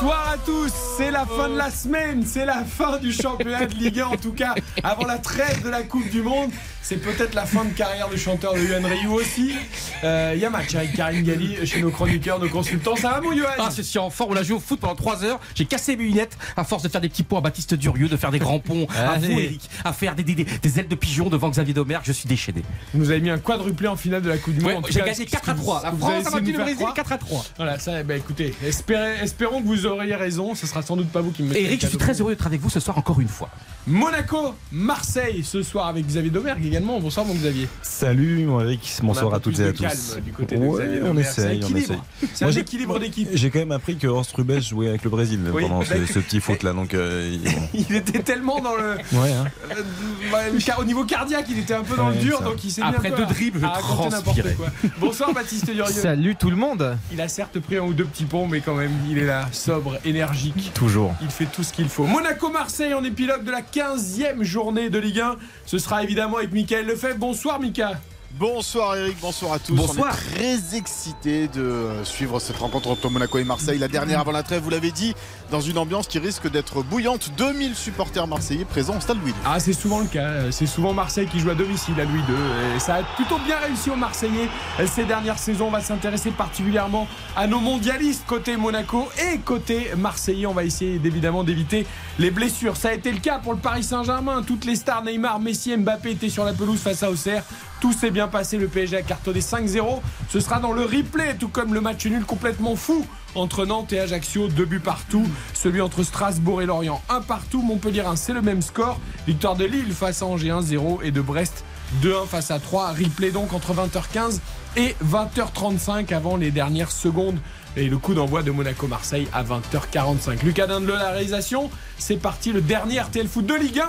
Bonsoir à tous, c'est la fin de la semaine, c'est la fin du championnat de Ligue 1 en tout cas, avant la trêve de la Coupe du Monde. C'est peut-être la fin de carrière du chanteur de Yohan Ryu aussi. Il y a match avec Karine Galli chez nos chroniqueurs, nos consultants. Ça va mon Yohan Ah, je suis en forme. On a joué au foot pendant 3 heures. J'ai cassé mes lunettes à force de faire des petits ponts à Baptiste Durieux, de faire des grands ponts à vous, Eric, à faire des, des- des- ailes de pigeon devant Xavier Domergue. Je suis déchaîné. Vous avez mis un quadruplé en finale de la Coupe du Monde. Ouais, J'ai gagné ce que 4 à vous- 3. ce La France a battu nous le Brésil croire. 4 à 3. Voilà, ça, ben, écoutez, espérez- espérons que vous auriez raison. Ce sera sans doute pas vous qui me mettez Eric, je suis très heureux d'être avec vous ce soir encore une fois. Monaco, Marseille ce soir avec Xavier Domergue également. Bonsoir mon Xavier. Salut mon Eric, bonsoir à toutes et à tous. calme du côté de Ouais, Xavier on essaye, on essaye. C'est Moi, un équilibre d'équipe. J'ai quand même appris que Horst Rubes jouait avec le Brésil Oui, pendant bah, ce, ce petit foot là, donc euh, il- Il était tellement dans le. ouais. hein. euh, bah, car- au niveau cardiaque, il était un peu dans Ouais, le dur, ça. donc il s'est mis Après un peu deux dribbles, je à quoi. Bonsoir Baptiste Durieux. Salut tout le monde Il a certes pris un ou deux petits ponts, mais quand même, il est là, sobre, énergique. Toujours. Il fait tout ce qu'il faut. Monaco-Marseille en épilogue de la 15e journée de Ligue 1. Ce sera évidemment avec Michael Lefebvre. Bonsoir Mika. Bonsoir Eric, bonsoir à tous. Bonsoir. On est très excités de suivre cette rencontre entre Monaco et Marseille. La dernière avant la trêve, vous l'avez dit, dans une ambiance qui risque d'être bouillante. 2000 supporters marseillais présents au stade Louis II. Ah, c'est souvent le cas. C'est souvent Marseille qui joue à domicile à Louis II. Et ça a plutôt bien réussi aux Marseillais ces dernières saisons. On va s'intéresser particulièrement à nos mondialistes côté Monaco et côté Marseillais. On va essayer évidemment d'éviter les blessures. Ça a été le cas pour le Paris Saint-Germain. Toutes les stars, Neymar, Messi, Mbappé étaient sur la pelouse face à Auxerre. Tout s'est bien passé. Le PSG a cartonné 5-0. Ce sera dans le replay, tout comme le match nul complètement fou entre Nantes et Ajaccio, deux buts partout. Celui entre Strasbourg et Lorient, un partout. Montpellier 1, c'est le même score. Victoire de Lille face à Angers 1-0 et de Brest 2-1 face à 3. Replay donc entre 20h15 et 20h35 avant les dernières secondes. Et le coup d'envoi de Monaco-Marseille à 20h45. Lucas Dindeleu, la réalisation. C'est parti, le dernier RTL Foot de Ligue 1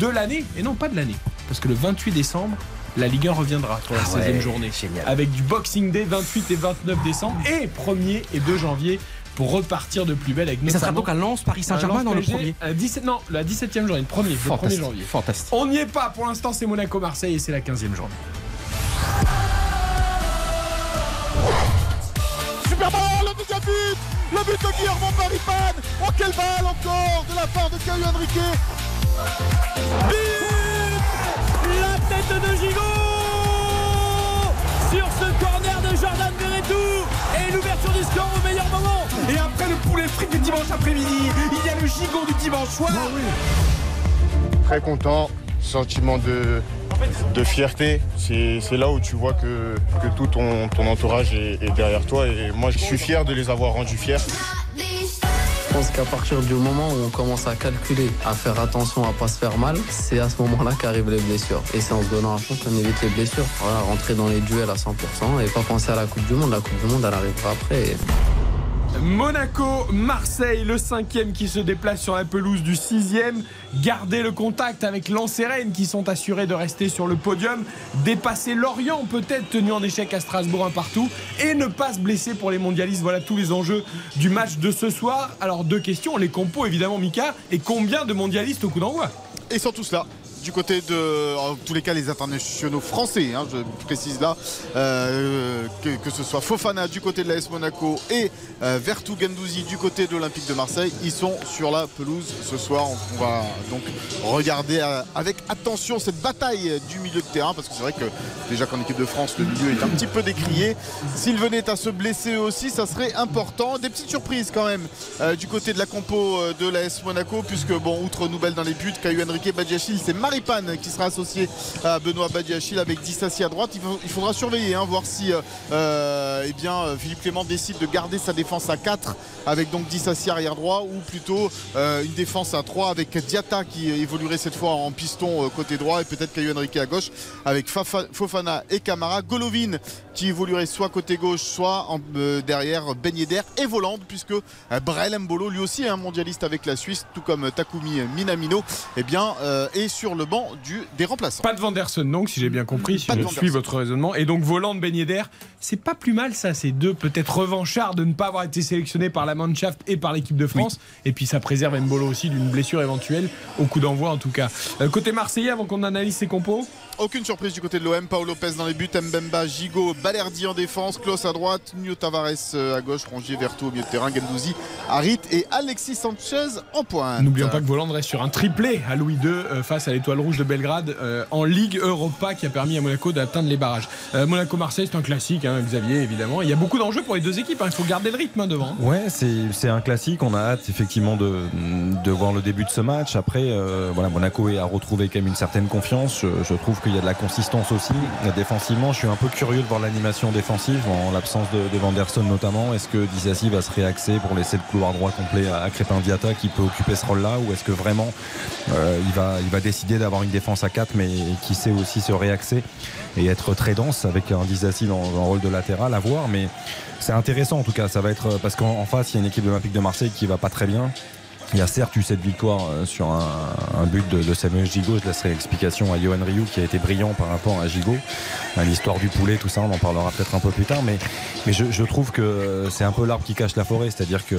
de l'année. Et non pas de l'année. Parce que le 28 décembre, la Ligue 1 reviendra pour la 16e journée. Génial. Avec du Boxing Day 28 et 29 décembre et 1er et 2 janvier pour repartir de plus belle avec Mais ça sera donc à Lens, Paris Saint-Germain dans le premier. PSG, 17, non, la 17e journée, le premier, le 1er Fantastique. janvier. Fantastique. On n'y est pas, pour l'instant c'est Monaco-Marseille et c'est la 15e journée. Super ballon, le deuxième but Le but de Guillermo Maripane Oh quelle balle encore de la part de Caio Henrique tête de Gigot Sur ce corner de Jordan Verretou Et l'ouverture du score au meilleur moment Et après le poulet frit du dimanche après-midi, il y a le gigot du dimanche soir. très content, sentiment de, de fierté. C'est c'est là où tu vois que, que tout ton, ton entourage est, est derrière toi et moi je suis fier de les avoir rendus fiers. Je pense qu'à partir du moment où on commence à calculer, à faire attention à pas se faire mal, c'est à ce moment-là qu'arrivent les blessures. Et c'est en se donnant à fond qu'on évite les blessures. Voilà, rentrer dans les duels à 100% et pas penser à la Coupe du Monde. La Coupe du Monde, elle arrivera après. Monaco, Marseille, le cinquième qui se déplace sur la pelouse du sixième. Garder le contact avec Lens et Rennes qui sont assurés de rester sur le podium. Dépasser Lorient, peut-être tenu en échec à Strasbourg un partout. Et ne pas se blesser pour les mondialistes. Voilà tous les enjeux du match de ce soir. Alors deux questions, les compos évidemment Mika. Et combien de mondialistes au coup d'envoi? Et sans tout cela, du côté de, en tous les cas, les internationaux français, hein, je précise là, euh, que, que ce soit Fofana du côté de l'AS Monaco et euh, Vertou Gendouzi du côté de l'Olympique de Marseille, ils sont sur la pelouse ce soir. On va donc regarder euh, avec attention cette bataille du milieu de terrain, parce que c'est vrai que déjà qu'en équipe de France, le milieu est un petit peu décrié. S'ils venaient à se blesser eux aussi, ça serait important. Des petites surprises quand même euh, du côté de la compo de l'AS Monaco, puisque bon, outre Nouvelle dans les buts, Caillou Henrique Badiachil, c'est Maripane qui sera associé à Benoît Badiachil avec Dissassi à droite. Il, faudra surveiller, hein, voir si euh, euh, eh bien, euh, Philippe Clément décide de garder sa défense à 4 avec donc Dissassi arrière droit ou plutôt euh, une défense à 3 avec Diata qui évoluerait cette fois en piston côté droit et peut-être Caillou Henrique à gauche avec Fofana et Camara. Golovin qui évoluerait soit côté gauche, soit en, euh, derrière Yedder et Volande, puisque euh, Brel Mbolo, lui aussi un mondialiste avec la Suisse, tout comme Takumi Minamino, eh bien, euh, est sur le banc du, des remplaçants. Pas de Vanderson donc, si j'ai bien compris, si Pas je suis votre raisonnement. Et donc volant de Ben Yedder, c'est pas plus mal ça, ces deux peut-être revanchards de ne pas avoir été sélectionnés par la Mannschaft et par l'équipe de France. Et puis ça préserve Mbolo aussi d'une blessure éventuelle, au coup d'envoi en tout cas. Euh, côté Marseillais, avant qu'on analyse ses compos Aucune surprise du côté de l'OM. Paolo Lopez dans les buts, Mbemba, Gigot, Balerdi en défense, Klaus à droite, Nuno Tavares euh, à gauche, Rongier, Verto au milieu de terrain, Gendouzi, Harit et Alexis Sanchez en pointe. N'oublions pas que Voland reste sur un triplé à Louis II euh, face à l'étoile rouge de Belgrade euh, en Ligue Europa qui a permis à Monaco d'atteindre les barrages. Euh, Monaco-Marseille, c'est un classique, hein, Xavier, évidemment. Il y a beaucoup d'enjeux pour les deux équipes, hein. il faut garder le rythme hein, devant. Ouais, c'est c'est un classique. On a hâte effectivement de, de voir le début de ce match. Après, euh, voilà, Monaco a retrouvé quand même une certaine confiance. Je, je trouve qu'il y a de la consistance aussi. Défensivement, je suis un peu curieux de voir l'animation défensive en l'absence de, de Vanderson notamment. Est-ce que Dissassi va se réaxer pour laisser le couloir droit complet à, Crépin Diata qui peut occuper ce rôle-là ou est-ce que vraiment euh, il, va, il va décider d'avoir une défense à 4 mais qui sait aussi se réaxer et être très dense avec un Dissassi dans un rôle de latéral à voir mais c'est intéressant en tout cas ça va être parce qu'en en face il y a une équipe de l'Olympique de Marseille qui va pas très bien il y a certes eu cette victoire euh, sur un, un but de, de Samuel Gigot. Je laisserai l'explication à Johan Rioux qui a été brillant par rapport à Gigot. L'histoire du poulet, tout ça, on en parlera peut-être un peu plus tard. Mais, mais je, je trouve que c'est un peu l'arbre qui cache la forêt. C'est-à-dire que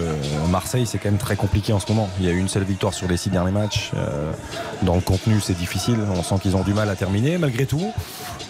Marseille, c'est quand même très compliqué en ce moment. Il y a eu une seule victoire sur les six derniers matchs. Euh, dans le contenu, c'est difficile. On sent qu'ils ont du mal à terminer. Malgré tout,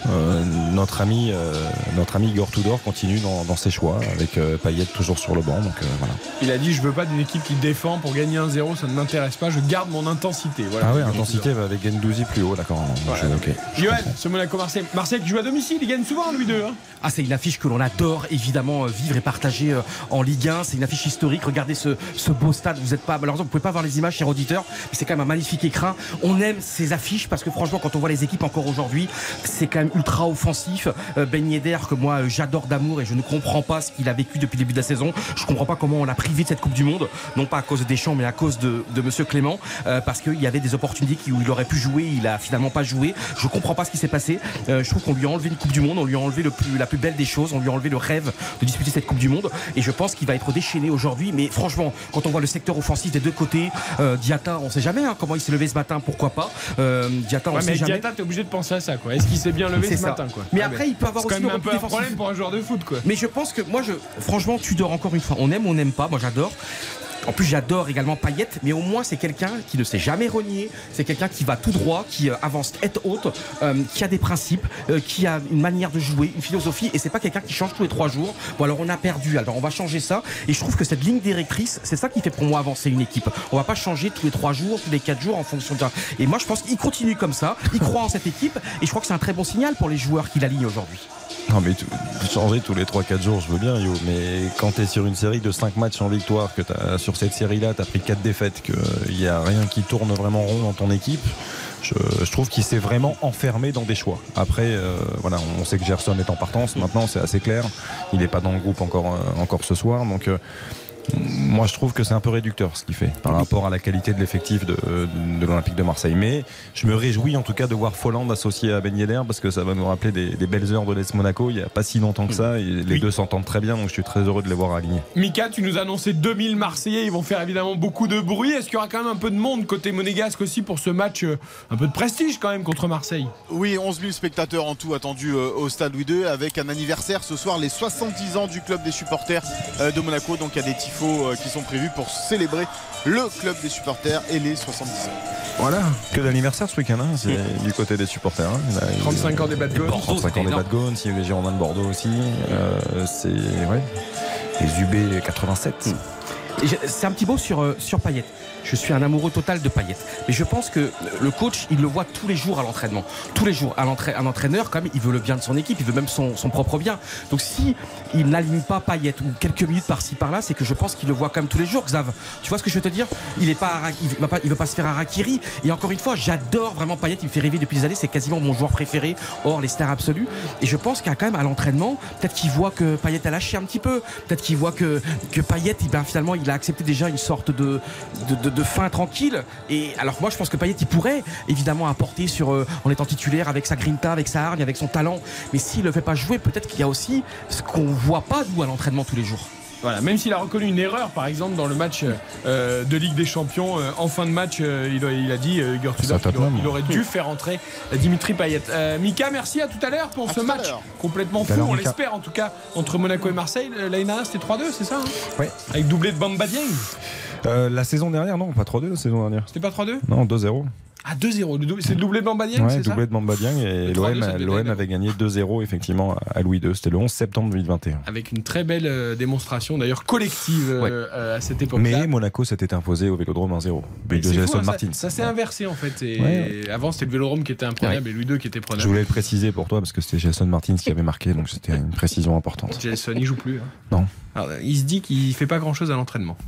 euh, notre ami, euh, notre ami Igor Tudor continue dans, dans ses choix avec euh, Payet toujours sur le banc. Donc euh, voilà. Il a dit Je veux pas d'une équipe qui défend pour gagner 1-0, ça ne m'intéresse pas, je garde mon intensité. Voilà. Ah ouais, intensité va avec Gendouzi plus haut, d'accord. non, je- ok. Johan, ce Monaco-Marseille. Marseille qui joue à domicile, il gagne souvent, lui deux. hein. Ah, c'est une affiche que l'on adore évidemment euh, vivre et partager euh, en Ligue 1. C'est une affiche historique. Regardez ce, ce beau stade. Vous êtes pas, malheureusement, vous pouvez pas voir les images, chers auditeurs, mais c'est quand même un magnifique écran. On aime ces affiches parce que franchement, quand on voit les équipes encore aujourd'hui, c'est quand même ultra offensif. Euh, Ben Yedder, que moi euh, j'adore d'amour et je ne comprends pas ce qu'il a vécu depuis le début de la saison. Je comprends pas comment on l'a privé de cette Coupe du Monde, non pas à cause des champs, mais à cause de, de Monsieur Clément, euh, parce qu'il y avait des opportunités où il aurait pu jouer, il a finalement pas joué. Je comprends pas ce qui s'est passé. Euh, je trouve qu'on lui a enlevé une Coupe du Monde, on lui a enlevé le plus, la plus belle des choses, on lui a enlevé le rêve de disputer cette Coupe du Monde. Et je pense qu'il va être déchaîné aujourd'hui. Mais franchement, quand on voit le secteur offensif des deux côtés, euh, Diata, on sait jamais hein, comment il s'est levé ce matin, pourquoi pas. Euh, Diata, on Ouais, sait mais jamais. Diata, t'es obligé de penser à ça, quoi. Est-ce qu'il s'est bien levé C'est ce ça. matin, quoi Mais Ouais, après, il peut avoir quand aussi même un peu un problème pour un joueur de foot, quoi. Mais je pense que moi, je, franchement, Tudor, encore une fois, on aime, on n'aime pas. Moi, j'adore. En plus, j'adore également Payet, mais au moins, c'est quelqu'un qui ne s'est jamais renié. C'est quelqu'un qui va tout droit, qui euh, avance tête haute, euh, qui a des principes, euh, qui a une manière de jouer, une philosophie. Et c'est pas quelqu'un qui change tous les trois jours. Bon, alors on a perdu. Alors on va changer ça. Et je trouve que cette ligne directrice, c'est ça qui fait pour moi avancer une équipe. On va pas changer tous les trois jours, tous les quatre jours en fonction de. Et moi, je pense qu'il continue comme ça. Il croit en cette équipe. Et je crois que c'est un très bon signal pour les joueurs qu'il aligne aujourd'hui. Non mais tout- changer tous les 3-4 jours je veux bien Yo mais quand tu es sur une série de 5 matchs en victoire que as, sur cette série là tu as pris 4 défaites qu'il n'y a rien qui tourne vraiment rond dans ton équipe je, je trouve qu'il s'est vraiment enfermé dans des choix. Après euh, voilà on sait que Gerson est en partance maintenant c'est assez clair. Il n'est pas dans le groupe encore, euh, encore ce soir donc euh, moi je trouve que c'est un peu réducteur ce qu'il fait par rapport à la qualité de l'effectif de, de l'Olympique de Marseille mais je me réjouis en tout cas de voir Folland associé à Ben Yedder parce que ça va nous rappeler des, des belles heures de l'Est Monaco il n'y a pas si longtemps que ça et les Oui. deux s'entendent très bien donc je suis très heureux de les voir alignés Mika, tu nous as annoncé 2000 Marseillais, ils vont faire évidemment beaucoup de bruit. Est-ce qu'il y aura quand même un peu de monde côté monégasque aussi pour ce match euh, Un peu de prestige quand même contre Marseille? Oui, 11 000 spectateurs en tout attendus euh, au stade Louis II avec un anniversaire ce soir, les 70 ans du club des supporters euh, de Monaco. Donc il y a des tifos euh, qui sont prévus pour célébrer le club des supporters et les 70 ans. voilà que d'anniversaire ce week-end hein, c'est du côté des supporters hein. Il a- il- 35 ans des Bad Gones. 35 ans des Bad Gones il y a eu les Girondins de Bordeaux aussi euh, c'est ouais les UB 87 Et j'ai- C'est un petit mot sur, euh, sur Payet. Je suis un amoureux total de Payet. Mais je pense que le coach, il le voit tous les jours à l'entraînement. Tous les jours. À l'entra- un entraîneur, quand même, il veut le bien de son équipe, il veut même son, son propre bien. Donc si il n'aligne pas Payet ou quelques minutes par-ci par-là, c'est que je pense qu'il le voit quand même tous les jours, Xav. Tu vois ce que je veux te dire? Il est pas, il veut pas se faire harakiri. Et encore une fois, j'adore vraiment Payet. Il me fait rêver depuis des années. C'est quasiment mon joueur préféré hors les stars absolues. Et je pense qu'à quand même à l'entraînement, peut-être qu'il voit que Payet a lâché un petit peu. Peut-être qu'il voit que que Payet, il- ben, finalement, il a accepté déjà une sorte de, de, de- de fin tranquille. Et alors moi, je pense que Payet, il pourrait évidemment apporter sur, euh, en étant titulaire avec sa grinta, avec sa hargne, avec son talent. Mais s'il le fait pas jouer, peut-être qu'il y a aussi ce qu'on voit pas nous à l'entraînement tous les jours. Voilà, même s'il a reconnu une erreur, par exemple, dans le match euh, de Ligue des Champions, euh, en fin de match, euh, il, a, il a dit, euh, aurait, il aurait dû faire entrer euh, Dimitri Payet. Euh, Mika, merci à tout à l'heure pour À ce match complètement fou, on l'espère en tout cas, entre Monaco et Marseille. Euh, L'année dernière, c'était 3-2, c'est ça hein Ouais. Avec doublé de Bamba Dieng. Euh, la saison dernière, non, pas 3-2 la saison dernière. C'était pas 3-2 Non, 2-0. Ah, 2-0. le doublé- C'est le doublé de Bamba Dieng, Ouais, c'est ça doublé de Bamba Dieng et Le 3-2, l'OM ça avait gagné 2-0 effectivement à Louis II. C'était le 11 septembre 2021. Avec une très belle euh, démonstration, d'ailleurs collective euh, Ouais. euh, à cette époque-là. Mais Monaco s'était imposé au Vélodrome 1-0. Mais But de fou, Jason hein, ça- Martins. Ça, s'est inversé en fait. Et Ouais. Avant, c'était le Vélodrome qui était imprenable et Louis II qui était Je prenable. voulais le préciser pour toi parce que c'était Jason Martins qui avait marqué, donc c'était une précision importante. Jason, il joue plus. hein. Non. Alors, il se dit qu'il fait pas grand chose à l'entraînement.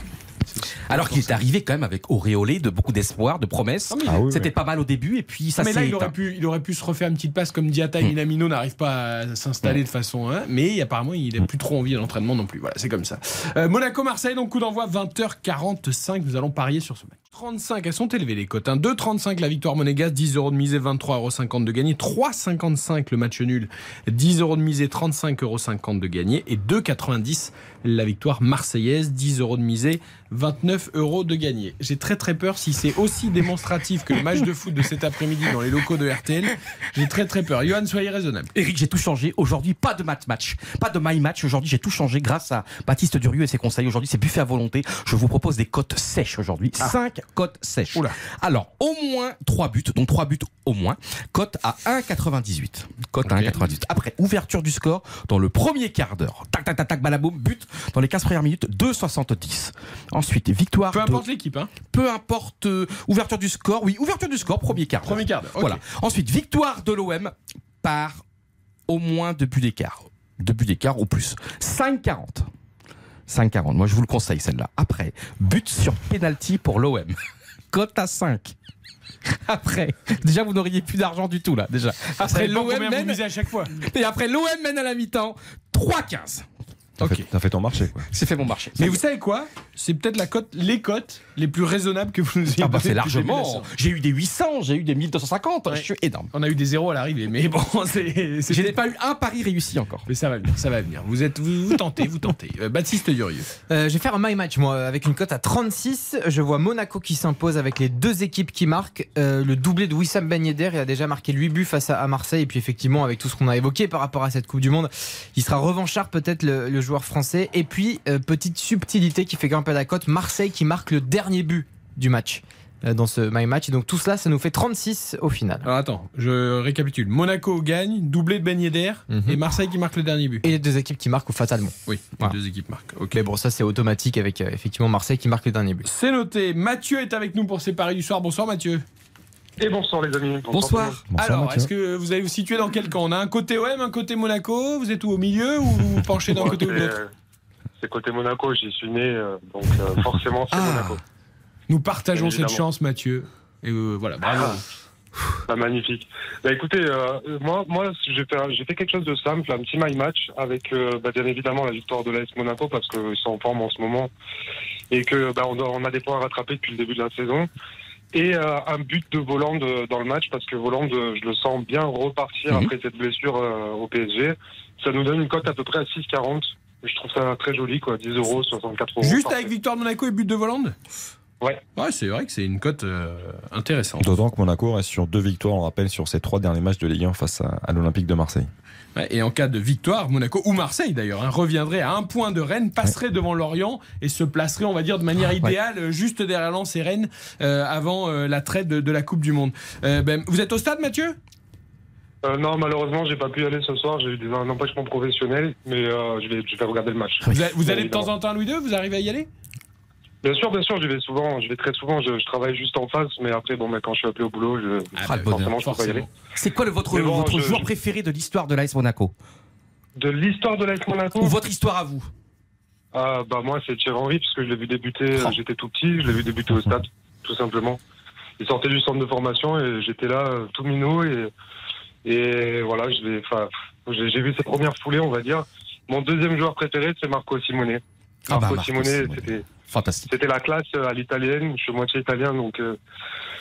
Alors qu'il est arrivé quand même avec auréolé de beaucoup d'espoir, de promesses. Ah, oui, C'était oui. pas mal au début et puis ça mais là, s'est il aurait, pu, il aurait pu se refaire une petite passe comme Diata et Minamino n'arrivent pas à s'installer de façon. hein, mais apparemment, il n'a plus trop envie à l'entraînement non plus. Voilà, c'est comme ça. Euh, Monaco-Marseille, donc coup d'envoi 20h45. Nous allons parier sur ce match. 35, elles sont élevées les cotes. Hein. 2,35 la victoire monégasque, 10 euros de misée, 23,50 euros de gagné. 3,55 le match nul, 10 euros de misée, 35,50 euros de gagné. Et 2,90 la victoire marseillaise, 10 euros de misée, 29 euros de gagné. J'ai très très peur si c'est aussi démonstratif que le match de foot de cet après-midi dans les locaux de RTL. J'ai très très peur. Johan, soyez raisonnable. Eric, j'ai tout changé. Aujourd'hui, pas de match match, pas de my match. Aujourd'hui, j'ai tout changé grâce à Baptiste Durieux et ses conseils. Aujourd'hui, c'est buffet à volonté. Je vous propose des cotes sèches aujourd'hui. 5 cotes sèches. Oula. Alors, au moins 3 buts, donc 3 buts au moins. Cote à 1,98. Cote à Ok. 1,98. Après, ouverture du score dans le premier quart d'heure. Tac, tac, tac, tac, balaboum, but dans les 15 premières minutes, 2,70. Ensuite, victoire. Peu de- importe l'équipe. Hein. peu importe euh, ouverture du score. Oui, ouverture du score, premier quart. d'heure. Premier quart. Voilà. Ensuite, victoire de l'OM par au moins deux buts d'écart. Deux buts d'écart ou plus. 5,40. 5,40. Moi, je vous le conseille, celle-là. Après, but sur penalty pour l'OM. Cote à 5. Après, déjà, vous n'auriez plus d'argent du tout, là, déjà. Après, l'OM mène, à chaque fois. et après, l'OM mène à la mi-temps. 3,15. T'as fait, ton marché quoi. C'est fait mon marché. Mais vous savez quoi? C'est peut-être la cote, les cotes les plus raisonnables que vous nous ayez Ah bah, données c'est largement. J'ai eu des 800, j'ai eu des 1250. Ouais. Je suis énorme. On a eu des zéros à l'arrivée, mais bon, c'est. Je n'ai pas eu un pari réussi encore. Mais ça va venir, ça va venir. Vous êtes, vous, vous tentez, vous tentez. Euh, Baptiste Durieux. Euh, je vais faire un my match moi avec une cote à 36. Je vois Monaco qui s'impose avec les deux équipes qui marquent. Euh, le doublé de Wissam Ben Yedder, il a déjà marqué 8 buts face à, à Marseille. Et puis effectivement avec tout ce qu'on a évoqué par rapport à cette Coupe du Monde, il sera revanchard peut-être le, le joueur français. Et puis euh, petite subtilité qui fait grimper la cote, Marseille qui marque le dernier but du match euh, dans ce my match. Et donc tout cela, ça nous fait 36 au final. Alors attends, je récapitule. Monaco gagne, doublé de Ben Yedder, Mhm. et Marseille qui marque le dernier but. Et les deux équipes qui marquent fatalement. Oui, les Voilà. deux équipes marquent. Ok. Mais bon, ça c'est automatique avec euh, effectivement Marseille qui marque le dernier but. C'est noté. Mathieu est avec nous pour ses paris du soir. Bonsoir Mathieu. Et bonsoir les amis. Bonsoir. Bonsoir, Alors, est-ce que vous allez vous situer dans quel camp? On a un côté OM, un côté Monaco. Vous êtes où au milieu ou vous vous penchez d'un côté ou de l'autre? C'est côté Monaco, j'y suis né, euh, donc euh, forcément c'est Ah. Monaco. Nous partageons cette chance, Mathieu. Et euh, voilà, bravo. Ah, magnifique. Bah écoutez, euh, moi, moi j'ai fait, quelque chose de simple, un petit my match avec euh, bah, bien évidemment la victoire de l'AS Monaco parce qu'ils sont en forme en ce moment et que bah, on a des points à rattraper depuis le début de la saison. Et euh, un but de Voland euh, dans le match parce que Voland, euh, je le sens bien repartir Mhm. après cette blessure euh, au PSG. Ça nous donne une cote à peu près à 6,40. Je trouve ça très joli, quoi. 10 euros, 64 euros. Juste avec victoire de Monaco et but de Voland Ouais. Ouais, c'est vrai que c'est une cote euh, intéressante. D'autant que Monaco reste sur deux victoires, on rappelle, sur ses trois derniers matchs de Ligue 1 face à, à l'Olympique de Marseille. Et en cas de victoire, Monaco ou Marseille d'ailleurs hein, reviendrait à un point de Rennes, passerait devant Lorient et se placerait, on va dire, de manière idéale, euh, juste derrière Lens et Rennes, euh, avant euh, la traite de, de la Coupe du Monde. Euh, ben, vous êtes au stade, Mathieu? Euh, non, malheureusement, j'ai pas pu y aller ce soir. J'ai eu des, un empêchement professionnel, mais euh, je, vais, je vais regarder le match. Vous, a- vous Bien allez de temps en temps à Louis II Vous arrivez à y aller? Bien sûr, bien sûr, j'y vais souvent. Je vais très souvent. Je, je travaille juste en face, mais après, bon, mais quand je suis appelé au boulot, je, Ah, bonheur, forcément, je peux pas y aller. C'est quoi le, votre, Mais bon, votre je- joueur je- préféré de l'histoire de l'AS Monaco De l'histoire de l'AS Monaco, Ou votre histoire à vous ah, bah moi, c'est Thierry Henry, parce que je l'ai vu débuter. Oh. euh, J'étais tout petit, je l'ai vu débuter au stade, tout simplement. Il sortait du centre de formation et j'étais là, euh, tout minot, et, et voilà, je j'ai vu ses premières foulées, on va dire. Mon deuxième joueur préféré, c'est Marco Simone. Ah bah, Marco Marco Simone, Simone. c'était Fantastique. C'était la classe euh, à l'italienne. Je suis moitié italien, donc euh,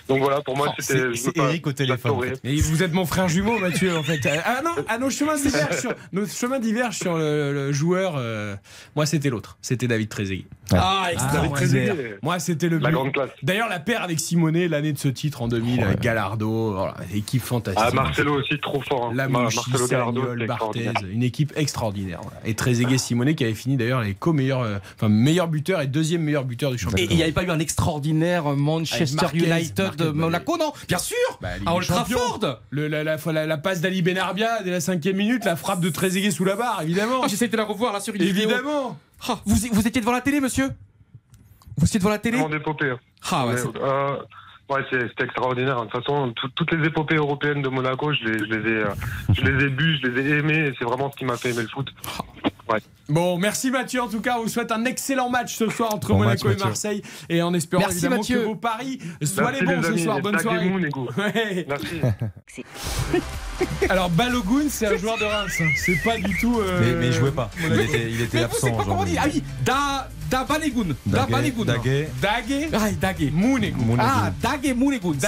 donc voilà. Pour moi, Oh, c'était. c'est- Eric au téléphone, j'adorais. en fait. Et vous êtes mon frère jumeau, Mathieu, en fait. Ah non, ah, nos chemins divergent sur, nos chemins divergent sur le, le joueur. euh, moi, c'était l'autre. C'était David Trezeguet. Ah, Ah, extra. David Trezeguet. Moi, c'était le La but. grande classe. D'ailleurs, la paire avec Simonet, l'année de ce titre en 2000, Ouais. avec Gallardo, voilà, équipe fantastique. Ah, Marcelo aussi trop fort. hein. La Mouchi, Marcelo c'était Barthez, une équipe extraordinaire. voilà. Et Trezeguet Simonet qui avait fini d'ailleurs les co-meilleurs, euh, enfin meilleur buteur et deuxième meilleur buteur du Et championnat. il n'y avait pas eu un extraordinaire Manchester Marquez, United Marquez, de bah, Monaco, non Bien sûr Bah, À Old. Trafford Le- la, la, la- la passe d'Ali Benarbia dès la cinquième minute, la frappe de Trezeguet sous la barre, évidemment. Ah, J'essaie de la revoir là sur une vidéo. évidemment. Ah, vous, vous étiez devant la télé, monsieur Vous étiez devant la télé Vraiment d'épopée. hein. Ah, ouais, euh, ouais, c'est- c'était extraordinaire. De toute façon, tout- toutes les épopées européennes de Monaco, je les, je les ai, euh, je les ai bues, je les ai aimées. Et c'est vraiment ce qui m'a fait aimer le foot. Bon, merci Mathieu. En tout cas, on vous souhaite un excellent match ce soir entre Bon Monaco match, et. Marseille. Et en espérant Merci, évidemment Mathieu. que vos paris soient Merci, les bons les ce soir. Bonne soirée. Moon. Ouais. Merci. Alors Balogun, c'est un joueur de Reims. hein. C'est pas du tout. euh, Mais, mais il jouait pas. Il était, il était Mais vous, absent. quoi comment on dit Ah oui Da, da Balegun Da Daguet, Balegun Daguet, Daguet, Ah, Mounegout. Mounegout. Ah,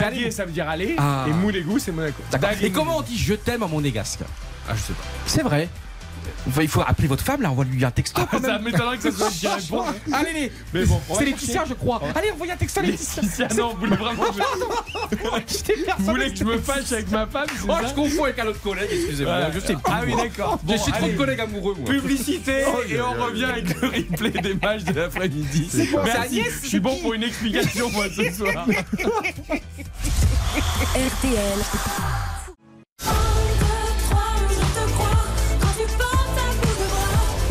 allé- ça veut dire aller. Ah. Et Mounegout, c'est Monaco. Et comment on dit je t'aime à monégasque Ah, je sais pas. C'est vrai. Enfin, Il faut appeler votre femme là, on va lui un texto quand Ça m'étonnerait que ça soit qui répond. hein. Allez, les... Mais bon, on va c'est. Laetitia, je crois. Allez, envoyez un texto à Laetitia. Laetitia, non, vous voulez vraiment. Je Vous voulez que je me fâche avec ma femme Oh, ça je confonds avec un autre collègue, excusez-moi. Ouais. Je sais Ah oui, d'accord. je Bon, suis trop de collègues amoureux, moi. Publicité Oh, et on revient avec le replay des matchs de l'après-midi. Merci. Agnès, Je suis bon pour une explication moi ce soir. RTL,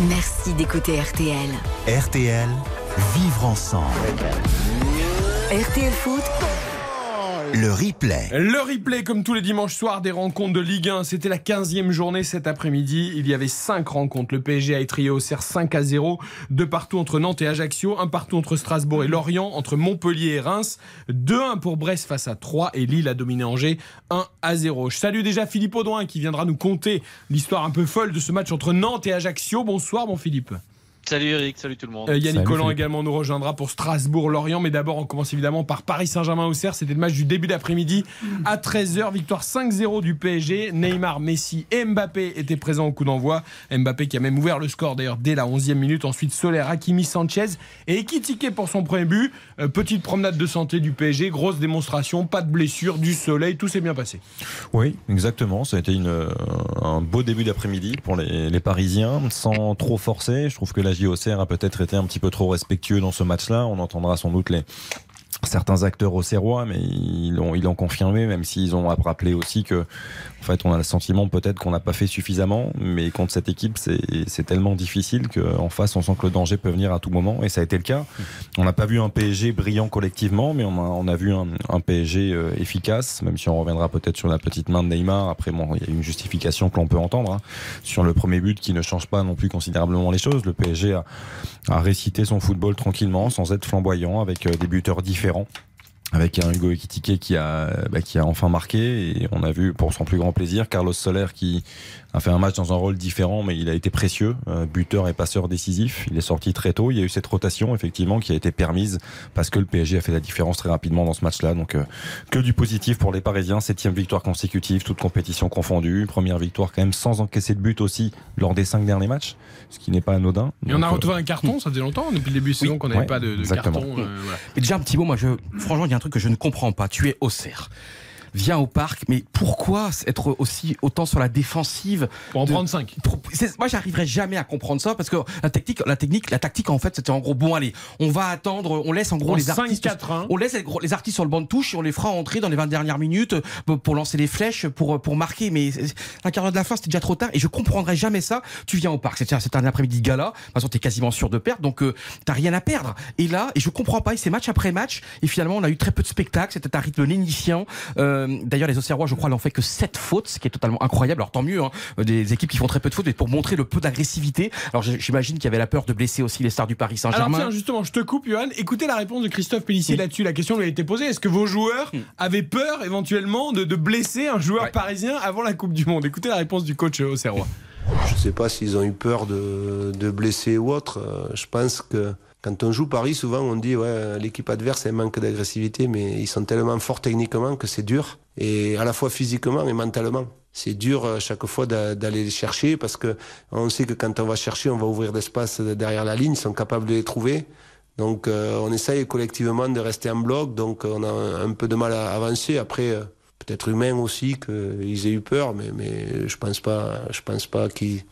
merci d'écouter RTL. RTL, vivre ensemble. RTL Foot, Le replay. Le replay, comme tous les dimanches soirs, des rencontres de Ligue 1. C'était la 15e journée cet après-midi. Il y avait 5 rencontres. Le PSG a étrié au CER 5 à 0. Deux partout entre Nantes et Ajaccio. Un partout entre Strasbourg et Lorient. Entre Montpellier et Reims. 2-1 pour Brest face à 3. Et Lille a dominé Angers 1 à 0. Je salue déjà Philippe Audouin qui viendra nous conter l'histoire un peu folle de ce match entre Nantes et Ajaccio. Bonsoir, mon Philippe. Salut Eric, salut tout le monde. Euh, Yannick Salut, Collant également nous rejoindra pour Strasbourg-Lorient. Mais d'abord, on commence évidemment par Paris Saint-Germain-Auxerre. C'était le match du début d'après-midi à 13h. Victoire 5-0 du PSG. Neymar, Messi et Mbappé étaient présents au coup d'envoi. Mbappé qui a même ouvert le score d'ailleurs dès la 11e minute. Ensuite, Soler, Hakimi, Sanchez et Ekitike pour son premier but. Euh, petite promenade de santé du PSG. Grosse démonstration. Pas de blessure, du soleil. Tout s'est bien passé. Oui, exactement. Ça a été une, euh, un beau début d'après-midi pour les, les Parisiens, sans trop forcer. Je trouve que la JOCR a peut-être été un petit peu trop respectueux dans ce match-là. On entendra sans doute les certains acteurs au Serrois, mais ils l'ont ils confirmé, même s'ils ont rappelé aussi que, en fait, on a le sentiment peut-être qu'on n'a pas fait suffisamment, mais contre cette équipe, c'est tellement difficile qu'en face, on sent que le danger peut venir à tout moment, et ça a été le cas. On n'a pas vu un PSG brillant collectivement, mais on a, on a vu un, un PSG euh, efficace, même si on reviendra peut-être sur la petite main de Neymar. Après, bon, il y a une justification que l'on peut entendre hein, sur le premier but qui ne change pas non plus considérablement les choses. Le PSG a, a récité son football tranquillement, sans être flamboyant, avec euh, des buteurs différents avec un Hugo Ekitike qui bah, qui a enfin marqué et on a vu pour son plus grand plaisir Carlos Soler qui a fait un match dans un rôle différent mais il a été précieux, euh, buteur et passeur décisif. Il est sorti très tôt. Il y a eu cette rotation effectivement qui a été permise parce que le PSG a fait la différence très rapidement dans ce match-là. Donc euh, que du positif pour les Parisiens. Septième victoire consécutive, toute compétition confondue. Première victoire quand même sans encaisser de but aussi lors des cinq derniers matchs, ce qui n'est pas anodin. Et on a euh, retrouvé un carton. Ça faisait longtemps depuis le début de saison qu'on n'avait ouais, pas de, carton. euh, voilà. Mais déjà un petit mot, moi je franchement il y a un truc que je ne comprends pas. Tu es Auxerre. Viens au parc, mais pourquoi être aussi autant sur la défensive Pour en de- prendre 5. pour- c'est- moi, j'arriverai jamais à comprendre ça parce que la technique, la technique, la tactique, en fait, c'était en gros bon, allez, on va attendre, on laisse en gros En les artistes, 5-4-1. on laisse les, artistes sur le banc de touche et on les fera entrer dans les 20 dernières minutes euh, pour lancer les flèches, pour pour marquer. Mais la quart d'heure de la fin, c'était déjà trop tard et je comprendrai jamais ça. Tu viens au parc, c'est un après-midi gala. De toute façon, t'es quasiment sûr de perdre, donc euh, t'as rien à perdre. Et là, et je comprends pas. Et c'est match après match. Et finalement, on a eu très peu de spectacles. C'était un rythme lénifiant. Euh, D'ailleurs, les Auxerrois, je crois, n'ont fait que 7 fautes, ce qui est totalement incroyable. Alors tant mieux, hein, des équipes qui font très peu de fautes, mais pour montrer le peu d'agressivité. Alors j'imagine qu'il y avait la peur de blesser aussi les stars du Paris Alors Saint-Germain. tiens, justement, je te coupe, Johan. Écoutez la réponse de Christophe Pellissier Oui. là-dessus. La question lui a été posée. Est-ce que vos joueurs avaient peur éventuellement de, de blesser un joueur Ouais. parisien avant la Coupe du Monde? Écoutez la réponse du coach euh, Auxerrois. Je ne sais pas s'ils ont eu peur de, de blesser ou autre. Euh, Je pense que Quand on joue Paris, souvent on dit ouais, l'équipe adverse un manque d'agressivité, mais ils sont tellement forts techniquement que c'est dur, et à la fois physiquement et mentalement. C'est dur euh, chaque fois d'aller les chercher parce que on sait que quand on va chercher, on va ouvrir d'espace derrière la ligne, ils sont capables de les trouver. Donc euh, on essaye collectivement de rester en bloc, donc on a un peu de mal à avancer. Après, euh, peut-être humain aussi qu'ils aient eu peur, mais, mais je pense pas, je pense pas qu'ils,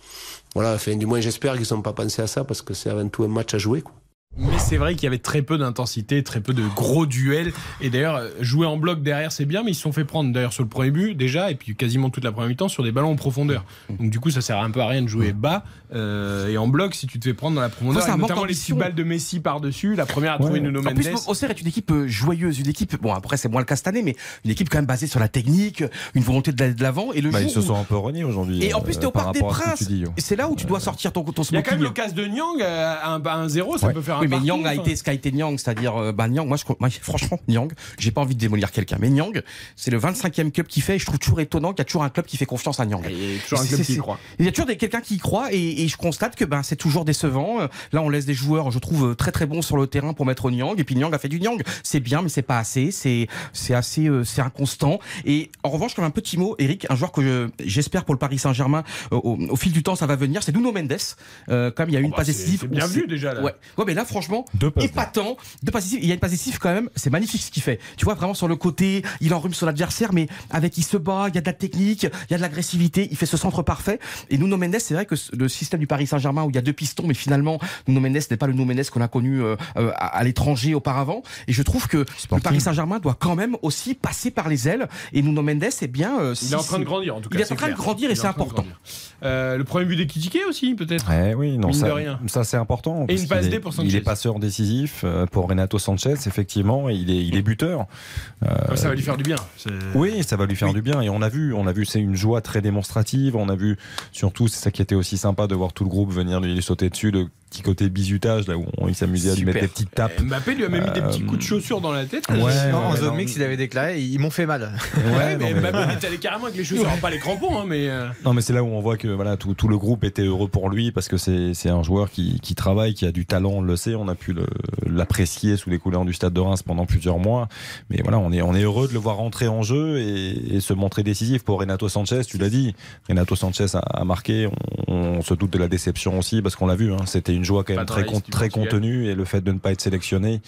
voilà, enfin, du moins j'espère qu'ils n'ont pas pensé à ça parce que c'est avant tout un match à jouer. Quoi. Mais c'est vrai qu'il y avait très peu d'intensité, très peu de gros duels. Et d'ailleurs, jouer en bloc derrière, c'est bien, mais ils se sont fait prendre d'ailleurs sur le premier but déjà, et puis quasiment toute la première mi-temps sur des ballons en profondeur. Donc du coup, ça sert un peu à rien de jouer bas euh, et en bloc si tu te fais prendre dans la profondeur. Enfin, et notamment les petites balles de Messi par-dessus. La première à trouver Nuno En Mendes. plus, Auxerre est une équipe euh, joyeuse, une équipe. Bon, après, c'est moins le cas cette année, mais une équipe quand même basée sur la technique, une volonté d'aller de l'avant. Et le Bah, jour ils se où- sont un peu reniés aujourd'hui. Et en euh, plus, t'es au par Parc des à Princes. c'est là où tu dois sortir ton, ton Il y a quand même smoking. l'occasion de Nyang, euh, un, un 0, ça Ouais. peut faire un oui, mais Nyang a été ce qu'a été Nyang, c'est-à-dire, euh, bah, Nyang, moi, je, moi, franchement, Nyang, j'ai pas envie de démolir quelqu'un, mais Nyang, c'est le 25e club qui fait, et je trouve toujours étonnant qu'il y a toujours un club qui fait confiance à Nyang. Il y a toujours un club qui y croit. Il y a toujours quelqu'un qui y croit, et, et je constate que ben, c'est toujours décevant. Euh, Là, on laisse des joueurs, je trouve, très très bons sur le terrain pour mettre Nyang, et puis Nyang a fait du Nyang. C'est bien, mais c'est pas assez, c'est, c'est assez, euh, c'est inconstant. Et en revanche, comme un petit mot, Eric, un joueur que je- j'espère pour le Paris Saint-Germain, euh, au, au fil du temps, ça va venir, c'est Nuno Mendes. Euh, comme il y a eu une bah, passe décisive. bien vu déjà, là. Ouais. ouais, mais là, franchement, Deux épatant. Deux passes. Il y a une passe décisive quand même, c'est magnifique ce qu'il fait. Tu vois, vraiment sur le côté, il enrhume son adversaire, mais avec il se bat, il y a de la technique, il y a de l'agressivité, il fait ce centre parfait. Et Nuno Mendes, c'est vrai que le système du Paris Saint-Germain où il y a deux pistons, mais finalement, Nuno Mendes n'est pas le Nuno Mendes qu'on a connu euh, euh, à, à l'étranger auparavant. Et je trouve que le Paris Saint-Germain doit quand même aussi passer par les ailes. Et Nuno Mendes, eh bien, euh, Il si est en train de grandir en tout cas. Il est en train de grandir et est c'est important. Euh, le premier but des Kitike aussi, peut-être Eh oui, non, Mine ça, de rien. ça c'est important. Et une passe D pour Sanchez. Passeur décisif euh, pour Renato Sanchez, effectivement, il est, il est buteur. Euh, Ça va lui faire du bien. C'est- Oui, ça va lui faire du bien. Et on a vu, on a vu, c'est une joie très démonstrative. On a vu surtout, c'est ça qui était aussi sympa de voir tout le groupe venir lui sauter dessus, petit côté bisutage là où on- il s'amusait à lui mettre des petites tapes. Mbappé lui a même mis des petits coups de chaussure dans la tête. Ouais, Non, ouais, en zone mix, il avait déclaré, ils m'ont fait mal. Ouais, mais mais- Mbappé est allé carrément avec les chaussures. Pas les crampons, hein, mais. euh, Non, mais c'est là où on voit que voilà tout, tout le groupe était heureux pour lui parce que c'est un joueur qui, qui travaille, qui a du talent, on le sait. On a pu le- l'apprécier sous les couleurs du Stade de Reims pendant plusieurs mois. Mais voilà, on est, on est heureux de le voir rentrer en jeu et, et se montrer décisif pour Renato Sanchez. Tu l'as dit, Renato Sanchez a, a marqué. On, on se doute de la déception aussi parce qu'on l'a vu. hein, C'était une joie quand même très, con- contenue et le fait de ne pas être sélectionné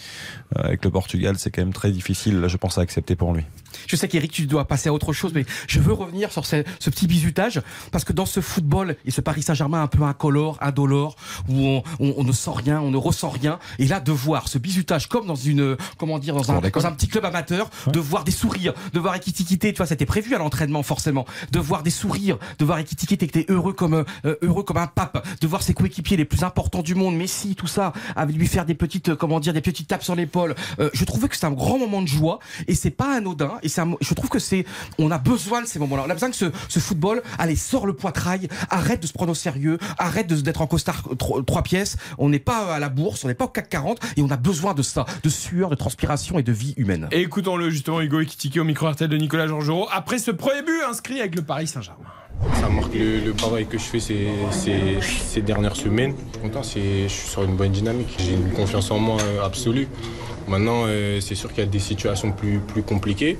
euh, avec le Portugal, c'est quand même très difficile. Là, je pense à accepter pour lui. Je sais qu'Eric, tu dois passer à autre chose, mais je veux revenir sur ce, ce petit bisutage, parce que dans ce football et ce Paris Saint-Germain un peu incolore, indolore, où on, on- on ne sent rien, on ne ressent rien, et là de voir ce bisutage comme dans une, comment dire, dans un, dans un petit club amateur, de voir des sourires, de voir Ekitike, tu vois, c'était prévu à l'entraînement forcément, de voir des sourires, de voir Ekitike qui était heureux comme euh, heureux comme un pape, de voir ses coéquipiers les plus importants du monde, Messi, tout ça, avec lui faire des petites, euh, comment dire, des petites tapes sur l'épaule. Euh, je trouvais que c'était un grand moment de joie, et c'est pas anodin, et c'est un mo- je trouve que c'est, on a besoin de ces moments-là. On a besoin que ce, ce football, allez, sort le poitrail, arrête de se prendre au sérieux, arrête de- d'être en costard tro- trois pièces. On n'est pas à la bourse, on n'est pas au CAC 40, et on a besoin de ça, de sueur, de transpiration et de vie humaine. Et écoutons-le justement, Hugo Ekitike au micro RTL de Nicolas Georgerot, après ce premier but inscrit avec le Paris Saint-Germain. Ça marque le, le travail que je fais ces, ces- ces dernières semaines. Je suis content, c'est- je suis sur une bonne dynamique. J'ai une confiance en moi euh, absolue. Maintenant, euh, c'est sûr qu'il y a des situations plus, plus compliquées.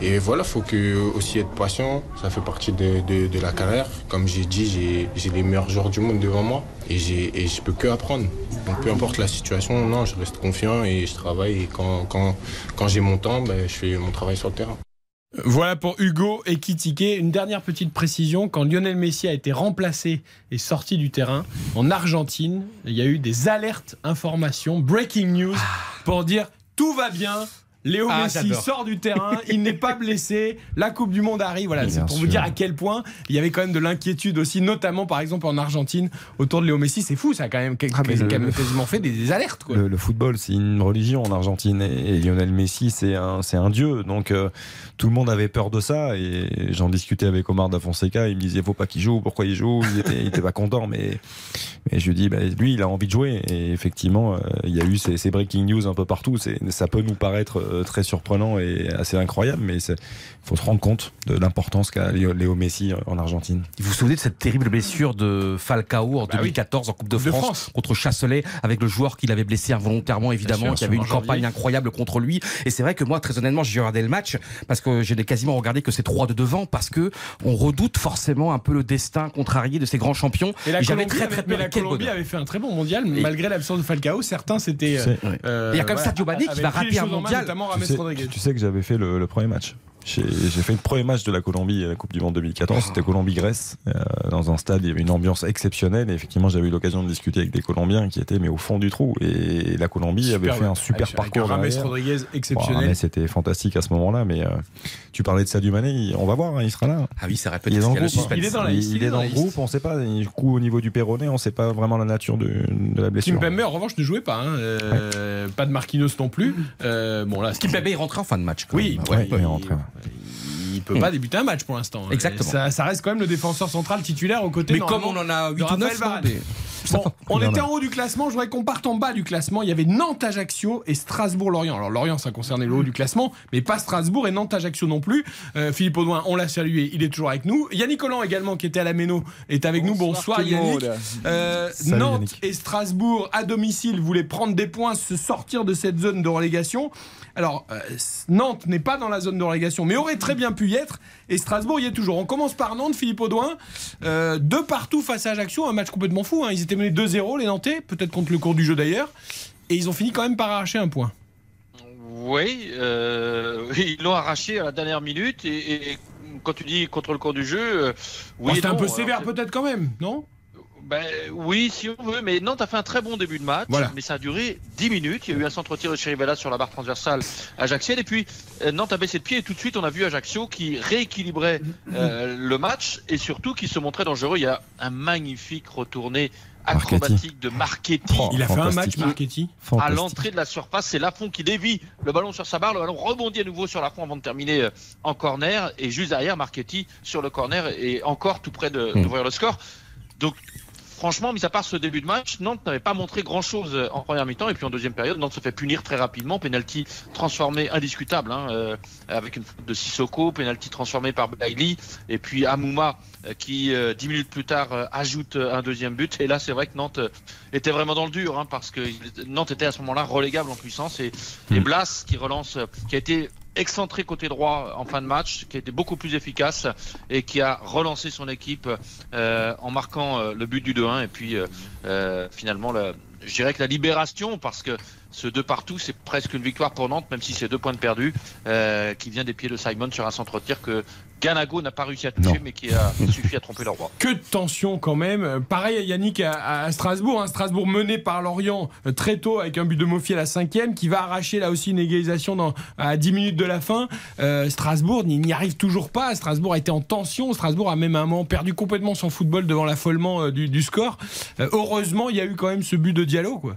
Et voilà, il faut que, aussi être patient. Ça fait partie de, de- de la carrière. Comme j'ai dit, j'ai- les meilleurs joueurs du monde devant moi. Et, et je peux que apprendre. Donc peu importe la situation, non, je reste confiant et je travaille. Et quand, quand, quand j'ai mon temps, ben, je fais mon travail sur le terrain. Voilà pour Hugo Ekitike. Une dernière petite précision, quand Lionel Messi a été remplacé et sorti du terrain en Argentine, il y a eu des alertes, informations, breaking news pour dire tout va bien. Léo Ah, Messi sort du terrain, il n'est pas blessé, la Coupe du Monde arrive. Voilà, c'est pour vous dire à quel point il y avait quand même de l'inquiétude aussi, notamment par exemple en Argentine autour de Léo Messi. C'est fou, ça a quand même, Ah, le- quasiment fait des, des alertes. Quoi. Le, le football, c'est une religion en Argentine et, et Lionel Messi, c'est un, c'est un dieu. Donc euh, tout le monde avait peur de ça et j'en discutais avec Omar da Fonseca. Il me disait faut pas qu'il joue, pourquoi il joue Il était, il était pas content, mais je lui dis, bah, lui, il a envie de jouer. Et effectivement, euh, il y a eu ces, ces breaking news un peu partout. C'est- Ça peut nous paraître euh, très surprenant et assez incroyable, mais il faut se rendre compte de l'importance qu'a Léo Messi en Argentine. Vous vous souvenez de cette terrible blessure de Falcao en 2014 en Coupe de France, France. contre Chasselet avec le joueur qu'il avait blessé involontairement évidemment, sûr, qui avait une janvier. campagne incroyable contre lui. Et c'est vrai que moi très honnêtement j'ai regardé le match parce que j'ai quasiment regardé que ces trois de devant parce que on redoute forcément un peu le destin contrarié de ces grands champions. Et la j'avais Colombie, très très avait, mais peur. la Colombie avait fait un très bon mondial, Et- malgré l'absence de Falcao. Certains c'était. Euh, Il y a quand même voilà, Sadio Mané qui va rater un main, Tu sais, Rodriguez. tu sais que j'avais fait le, le premier match. J'ai fait le premier match de la Colombie à la Coupe du Monde 2014. C'était Colombie-Grèce. Euh, dans un stade, il y avait une ambiance exceptionnelle. Et effectivement, j'avais eu l'occasion de discuter avec des Colombiens qui étaient mais au fond du trou. Et la Colombie avait fait un super avec, parcours. Avec un Rames. Rodriguez Bon, exceptionnel. Rames, C'était fantastique à ce moment-là. Mais euh, tu parlais de Sadio Mané. il- On va voir, hein, il sera là. Ah oui, ça répète Il est dans le groupe. Il est dans la Il- liste, il est dans le groupe. On sait pas. Du coup, au niveau du Péroné, on sait pas vraiment la nature de, de la blessure. Kimpembe en revanche ne jouait pas. hein, euh, Pas de Marquinhos non plus. Euh, bon là, Kimpembe est rentré en fin de match. quand Oui, même. Ouais, ouais, il est il- rentré. Il peut pas débuter un match pour l'instant. Exactement. Ça, ça reste quand même le défenseur central titulaire aux côtés. Mais comme on en a de 8 ou Raphaël 9, Varane. mais- Bon, on était en haut du classement. Je voudrais qu'on parte en bas du classement. Il y avait Nantes-Ajaccio et Strasbourg-Lorient. Alors Lorient, ça concernait le haut du classement, mais pas Strasbourg et Nantes-Ajaccio non plus. Euh, Philippe Audouin, on l'a salué. Il est toujours avec nous. Yannick Collant également, qui était à la Méno, est avec nous. Bonsoir Yannick. Euh, Salut, Nantes Yannick. et Strasbourg à domicile voulaient prendre des points, se sortir de cette zone de relégation. Alors, euh, Nantes n'est pas dans la zone de relégation, mais aurait très bien pu y être. Et Strasbourg y est toujours. On commence par Nantes, Philippe Audouin. Euh, deux partout face à Ajaccio, un match complètement fou. hein. Ils étaient menés 2-0, les Nantais, peut-être contre le cours du jeu d'ailleurs. Et ils ont fini quand même par arracher un point. Oui, euh, ils l'ont arraché à la dernière minute. Et, et quand tu dis contre le cours du jeu, oui. Bon, C'était un peu sévère c'est- peut-être quand même, non? Ben, oui, si on veut, mais Nantes a fait un très bon début de match, Voilà. mais ça a duré 10 minutes. Il y a eu un centre-tir de Chirivella sur la barre transversale Ajaccienne, et puis euh, Nantes a baissé de pied, et tout de suite on a vu Ajaccio qui rééquilibrait euh, le match, et surtout qui se montrait dangereux. Il y a un magnifique retourné acrobatique de Marchetti. Oh, Il a fait un match. Marchetti. À l'entrée de la surface, c'est Lafont qui dévie le ballon sur sa barre. Le ballon rebondit à nouveau sur Lafont avant de terminer euh, en corner. Et juste derrière, Marchetti sur le corner et encore tout près de- Mm. d'ouvrir le score. Donc, franchement, mis à part ce début de match, Nantes n'avait pas montré grand-chose en première mi-temps. Et puis en deuxième période, Nantes se fait punir très rapidement. Penalty transformé indiscutable hein, euh, avec une faute de Sissoko. Penalty transformé par Bailey. Et puis Amouma euh, qui, euh, dix minutes plus tard, euh, ajoute euh, un deuxième but. Et là, c'est vrai que Nantes euh, était vraiment dans le dur hein, parce que Nantes était à ce moment-là relégable en puissance. Et, et Blas qui relance, euh, qui a été excentré côté droit en fin de match, qui a été beaucoup plus efficace et qui a relancé son équipe euh, en marquant euh, le but du 2-1 et puis euh, finalement le- je dirais que la libération parce que ce 2 partout c'est presque une victoire pour Nantes même si c'est deux points de perdu qui vient des pieds de Simon sur un centre-tir que Ganago n'a pas réussi à toucher Non. mais qui a suffi à tromper le roi. Que de tension quand même. Pareil, Yannick à, à Strasbourg. hein. Strasbourg mené par Lorient euh, très tôt avec un but de Mofi à la cinquième qui va arracher là aussi une égalisation dans, à 10 minutes de la fin. Euh, Strasbourg n'y n'y arrive toujours pas. Strasbourg a été en tension. Strasbourg a même à un moment perdu complètement son football devant l'affolement euh, du, du score. Euh, heureusement, il y a eu quand même ce but de Diallo. Quoi.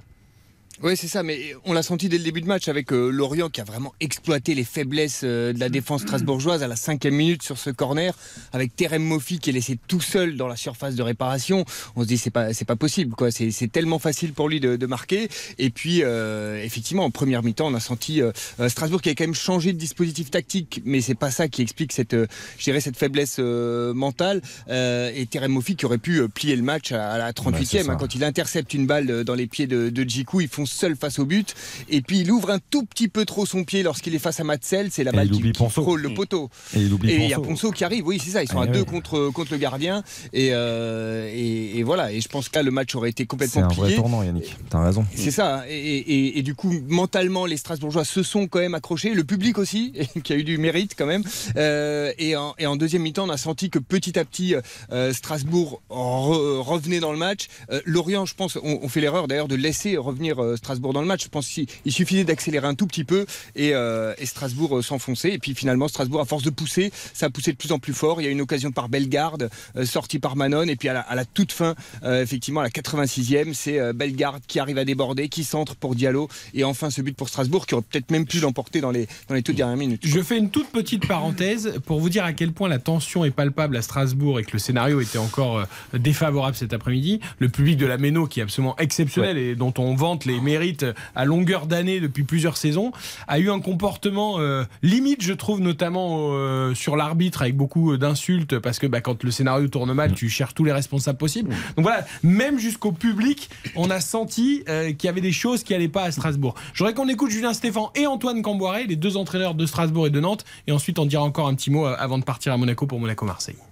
Oui, c'est ça, mais on l'a senti dès le début de match avec euh, Lorient qui a vraiment exploité les faiblesses euh, de la défense strasbourgeoise à la cinquième minute sur ce corner, avec Terem Moffi qui est laissé tout seul dans la surface de réparation. On se dit c'est pas c'est pas possible quoi, c'est c'est tellement facile pour lui de, de marquer. Et puis euh, effectivement en première mi-temps on a senti euh, Strasbourg qui a quand même changé de dispositif tactique, mais c'est pas ça qui explique cette je dirais cette faiblesse mentale euh, et Terem Moffi qui aurait pu plier le match à, à la 38e Bah, c'est ça. hein, quand il intercepte une balle dans les pieds de, de Djikou, ils font seul face au but. Et puis il ouvre un tout petit peu trop son pied lorsqu'il est face à Matzel. C'est la balle qui, qui Ponceau. frôle le poteau. Et il oublie Et il y a Ponceau. Qui arrive, oui, c'est ça. Ils sont Ah, à deux oui. contre, contre le gardien. Et, euh, et, et voilà. Et je pense que là, le match aurait été C'est complètement un vrai tournant, Yannick. T'as raison. C'est ça. Et, et- du coup, mentalement, les Strasbourgeois se sont quand même accrochés. Le public aussi, qui a eu du mérite quand même. Euh, et, en, deuxième mi-temps, on a senti que petit à petit, euh, Strasbourg re- revenait dans le match. Lorient, je pense, on, on fait l'erreur d'ailleurs de laisser revenir Strasbourg dans le match. Je pense qu'il il suffisait d'accélérer un tout petit peu et, euh, et Strasbourg euh, s'enfonçait. Et puis finalement, Strasbourg, à force de pousser, ça a poussé de plus en plus fort. Il y a une occasion par Bellegarde, euh, sortie par Manon. Et puis à la, à la toute fin, euh, effectivement, à la 86e, c'est euh, Bellegarde qui arrive à déborder, qui centre pour Diallo. Et enfin, ce but pour Strasbourg qui aurait peut-être même pu l'emporter dans les, dans les toutes dernières minutes. Je fais une toute petite parenthèse pour vous dire à quel point la tension est palpable à Strasbourg et que le scénario était encore défavorable cet après-midi. Le public de la Méno, qui est absolument exceptionnel et dont on vante les mérites à longueur d'année depuis plusieurs saisons, a eu un comportement euh, limite, je trouve, notamment euh, sur l'arbitre avec beaucoup d'insultes parce que bah, quand le scénario tourne mal, tu cherches tous les responsables possibles. Donc voilà, même jusqu'au public, on a senti euh, qu'il y avait des choses qui n'allaient pas à Strasbourg. J'aurais qu'on écoute Julien Stéphan et Antoine Camboiré, les deux entraîneurs de Strasbourg et de Nantes, et ensuite on dira encore un petit mot euh, avant de partir à Monaco pour Monaco-Marseille.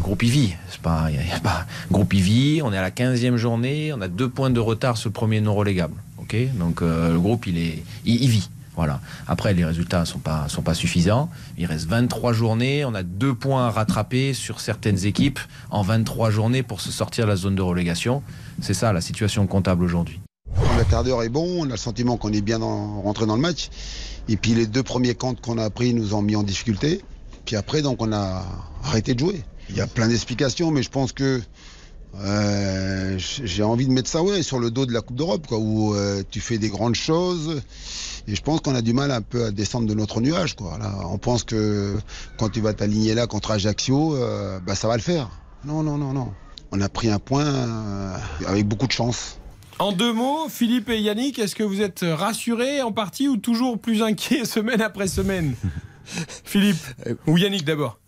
Groupe y vit. C'est pas, y a- y a pas. Groupe. On est à la 15e journée. On a deux points de retard sur le premier non relégable. Ok? Donc euh, le groupe il est, il, il vit. Voilà. Après les résultats sont pas sont pas suffisants. Il reste 23 journées. On a deux points à rattraper sur certaines équipes en 23 journées pour se sortir de la zone de relégation. C'est ça la situation comptable aujourd'hui. Le quart d'heure est bon, on a le sentiment qu'on est bien dans- rentré dans le match. Et puis les deux premiers comptes qu'on a pris nous ont mis en difficulté. Puis après, donc on a arrêté de jouer. Il y a plein d'explications, mais je pense que euh, j'ai envie de mettre ça ouais, sur le dos de la Coupe d'Europe, quoi, où euh, tu fais des grandes choses. Et je pense qu'on a du mal un peu à descendre de notre nuage. Quoi. Là, on pense que quand tu vas t'aligner là contre Ajaccio, euh, bah, ça va le faire. Non, non, non, non. On a pris un point euh, avec beaucoup de chance. En deux mots, Philippe et Yannick, est-ce que vous êtes rassurés en partie ou toujours plus inquiets semaine après semaine? Philippe ou Yannick d'abord?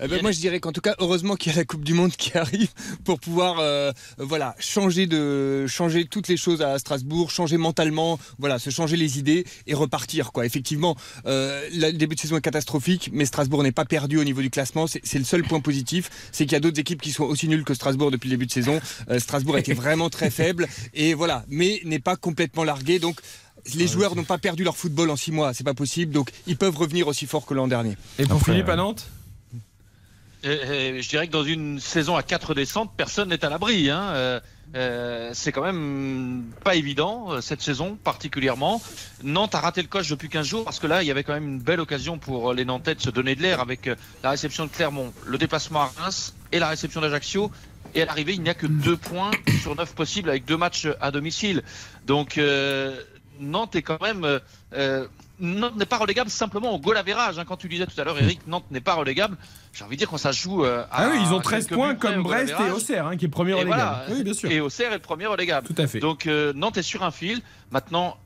Eh ben, moi, je dirais qu'en tout cas, heureusement qu'il y a la Coupe du Monde qui arrive pour pouvoir, euh, voilà, changer de, changer toutes les choses à Strasbourg, changer mentalement, voilà, se changer les idées et repartir, quoi. Effectivement, euh, le début de saison est catastrophique, mais Strasbourg n'est pas perdu au niveau du classement. C'est le seul point positif, c'est qu'il y a d'autres équipes qui sont aussi nulles que Strasbourg depuis le début de saison. Euh, Strasbourg a été vraiment très faible et voilà, mais n'est pas complètement largué, donc. Les joueurs n'ont pas perdu leur football en six mois, c'est pas possible, donc ils peuvent revenir aussi fort que l'an dernier. Et pour Philippe à Nantes? Et- et je dirais que dans une saison à quatre descentes, personne n'est à l'abri. Hein. Euh, euh, c'est quand même pas évident euh, cette saison particulièrement. Nantes a raté le coche depuis 15 jours parce que là il y avait quand même une belle occasion pour les Nantais de se donner de l'air avec euh, la réception de Clermont, le déplacement à Reims et la réception d'Ajaccio. Et à l'arrivée il n'y a que deux points sur neuf possibles avec deux matchs à domicile. Donc euh, Nantes est quand même euh, euh, Nantes n'est pas relégable simplement au goal average. hein. Quand tu disais tout à l'heure, Eric, Nantes n'est pas relégable. J'ai envie de dire qu'on ça joue. euh, à Ah oui, ils ont 13 quelques points comme Brest et. Auxerre, hein, qui est premier Et relégable. voilà. Oui, bien sûr. Et Auxerre est le premier relégable. Tout à fait. Donc euh, Nantes est sur un fil. Maintenant,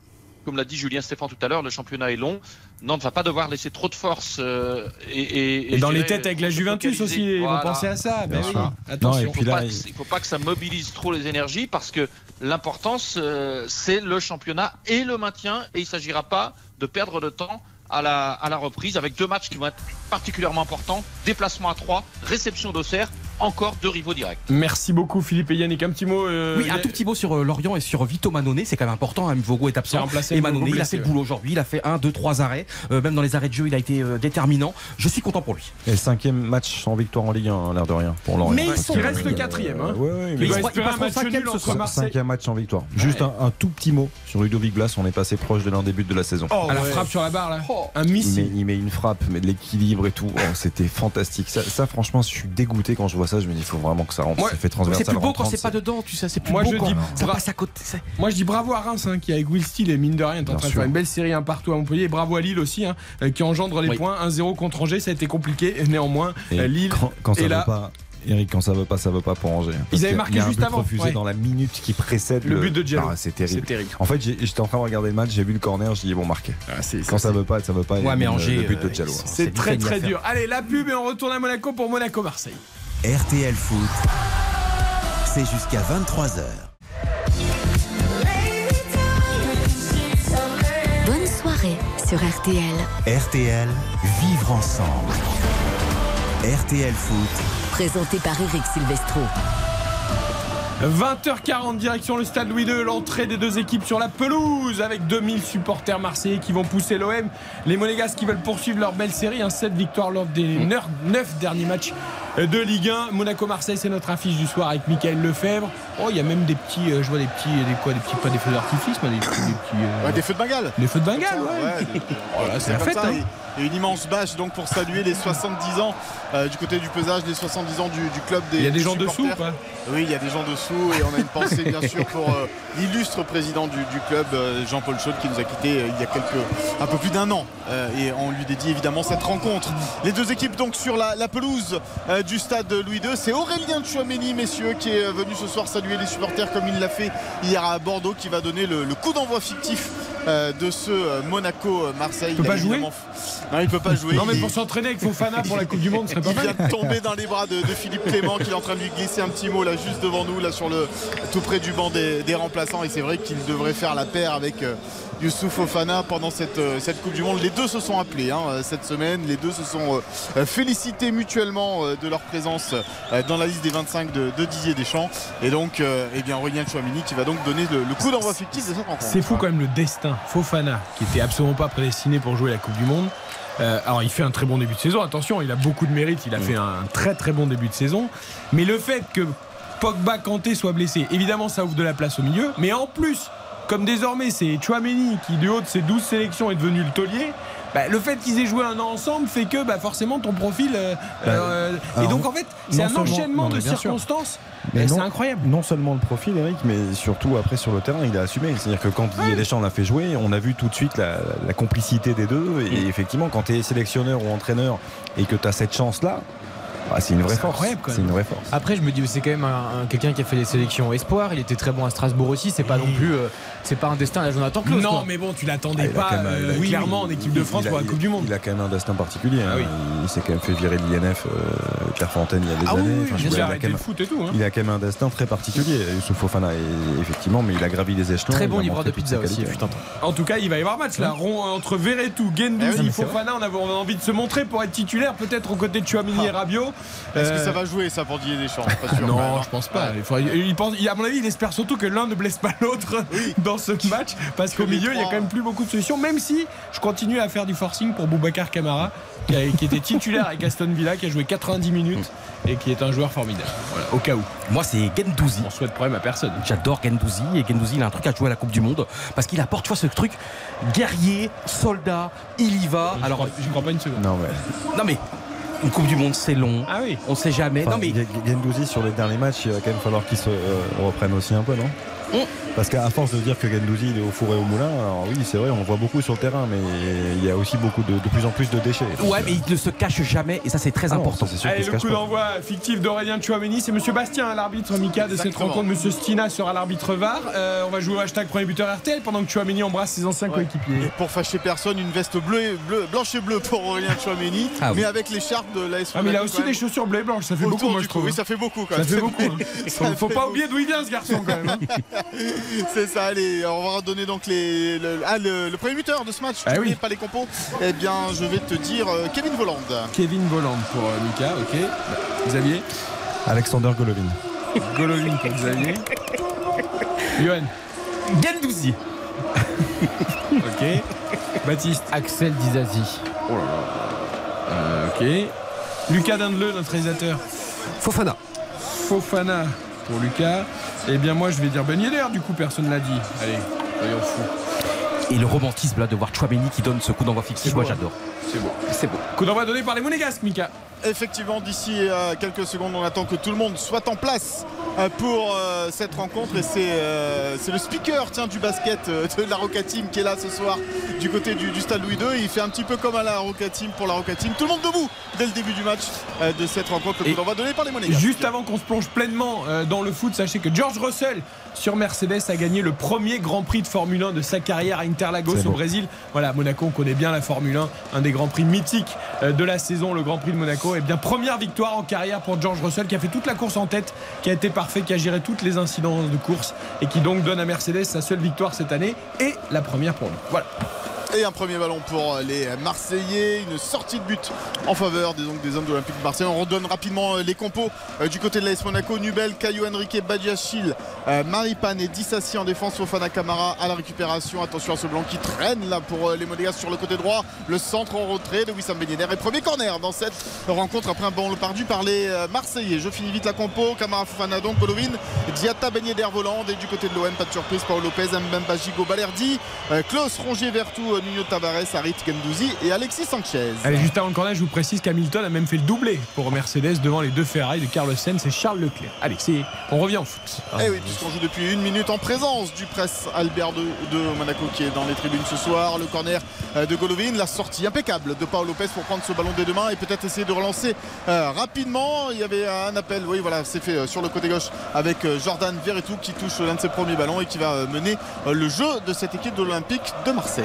comme l'a dit Julien Stéphane tout à l'heure, le championnat est long. Nantes va pas devoir laisser trop de force. euh, et, et- Et dans les dirais, têtes avec la Juventus aussi, ils vont Voilà. penser à ça. Ben Bien oui. sûr. Attention. Non, et puis faut là, pas il- il faut pas que ça mobilise trop les énergies parce que l'importance, euh, c'est le championnat et le maintien. Et il s'agira pas de perdre de temps à la, à la reprise avec deux matchs qui vont être particulièrement importants. Déplacement à 3, réception d'Auxerre, encore deux rivaux directs. Merci beaucoup Philippe et Yannick. Un petit mot. euh, Oui, un tout petit mot sur euh, Lorient et sur Vito Manone, c'est quand même important. Hein, Vogo est absent. remplacé Et Manone, il a fait le boulot aujourd'hui. Il a fait un, deux, trois arrêts. Euh, même dans les arrêts de jeu, il a été euh, déterminant. Je suis content pour lui. Et le cinquième match sans victoire en Ligue 1, l'air de rien. Pour Lorient. Mais ils sont- Il reste le quatrième. Hein. ouais, ouais, Il mais doit ils- espérer un match cinquième nul ce entre soir. Marseille. Cinquième match sans victoire. Juste un, un tout petit mot sur Ludovic Blas. On est passé proche de l'un des buts de la saison. à la frappe sur la barre là. Un Il met, missile. il met une frappe, mais de l'équilibre et tout. Oh, C'était fantastique. Ça, ça, franchement, je suis dégoûté quand je vois ça. Je me dis, il faut vraiment que ça rentre. Moi, ça fait transversal. C'est plus beau quand c'est pas dedans, tu sais. C'est plus Moi, beau je quand dis ça passe à côté. Moi je dis bravo à Reims hein, qui avec Will Steele et mine de rien est en train de faire une belle série un partout à Montpellier et bravo à Lille aussi hein, euh, qui engendre les Oui. points 1-0 contre Angers ça a été compliqué néanmoins Et euh, Lille quand, quand ça est veut là pas. Eric, quand ça veut pas, ça veut pas pour Angers. Parce Ils avaient qu'il y a- marqué y a un juste but avant, refusé ouais. dans la minute qui précède Le but de Diallo. Ah, c'est terrible. En fait, j'étais en train de regarder le match, j'ai vu le corner, je dis bon marqué. Ah, Quand ça veut pas, ça veut pas. Ouais, mais Angers, le but de euh, hein. c'est très très dur allez la pub et on retourne à Monaco pour Monaco-Marseille RTL Foot, c'est jusqu'à 23h. Bonne soirée sur RTL. RTL, vivre ensemble. RTL Foot, Présenté par Eric Silvestro. 20h40 direction le stade Louis II, l'entrée des deux équipes sur la pelouse avec 2000 supporters marseillais qui vont pousser l'OM. Les Monégasques qui veulent poursuivre leur belle série, un 7 victoires lors des 9 derniers matchs de Ligue 1. Monaco-Marseille, c'est notre affiche du soir avec Michael Lefebvre. Oh, il y a même des petits, euh, je vois des petits, des quoi, des petits, pas des feux d'artifice, mais des, petits. Des, petits, euh, ouais, des feux de Bengale. Des feux de Bengale, ouais. ouais voilà, c'est la fête. Ça, hein. et, et, une immense bâche donc pour saluer les 70 ans du côté du pesage, les 70 ans du, du club des. Il y a des gens supporters. dessous, quoi. Oui, il y a des gens dessous et on a une pensée bien sûr pour euh, l'illustre président du, du club, euh, Jean-Paul Chaud, qui nous a quitté il y a quelques, un peu plus d'un an. et on lui dédie évidemment cette rencontre. Les deux équipes donc sur la, la pelouse du stade Louis II. C'est Aurélien Chouameni, messieurs, qui est venu ce soir saluer les supporters comme il l'a fait hier à Bordeaux, qui va donner le, le coup d'envoi fictif de ce Monaco-Marseille. Il peut pas jouer? Non, il peut pas jouer. Non, mais pour s'entraîner avec Fofana pour la Coupe du Monde, serait pas il vient de tomber dans les bras de, de, Philippe Clément qui est en train de lui glisser un petit mot là juste devant nous, là sur le tout près du banc des, des remplaçants. Et c'est vrai qu'il devrait faire la paire avec euh, Youssouf Fofana pendant cette, euh, cette Coupe du Monde. Les deux se sont appelés hein, cette semaine. Les deux se sont euh, félicités mutuellement euh, de leur présence euh, dans la liste des 25 de, de Didier Deschamps. Et donc, eh bien, Aurélien Chouamini qui va donc donner le, le coup d'envoi fictif de cette rencontre. C'est fou quand même le destin. Fofana, qui était absolument pas prédestiné pour jouer la Coupe du Monde. Euh, alors il fait un très bon début de saison, attention, il a beaucoup de mérite, il a fait un très très bon début de saison. Mais le fait que Pogba Kanté soit blessé, évidemment ça ouvre de la place au milieu, mais en plus, comme désormais c'est Chouameni qui du haut de ses 12 sélections est devenu le taulier, bah, le fait qu'ils aient joué un an ensemble fait que bah, forcément ton profil. Euh, Bah, euh, et donc en fait, c'est un enchaînement non, de circonstances. Et c'est non- incroyable. Non seulement le profil, Eric, mais surtout après sur le terrain, il a assumé. C'est-à-dire que quand Didier Deschamps l'a fait jouer, on a vu tout de suite la, la complicité des deux. Et Mm. effectivement, quand tu es sélectionneur ou entraîneur et que tu as cette chance-là, bah, c'est une vraie force. incroyable, quand C'est même. une vraie force. Après, je me dis, c'est quand même un- un- quelqu'un qui a fait des sélections espoir. Il était très bon à Strasbourg aussi. C'est pas non plus, euh, c'est pas un destin à la Jonathan. Non, quoi. mais bon, tu l'attendais Ah, pas même- euh, oui, clairement en équipe de France pour la Coupe du Monde. Il a quand même un destin particulier. hein. Ah oui. Il, s'est quand même fait virer de l'INF, euh, Clairefontaine, il y a des Ah années. oui, Enfin, il a quand le même- foot et tout. hein. Il a quand même un destin très particulier, Youssouf Fofana, effectivement, mais il a gravi les échelons. Très bon livreur de pizza aussi. En tout cas, il va y avoir match là. Rond entre Verretou, Gendouzi, Fofana. On a, on a envie de se montrer pour être titulaire, peut-être aux côtés de Chouamini et Rabiot. Est-ce que Euh, ça va jouer ça pour Didier Deschamps? Pas sûr, Non, hein. je pense pas. Il faut- il pense, il- à mon avis, il espère surtout que l'un ne blesse pas l'autre dans ce match, parce qu'au milieu, il y a quand même plus beaucoup de solutions. Même si je continue à faire du forcing pour Boubacar Camara, qui, a- qui était titulaire avec Aston Villa, qui a joué 90 minutes et qui est un joueur formidable. Voilà, au cas où. Moi, c'est Gendouzi. On souhaite problème à personne. J'adore Gendouzi et Gendouzi il a un truc à jouer à la Coupe du Monde parce qu'il apporte tu vois ce truc guerrier, soldat, il y va. Alors, Alors je crois pas une seconde. Non, ouais. non mais une Coupe du Monde c'est long. Ah oui. On sait jamais. Enfin, non mais Gendouzi sur les derniers matchs, il va quand même falloir qu'il se euh, reprenne aussi un peu, non? Mm. Parce qu'à force de dire que Gendouzi il est au four et au moulin, alors oui c'est vrai on le voit beaucoup sur le terrain, mais il y a aussi beaucoup de, de plus en plus de déchets. Ouais mais il ne se cache jamais et ça c'est très ah non, important. ça, c'est sûr Allez, le coup d'envoi fictif d'Aurélien Chouameni, c'est Monsieur Bastien, hein, l'arbitre Mika de cette rencontre. Monsieur Stina sera l'arbitre VAR. Euh, on va jouer au hashtag premier buteur RTL pendant que Chouameni embrasse ses anciens Ouais. coéquipiers. Et pour fâcher personne, une veste bleue, bleu- blanche et bleue pour Aurélien Chouameni, Ah oui. mais avec l'écharpe de l'AS Ah mais il a aussi des chaussures bleues et blanches, ça fait beaucoup moi je trouve. Oui, ça fait beaucoup. Quand Ça même. fait beaucoup. hein. Ça Faut, faut fait pas beaucoup. oublier d'où il vient ce garçon quand même. hein. C'est ça, allez, on va redonner donc les, le, ah, le, le premier buteur de ce match. Ah tu oui. pas les compos. Eh bien, je vais te dire euh, Kevin Voland. Kevin Voland pour euh, Mika, ok. Xavier. Alexander Golovin. Golovin pour Xavier. Johan. Gendouzi. Ok. Baptiste. Axel Dizazi. Oh là là. Euh, ok. Lucas Dindeleu, notre réalisateur. Fofana. Fofana pour Lucas. Eh bien moi je vais dire Ben Yedder, du coup personne l'a dit. Allez, soyons fous. Et le romantisme là de voir Chouameni qui donne ce coup d'envoi fictif, moi beau, j'adore. C'est beau. C'est beau. Coup d'envoi donné par les Monégasques, Mika. Effectivement, d'ici euh, quelques secondes, on attend que tout le monde soit en place euh, pour euh, cette rencontre. Et c'est euh, c'est le speaker tiens, du basket euh, de la Roca Team qui est là ce soir du côté du, du stade Louis II. Il fait un petit peu comme à la Roca Team pour la Roca Team. Tout le monde debout dès le début du match euh, de cette rencontre. Et coup d'envoi donné par les Monégasques. Juste avant qu'on se plonge pleinement euh, dans le foot, sachez que George Russell sur Mercedes a gagné le premier Grand Prix de Formule 1 de sa carrière à Interlagos au. Brésil. Voilà, Monaco, on connaît bien la Formule 1, un des Grands Prix mythiques euh, de la saison, le Grand Prix de Monaco. Et bien première victoire en carrière pour George Russell qui a fait toute la course en tête, qui a été parfait, qui a géré toutes les incidences de course et qui donc donne à Mercedes sa seule victoire cette année et la première pour lui. Voilà. Et un premier ballon pour les Marseillais. Une sortie de but en faveur des, hommes de l'Olympique de Marseille. On redonne rapidement les compos du côté de l'AS Monaco. Nubel, Caillou Henrique, Badiachil, Maripane et Dissassi en défense. Fofana Camara à la récupération. Attention à ce blanc qui traîne là pour les Monégasques sur le côté droit. Le centre en retrait de Wissam Ben Et premier corner dans cette rencontre après un ballon perdu par les Marseillais. Je finis vite la compo. Camara Fofana donc Golovin, Diata Ben volant. Et du côté de l'OM, pas de surprise. Paul Lopez, Mbemba Gigo Balerdi, Klaus Rongier Vertou, Nuno Tavares, Harit Gendouzi et Alexis Sanchez. Allez, juste avant le corner, je vous précise qu'Hamilton a même fait le doublé pour Mercedes devant les deux Ferrari de Carlos Sainz et Charles Leclerc. Alexis, on revient au foot. Eh oui, puisqu'on joue depuis une minute en présence du presse Albert de, de, Monaco qui est dans les tribunes ce soir. Le corner de Golovin, la sortie impeccable de Paul Lopez pour prendre ce ballon des deux mains et peut-être essayer de relancer euh, rapidement. Il y avait un appel, oui, voilà, c'est fait sur le côté gauche avec Jordan Verretou qui touche l'un de ses premiers ballons et qui va mener le jeu de cette équipe de l'Olympique de Marseille.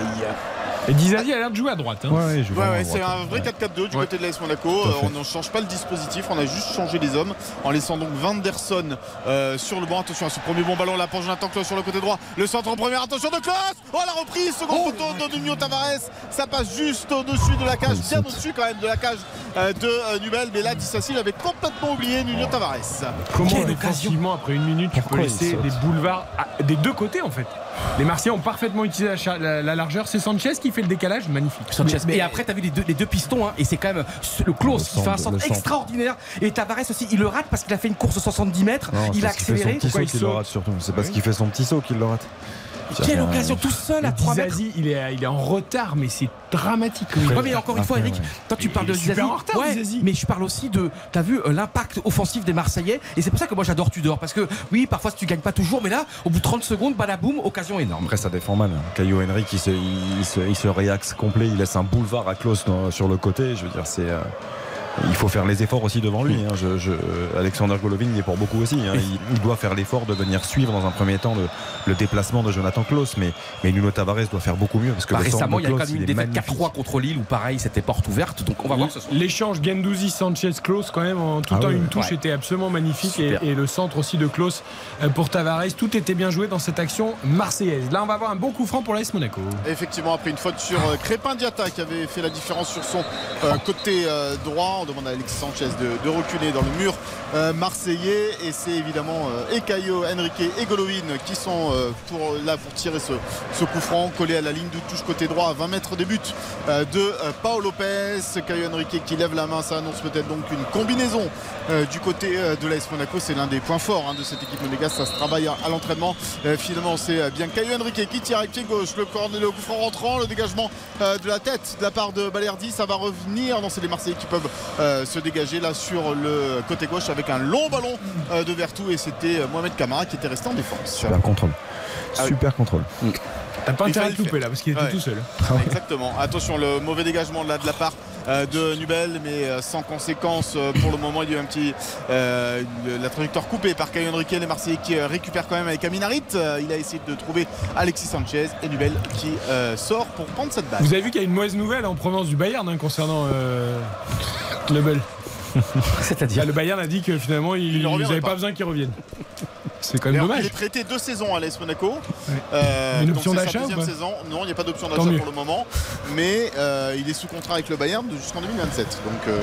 Et Dizazi a l'air de jouer à droite. Hein. Ouais, ouais, ouais c'est un vrai 4-4-2 du côté de l'AS Monaco. Euh, on ne change pas le dispositif, on a juste changé les hommes en laissant donc Vanderson euh, sur le banc. Attention à ce premier bon ballon, la pour Jonathan Klaus sur le côté droit. Le centre en première, attention de Klaus Oh la reprise, second oh, poteau de Nuno Tavares. Ça passe juste au-dessus de la cage, bien au-dessus quand même de la cage euh, de Nubel. Mais là, Dissassi avait complètement oublié Nuno Tavares. Comment défensivement, après une minute, tu peux laisser des boulevards des deux côtés en fait? Les Marseillais ont parfaitement utilisé la, la, largeur. C'est Sanchez qui fait le décalage, magnifique. Sanchez. Mais, et après, tu as vu les deux, les deux pistons, hein, et c'est quand même le close qui fait un centre extraordinaire. Et Tavares aussi, il le rate parce qu'il a fait une course de 70 mètres. il a accéléré. C'est parce qu'il le rate surtout. C'est parce qu'il fait son petit saut qu'il le rate. Quelle occasion tout seul à 3 mètres. il est, il est en retard, mais c'est dramatique. Ouais, mais encore une fois, Eric, toi tu parles de Zizazi. en retard, ouais, mais je parle aussi de. T'as vu euh, l'impact offensif des Marseillais, et c'est pour ça que moi j'adore Tudor, parce que oui, parfois tu gagnes pas toujours, mais là, au bout de 30 secondes, balaboum, occasion énorme. Après, ça défend mal. Hein. Caillou Henry qui se, il, se, il se réaxe complet, il laisse un boulevard à Klaus sur le côté. Je veux dire, c'est. Euh, il faut faire les efforts aussi devant lui. Hein. Je, je, Alexander Golovin il est pour beaucoup aussi. Hein. Il, doit faire l'effort de venir suivre dans un premier temps le, le déplacement de Jonathan Klaus. Mais, mais Nuno Tavares doit faire beaucoup mieux. Parce que bah, récemment, il y a quand même une défaite 4-3 contre Lille où pareil, c'était porte ouverte. Donc on va voir ce soir. L'échange Gendouzi-Sanchez-Klaus, quand même, en tout ah temps, une touche était absolument magnifique. Et, et, le centre aussi de Klaus euh, pour Tavares. Tout était bien joué dans cette action marseillaise. Là, on va avoir un bon coup franc pour l'AS Monaco. Effectivement, après une faute sur euh, Crépin Diata qui avait fait la différence sur son euh, côté euh, droit. On demande à Alexis Sanchez de, reculer dans le mur euh, marseillais. Et c'est évidemment euh, Ekayo, Enrique et Golovin qui sont euh, pour, là pour tirer ce, coup franc collé à la ligne de touche côté droit à 20 mètres des buts de Paolo Lopez. Caio Enrique qui lève la main ça annonce peut-être donc une combinaison du côté de l'AS Monaco. C'est l'un des points forts hein, de cette équipe monégasque. Ça se travaille à, l'entraînement. Finalement c'est bien Caio Enrique qui tire avec pied gauche. Le, corner, le coup franc rentrant le dégagement de la tête de la part de Balerdi. Ça va revenir. Non c'est les Marseillais qui peuvent se dégager là sur le côté gauche avec un long ballon euh, de Vertou et c'était euh, Mohamed Camara qui était resté en défense. Super contrôle. Ah Super contrôle. Mm. T'as pas intérêt de louper là parce qu'il était tout seul. Exactement. Attention, le mauvais dégagement là de la part euh, de Nubel, mais sans conséquence pour le moment. Il y a eu un petit. la trajectoire coupée par Caio Henrique, les Marseillais qui récupèrent quand même avec Aminarit. il a essayé de trouver Alexis Sanchez et Nubel qui sort pour prendre cette balle. Vous avez vu qu'il y a une mauvaise nouvelle en provenance du Bayern hein, concernant Nubel. C'est-à-dire Le Bayern a dit que finalement, ils n'avaient pas. besoin qu'il revienne. C'est quand même dommage. Il est prêté deux saisons à l'AS Monaco. Euh, une option d'achat saison. Non, il n'y a pas d'option d'achat pour le moment. Mais euh, il est sous contrat avec le Bayern jusqu'en 2027. Donc. Euh,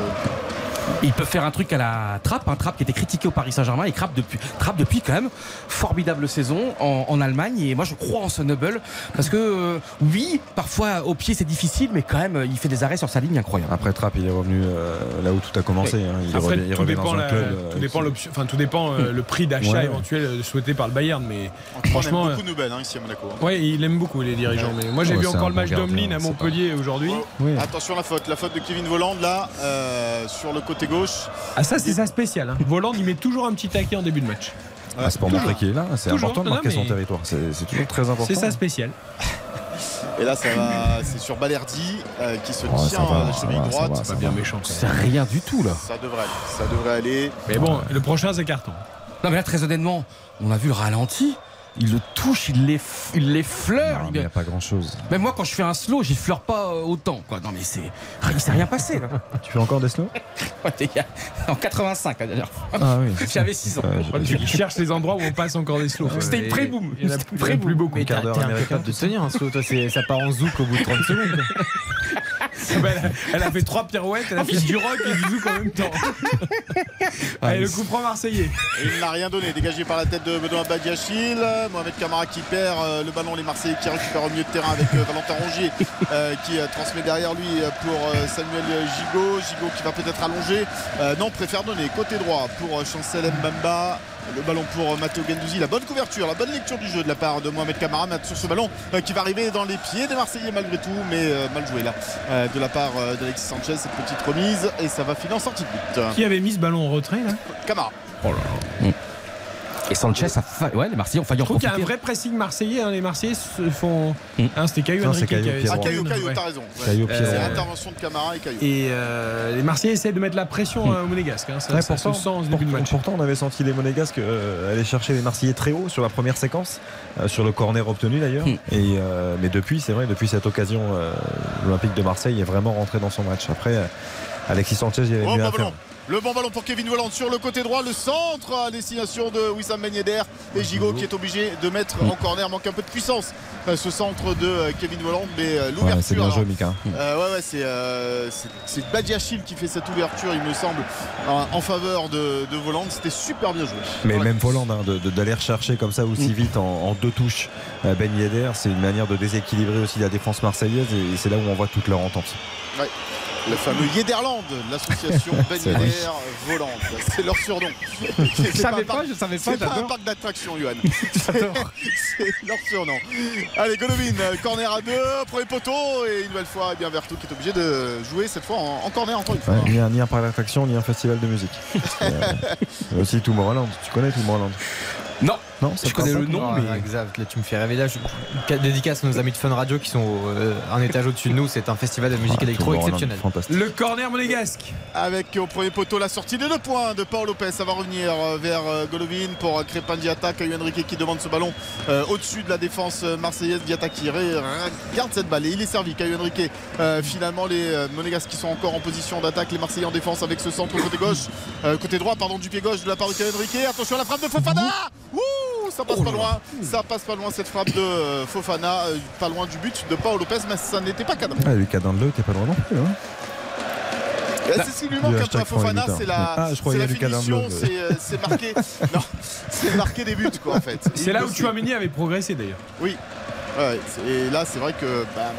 ils peuvent faire un truc à la Trappe, un Trappe qui était critiqué au Paris Saint-Germain et Trappe depuis, Trappe depuis quand même formidable saison en, Allemagne et moi je crois en ce Noble parce que euh, oui parfois au pied c'est difficile mais quand même il fait des arrêts sur sa ligne incroyable. Après Trappe il est revenu euh, là où tout a commencé. Hein. Il, Après, revient, tout, dépend club, tout, dépend enfin, tout dépend euh, le prix d'achat éventuel souhaité par le Bayern mais franchement il aime beaucoup Nobel hein, ici à Monaco. Hein. Ouais il aime beaucoup les dirigeants mais moi j'ai vu encore le match d'Omlin à Montpellier aujourd'hui. Attention la faute la faute de Kevin Voland là sur le côté gauche. Ah ça c'est ça spécial. Hein. Voland il met toujours un petit taquet en début de match. Ah, c'est pour montrer qu'il est là. C'est important de marquer son territoire. C'est toujours très important. C'est ça spécial. Et là, ça va, c'est sur Balerdi euh, qui se tient à la cheville droite. C'est pas bien méchant. C'est rien du tout là. Ça devrait aller. Ça devrait aller. Mais bon, le prochain c'est carton. Non mais là très honnêtement, on a vu le ralenti. Il le touche, il les, il l'effleure. Il n'y a pas grand chose. Même moi, quand je fais un slow, j'effleure pas euh, autant. Quoi. Non, mais c'est. Il s'est rien passé là. Tu fais encore des slows? En 85, la dernière fois. Ah oui. J'avais 6 ans. Tu cherches les endroits où on passe encore des slows. C'était une pré-boom. Il y en a C'était une il y en a plus beaucoup. Mais t'es quart d'heure t'es américain. incapable de tenir un slow, toi, c'est- ça part en zouk au bout de 30 secondes. Elle, a, elle a fait trois pirouettes, elle a fait du rock et du zouk en même temps. Allez, le coup franc marseillais. Et il n'a rien donné, dégagé par la tête de Benoît Badiachil. Mohamed Camara qui perd euh, le ballon, les Marseillais qui récupèrent au milieu de terrain avec euh, Valentin Rongier euh, qui transmet derrière lui pour Samuel Gigot. Gigot qui va peut-être allonger. Euh, non, préfère donner côté droit pour Chancel Mbamba. Le ballon pour Matteo Gendouzi, la bonne couverture, la bonne lecture du jeu de la part de Mohamed Camara mais sur ce ballon euh, qui va arriver dans les pieds des Marseillais malgré tout, mais euh, mal joué là euh, de la part d'Alexis Sanchez, cette petite remise et ça va finir en sortie de but. Qui avait mis ce ballon en retrait là? Camara. Et Sanchez, a fa- ouais, les Marseillais ont failli Je en trouve qu'il y a un profiter. vrai pressing marseillais. hein, Les Marseillais se font. Mm. Hein, C'était Caillou Non, qui Caillou. Ah, Caillou, Caillou, Ouais. t'as raison. Ouais. Caillou C'est l'intervention de Camara et Caillou. Et euh, les Marseillais essaient de mettre la pression euh, au Monégasque. hein, Ça, Ouais, ça se sent en ce début de match. pourtant, on avait senti les Monégasques euh, aller chercher les Marseillais très haut sur la première séquence, euh, sur le corner obtenu d'ailleurs. Et euh, mais depuis, c'est vrai, depuis cette occasion, euh, l'Olympique de Marseille est vraiment rentré dans son match. Après, euh, Alexis Sanchez, il y avait Oh, mieux à faire. Le bon ballon pour Kevin Volland sur le côté droit, le centre à destination de Wissam Ben Yedder et Gigot qui est obligé de mettre en corner, manque un peu de puissance euh, ce centre de euh, Kevin Volland, mais euh, Ouais, l'ouverture. c'est bien joué, Mika. euh, ouais, ouais, c'est euh, Badiachil qui fait cette ouverture, il me semble, en, faveur de, de Volland. C'était super bien joué. Mais Voilà. même volant hein, d'aller rechercher comme ça aussi vite en, en deux touches Ben Yedder, c'est une manière de déséquilibrer aussi la défense marseillaise et c'est là où on voit toute leur entente. Ouais. Le fameux Yederland, l'association Ben Yedder. Volland. C'est leur surnom. Je savais pas, je savais pas, C'est pas un parc d'attractions, Johan. C'est leur surnom. Allez, Golovin, corner à deux, premier poteau et une nouvelle fois, eh bien Vertou qui est obligé de jouer cette fois en, en corner encore une fois. Ouais, ni, un, ni un parc d'attraction, ni un festival de musique. Et, euh, aussi Tomorrowland. Tu connais Tomorrowland? Non, Non, ça je connais le nom, mais. exact, là tu me fais rêver. Là, je... dédicace à nos amis de Fun Radio qui sont euh, un étage au-dessus de nous. C'est un festival de musique Ah, électro Tomorrowland, exceptionnel. Fantastique. Le corner monégasque. Avec au premier poteau la sortie des deux points de Paul Lopez. Ça va revenir euh, vers euh, Golovin pour Crépin Diatta. Caillou Henrique qui demande ce ballon euh, au-dessus de la défense euh, marseillaise. Diatta qui regarde cette balle et il est servi. Caillou Henrique. Euh, finalement, les euh, Monégasques qui sont encore en position d'attaque. Les Marseillais en défense avec ce centre côté gauche, euh, côté droit, pardon, du pied gauche de la part de Caillou Henrique. Attention à la frappe de Fofana. Ouh, ça passe Oh pas loin. Ça passe pas loin cette frappe de euh, Fofana. euh, pas loin du but de Paul Lopez, mais ça n'était pas cadré. Ah, Lucas Dandeleu, t'es pas loin non plus. Hein C'est ce qui lui manque Le un peu à Fofana, c'est la, Ah, la finition, c'est euh, c'est marqué, non, c'est marqué des buts quoi en fait. C'est là où. Chouameni avait progressé d'ailleurs. Oui, ouais, et là c'est vrai que bah,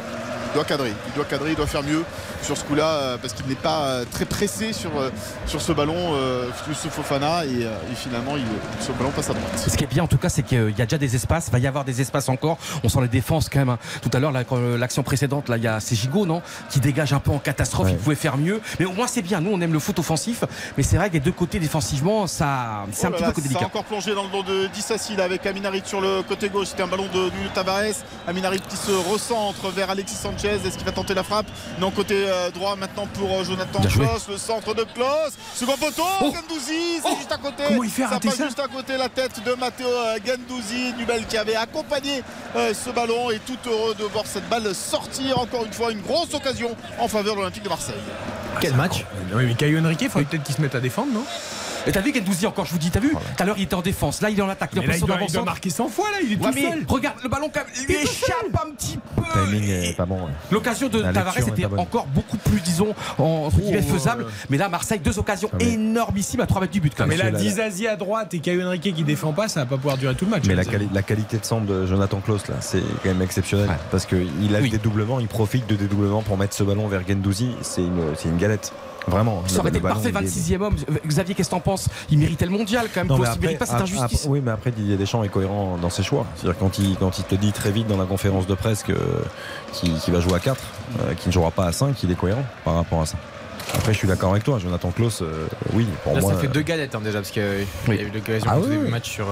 il doit cadrer, il doit cadrer, il doit faire mieux sur ce coup-là euh, parce qu'il n'est pas euh, très pressé sur, euh, sur ce ballon, euh, ce Fofana et, et finalement il, ce ballon passe à droite. Ce qui est bien en tout cas, c'est qu'il y a déjà des espaces, il va y avoir des espaces encore. On sent les défenses quand même. hein. Tout à l'heure, là, quand, l'action précédente, là, il y a Gigot, non Qui dégage un peu en catastrophe. Ouais. Il pouvait faire mieux. Mais au moins, c'est bien. Nous, on aime le foot offensif. Mais c'est vrai que des deux côtés défensivement, ça, c'est Oh un petit là, peu Ça a délicat. encore plongé dans le dos de Dissassi avec Aminarit sur le côté gauche. C'était un ballon de Nuno Tavares. Aminarit qui se recentre vers Alexis Sanchez. Est-ce qu'il va tenter la frappe Non, côté euh, droit maintenant pour euh, Jonathan. Klaus. Le centre de Klaus. Second poteau. Oh. Gendouzi, c'est Oh. juste à côté. Comment il fait Ça rater passe ça juste à côté la tête de Matteo euh, Gendouzi. Nubel qui avait accompagné ce ballon et tout heureux de voir cette balle sortir. Encore une fois, une grosse occasion en faveur de l'Olympique de Marseille. Quel match Oui, mais Caillou Henrique, il faudrait peut-être qu'il se mette à défendre, non? Et t'as vu Gendouzi encore, je vous dis, t'as vu Tout à l'heure, il était en défense. Là, il est en attaque. Il a Mais là, il l'impression doit, il d'avancer. doit marquer 100 fois là, il est Ouais, tout mais seul. regarde, le ballon lui échappe un petit peu. Le timing est pas bon. ouais. L'occasion de La Tavares était encore beaucoup plus, disons, en, entre guillemets, Oh, faisable. Mais là, Marseille, deux occasions Ah, mais- énormissimes à 3 mètres du but quand Mais même. là, Dizazi à droite et Caillou Henrique qui défend pas, ça va pas pouvoir durer tout le match. Mais la, quali- la qualité de centre de Jonathan Klaus, là, c'est quand même exceptionnel. Ouais. Parce qu'il a Oui. le dédoublement, il profite de dédoublement pour mettre ce ballon vers Gendouzi. C'est une, c'est une galette. Vraiment. Ça aurait Le- été le parfait, il est- 26e homme. Xavier, qu'est-ce que t'en penses? Il méritait le mondial quand même. Non, il mérite pas cette injustice. oui, mais après Didier Deschamps est cohérent dans ses choix. C'est-à-dire quand il, quand il te dit très vite dans la conférence de presse que- qu'il qu'il va jouer à 4, euh, qu'il ne jouera pas à 5, il est cohérent par rapport à ça. Après, je suis d'accord avec toi, Jonathan Klaus, euh, oui, pour Là, moi. ça fait deux galettes hein, déjà parce qu'il y a eu Oui. il y a eu l'occasion Ah oui, du match sur,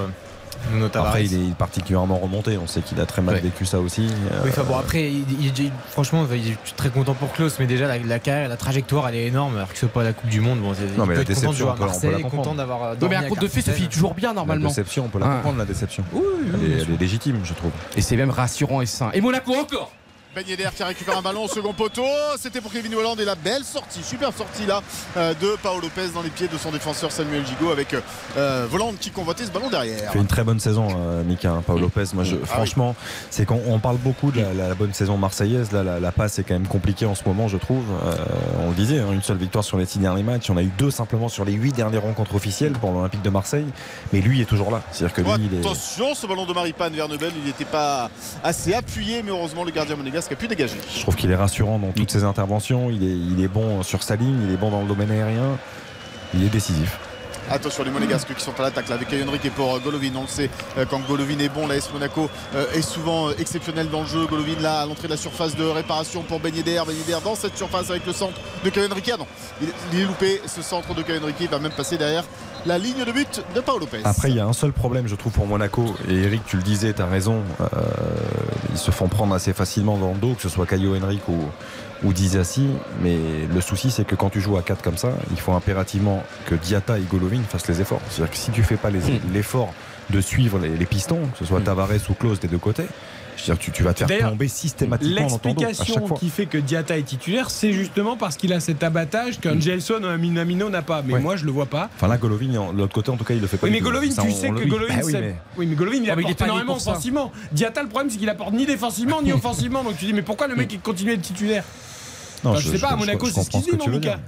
euh, Après, il est particulièrement remonté. On sait qu'il a très mal vécu ça aussi. Oui, bon, après, il, franchement, il est très content pour Klaus, mais déjà, la, carrière, la trajectoire, elle est énorme. Alors que ce soit pas la Coupe du Monde, bon, non, mais la déception, on peut, content d'avoir. mais un compte de fait, ça finit toujours bien normalement. La déception, on peut la ah. comprendre, la déception. Oui, elle, est, légitime, je trouve. Et c'est même rassurant et sain. Et Monaco encore ben d'air qui récupère un ballon au second poteau. C'était pour Kevin Holland et la belle sortie, super sortie là euh, de Paolo Lopez dans les pieds de son défenseur Samuel Gigot avec euh, qui convoitait ce ballon derrière. Il fait une très bonne saison, euh, Mika, hein, Paolo Lopez. Moi, je, ah franchement, c'est qu'on parle beaucoup de la, bonne saison marseillaise. Là, la, passe est quand même compliquée en ce moment, je trouve. on le disait, hein, une seule victoire sur les six derniers matchs. On a eu deux simplement sur les huit dernières rencontres officielles pour l'Olympique de Marseille. Mais lui est toujours là. C'est-à-dire que lui, Attention, ce ballon de Maripane vers Nebel, il n'était pas assez appuyé, mais heureusement le gardien monégasque a pu dégager. Je trouve qu'il est rassurant dans toutes ses interventions. Il est, il est bon sur sa ligne, il est bon dans le domaine aérien. Il est décisif. Attention les Monégasques qui sont à l'attaque là avec Henrik et pour euh, Golovin. On le sait, euh, quand Golovin est bon, la S Monaco euh, est souvent exceptionnel dans le jeu. Golovin là à l'entrée de la surface de réparation pour Ben Yedder. Ben Yedder dans cette surface avec le centre de Kevin Ah non, il, est loupé ce centre de Kevin Il va même passer derrière la ligne de but de Paolo Lopez. Après, il y a un seul problème, je trouve, pour Monaco. Et Eric, tu le disais, tu as raison. ils se font prendre assez facilement dans le dos, que ce soit Caio Henrik ou, ou Dizassi. Mais le souci, c'est que quand tu joues à 4 comme ça, il faut impérativement que Diata et Golovin fassent les efforts. C'est-à-dire que si tu fais pas hmm. l'effort de suivre les, pistons, que ce soit hmm. Tavares ou Klose des deux côtés, tu, vas te faire tomber systématiquement L'explication qui fait que Diata est titulaire, c'est justement parce qu'il a cet abattage qu'un Gelson ou un Minamino n'a pas. Mais moi, je le vois pas. Enfin là, Golovin, de l'autre côté, en tout cas, il le fait pas. Oui, mais Golovin, tu sais que Golovin, bah oui, mais... Golovin, il, apporte énormément offensivement. Diata, le problème, c'est qu'il apporte ni défensivement ni offensivement. Donc tu dis, mais pourquoi le mec continue à être titulaire non, je, sais pas, à Monaco, c'est ce qu'il dit, non, Mika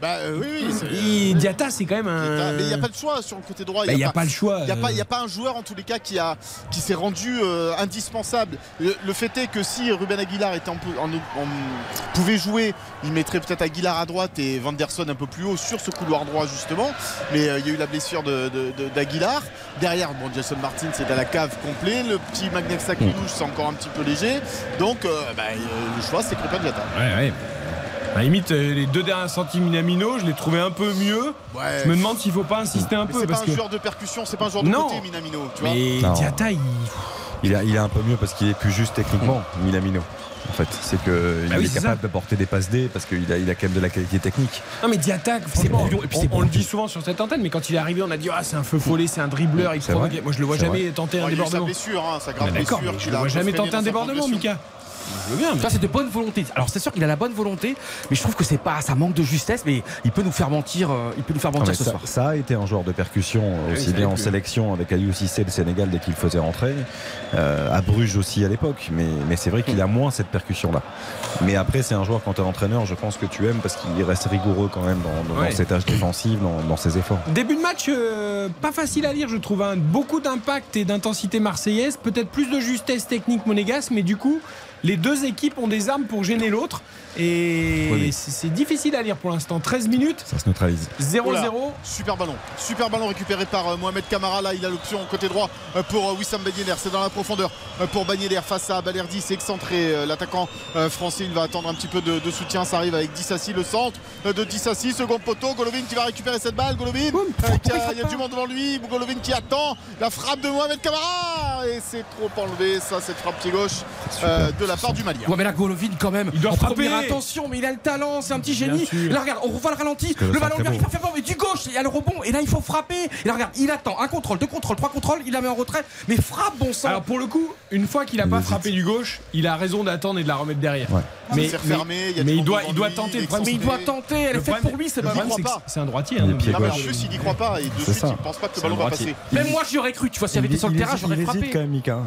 bah euh, oui, oui. Diata, c'est quand même un. Mais il n'y a pas de choix sur le côté droit. Il n'y a, pas le choix. Il n'y a, pas, a pas un joueur en tous les cas qui, a, qui s'est rendu euh, indispensable. Le, fait est que si Ruben Aguilar était en, pouvait jouer, il mettrait peut-être Aguilar à droite et Vanderson un peu plus haut sur ce couloir droit justement. Mais euh, il y a eu la blessure d'Aguilar. De, Derrière, bon, Jason Martin c'est à la cave complet. Le petit Magnex Sakridouche c'est encore un petit peu léger. Donc bah, le choix c'est Crépin Diata. Ouais, ouais. À limite, euh, les deux derniers centimes Minamino, je l'ai trouvé un peu mieux. Je me demande s'il faut pas insister un peu. C'est pas un joueur de percussion, c'est pas un joueur de côté, Minamino. Tu mais Diata, il... Il, est un peu mieux parce qu'il est plus juste techniquement, Minamino. En fait, c'est qu'il bah est, capable de porter des passes D parce qu'il a, il a quand même de la qualité technique. Non, mais Diata, on, le dit souvent sur cette antenne, mais quand il est arrivé, on a dit ah, c'est un feu follet, c'est un dribbleur. Il Moi, je le vois jamais tenter un débordement. Sa blessure, hein, sa grave blessure. Je le vois jamais tenter un débordement, Mika. Ça, c'est de bonne volonté. Alors, c'est sûr qu'il a la bonne volonté, mais je trouve que c'est pas, ça manque de justesse, mais il peut nous faire mentir, euh, il peut nous faire mentir ce ça, soir. Ça a été un joueur de percussion aussi bien en sélection avec Aliou Cissé le Sénégal dès qu'il faisait rentrer, euh, à Bruges aussi à l'époque, mais, mais c'est vrai qu'il a moins cette percussion-là. Mais après, c'est un joueur quand tu es entraîneur, je pense que tu aimes parce qu'il reste rigoureux quand même dans, ses tâches défensives, dans, ses efforts. Début de match, euh, pas facile à lire, je trouve. Hein. Beaucoup d'impact et d'intensité marseillaise, peut-être plus de justesse technique monégasque, mais du coup, les deux équipes ont des armes pour gêner l'autre. Et c'est difficile à lire pour l'instant. 13 minutes. Ça se neutralise. 0-0. Super ballon. Super ballon récupéré par euh, Mohamed Kamara. Là, il a l'option côté droit euh, pour euh, Wissam Ben C'est dans la profondeur pour Ben face à Balerdi. C'est excentré. L'attaquant français, il va attendre un petit peu de, soutien. Ça arrive avec Dissassi, le centre de Dissassi. Second poteau. Golovin qui va récupérer cette balle. Golovin. il y a du monde devant lui. Golovin qui attend la frappe de Mohamed Kamara. Et c'est trop enlevé. Ça, cette frappe pied gauche de la part du Malien. Ouais, mais là, Golovin, quand même. Il doit frapper attention, mais il a le talent, c'est un petit génie. Là, regarde, on revoit le ralenti. Le, ballon il va faire mais du gauche, il y a le rebond. Et là, il faut frapper. Et là, regarde, il attend un contrôle, deux contrôles, trois contrôles, il la met en retrait. Mais frappe, bon sang. Alors, pour le coup, une fois qu'il a pas frappé du gauche, il a raison d'attendre et de la remettre derrière. Mais, mais, il doit, il doit tenter. mais il doit tenter. Elle est faite pour lui, c'est pas C'est un droitier. Hein, en plus, il n'y croit pas. Et de suite, il pense pas que le ballon va passer. Même moi, j'y aurais cru. Tu vois, s'il avait été sur le terrain, j'aurais frappé. Il hésite quand même, Mika.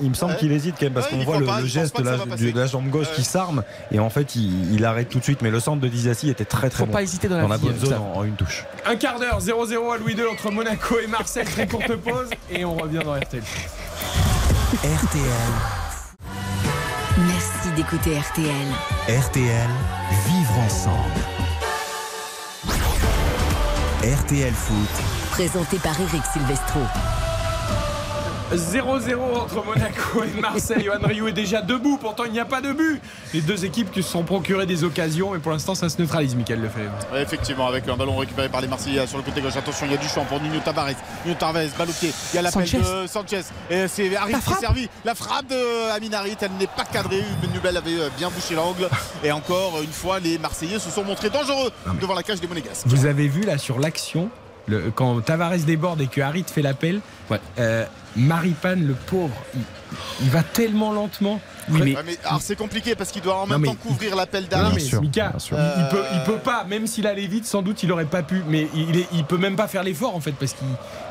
Il me semble qu'il hésite quand même parce qu'on voit le geste de la jambe gauche qui s'arme et en fait, il arrête tout de suite. Mais le centre de Dizassi était très très bon. pas hésiter dans la bonne zone en une touche. Un quart d'heure, 0-0 à Louis II entre Monaco et Marseille. Très courte pause et on revient dans RTL. RTL. Merci d'écouter RTL. RTL, vivre ensemble. RTL Foot. Présenté par Eric Silvestro. 0-0 entre Monaco et Marseille. Johan Rioux est déjà debout, pourtant il n'y a pas de but. Les deux équipes qui se sont procurées des occasions, mais pour l'instant ça se neutralise, Michael Lefebvre. Ouais, effectivement, avec un ballon récupéré par les Marseillais sur le côté gauche. Attention, il y a du champ pour Nuno Tavares. Nuno Tavares, pied. Il y a l'appel de Sanchez. Et c'est Harit qui est servi. La frappe de Amin Harit, elle n'est pas cadrée. Nubel avait euh, bien bouché l'angle. Et encore une fois, les Marseillais se sont montrés dangereux devant la cage des Monégasques. Vous avez vu là sur l'action, le- quand Tavares déborde et que Harit fait l'appel, euh, Maripane, le pauvre, il, il va tellement lentement. Oui, mais- Ouais, mais alors c'est compliqué parce qu'il doit en même mais temps couvrir l'appel mais Mika, il, il peut, il peut pas, même s'il allait vite, sans doute il aurait pas pu, mais il, est, il peut même pas faire l'effort en fait parce qu'il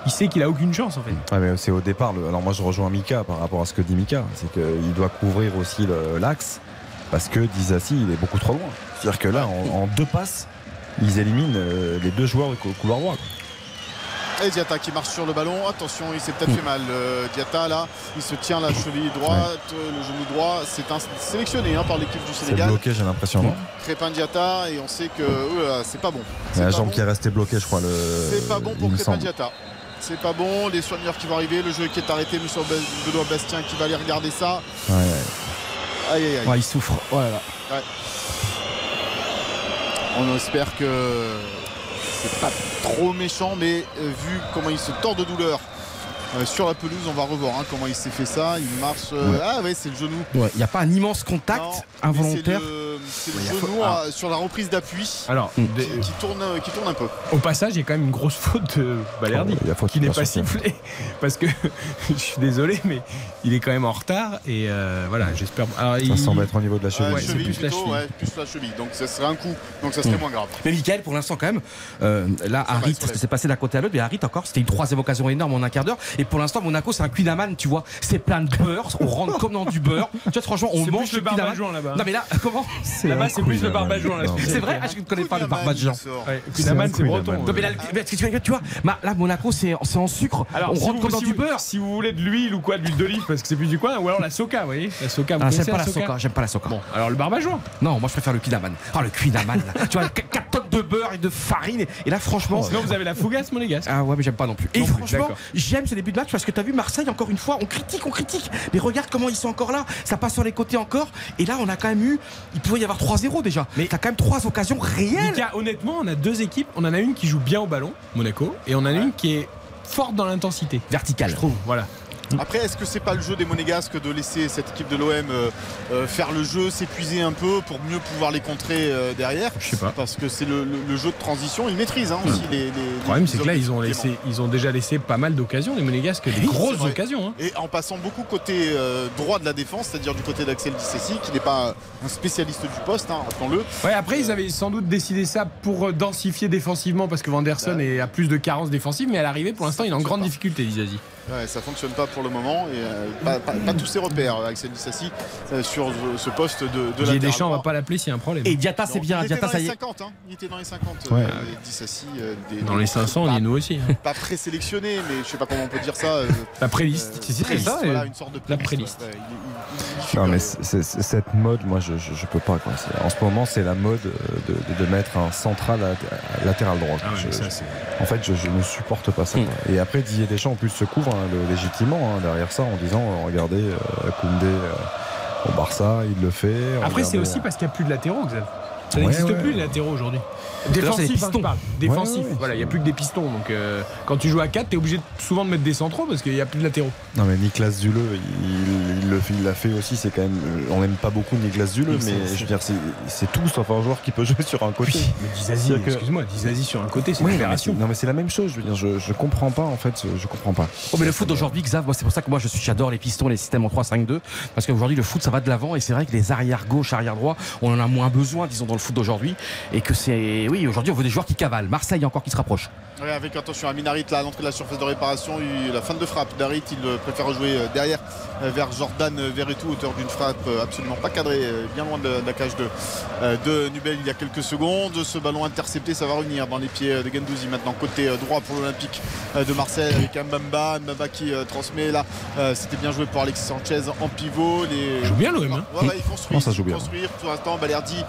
il sait qu'il a aucune chance en fait. Ouais, mais c'est au départ. le- Alors moi je rejoins Mika par rapport à ce que dit Mika, c'est qu'il doit couvrir aussi l'axe parce que Dizassi il est beaucoup trop loin. C'est-à-dire que là en, en deux passes ils éliminent euh, les deux joueurs du cou- couloir droit. quoi. Et Diatta qui marche sur le ballon. Attention, il s'est peut-être fait mal. euh, Diatta là, il se tient la cheville droite, le genou droit. C'est un sélectionné hein, par l'équipe du C'est Sénégal. bloqué j'ai l'impression. Crépin Diatta et on sait que euh, c'est pas bon. La jambe bon. qui est restée bloquée je crois. Le... C'est pas bon pour Crépin. Diatta. C'est pas bon, les soigneurs qui vont arriver, le jeu qui est arrêté, Monsieur Benoît Bastien qui va aller regarder ça. Ouais, ouais. Aïe aïe aïe. Ouais, il souffre. Voilà. Ouais. On espère que c'est pas trop méchant, mais euh, vu comment il se tord de douleur euh, sur la pelouse, on va revoir hein, comment il s'est fait ça. Il marche. euh, Ouais. Ah ouais, c'est le genou. Il n'y a pas un immense contact Non, involontaire. C'est le, genou faut- ah. euh, sur la reprise d'appui Alors, qui, qui tourne, qui tourne un peu. au passage, il y a quand même une grosse faute de Balerdi faute, qui n'est pas sûr. sifflée parce que je suis désolé, mais il est quand même en retard et euh, voilà, j'espère. Alors, Ça il- semble être au niveau de la cheville. Ouais, c'est cheville plus la cheville. ouais, plus la cheville. Donc ça serait un coup. Donc ça serait Mm. moins grave. Mais Michael, pour l'instant, quand même, euh, là, va, Harit, il se relève. c'est passé d'un côté à l'autre, mais Harit encore, c'était une troisième occasion énorme en un quart d'heure. Et pour l'instant, Monaco, c'est un Kunaman, tu vois, c'est plein de beurre, on rentre comme dans du beurre. Tu vois, franchement, on C'est mange plus le barbajoint là-bas. Non, mais là, comment Là-bas, c'est plus le que C'est vrai. Ah, je ne connais pas le sort. Ouais, C'est breton. Non, mais là, tu vois, tu vois, ma- là, Monaco, c'est c'est en sucre. Alors, on rentre comme dans du beurre. Si vous voulez de l'huile ou quoi, de l'huile d'olive, parce que c'est plus du coin, ou alors la soca, vous voyez La soca, vous Ah, connaissez j'aime pas la soca, j'aime pas la soca. Bon, alors le barbajoint. Non, moi je préfère le Kunaman. Ah, le Kunaman, là. tu vois, 4 tonnes de beurre et de farine. Et, là, franchement. Sinon, vous avez la fougasse monégasque. Ah ouais mais j'aime pas non plus. Et franchement, d'accord. j'aime ce début de match parce que t'as vu Marseille encore une fois, on critique, on critique. Mais regarde comment ils sont encore là. Ça passe sur les côtés encore. Et là on a quand même eu, il pouvait y avoir 3-0 déjà. Mais t'as quand même trois occasions réelles. Mika, honnêtement, on a deux équipes. On en a une qui joue bien au ballon, Monaco, et on en a une qui est forte dans l'intensité. Verticale. Je trouve, voilà. Après, est-ce que c'est pas le jeu des Monégasques de laisser cette équipe de l'OM euh, euh, faire le jeu, s'épuiser un peu pour mieux pouvoir les contrer euh, derrière? Je sais pas. Parce que c'est le, le- le jeu de transition, ils maîtrisent hein, aussi les, les- Le problème, c'est que là, ils ont, laissé, ils ont déjà laissé pas mal d'occasions, les Monégasques, des Oui, grosses occasions. hein. Et en passant beaucoup côté euh, droit de la défense, c'est-à-dire du côté d'Axel Dissessi, qui n'est pas un spécialiste du poste, hein, rappelons-le. Ouais, après, ils avaient sans doute décidé ça pour densifier défensivement parce que Vanderson est à plus de carences défensives, mais à l'arrivée, pour l'instant, il est en grande difficulté, Dizazi. Ouais, ça fonctionne pas pour le moment et euh, pas, pas- pas tous ses repères, Axel Dissessi, euh, sur euh, ce poste de, de Didier latéral Deschamps, on va pas l'appeler s'il y a un problème. Et Diata c'est bien, il était Diata dans ça les y est. 50, hein. il était dans les 50. Ouais. euh, Dissassi, euh, des- Dans les 500, on y est nous aussi. hein. pas présélectionné, mais je sais pas comment on peut dire ça. euh, La préliste. euh, Si, si, préliste, c'est ça, voilà, euh, une sorte de la préliste. préliste. ouais, il- il- il- il Non mais cette mode, moi je, je, je peux pas quoi. En ce moment c'est la mode euh, de, de- de mettre un central lat- latéral droit. Ah ouais, Je- ça, je- c'est- en fait je, je ne supporte pas ça. Hmm. Et après Didier Deschamps en plus se couvre hein, le- légitimement hein, derrière ça en disant euh, regardez euh, Koundé euh, au Barça il le fait. Après, c'est aussi parce qu'il n'y a plus de latéraux, Xav. Ça Ouais, n'existe ouais, plus les latéraux aujourd'hui. Défensif, hein, pistons. je parle. Défensif. Ouais, ouais, ouais. Voilà, il n'y a plus que des pistons. Donc euh, quand tu joues à 4, tu es obligé de- souvent de mettre des centraux parce qu'il n'y a plus de latéraux. Non mais Niklas Duleux, il, fait- il l'a fait aussi. C'est quand même, euh, on n'aime pas beaucoup Niklas Duleux, mais c'est- je veux dire c'est tout sauf un joueur qui peut jouer sur un côté. Mais Dizazi, que- excuse-moi, Dizazi sur un côté, c'est Oui, non mais c'est la même chose. Je veux dire, je, je comprends pas en fait. Je comprends pas. Oh mais le foot d'aujourd'hui, Xav, moi c'est pour ça que moi je suis, j'adore les pistons, les systèmes en 3-5-2, parce qu'aujourd'hui le foot ça va de l'avant et c'est vrai que les arrières gauche, arrière droit, on en a moins besoin, disons dans le foot d'aujourd'hui, et que c'est, oui, aujourd'hui on veut des joueurs qui cavalent. Marseille encore qui se rapproche. Avec attention à Minarit là à l'entrée de la surface de réparation, il- la fin de frappe d'Arit, il euh, préfère jouer euh, derrière euh, vers Jordan Verretou, auteur d'une frappe absolument pas cadrée, bien loin de, la cage de, de Nubel il y a quelques secondes. Ce ballon intercepté, ça va revenir dans les pieds de Gendouzi maintenant côté droit pour l'Olympique de Marseille avec Mbamba, Mbamba qui transmet là. C'était bien joué pour Alexis Sanchez en pivot. Les... Joue bien l'OM. Hein. Ouais, ouais, il construit, Non, ça joue bien. construire. Pour l'instant, Balerdi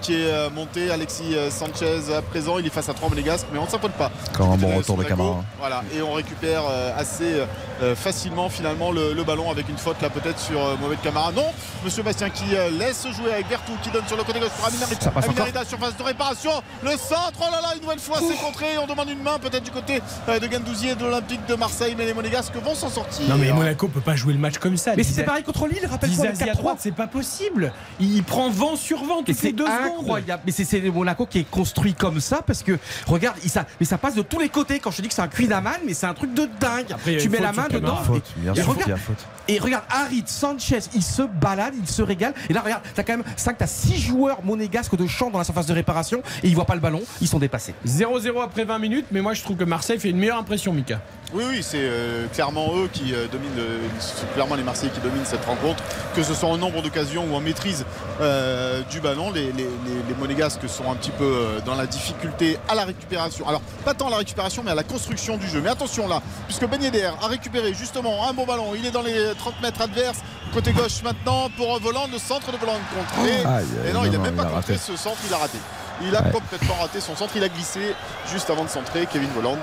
qui est monté, Alexis Sanchez à présent, il est face à 3 monégasques, mais on ne s'affole pas. Encore un bon retour de. Camara. Voilà, et on récupère euh, assez euh, facilement finalement le, le ballon avec une faute là peut-être sur euh, Mohamed Camara. Non, Monsieur Bastien qui euh, laisse jouer avec Vertou qui donne sur le côté gauche pour Aminarita. Aminarita, surface de réparation. Le centre, oh là là, une nouvelle fois c'est contré. On demande une main peut-être du côté euh, de Gendouzi et de l'Olympique de Marseille, mais les monégasques vont s'en sortir. Non mais Monaco peut pas jouer le match comme ça. Mais c'était Diza- pareil contre Lille, rappelle-toi le Dizazi à 4-3. droite, c'est pas possible. Il prend vent sur vent Et toutes c'est les deux secondes. incroyable. Mais c'est- c'est Monaco qui est construit comme ça parce que regarde, il, ça, mais ça passe de tous les côtés. Quand je te dis que c'est un Queen Aman, mais c'est un truc de dingue. Après, tu mets faute la main dedans. Faute, et- sûr regarde, et regarde, Harit Sanchez, il se balade, il se régale. Et là, regarde, t'as quand même 5, t'as 6 joueurs monégasques de champ dans la surface de réparation et ils voient pas le ballon, ils sont dépassés. 0-0 après 20 minutes, mais moi je trouve que Marseille fait une meilleure impression, Mika. Oui, oui, c'est euh, clairement eux qui euh, dominent, euh, c'est clairement les Marseillais qui dominent cette rencontre, que ce soit en nombre d'occasions ou en maîtrise euh, du ballon. Les, les, les- les Monégasques sont un petit peu euh, dans la difficulté à la récupération. Alors, pas tant à la récupération, mais à la construction du jeu. Mais attention là, puisque Ben Yedder a récupéré justement un bon ballon, il est dans les 30 mètres adverses, côté gauche maintenant pour Voland, le centre de Voland contre. Et, Aïe, aïe, et non, non, il n'a même pas contré ce centre, il a raté. Il a Ouais. complètement raté son centre, il a glissé juste avant de centrer Kevin Voland.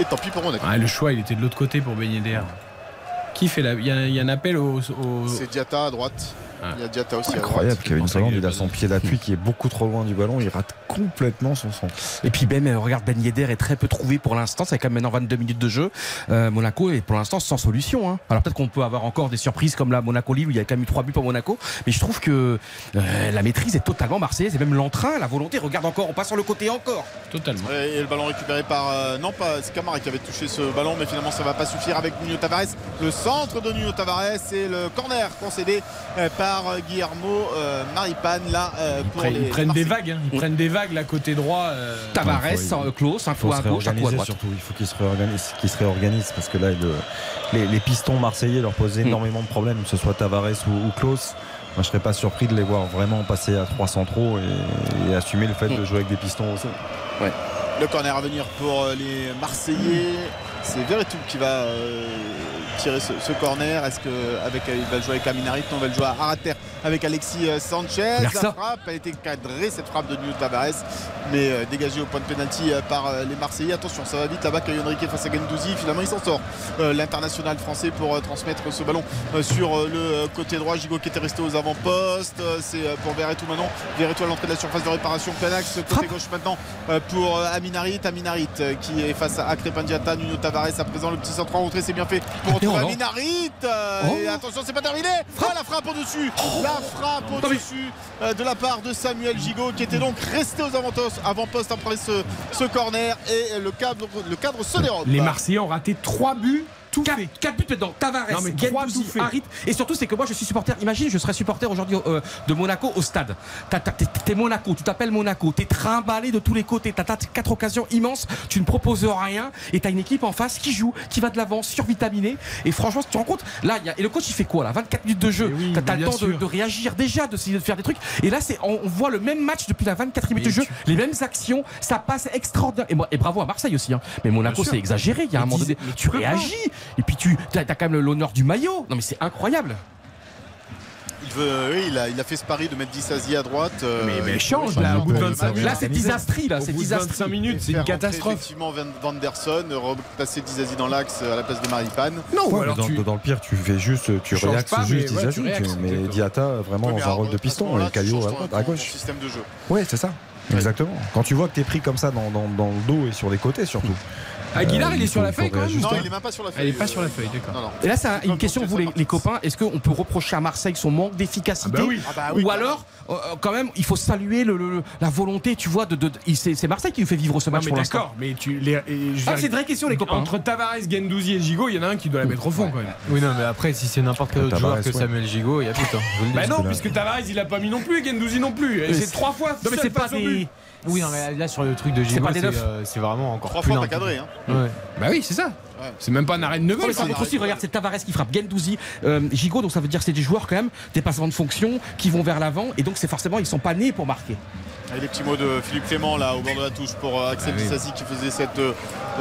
Et tant pis pour Monaco. Ah, le choix, il était de l'autre côté pour Ben Yedder. Qui fait la. Il y, a- il y a un appel au. au- C'est Diata à droite. Il y a Diata aussi Incroyable. Kevin qu'il il a son pied d'appui qui est beaucoup trop loin du ballon, il rate complètement son centre. Et puis Ben, euh, regarde, Ben Yedder est très peu trouvé pour l'instant. C'est quand même maintenant 22 minutes de jeu. Euh, Monaco est pour l'instant sans solution. hein. Alors peut-être qu'on peut avoir encore des surprises comme la Monaco-Lille où il y a quand même eu 3 buts pour Monaco. Mais je trouve que euh, la maîtrise est totalement marseillaise. Et même l'entrain, la volonté. Regarde encore, on passe sur le côté encore. Totalement. Et le ballon récupéré par. euh, non, pas. C'est Camara qui avait touché ce ballon, mais finalement ça va pas suffire avec Nuno Tavares. Le centre de Nuno Tavares et le corner concédé euh, par euh, Guillermo euh, Maripane là euh, Ils, pour prennent, les. ils prennent des vagues, hein. ils prennent des vagues là côté droit. euh, Tavares, Klaus, un Il faut coup à gauche, un coup à réorganiser droite. surtout, il faut qu'ils se réorganisent, qu'ils se réorganisent parce que là le- les, les pistons marseillais leur posent Mm. énormément de problèmes, que ce soit Tavares ou, ou Klaus. Moi je serais pas surpris de les voir vraiment passer à 3 centraux et, et assumer le fait Mm. de jouer avec des pistons aussi. Le corner à venir pour les Marseillais. C'est Verretou qui va euh, tirer ce, ce corner. Est-ce qu'avec il va jouer avec Aminarit Non, on va le jouer à Arater avec Alexis euh, Sanchez. La frappe a été cadrée, cette frappe de Nuno Tavares, mais euh, dégagée au point de pénalty euh, par euh, les Marseillais. Attention, ça va vite là-bas. Caio Henrique face à Gendouzi. Finalement, il s'en sort. Euh, L'international français pour euh, transmettre ce ballon euh, sur euh, le euh, côté droit. Gigot qui était resté aux avant-postes. Euh, C'est euh, pour Verretou maintenant. Verretou à l'entrée de la surface de réparation. Planax côté gauche maintenant euh, pour euh, Aminarit. Aminarit euh, qui est face à Crépin Diatta. Nuno Tavares à présent le petit centre en rentrée. C'est bien fait pour Aminarit. Euh, Oh. Et attention, c'est pas terminé. Ah, la frappe au-dessus. La frappe au-dessus euh, de la part de Samuel Gigot qui était donc resté aux avant-postes avant-postes après ce, ce corner. Et le cadre, le cadre se dérobe. Les Marseillais ont raté 3 buts, tout fait. 4 buts dedans, Tavares, Non, mais trois Gendouzi, tout fait. Harit. Et surtout, c'est que moi, je suis supporter. Imagine, je serais supporter aujourd'hui euh, de Monaco au stade. T'es Monaco, tu t'appelles Monaco, t'es trimballé de tous les côtés. T'as quatre occasions immenses, tu ne proposes rien. Et t'as une équipe en face qui joue, qui va de l'avant, survitaminée. Et franchement, tu te rends compte, là, il y a- et le coach, il fait quoi là? 24 minutes de jeu. Oui, T'as le temps de, de réagir déjà, d'essayer de faire des trucs. Et là, c'est on, on voit le même match depuis la 24 minutes de Mais jeu, tu- les mêmes actions, ça passe extraordinaire. Et, moi- et bravo à Marseille aussi. hein. Mais Monaco, c'est exagéré. Il y a un moment donné, tu réagis. Et puis tu as, quand même l'honneur du maillot. Non mais c'est incroyable. Il, veut, oui, il, a, il a fait ce pari de mettre Disasi à droite. euh, Mais- mais il change, là, au bout de un peu. 25 minutes. Là c'est disastrie là, c'est bout de disastrie. 25 minutes, c'est une catastrophe. Effectivement, Van, Van der Son, repasser Disasi dans l'axe euh, à la place de Maripane. Non, ou Ouais, alors dans, tu. dans le pire, tu fais juste, tu réaxes juste ouais, tu- mais. Diata vraiment mais dans un rôle de piston et Caillot à gauche. système de jeu. Ouais, c'est ça. Exactement. Quand tu vois que t'es pris comme ça dans, dans- dans le dos et sur les côtés surtout. Aguilar, Euh, il est il sur la feuille quand même. Non, il est même pas sur la feuille. Elle est pas euh, sur la feuille, d'accord. Et là c'est un- une question vous les, copains, est-ce qu'on peut reprocher à Marseille son manque d'efficacité Ah bah oui. Ah bah oui, Ou alors euh, quand même il faut saluer la volonté tu vois de, il- c'est Marseille qui nous fait vivre ce match pour l'instant. d'accord, mais tu. Ah, c'est une vraie question les copains. Entre Tavares, Gendouzi et Gigot, il y en a un qui doit la mettre au fond quand même. Oui, non, mais après, si c'est n'importe quel autre joueur que. Samuel Gigot, il y a tout. Hein. Bah non, puisque Tavares il a pas mis non plus, et Gendouzi non plus. C'est trois fois. Non mais c'est pas des Oui, non, mais là, sur le truc de c'est neufs. euh, c'est vraiment encore Trois plus fois cadré. Hein. Ouais. Bah oui, c'est ça. C'est même pas un arrêt de mais par contre aussi, regarde, c'est Tavares qui frappe Gendouzi, euh, Gigot, donc ça veut dire que c'est des joueurs quand même, des passements de fonction qui vont vers l'avant, et donc c'est forcément, ils sont pas nés pour marquer. Et les petits mots de Philippe Clément là au bord de la touche pour euh, Axel Ah oui. Qui faisait cette euh,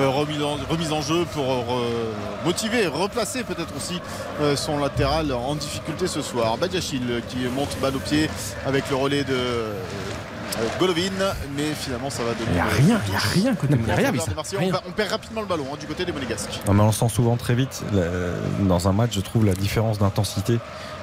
remise, en, remise en jeu pour euh, motiver, replacer peut-être aussi euh, son latéral en difficulté ce soir. Badiachil qui monte balle au pied avec le relais de euh, Golovin, mais finalement ça va donner. Il y a rien, il y a rien côté Il y a Monégasque. rien, on, perd- on perd rapidement le ballon hein, du côté des Monégasques. Non, mais on le sent souvent très vite. Dans un match, je trouve la différence d'intensité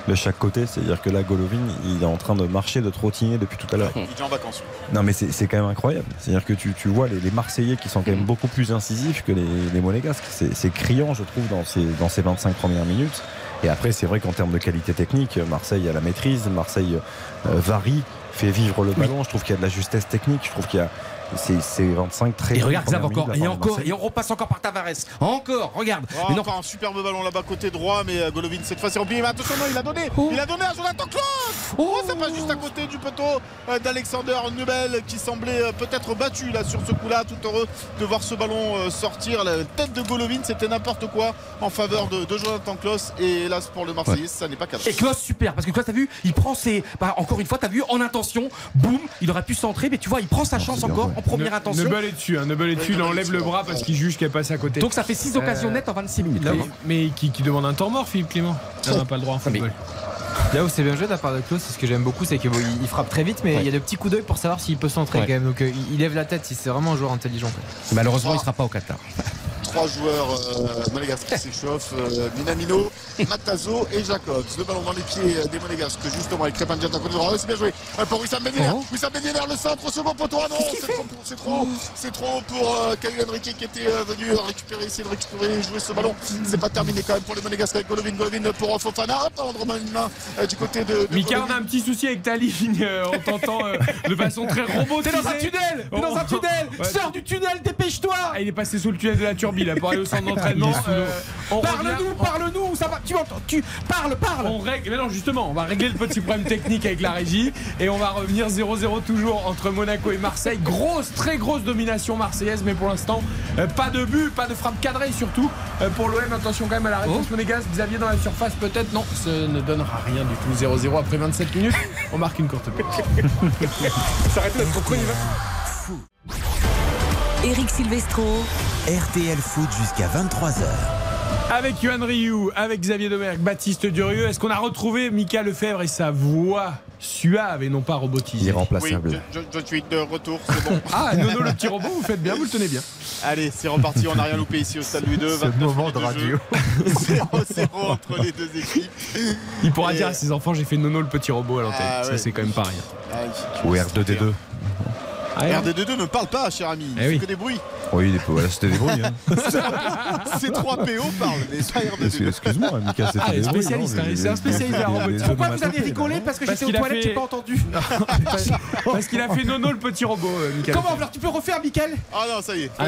de chaque côté. C'est-à-dire que là, Golovin, il est en train de marcher, de trottiner depuis tout à l'heure. Il est en vacances. Non, mais c'est quand même incroyable. C'est-à-dire que tu, tu vois les, les Marseillais qui sont quand même beaucoup plus incisifs que les, les Monégasques. C'est c'est criant, je trouve, dans ces, dans ces 25 premières minutes. Et après, c'est vrai qu'en termes de qualité technique, Marseille a la maîtrise. Marseille euh, varie, fait vivre le ballon. Je trouve qu'il y a de la justesse technique. Je trouve qu'il y a. C'est c'est 25 très Et regarde Xav encore, et encore, et on repasse encore par Tavares. Encore, regarde. Oh, Mais non, un superbe ballon là-bas côté droit, mais euh, Golovin cette fois c'est rempli. Mais attention, non, il a donné, il a donné à Jonathan Klaus. Oh, ça passe juste à côté du poteau euh, d'Alexander Nubel qui semblait euh, peut-être battu là sur ce coup-là, tout heureux de voir ce ballon sortir. La tête de Golovin, c'était n'importe quoi en faveur de, de Jonathan Klaus. Et hélas pour le Marseillais, ça n'est pas cadré. Et Klaus super parce que Klaus t'as vu il prend ses bah, encore une fois t'as vu en intention boum il aurait pu centrer mais tu vois il prend sa chance encore en première Ne- intention Neubel est dessus, hein, est dessus, il enlève le bras parce qu'il juge qu'elle passe à côté. donc ça fait 6 occasions Euh, nettes en 26 minutes Mais, mais qui, qui demande un temps mort, Philippe Clément On n'a pas le droit en football. Là où c'est bien joué de la part de Klaus, c'est ce que j'aime beaucoup, c'est qu'il il frappe très vite, mais il y a de petits coups d'œil pour savoir s'il peut centrer Ouais. quand même. Donc euh, il- il lève la tête, c'est vraiment un joueur intelligent. malheureusement il sera pas au Qatar Trois joueurs euh, monégasques qui s'échauffent euh, Minamino, Matazo et Jacobs. Le ballon dans les pieds euh, des monégasques, justement, avec Crépin Diata côté droit. Oh, C'est bien joué pour Wissam Ben Yedder. Oh. Wissam Ben Yedder, le centre, au second poteau. Ah non, c'est trop, c'est trop, c'est trop pour euh, Henrique qui était euh, venu récupérer, essayer de récupérer et jouer ce ballon. C'est pas terminé quand même pour les monégasques avec Golovin. Golovin pour Fofana. Ah, Prendre une main du côté de. de Mika, on a un petit souci avec ta ligne en t'entend euh, de façon très robotisée. T'es dans un tunnel T'es dans un tunnel Ouais. Sors du tunnel, dépêche-toi Ah, il est passé sous le tunnel de la turbine là, pour aller au centre d'entraînement. Euh, Parle-nous, parle-nous, ça va, tu m'entends, tu parle, parle On règle, mais non justement, on va régler le petit problème technique avec la régie et on va revenir 0-0 toujours entre Monaco et Marseille. Grosse, très grosse domination marseillaise, mais pour l'instant, euh, pas de but, pas de frappe cadrée surtout euh, pour l'OM. Attention quand même à la réponse Oh. monégasque. Xavier dans la surface peut-être, non, ce ne donnera rien du tout. 0-0 après 27 minutes, on marque une courte pause. S'arrête notre propos, il va. Eric Silvestro. RTL Foot jusqu'à 23h. Avec Yohan Ryu, avec Xavier Domergue, Baptiste Durieux, est-ce qu'on a retrouvé Mika Lefebvre et sa voix suave et non pas robotisée? Oui, je, je- je suis de retour, c'est bon. Ah, Nono le petit robot, vous faites bien, vous le tenez bien. Allez, c'est reparti, on n'a rien loupé ici au stade Louis II. 29 moment de radio. jeu. 0-0 entre les deux équipes. Il pourra Et- dire à ses enfants j'ai fait Nono le petit robot à l'antenne. Ah Ça c'est quand même pas rien. Ou R2D2. Ah, RD22 ne parle pas, cher ami. Il Eh fait oui. que des bruits. Oui, des- voilà, c'était des bruits. hein. C3PO parle, mais pas Excuse- RD22. Excuse-moi, Mika, c'était Ah, des bruits. hein, c'est un spécialiste de la les- robotique. les Pourquoi vous avez rigolé. Parce que j'étais aux toilettes, j'ai pas entendu. Parce qu'il a fait Nono le petit robot, euh, Mika. Comment alors tu peux refaire, Michael Ah non, ça y est. Ah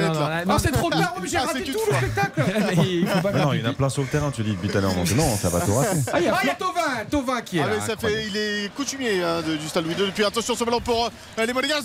Ah, c'est trop tard, mais j'ai Ah, raté c'est tout le spectacle. Mais Non, il y en a plein sur le terrain, tu dis depuis tout à l'heure. Non, ça va tout rater. Ah, il y a Tovin, Tovin qui est Ah, là. mais ça incroyable. fait, il est coutumier hein, de- du stade Louis II. Depuis, attention, ce ballon pour euh, les Monégasques.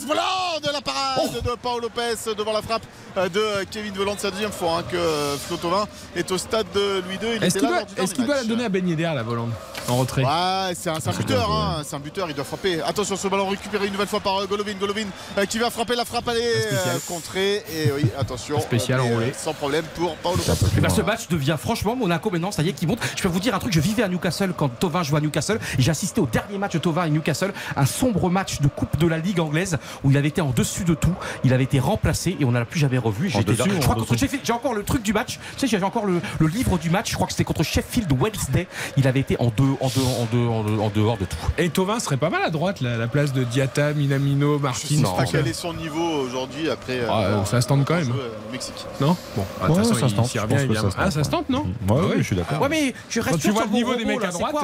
De la parade Oh. de Paolo Lopez devant la frappe euh, de euh, Kevin Volant. C'est la deuxième fois hein, que euh, Flo Thauvin est au stade de Louis II. Il Est-ce qu'il là doit, dernier qu'il doit la donner à Ben Yedder la volante en retrait? Ouais, c'est un, buteur, hein, c'est un buteur, il doit frapper. Attention, ce ballon récupéré une nouvelle fois par Golovin. Golovin euh, qui va frapper la frappe, elle est euh, contrée. Et oui, attention, spécial enroulé. sans problème pour ben, loin. ce match devient franchement Monaco maintenant, ça y est, qui monte. Je peux vous dire un truc, je vivais à Newcastle quand Tovin jouait à Newcastle et j'ai assisté au dernier match de Tovin et Newcastle, un sombre match de coupe de la Ligue anglaise où il avait été en dessus de tout, il avait été remplacé et on ne l'a plus jamais revu. J'ai là- je crois contre Sheffield, j'ai encore le truc du match, tu sais, j'avais encore le, le livre du match, je crois que c'était contre Sheffield Wednesday, il avait été en deux, en deux, en deux, en deux- en dehors de tout. Et Tovin serait pas mal à droite, là, la place de Diata, Minamino, Je Martins. sais pas quel est son niveau aujourd'hui après euh, Ah, euh, ça se tente quand même. euh, au Mexique. Non? Bon, ah, Ouais, façon, ça se tente, s'y je revient pense que évidemment. ça se Ah, ça se tente, non? Ouais, Ah ouais, oui. je suis d'accord. Ouais, mais je reste sur le niveau des robots, mecs à c'est droite,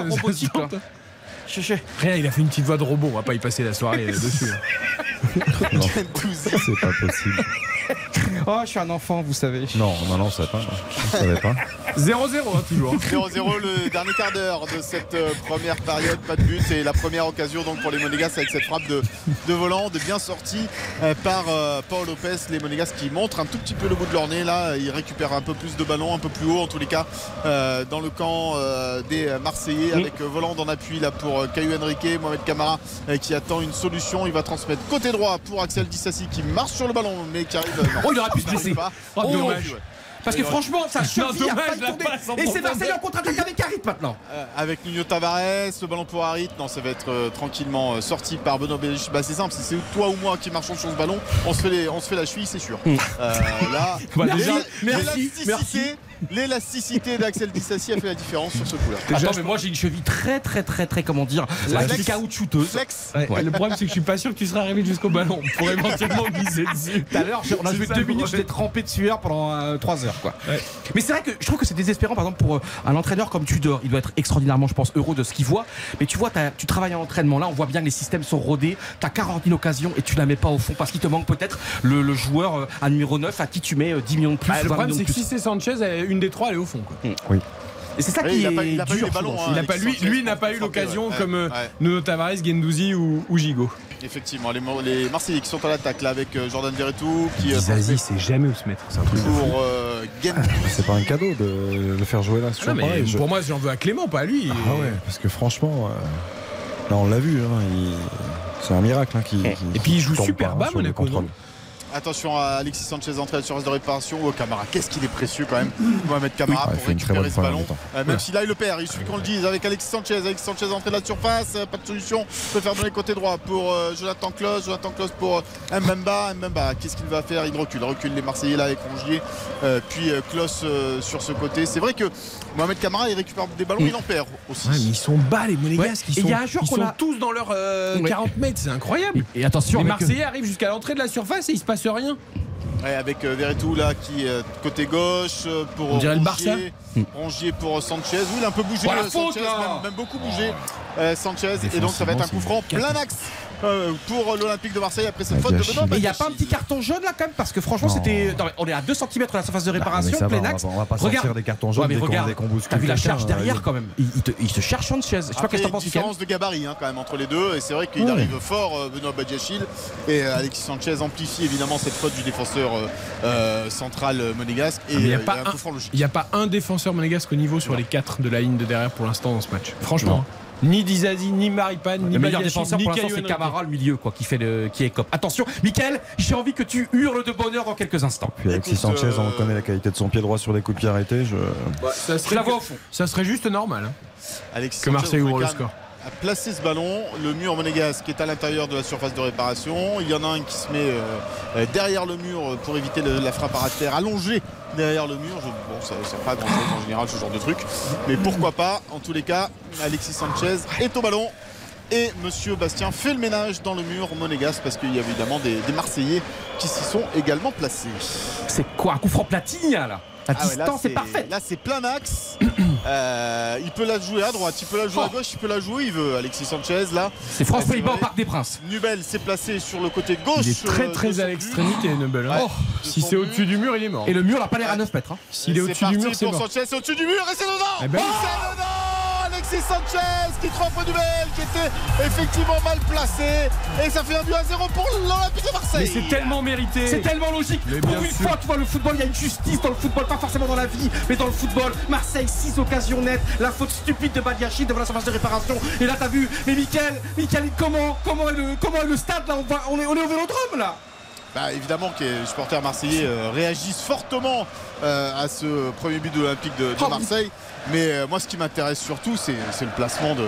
Rien, il a fait une petite voix de robot, on va pas y passer la soirée euh, dessus. hein. C'est pas possible. Oh, je suis un enfant, vous savez. Non, non, non, ça va pas. non. Je savais pas. 0-0 hein, toujours. 0-0 le dernier quart d'heure de cette euh, première période, pas de but et la première occasion donc pour les Monégas avec cette frappe de, de volant, de bien sortie euh, par euh, Paul Lopez. Les Monégas qui montrent un tout petit peu le bout de leur nez là, ils récupèrent un peu plus de ballons, un peu plus haut en tous les cas euh, dans le camp euh, des Marseillais avec euh, volant en appui là pour euh, Caillou Henrique, Mohamed Camara euh, qui attend une solution. Il va transmettre côté droit pour Axel Dissassi qui marche sur le ballon mais qui arrive. Oh, il aurait pu se ça blesser. Oh, dommage. ouais. Parce que franchement, Non, cheville a failli tomber. Et c'est. Marseille en contre-attaque avec Harit maintenant. Euh, avec Nuno Tavares, le ballon pour Harit. Non, ça va être euh, tranquillement euh, sorti par Benoît Bélich. Bah, c'est simple, si c'est toi ou moi qui marchons sur ce ballon, on se fait, les- on se fait la cheville, c'est sûr. Euh, là, Bah, déjà, l'é- merci, l'élasticité- d'Axel Dissassi a fait la différence sur ce coup-là. Attends, mais moi j'ai une cheville très très très très comment dire, La flex. caoutchouteuse. Flex. Ouais, Le problème, c'est que je suis pas sûr que tu seras arrivé jusqu'au ballon pour éventuellement glisser dessus. Tout à l'heure, on a joué deux minutes, j'étais trempé de sueur pendant 3 heures quoi. Ouais. Mais c'est vrai que je trouve que c'est désespérant par exemple pour euh, un entraîneur comme Tudor, il doit être extraordinairement je pense heureux de ce qu'il voit. Mais tu vois, tu travailles en entraînement là, on voit bien que les systèmes sont rodés, t'as 40 000 occasions et tu la mets pas au fond parce qu'il te manque peut-être le, le joueur euh, à numéro 9 à qui tu mets euh, 10 millions de plus. Ah, le 20 problème, c'est que si c'est Sanchez, euh, une des trois, elle est au fond. Quoi. Oui. Et c'est ça qui est pas- il a pas eu les ballons, hein. Il a pas, lui, n'a pas eu l'occasion ouais, comme euh. Nuno Tavares, Gendouzi ou, ou Gigot. Effectivement, les, Marseillais qui sont à l'attaque là avec euh, Jordan Verretou qui euh, Zazie, c'est jamais où se mettre. C'est un truc pour euh, Gen- C'est pas un cadeau de le faire jouer là. Ah non, toujours mais pareil, je- pour moi, j'en veux à Clément, pas à lui. Ah ouais, parce que franchement, euh, là on l'a vu, hein, il- c'est un miracle hein, qui, qui- Et puis, il joue super bas, le Monaco, Attention à Alexis Sanchez entrée à la surface de réparation. Oh Camara, qu'est-ce qu'il est précieux quand même. Mohamed Camara Oui, il pour fait une très récupérer ce ballon. Euh, même si là il le perd, il suffit qu'on le dise avec Alexis Sanchez. Alexis Sanchez entrée de la surface, pas de solution. Peut faire donner côté droit pour euh, Jonathan Klaus. Jonathan Klaus pour euh, Mbemba. Mbemba, qu'est-ce qu'il va faire? Il recule, recule les Marseillais là avec Rongier. Euh, puis euh, Klaus euh, sur ce côté. C'est vrai que Mohamed Camara il récupère des ballons, il en perd aussi. Ouais, mais ils sont bas, les Monégasques. Ouais. Ils Et sont, il y a un joueur ils qu'on sont a- tous dans leurs euh, Ouais. 40 mètres, c'est incroyable. Et attention, les Marseillais arrivent jusqu'à l'entrée de la surface et il se passe rien. Ouais, avec euh, Verretou là qui est côté gauche euh, pour On dirait le Rongier. Rongier pour euh, Sanchez. Oui, il a un peu bougé Oh, la euh, faute, Sanchez, là même, même beaucoup bougé euh, Sanchez. Et donc ça va être un coup franc plein axe euh, pour l'Olympique de Marseille après cette Ah, faute de. Benoît. Mais il n'y a pas un petit carton jaune là quand même parce que franchement c'était. On est à 2 cm de la surface de réparation, ça va, plein on va axe. pas- on va pas Regarde. sortir des cartons jaunes Ouais, mais dès qu'on- regarde, dès qu'on bouscule T'as vu la charge euh, derrière quand même. Il, il te, il se cherche Sanchez. Je sais pas qu'est-ce que il y t'en a penses, différence de gabarit hein, quand même entre les deux et c'est vrai qu'il arrive fort euh, Benoît Badiachil et euh, Alexis Sanchez amplifie évidemment cette faute du défenseur euh, euh, central euh, monégasque et Ah, il n'y euh, a, pas un un- coup franc logique. il y a pas un défenseur monégasque au niveau sur les quatre de la ligne de derrière pour l'instant dans ce match. Franchement. Ni Dizazi, ni Maripane, ni Le meilleur défenseur ni pour l'instant c'est. Camara le milieu quoi qui fait le qui est cop. Attention, Michael, j'ai envie que tu hurles de bonheur dans quelques instants. Puis Alexis Écoute, Sanchez, euh, on connaît la qualité de son pied droit sur les coups de pied arrêtés. Je... Ça Je serait, la vois au fond. ça serait juste normal hein, Alexis que Marseille ouvre le score. A placé ce ballon. Le mur monégasque est à l'intérieur de la surface de réparation. Il y en a un qui se met euh, euh, derrière le mur pour éviter la frappe à terre, allongé derrière le mur. Bon, ça ne sert pas à grand chose en général ce genre de truc. Mais pourquoi pas? En tous les cas, Alexis Sanchez est au ballon. Et Monsieur Bastien fait le ménage dans le mur monégasque parce qu'il y a évidemment des, Marseillais qui s'y sont également placés. C'est quoi? Un coup franc Platinha là? La Ah ouais, là, distance est parfaite. Là, c'est plein axe. Euh, il peut la jouer à droite, il peut la jouer à Oh. gauche, il peut la jouer où il veut. Alexis Sanchez, là. C'est France au vrai. Parc des Princes. Nubel s'est placé sur le côté gauche. Il est très euh, très à l'extrémité, Nubel. hein. Ouais. Oh, si c'est au-dessus du mur, il est mort. Et le mur n'a pas l'air à 9 mètres. hein. S'il est C'est au-dessus du mur, c'est mort. Sanchez, c'est au-dessus du mur et c'est dedans Eh ben- C'est dedans Alexis Sanchez qui trompe Nubel qui était effectivement mal placé et ça fait un but à 0 pour l'Olympique de Mais Marseille. c'est tellement mérité. C'est tellement logique. Mais Pour une sûr. fois, tu vois, le football, il y a une justice dans le football, pas forcément dans la vie, mais dans le football. Marseille, 6 occasions nettes. La faute stupide de Badiachil devant la surface de réparation. Et là, t'as vu, mais Mickaël, Mickaël, comment, comment est le, comment est le stade là? On, va- on est, on est au vélodrome là. Bah, évidemment que les supporters marseillais euh, réagissent fortement euh, à ce premier but de l'Olympique de, de Oh, Marseille. Mais euh, moi, ce qui m'intéresse surtout, c'est le placement de,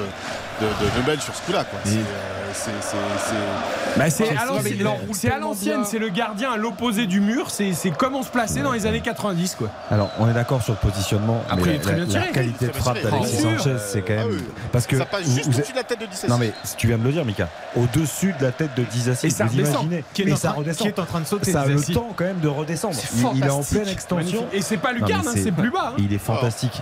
de, sur ce coup-là. quoi. C'est, Ah, à l'ancienne, c'est le gardien à l'opposé du mur, c'est c'est comme on se plaçait dans les années 90 quoi. Alors, on est d'accord sur le positionnement. Après, mais il est très la, bien la tiré. qualité de frappe d'Alexis. Sanchez, c'est quand même. Ah oui. Parce que ça passe juste vous au-dessus de la tête de Dissassi. Non mais tu viens de le dire Mika, au-dessus de la tête de Dizassi, Et ça redescend. Qui est ça redescend. qui est en train de sauter. Ça a le temps quand même de redescendre. Il, est en pleine extension. Et c'est pas lucarne, hein, c'est plus bas. hein. Il est fantastique.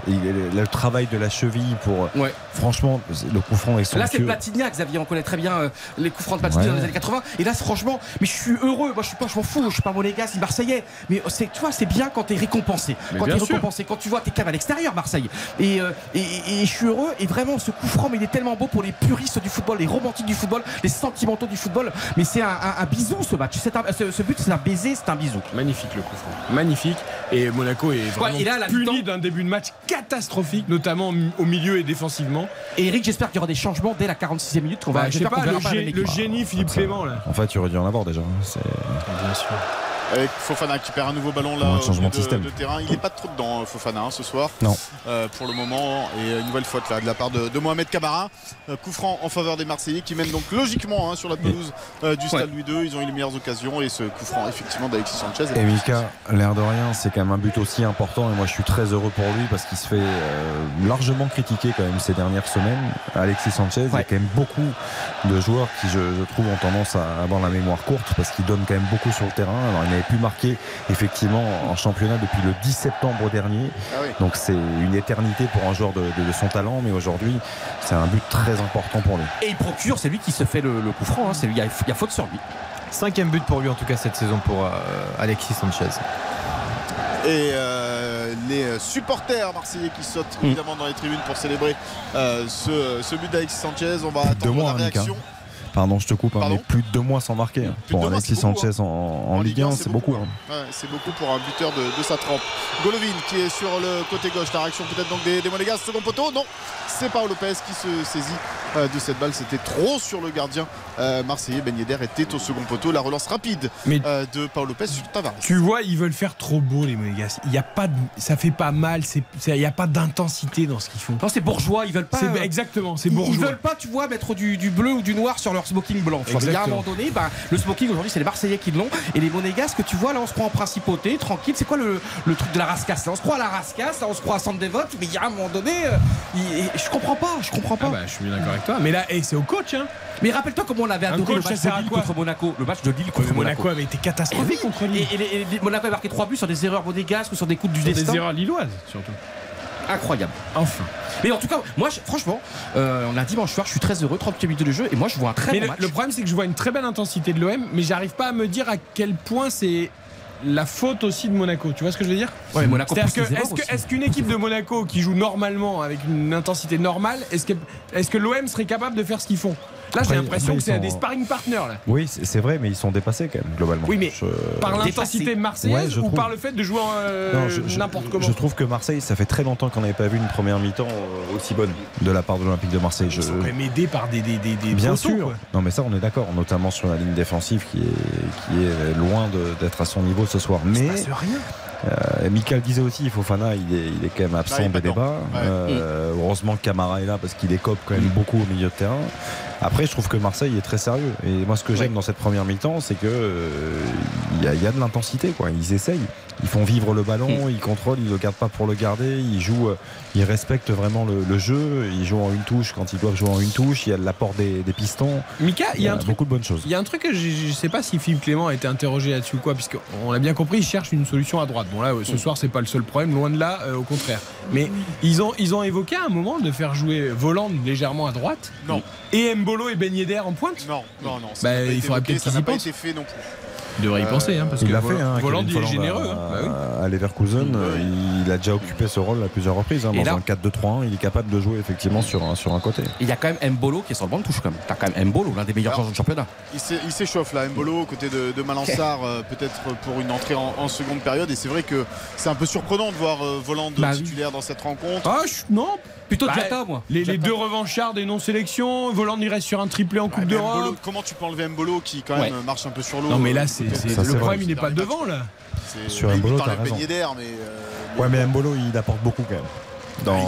Le travail de la cheville pour. Ouais. Franchement, le coup franc est Là, c'est somptueux. Platinia, Xavier. On connaît très bien euh, les coups francs de Platinia Ouais. dans les années 80. Et là, franchement, mais je suis heureux. Moi, je suis pas, je m'en fous. Je suis pas monégasque, ni marseillais. Mais c'est, tu vois, c'est bien quand t'es récompensé. Mais quand t'es sûr. récompensé. Quand tu vois tes caves à l'extérieur, Marseille. Et, euh, et, et- et je suis heureux. Et vraiment, ce coup franc, mais il est tellement beau pour les puristes du football, les romantiques du football, les sentimentaux du football. Mais c'est un, un- un bisou, ce match. C'est un- ce, ce but, c'est un baiser, c'est un bisou. Magnifique le coup franc. Magnifique. Et Monaco est vraiment et là, la puni d'un début de match catastrophique, notamment au milieu et défensivement. Et Eric, j'espère qu'il y aura des changements dès la 46e minute. Qu'on va, Bah, je sais pas, qu'on le, pas génie Philippe Clément là. En fait, il aurait dû en avoir déjà. hein. Bien sûr. Avec Fofana qui perd un nouveau ballon là Ouais, au changement de système. de terrain. Il n'est pas trop dedans Fofana hein, ce soir. Non. Euh, pour le moment et une nouvelle faute là de la part de, de Mohamed Camara. Euh, coup franc en faveur des Marseillais qui mènent donc logiquement hein, sur la pelouse euh, du Stade Louis II. Ils ont eu les meilleures occasions et ce coup franc effectivement d'Alexis Sanchez. Et Mika, l'air de rien, c'est quand même un but aussi important. Et moi, je suis très heureux pour lui parce qu'il se fait euh, largement critiquer quand même ces dernières semaines. Alexis Sanchez, il y a quand même beaucoup de joueurs qui, je, je trouve, ont tendance à avoir la mémoire courte parce qu'il donne quand même beaucoup sur le terrain. Alors, il n'avait plus marqué effectivement en championnat depuis le 10 septembre dernier. Ah oui. Donc, c'est une éternité pour un joueur de, de- de son talent. Mais aujourd'hui, c'est un but très important pour lui. Et il procure, c'est lui qui se fait le, le coup franc. hein. C'est lui, il y, a, il y a faute sur lui. Cinquième but pour lui en tout cas cette saison pour euh, Alexis Sanchez. Et euh, les supporters marseillais qui sautent Hmm. évidemment dans les tribunes pour célébrer euh, ce, ce but d'Alexis Sanchez. On va attendre la hein, réaction. Pardon, je te coupe, hein, mais plus de deux mois sans marquer. hein. Pour Alexis beaucoup, Sanchez en, en En Ligue 1, c'est beaucoup. hein. hein. Ouais, c'est beaucoup pour un buteur de, de sa trempe. Golovin qui est sur le côté gauche. La réaction peut-être donc des, des Monégas. Second poteau. Non, c'est Paolo Lopez qui se saisit euh, de cette balle. C'était trop sur le gardien euh, marseillais. Ben Yedder était au second poteau. La relance rapide Mais- euh, de Paolo Lopez sur Tavares. Tu vois, ils veulent faire trop beau les Monégas. Il y a pas de, ça fait pas mal. Il n'y a pas d'intensité dans ce qu'ils font. Non, c'est bourgeois, ils veulent pas. Euh, exactement, c'est Ils- Ils bourgeois. veulent pas, tu vois, mettre du, du bleu ou du noir sur leur smoking blanc. Il y a un moment donné, bah, le smoking aujourd'hui, c'est les Marseillais qui l'ont. Et les Monégasques, tu vois, là, on se croit en principauté, tranquille. C'est quoi le, le truc de la rascasse là? On se croit à la rascasse, là, on se croit à Centre des votes, mais il y a un moment donné, euh, je comprends pas, je comprends pas. Ah bah, je suis bien d'accord avec toi. Mais là, hey, c'est au coach. Hein. Mais rappelle-toi comment on avait Un adoré le coach, match de Lille contre Monaco. Le match de Lille contre Monaco Monaco. avait été catastrophique contre Lille. Et, Monaco a marqué 3 buts sur des erreurs monégasques ou sur des coups du Sur destin. des erreurs lilloises surtout. Incroyable. Enfin. Mais en tout cas, moi, je- franchement, euh, on a dimanche soir, je suis très heureux, 38 minutes de jeu, et moi, je vois un très Mais bon le, match. le problème, c'est que je vois une très belle intensité de l'OM, mais j'arrive pas à me dire à quel point c'est la faute aussi de Monaco. Tu vois ce que je veux dire Ouais, Monaco est-ce que- aussi. est-ce qu'une équipe de Monaco qui joue normalement avec une intensité normale, est-ce que, est-ce que l'OM serait capable de faire ce qu'ils font Là, j'ai l'impression que c'est des sparring partners là. Oui, c'est vrai, mais ils sont dépassés quand même, globalement. Oui, mais Je- par l'intensité marseillaise Ouais, je ou trouve. par le fait de jouer en, euh, Non, je- je- n'importe comment Je trouve que Marseille, ça fait très longtemps qu'on n'avait pas vu une première mi-temps euh, aussi bonne de la part de l'Olympique de Marseille. Je- Ils sont quand même aidés par des, des, des, des Bien sûr. quoi. Non, mais ça, on est d'accord, notamment sur la ligne défensive qui est, qui est loin de- d'être à son niveau ce soir. Mais rien. euh, Michael disait aussi, Fofana, il est, il est quand même absent des débats. Ouais. Euh, heureusement que Camara est là parce qu'il écope quand même beaucoup au milieu de terrain. Après, je trouve que Marseille est très sérieux. Et moi, ce que j'aime dans cette première mi-temps, c'est que euh, il y, y a de l'intensité. quoi. Ils essayent. Ils font vivre le ballon, ils contrôlent, ils ne le gardent pas pour le garder. Ils jouent, euh, ils respectent vraiment le, le jeu. Ils jouent en une touche quand ils doivent jouer en une touche. Il y a l'apport des, des pistons. Mika, il y a un truc beaucoup de bonnes choses. Il y a un truc que je ne sais pas si Philippe Clément a été interrogé là-dessus ou quoi, puisqu'on l'a bien compris, il cherche une solution à droite. Bon là, ce soir, c'est pas le seul problème, loin de là, euh, au contraire. Mais ils ont, ils ont évoqué à un moment de faire jouer Voland légèrement à droite. Non. Et Mbolo et Ben Yedder en pointe Non, non, non. ça Bah, n'a pas il faudrait peut-être ça qu'ils n'a y pas pensent. été fait non plus. Il devrait y Euh, penser, hein, parce il que l'a fait, hein, Voland, il est généreux. Hein. à, Bah oui. à Leverkusen. Il a déjà occupé ce rôle à plusieurs reprises. hein. Et dans là- un 4-2-3-1, il est capable de jouer effectivement sur un, sur un côté. Il y a quand même Mbolo qui est sur le banc de touche, quand même. T'as quand même Mbolo, l'un des meilleurs joueurs du championnat. Il s'é- il s'échauffe là, Mbolo, aux côtés de, de Malansar, euh, peut-être pour une entrée en, en seconde période. Et c'est vrai que c'est un peu surprenant de voir euh, Voland Bah oui. titulaire dans cette rencontre. Ah, je- non. Plutôt Bah, Diatta, moi. Les, deux revanchards des non-sélections, Voland il reste sur un triplé en Coupe d'Europe. comment tu peux enlever Mbolo qui quand même Ouais. marche un peu sur l'eau? Non, mais euh, là, c'est peut-être- c'est- Ça, le c'est problème, vrai. il n'est pas devant là. c'est- Sur Mbolo, t'as raison. Euh, mais Ouais, mais Mbolo, il apporte beaucoup quand même. Dans...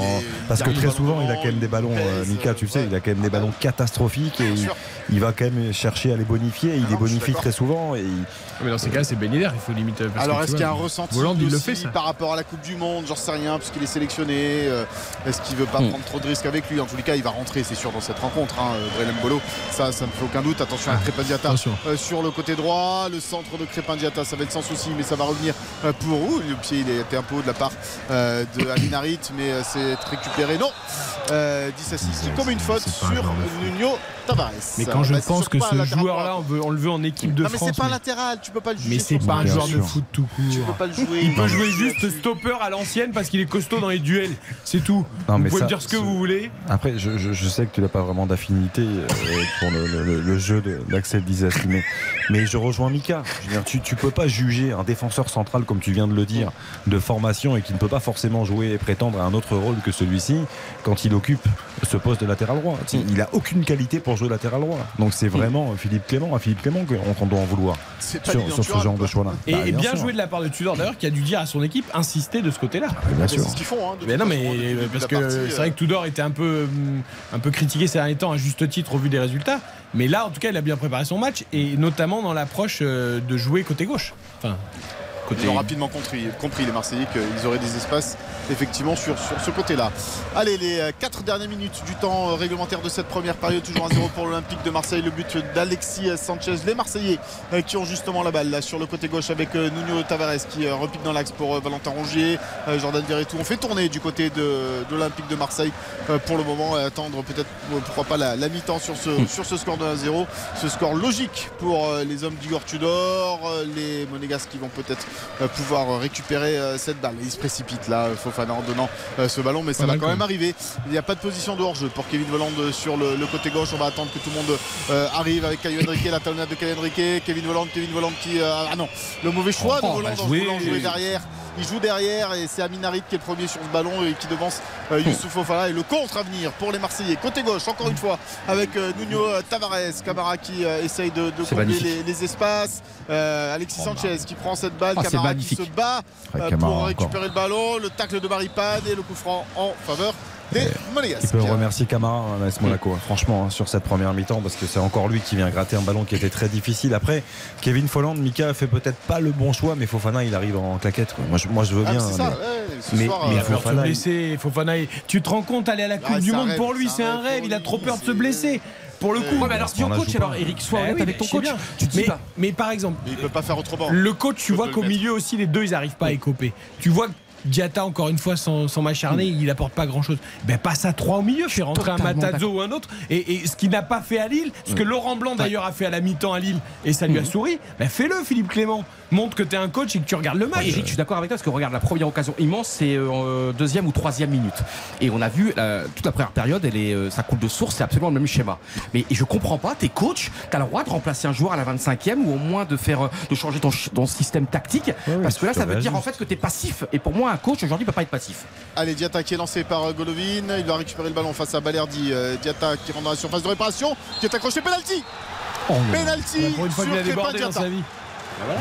Parce que très souvent, dans il a quand même des ballons, euh, Mika, tu le sais, il a quand même des ballons catastrophiques et il, sûr. Il va quand même chercher à les bonifier. Et il non, les bonifie très souvent. Et il- Mais dans ces cas, c'est Ben il faut limiter. parce Alors est-ce qu'il y a un ressenti Voland, il le aussi fait ça. par rapport à la Coupe du Monde J'en sais rien puisqu'il est sélectionné. euh, Est-ce qu'il veut pas Hmm. prendre trop de risques avec lui? En tous les cas, il va rentrer, c'est sûr, dans cette rencontre. Hein, euh, Brelem Bolo, ça, ça ne fait aucun doute. Attention à Crépin Diatta attention. euh, sur le côté droit, le centre de Crépin Diatta, ça va être sans souci, mais ça va revenir euh, pour où Le pied, il était un peu haut de la part euh, de Amin Harit, mais c'est récupéré. Non, euh, 10 à 6, c'est comme une faute sur Nuno Tavares. Mais quand je Bah, c'est pense que ce joueur-là, on le veut en équipe de Non, mais France. c'est pas un mais- latéral, tu peux pas le juger. Mais c'est pas un joueur de foot tout court. Tu peux pas le jouer. Il peut jouer juste stopper à l'ancienne parce qu'il est costaud dans les duels. C'est tout. Non, vous mais pouvez ça, me dire ce que vous voulez. Après, je, je- je sais que tu n'as pas vraiment d'affinité euh, pour le, le- le jeu de- d'Axel Disasi, mais, mais je rejoins Mika. Je veux dire, tu ne peux pas juger un défenseur central, comme tu viens de le dire, de formation et qui ne peut pas forcément jouer et prétendre à un autre rôle que celui-ci quand il occupe ce poste de latéral droit. Sais, Il a aucune qualité pour jouer latéral droit. Donc c'est vraiment Philippe Clément, à Philippe Clément qu'on doit en vouloir C'est sur, sur ce genre de choix-là. Et, Bah, et bien joué de la part de Tudor d'ailleurs qui a dû dire à son équipe insister de ce côté-là. bien C'est sûr. ce qu'ils font. Hein, de Mais non, mais début parce de que partie, c'est vrai que Tudor était un peu, hum, un peu critiqué ces derniers temps à juste titre au vu des résultats. Mais là, en tout cas, il a bien préparé son match et notamment dans l'approche euh, de jouer côté gauche. Enfin, côté. Ils ont rapidement compris, compris les Marseillais qu'ils auraient des espaces effectivement sur, sur ce côté-là. Allez, les 4 dernières minutes du temps euh, réglementaire de cette première période, toujours 1-0 pour l'Olympique de Marseille. Le but d'Alexis Sanchez. Les Marseillais euh, qui ont justement la balle là, sur le côté gauche avec euh, Nuno Tavares qui euh, repique dans l'axe pour euh, Valentin Rongier, euh, Jordan Verretou. On fait tourner du côté de, de l'Olympique de Marseille euh, pour le moment et attendre peut-être, euh, pourquoi pas, la, la mi-temps sur ce, sur ce score de 1-0. Ce score logique pour euh, les hommes d'Igor Tudor, euh, les Monégasques qui vont peut-être euh, pouvoir euh, récupérer euh, cette balle. Et il se précipite là, euh, Fofana en donnant ce ballon, mais ça va quand même arriver. Il n'y a pas de position de hors-jeu pour Kevin Voland sur le, le côté gauche. On va attendre que tout le monde euh, arrive avec Caio Henrique, la talonnade de Caio Henrique, Kevin Voland, Kevin Voland qui. euh, ah non, le mauvais choix Oh, de on Voland va en jouer derrière. Il joue derrière et c'est Amin Harit qui est le premier sur ce ballon et qui devance euh, Youssouf Fofana. Et le contre à venir pour les Marseillais. Côté gauche, encore une fois, avec euh, Nuno euh, Tavares, Camara qui essaye de, combler les, les espaces. Euh, Alexis Sanchez qui prend cette balle. Ah, c'est Camara qui se bat Ouais, Camara pour encore. récupérer le ballon. Le tacle de Baripade et le coup franc en faveur des Il Monégasques. peut remercier Camara, hein, AS Monaco, hein, franchement, hein, sur cette première mi-temps, parce que c'est encore lui qui vient gratter un ballon qui était très difficile. Après, Kevin Folland, Mika fait peut-être pas le bon choix, mais Fofana, il arrive en claquette. quoi. Moi, je, moi, je veux Ah, bien. c'est ça, mais- ouais, ce mais- soir, mais euh, peur de se Fofana, il-. Fofana, il- tu te rends compte, aller à la Coupe Ah, du Monde rêve, pour lui, c'est un rêve Il a trop peur de se blesser. Pour le coup. Ouais, mais alors On la coach, alors. Eric, sois Eh honnête oui, avec ton je coach. bien. Tu te dis mais, pas. mais par exemple, Mais il peut pas faire autrement. le coach, tu vois qu'au milieu aussi, les deux, ils n'arrivent pas à écoper. Tu vois que Diatta, encore une fois, sans, sans m'acharner, il apporte pas grand chose. Ben, passe à trois au milieu, fais rentrer un Matazzo ou un autre. Et, et ce qu'il n'a pas fait à Lille, ce que Laurent Blanc d'ailleurs a fait à la mi-temps à Lille, et ça lui a souri, ben, fais-le, Philippe Clément. Montre que tu es un coach et que tu regardes le match. Eric, je suis d'accord avec toi parce que regarde la première occasion immense, c'est euh, deuxième ou troisième minute. Et on a vu euh, toute la première période, elle est, euh, ça coule de source, c'est absolument le même schéma. Mais je comprends pas, t'es coach, t'as le droit de remplacer un joueur à la 25e ou au moins de faire, de changer ton, système tactique. parce que là, ça veut dire en fait que t'es passif. Et pour moi, un coach aujourd'hui peut pas être passif. Allez, Diatta qui est lancé par Golovin. Il va récupérer le ballon face à Balerdi. Diatta qui rentre dans la surface de réparation. Qui est accroché. Penalty Penalty Pour une fois sur a débordé dans Diatta. sa vie.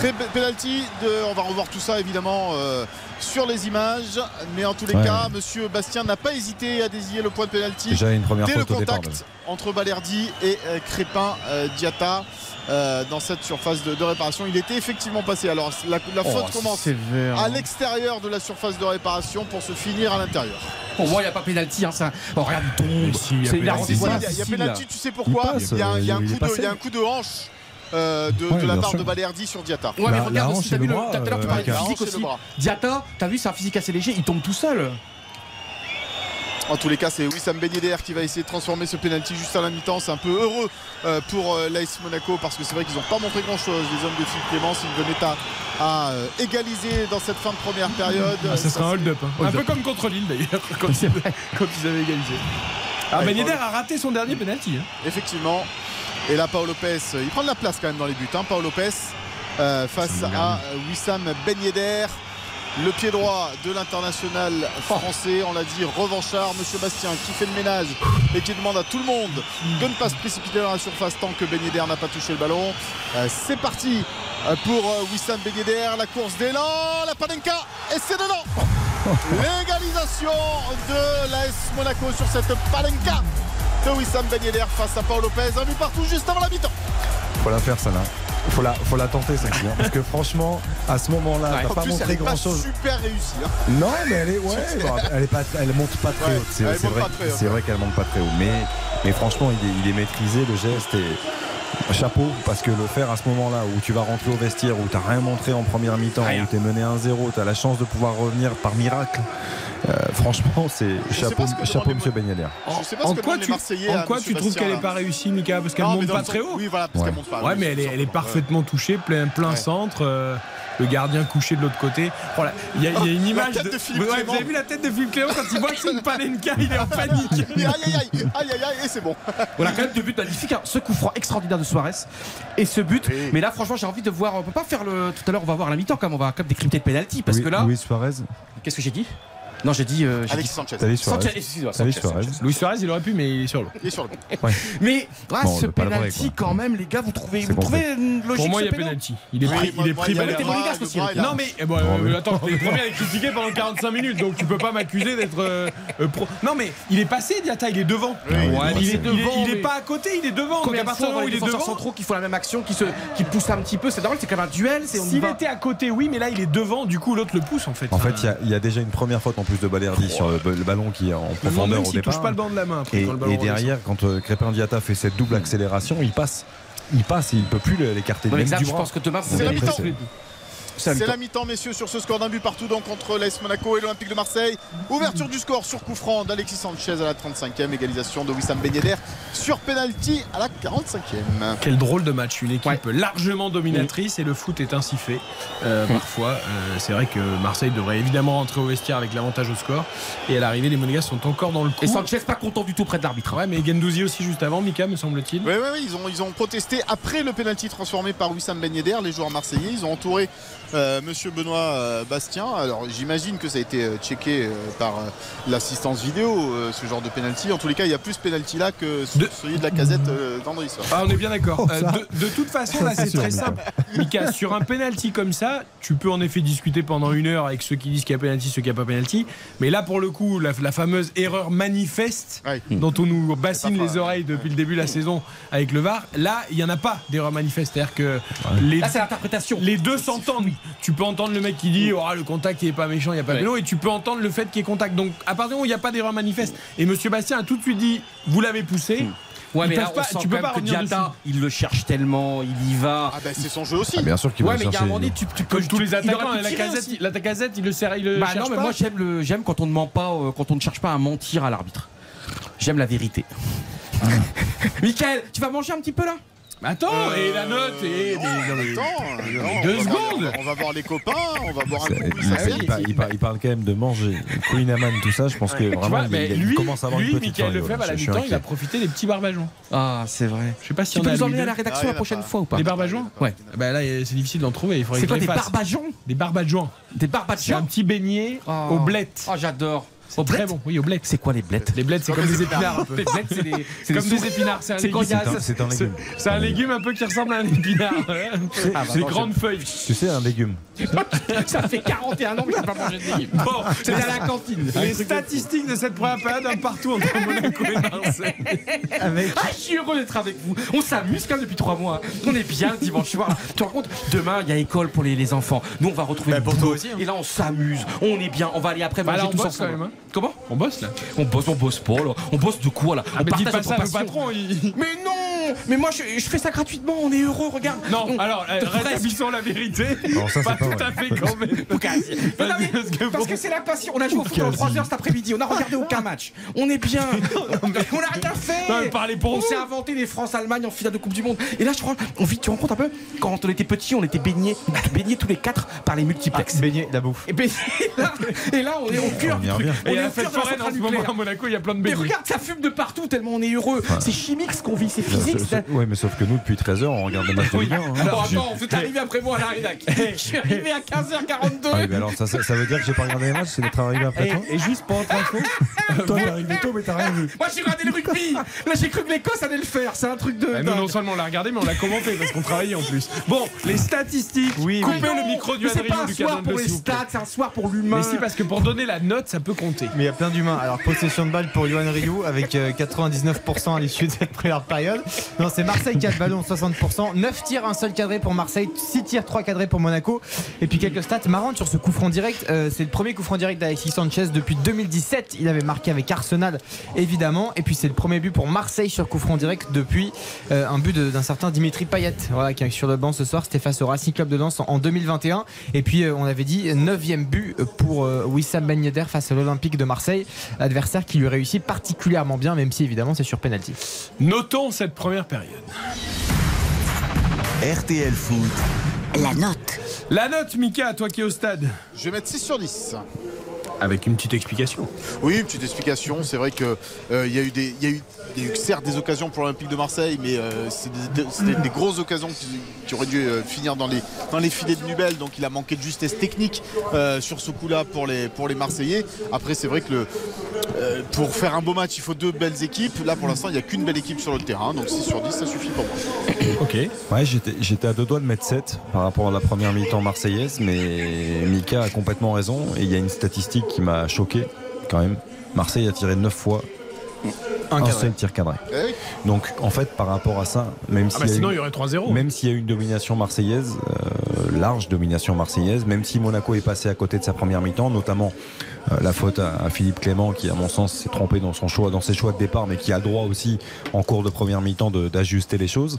Cré- Penalty, de, on va revoir tout ça évidemment euh, sur les images, mais en tous les Ouais. cas, Monsieur Bastien n'a pas hésité à désigner le point de penalty Déjà une première dès le départ. contact entre Balerdi et euh, Crépin euh, Diatta euh, dans cette surface de, de réparation. Il était effectivement passé. Alors la, la faute Oh, commence sévère, à hein. l'extérieur de la surface de réparation pour se finir à l'intérieur. Pour moi, il n'y a pas pénalty. Hein, ça... oh, regarde, il tombe. Si, il y a C'est il a pénalty. voilà, y a- tu sais pourquoi Il passe, il, y a, il y a un il est coup de, passé. il y a un coup de hanche euh, de, Ouais, de la part sûr. de Balerdi sur Diatta. Ouais, mais regarde aussi, t'as vu Tout à l'heure, tu euh, parlais de physique aussi. bras. Diatta, t'as vu, c'est un physique assez léger, il tombe tout seul. En tous les cas, c'est Wissam Ben Yedder qui va essayer de transformer ce penalty juste à la mi-temps. C'est un peu heureux euh, pour l'AS Monaco parce que c'est vrai qu'ils n'ont pas montré grand-chose. Les hommes de Philippe Clément, s'ils venaient à, à, égaliser dans cette fin de première période. Ah, ça serait un hold-up. hein. Un peu comme contre Lille d'ailleurs, quand, ils avaient- quand ils avaient égalisé. Ah, Ben Yedder a raté son dernier penalty. hein. Effectivement. Et là, Paolo Lopez, il prend de la place quand même dans les buts. Hein, Paolo Lopez euh, face à Wissam Ben Yedder. Le pied droit de l'international français, on l'a dit, revanchard, Monsieur Bastien qui fait le ménage et qui demande à tout le monde de ne pas se précipiter dans la surface tant que Ben Yedder n'a pas touché le ballon. Euh, c'est parti euh, pour Wissam Ben Yedder, la course d'élan, la Panenka et c'est dedans L'égalisation de l'AS Monaco sur cette palenka de Wissam Ben Yedder face à Paul Lopez. Un but partout juste avant la mi-temps. Faut la faire, ça là. Faut la, faut la tenter celle-ci. hein, parce que franchement, à ce moment-là, En t'as pas plus, elle montré est pas grand-chose. super réussie. hein. Non, mais elle est, ouais, bon, elle est pas, elle monte pas très Ouais, haute. C'est vrai, vrai qu'elle monte pas très haut. Mais, mais franchement, il est, il est maîtrisé, le geste et chapeau parce que le faire à ce moment-là où tu vas rentrer au vestiaire où t'as rien montré en première mi-temps, où t'es mené 1-0, t'as la chance de pouvoir revenir par miracle. euh, franchement, c'est chapeau, chapeau, Monsieur Ben Yedder. Je sais pas En ce que quoi tu, en quoi tu trouves qu'elle n'est pas réussie, Mika? Parce qu'elle mais monte pas très haut Oui, voilà, parce qu'elle monte pas. Ouais, oui, mais elle est, elle est parfaitement touchée, plein, plein centre. euh, le gardien couché de l'autre côté. Voilà. Il y, a- il y a une La image tête de Philippe Ouais, Clément. vous avez vu la tête de Philippe Clément quand il voit que c'est une palenka, il est en panique. Aïe aïe aïe, aïe aïe aïe, et c'est bon. Voilà, quand même deux buts magnifiques. hein. Ce coup franc extraordinaire de Suarez et ce but. Mais là, franchement, j'ai envie de voir. On peut pas faire le. Tout à l'heure, on va voir à la mi-temps quand même. On va quand même décrypter le penalty parce que là. Louis Suarez. Qu'est-ce que j'ai dit? Non, j'ai dit. euh, Alexis dit- Sanchez. Suarez. Sanchez, excuse-moi, Sanchez, Suarez. Sanchez. Louis Suarez, il aurait pu, mais il est sur l'eau. Il est sur le Mais ah, Bon, ce le penalty, quand même, les gars, vous trouvez, vous bon, trouvez une logique Pour moi, il y a penalty. Il est pris, il est pris le le aussi, Non mais eh bon, euh, attends, t'es le premier à les critiquer pendant 45 minutes, donc tu peux pas m'accuser d'être euh, euh, pro. Non mais il est passé, Diata, il est devant. Oui, Ouais, il est il devant, il est pas à côté, il est devant. Combien à partir où il est défenseurs devant. centraux qui font la même action, qui, se, qui poussent un petit peu C'est normal, c'est comme un duel. S'il était à côté, oui, mais là il est devant, du coup l'autre le pousse en fait. En fait, il y a- il y, a déjà une première faute en plus de Balerdi sur le, le ballon qui est en profondeur au s'il touche départ. pas le banc de la main après Et, quand le ballon et redescend. derrière, quand euh, Crépin Diata fait cette double accélération, il passe. Il passe et il peut plus l'écarter du je pense que demain, C'est. C'est- la mi-temps, messieurs, sur ce score d'un but partout donc contre l'AS Monaco et l'Olympique de Marseille. Ouverture du score sur coup franc d'Alexis Sanchez à la 35e, égalisation de Wissam Ben Yedder sur penalty à la 45e. Quel drôle de match, une équipe largement dominatrice et le foot est ainsi fait. Euh, Parfois, euh, c'est vrai que Marseille devrait évidemment rentrer au vestiaire avec l'avantage au score. Et à l'arrivée, les Monégas sont encore dans le coup. Et Sanchez pas content du tout près de l'arbitre. Ouais, mais Gendouzi aussi juste avant, Mika, me semble-t-il. Oui, oui, oui, ils ont, ils ont protesté après le penalty transformé par Wissam Ben Yedder, les joueurs marseillais. Ils ont entouré Monsieur Benoît euh, Bastien. Alors j'imagine que ça a été euh, checké euh, par euh, l'assistance vidéo, euh, ce genre de penalty. En tous les cas, il y a plus penalty là que De- celui de la casette euh, d'André Soir. Ah, on est bien d'accord. Oh, Euh, de, de toute façon, là, c'est très Mika. simple. Mika, sur un penalty comme ça, tu peux en effet discuter pendant une heure avec ceux qui disent qu'il y a penalty, ceux qui n'y a pas penalty. Mais là, pour le coup, la, la fameuse erreur manifeste Ouais. dont on nous bassine les vrai. oreilles depuis le début de la saison avec le VAR, là, il n'y en a pas d'erreur manifeste. C'est-à-dire que les, Là, c'est l'interprétation. les deux s'entendent. Tu peux entendre le mec qui dit oh, le contact il est pas méchant, il n'y a pas de Ouais. vélo, et tu peux entendre le fait qu'il y ait contact. Donc à partir du moment où il n'y a pas d'erreur manifeste, et Monsieur Bastien a tout de suite dit vous l'avez poussé. Ouais, Ils mais là, on pas- sent tu peux quand pas que Diata, il le cherche tellement, il y va. Ah ben c'est son jeu aussi. Ah, bien sûr qu'il va Ouais, le mais il y a un chercher. moment donné, tu, tu tous les attaquants, la casette, la casette, il le sert, il le Bah cherche non, mais pas. moi j'aime quand on ne ment pas, euh, quand on ne cherche pas à mentir à l'arbitre. J'aime la vérité. Michael, tu vas manger un petit peu là? Mais attends, et la note et Non, mais- non, mais- attends, mais non, deux on va voir- secondes. On va voir les copains, on va boire un coup. il, parle, il parle- il parle quand même de manger. Queen Amman, tout ça, je pense que Tu vraiment vois, il, lui, commence à avoir lui, une petite Michael Lefebvre, à la mi-temps, il a profité des petits barbageons. Ah, c'est vrai. Je sais pas si Tu on peux a nous emmener à la rédaction Ah, la prochaine pas. fois ou pas Des barbageons Ouais. Bah là, c'est difficile d'en trouver. Il faudrait C'est quoi des barbageons Des barbageons. Des barbageons C'est un petit beignet Oh. au blette. Oh, j'adore. C'est très bon. Oui, au blette. C'est quoi les blettes Les blettes, c'est comme des épinards un peu. Les blettes, c'est des. C'est comme des épinards. C'est un C'est légume. C'est un- C'est légume. C'est un légume un peu qui ressemble à un épinard. Ah, bah C'est non, grandes feuilles. Tu sais, un légume. Ça fait 41 ans que je n'ai pas mangé de légumes. Bon, C'était à la cantine. les statistiques de cette première période un partout entre Monaco et Marseille. Ah, je suis heureux d'être avec vous. On s'amuse quand même depuis trois mois. On est bien le dimanche soir. Tu te rends compte Demain, il y a école pour les, les enfants. Nous, on va retrouver le boulot. Et là, on s'amuse. On est bien. On va aller après Bah manger tous ensemble. Comment? On bosse là? On bosse, on bosse pas. Là. On bosse de quoi là? Ah, On mais dis partage pas ça, le patron. il- Mais non Mais moi, je, je fais ça gratuitement. On est heureux. Regarde. Non, On- alors, euh, rétablissons la vérité. Non, ça, c'est pas pas tout vrai. à fait quand même. Non, non, mais Parce que c'est la passion. On a joué au foot pendant 3 heures cet après-midi. On a regardé aucun match. On est bien. on a rien fait. Non, mais parlez pour on s'est inventé des France-Allemagne en finale de Coupe du Monde. Et là, je crois, on vit, tu te rends compte un peu? Quand on était petits, on était baignés, baignés tous les quatre par les multiplex. Beignet, la bouffe. et, baigné- là, et là, on est au cœur On. On est la fête foraine en ce moment à Monaco, il y a plein de Mais baignets. regarde, ça fume de partout tellement on est heureux. C'est chimique ce qu'on vit, c'est physique. ouais, mais sauf que nous, depuis 13h, on regarde le match de Ligue 1. hein. Alors attends, vous êtes arrivé après moi à la rédac. Je suis arrivé à 15h42. Ah oui, mais alors ça, ça, ça veut dire que j'ai pas regardé les matchs, c'est d'être arrivé après toi Et, juste pour autre info, Toi, t'es arrivé tôt, mais t'as rien vu. moi j'ai regardé le rugby. Là j'ai cru que l'Écosse allait le faire. C'est un truc de. Eh, nous non seulement on l'a regardé, mais on l'a commenté parce qu'on travaillait en plus. Bon, les statistiques. Oui, Coupez oui. le micro du Mais c'est Adrien pas un du soir pour les stats, c'est un soir pour l'humain. Mais si, parce que pour donner la note, ça peut compter. Mais il y a plein d'humains. Alors, possession de balle pour Yohan Ryu avec euh, 99% à l'issue de cette première période. Non, c'est Marseille qui a le ballon, 60%. 9 tirs, un seul cadré pour Marseille. 6 tirs, 3 cadrés pour Monaco. Et puis quelques stats marrantes sur ce coup franc direct. Euh, c'est le premier coup franc direct d'Alexis Sanchez depuis 2017. Il avait marqué avec Arsenal, évidemment. Et puis c'est le premier but pour Marseille sur coup franc direct depuis euh, un but d'un certain Dimitri Payet. Voilà, qui est sur le banc ce soir. C'était face au Racing Club de Lens en, en 2021. Et puis euh, on avait dit 9 but pour euh, Wissam Ben Yedder face à l'Olympique de Marseille. Adversaire qui lui réussit particulièrement bien, même si évidemment c'est sur penalty. Notons cette première période. RTL Foot, La note. La note, Mika, toi qui es au stade. Je vais mettre 6 sur 10. Avec une petite explication. Oui, une petite explication. C'est vrai que euh, il y a eu des, il y a eu, il y a eu certes des occasions pour l'Olympique de Marseille, mais euh, c'était des grosses occasions qui, auraient dû euh, finir dans les, dans les filets de Nubel. Donc il a manqué de justesse technique euh, sur ce coup-là pour les, pour les Marseillais. Après, c'est vrai que euh, pour faire un beau match, il faut deux belles équipes. Là, pour l'instant, il n'y a qu'une belle équipe sur le terrain. Donc 6 sur 10, ça suffit pour moi. Ok. Ouais, j'étais j'étais à deux doigts de mettre 7 par rapport à la première mi-temps marseillaise, mais Mika a complètement raison. Et il y a une statistique qui m'a choqué quand même. Marseille a tiré 9 fois. Un seul tir cadré. Eh oui. Donc en fait par rapport à ça, même Ah s'il bah y a sinon, eu- il y aurait 3-0. Même s'il y a eu une domination marseillaise, euh, large domination marseillaise, même si Monaco est passé à côté de sa première mi-temps, notamment euh, la faute à, à Philippe Clément qui, à mon sens, s'est trompé dans son choix, dans ses choix de départ, mais qui a le droit aussi en cours de première mi-temps de- d'ajuster les choses.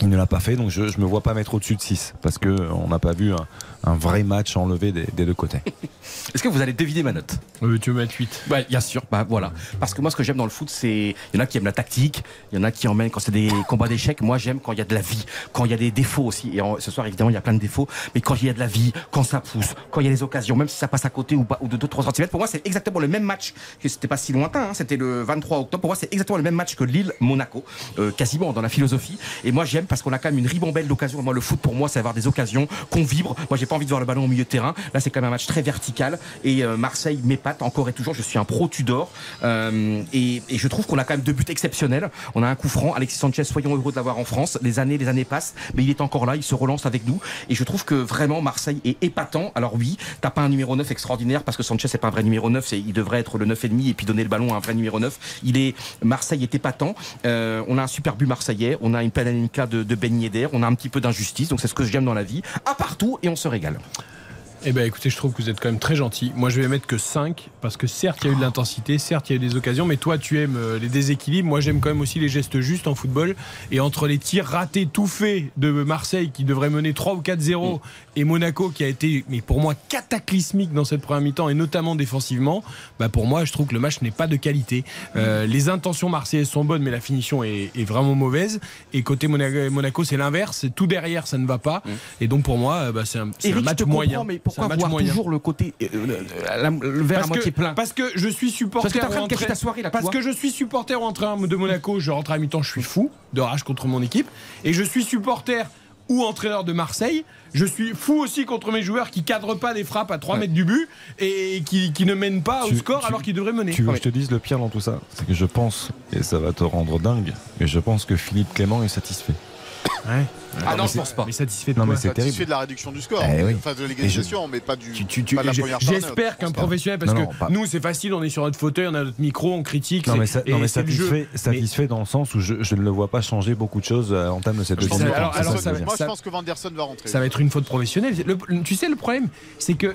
Il ne l'a pas fait, donc je ne me vois pas mettre au-dessus de 6 parce qu'on n'a pas vu un, un vrai match enlevé des, des deux côtés. Est-ce que vous allez deviner ma note? Euh, tu veux mettre 8. Bah, bien sûr, bah voilà. Parce que moi, ce que j'aime dans le foot, c'est. Il y en a qui aiment la tactique, il y en a qui emmènent quand c'est des combats d'échecs. Moi, j'aime quand il y a de la vie, quand il y a des défauts aussi. Et en- ce soir, évidemment, il y a plein de défauts, mais quand il y a de la vie, quand ça pousse, quand il y a des occasions, même si ça passe à côté ou, pas, ou de 2-3 cm, pour moi, c'est exactement le même match. que C'était pas si lointain, hein, c'était le 23 octobre. Pour moi, c'est exactement le même match que Lille-Monaco, euh, quasiment dans la philosophie. Et moi, j'aime parce qu'on a quand même une ribambelle d'occasions. Moi, le foot, pour moi, c'est avoir des occasions qu'on vibre. Moi, j'ai pas envie de voir le ballon au milieu de terrain. Là, c'est quand même un match très vertical. Et euh, Marseille m'épate encore et toujours. Je suis un pro Tudor. Euh, et, et je trouve qu'on a quand même deux buts exceptionnels. On a un coup franc. Alexis Sanchez, soyons heureux de l'avoir en France. Les années, les années passent, mais il est encore là. Il se relance avec nous. Et je trouve que vraiment Marseille est épatant. Alors oui, t'as pas un numéro 9 extraordinaire parce que Sanchez c'est pas un vrai numéro 9. C'est, il devrait être le 9 et puis donner le ballon à un vrai numéro 9. Il est Marseille est épatant. Euh, on a un super but marseillais. On a une Pananica de, de Ben Yedder. On a un petit peu d'injustice. Donc c'est ce que j'aime dans la vie. À partout et on se régale. Eh ben écoutez, je trouve que vous êtes quand même très gentil. Moi, je vais mettre que 5 parce que certes, il y a eu de l'intensité, certes, il y a eu des occasions, mais toi, tu aimes euh, les déséquilibres. Moi, j'aime quand même aussi les gestes justes en football. Et entre les tirs ratés, tout faits de Marseille qui devrait mener 3 ou 4-0 et Monaco qui a été, mais pour moi, cataclysmique dans cette première mi-temps et notamment défensivement, bah pour moi, je trouve que le match n'est pas de qualité. Euh, les intentions marseillaises sont bonnes, mais la finition est, est vraiment mauvaise. Et côté Monaco, Monaco, c'est l'inverse. C'est Tout derrière, ça ne va pas. Et donc, pour moi, euh, bah, c'est un, un match moyen. mais Un pourquoi match voir moyen. toujours le côté euh, euh, le verre à Parce moitié que, plein parce que je suis supporter Parce que t'es en train de ou cacher entraîneur- ta soirée, là, Parce que je suis supporter ou entraîneur de Monaco, je rentre à mi-temps, je suis fou de rage contre mon équipe. Et je suis supporter ou entraîneur de Marseille. Je suis fou aussi contre mes joueurs qui cadrent pas des frappes à 3 mètres du but et qui, qui ne mènent pas au score tu- alors qu'ils devraient mener. Tu veux Ouais. que je te dise le pire dans tout ça C'est que je pense, et ça va te rendre dingue, mais je pense que Philippe Clément est satisfait. Ah non, mais je pense pas. Mais satisfait de Non, mais c'est Satisfait terrible. de la réduction du score, Eh oui. enfin de l'égalisation, mais pas du Tu- tu- tu- pas de la première. J'espère qu'un professionnel, parce Non, non, que pas- nous c'est facile, on est sur notre fauteuil, on a notre micro, on critique. Non mais, ça- et non, mais satisfait, satisfait dans le sens où je, je ne le vois pas changer beaucoup de choses à l'entame de cette Je deuxième alors- je Moi, je pense que Van der Sar va rentrer. Ça va être une faute professionnelle. Le- le- tu sais, le problème, c'est que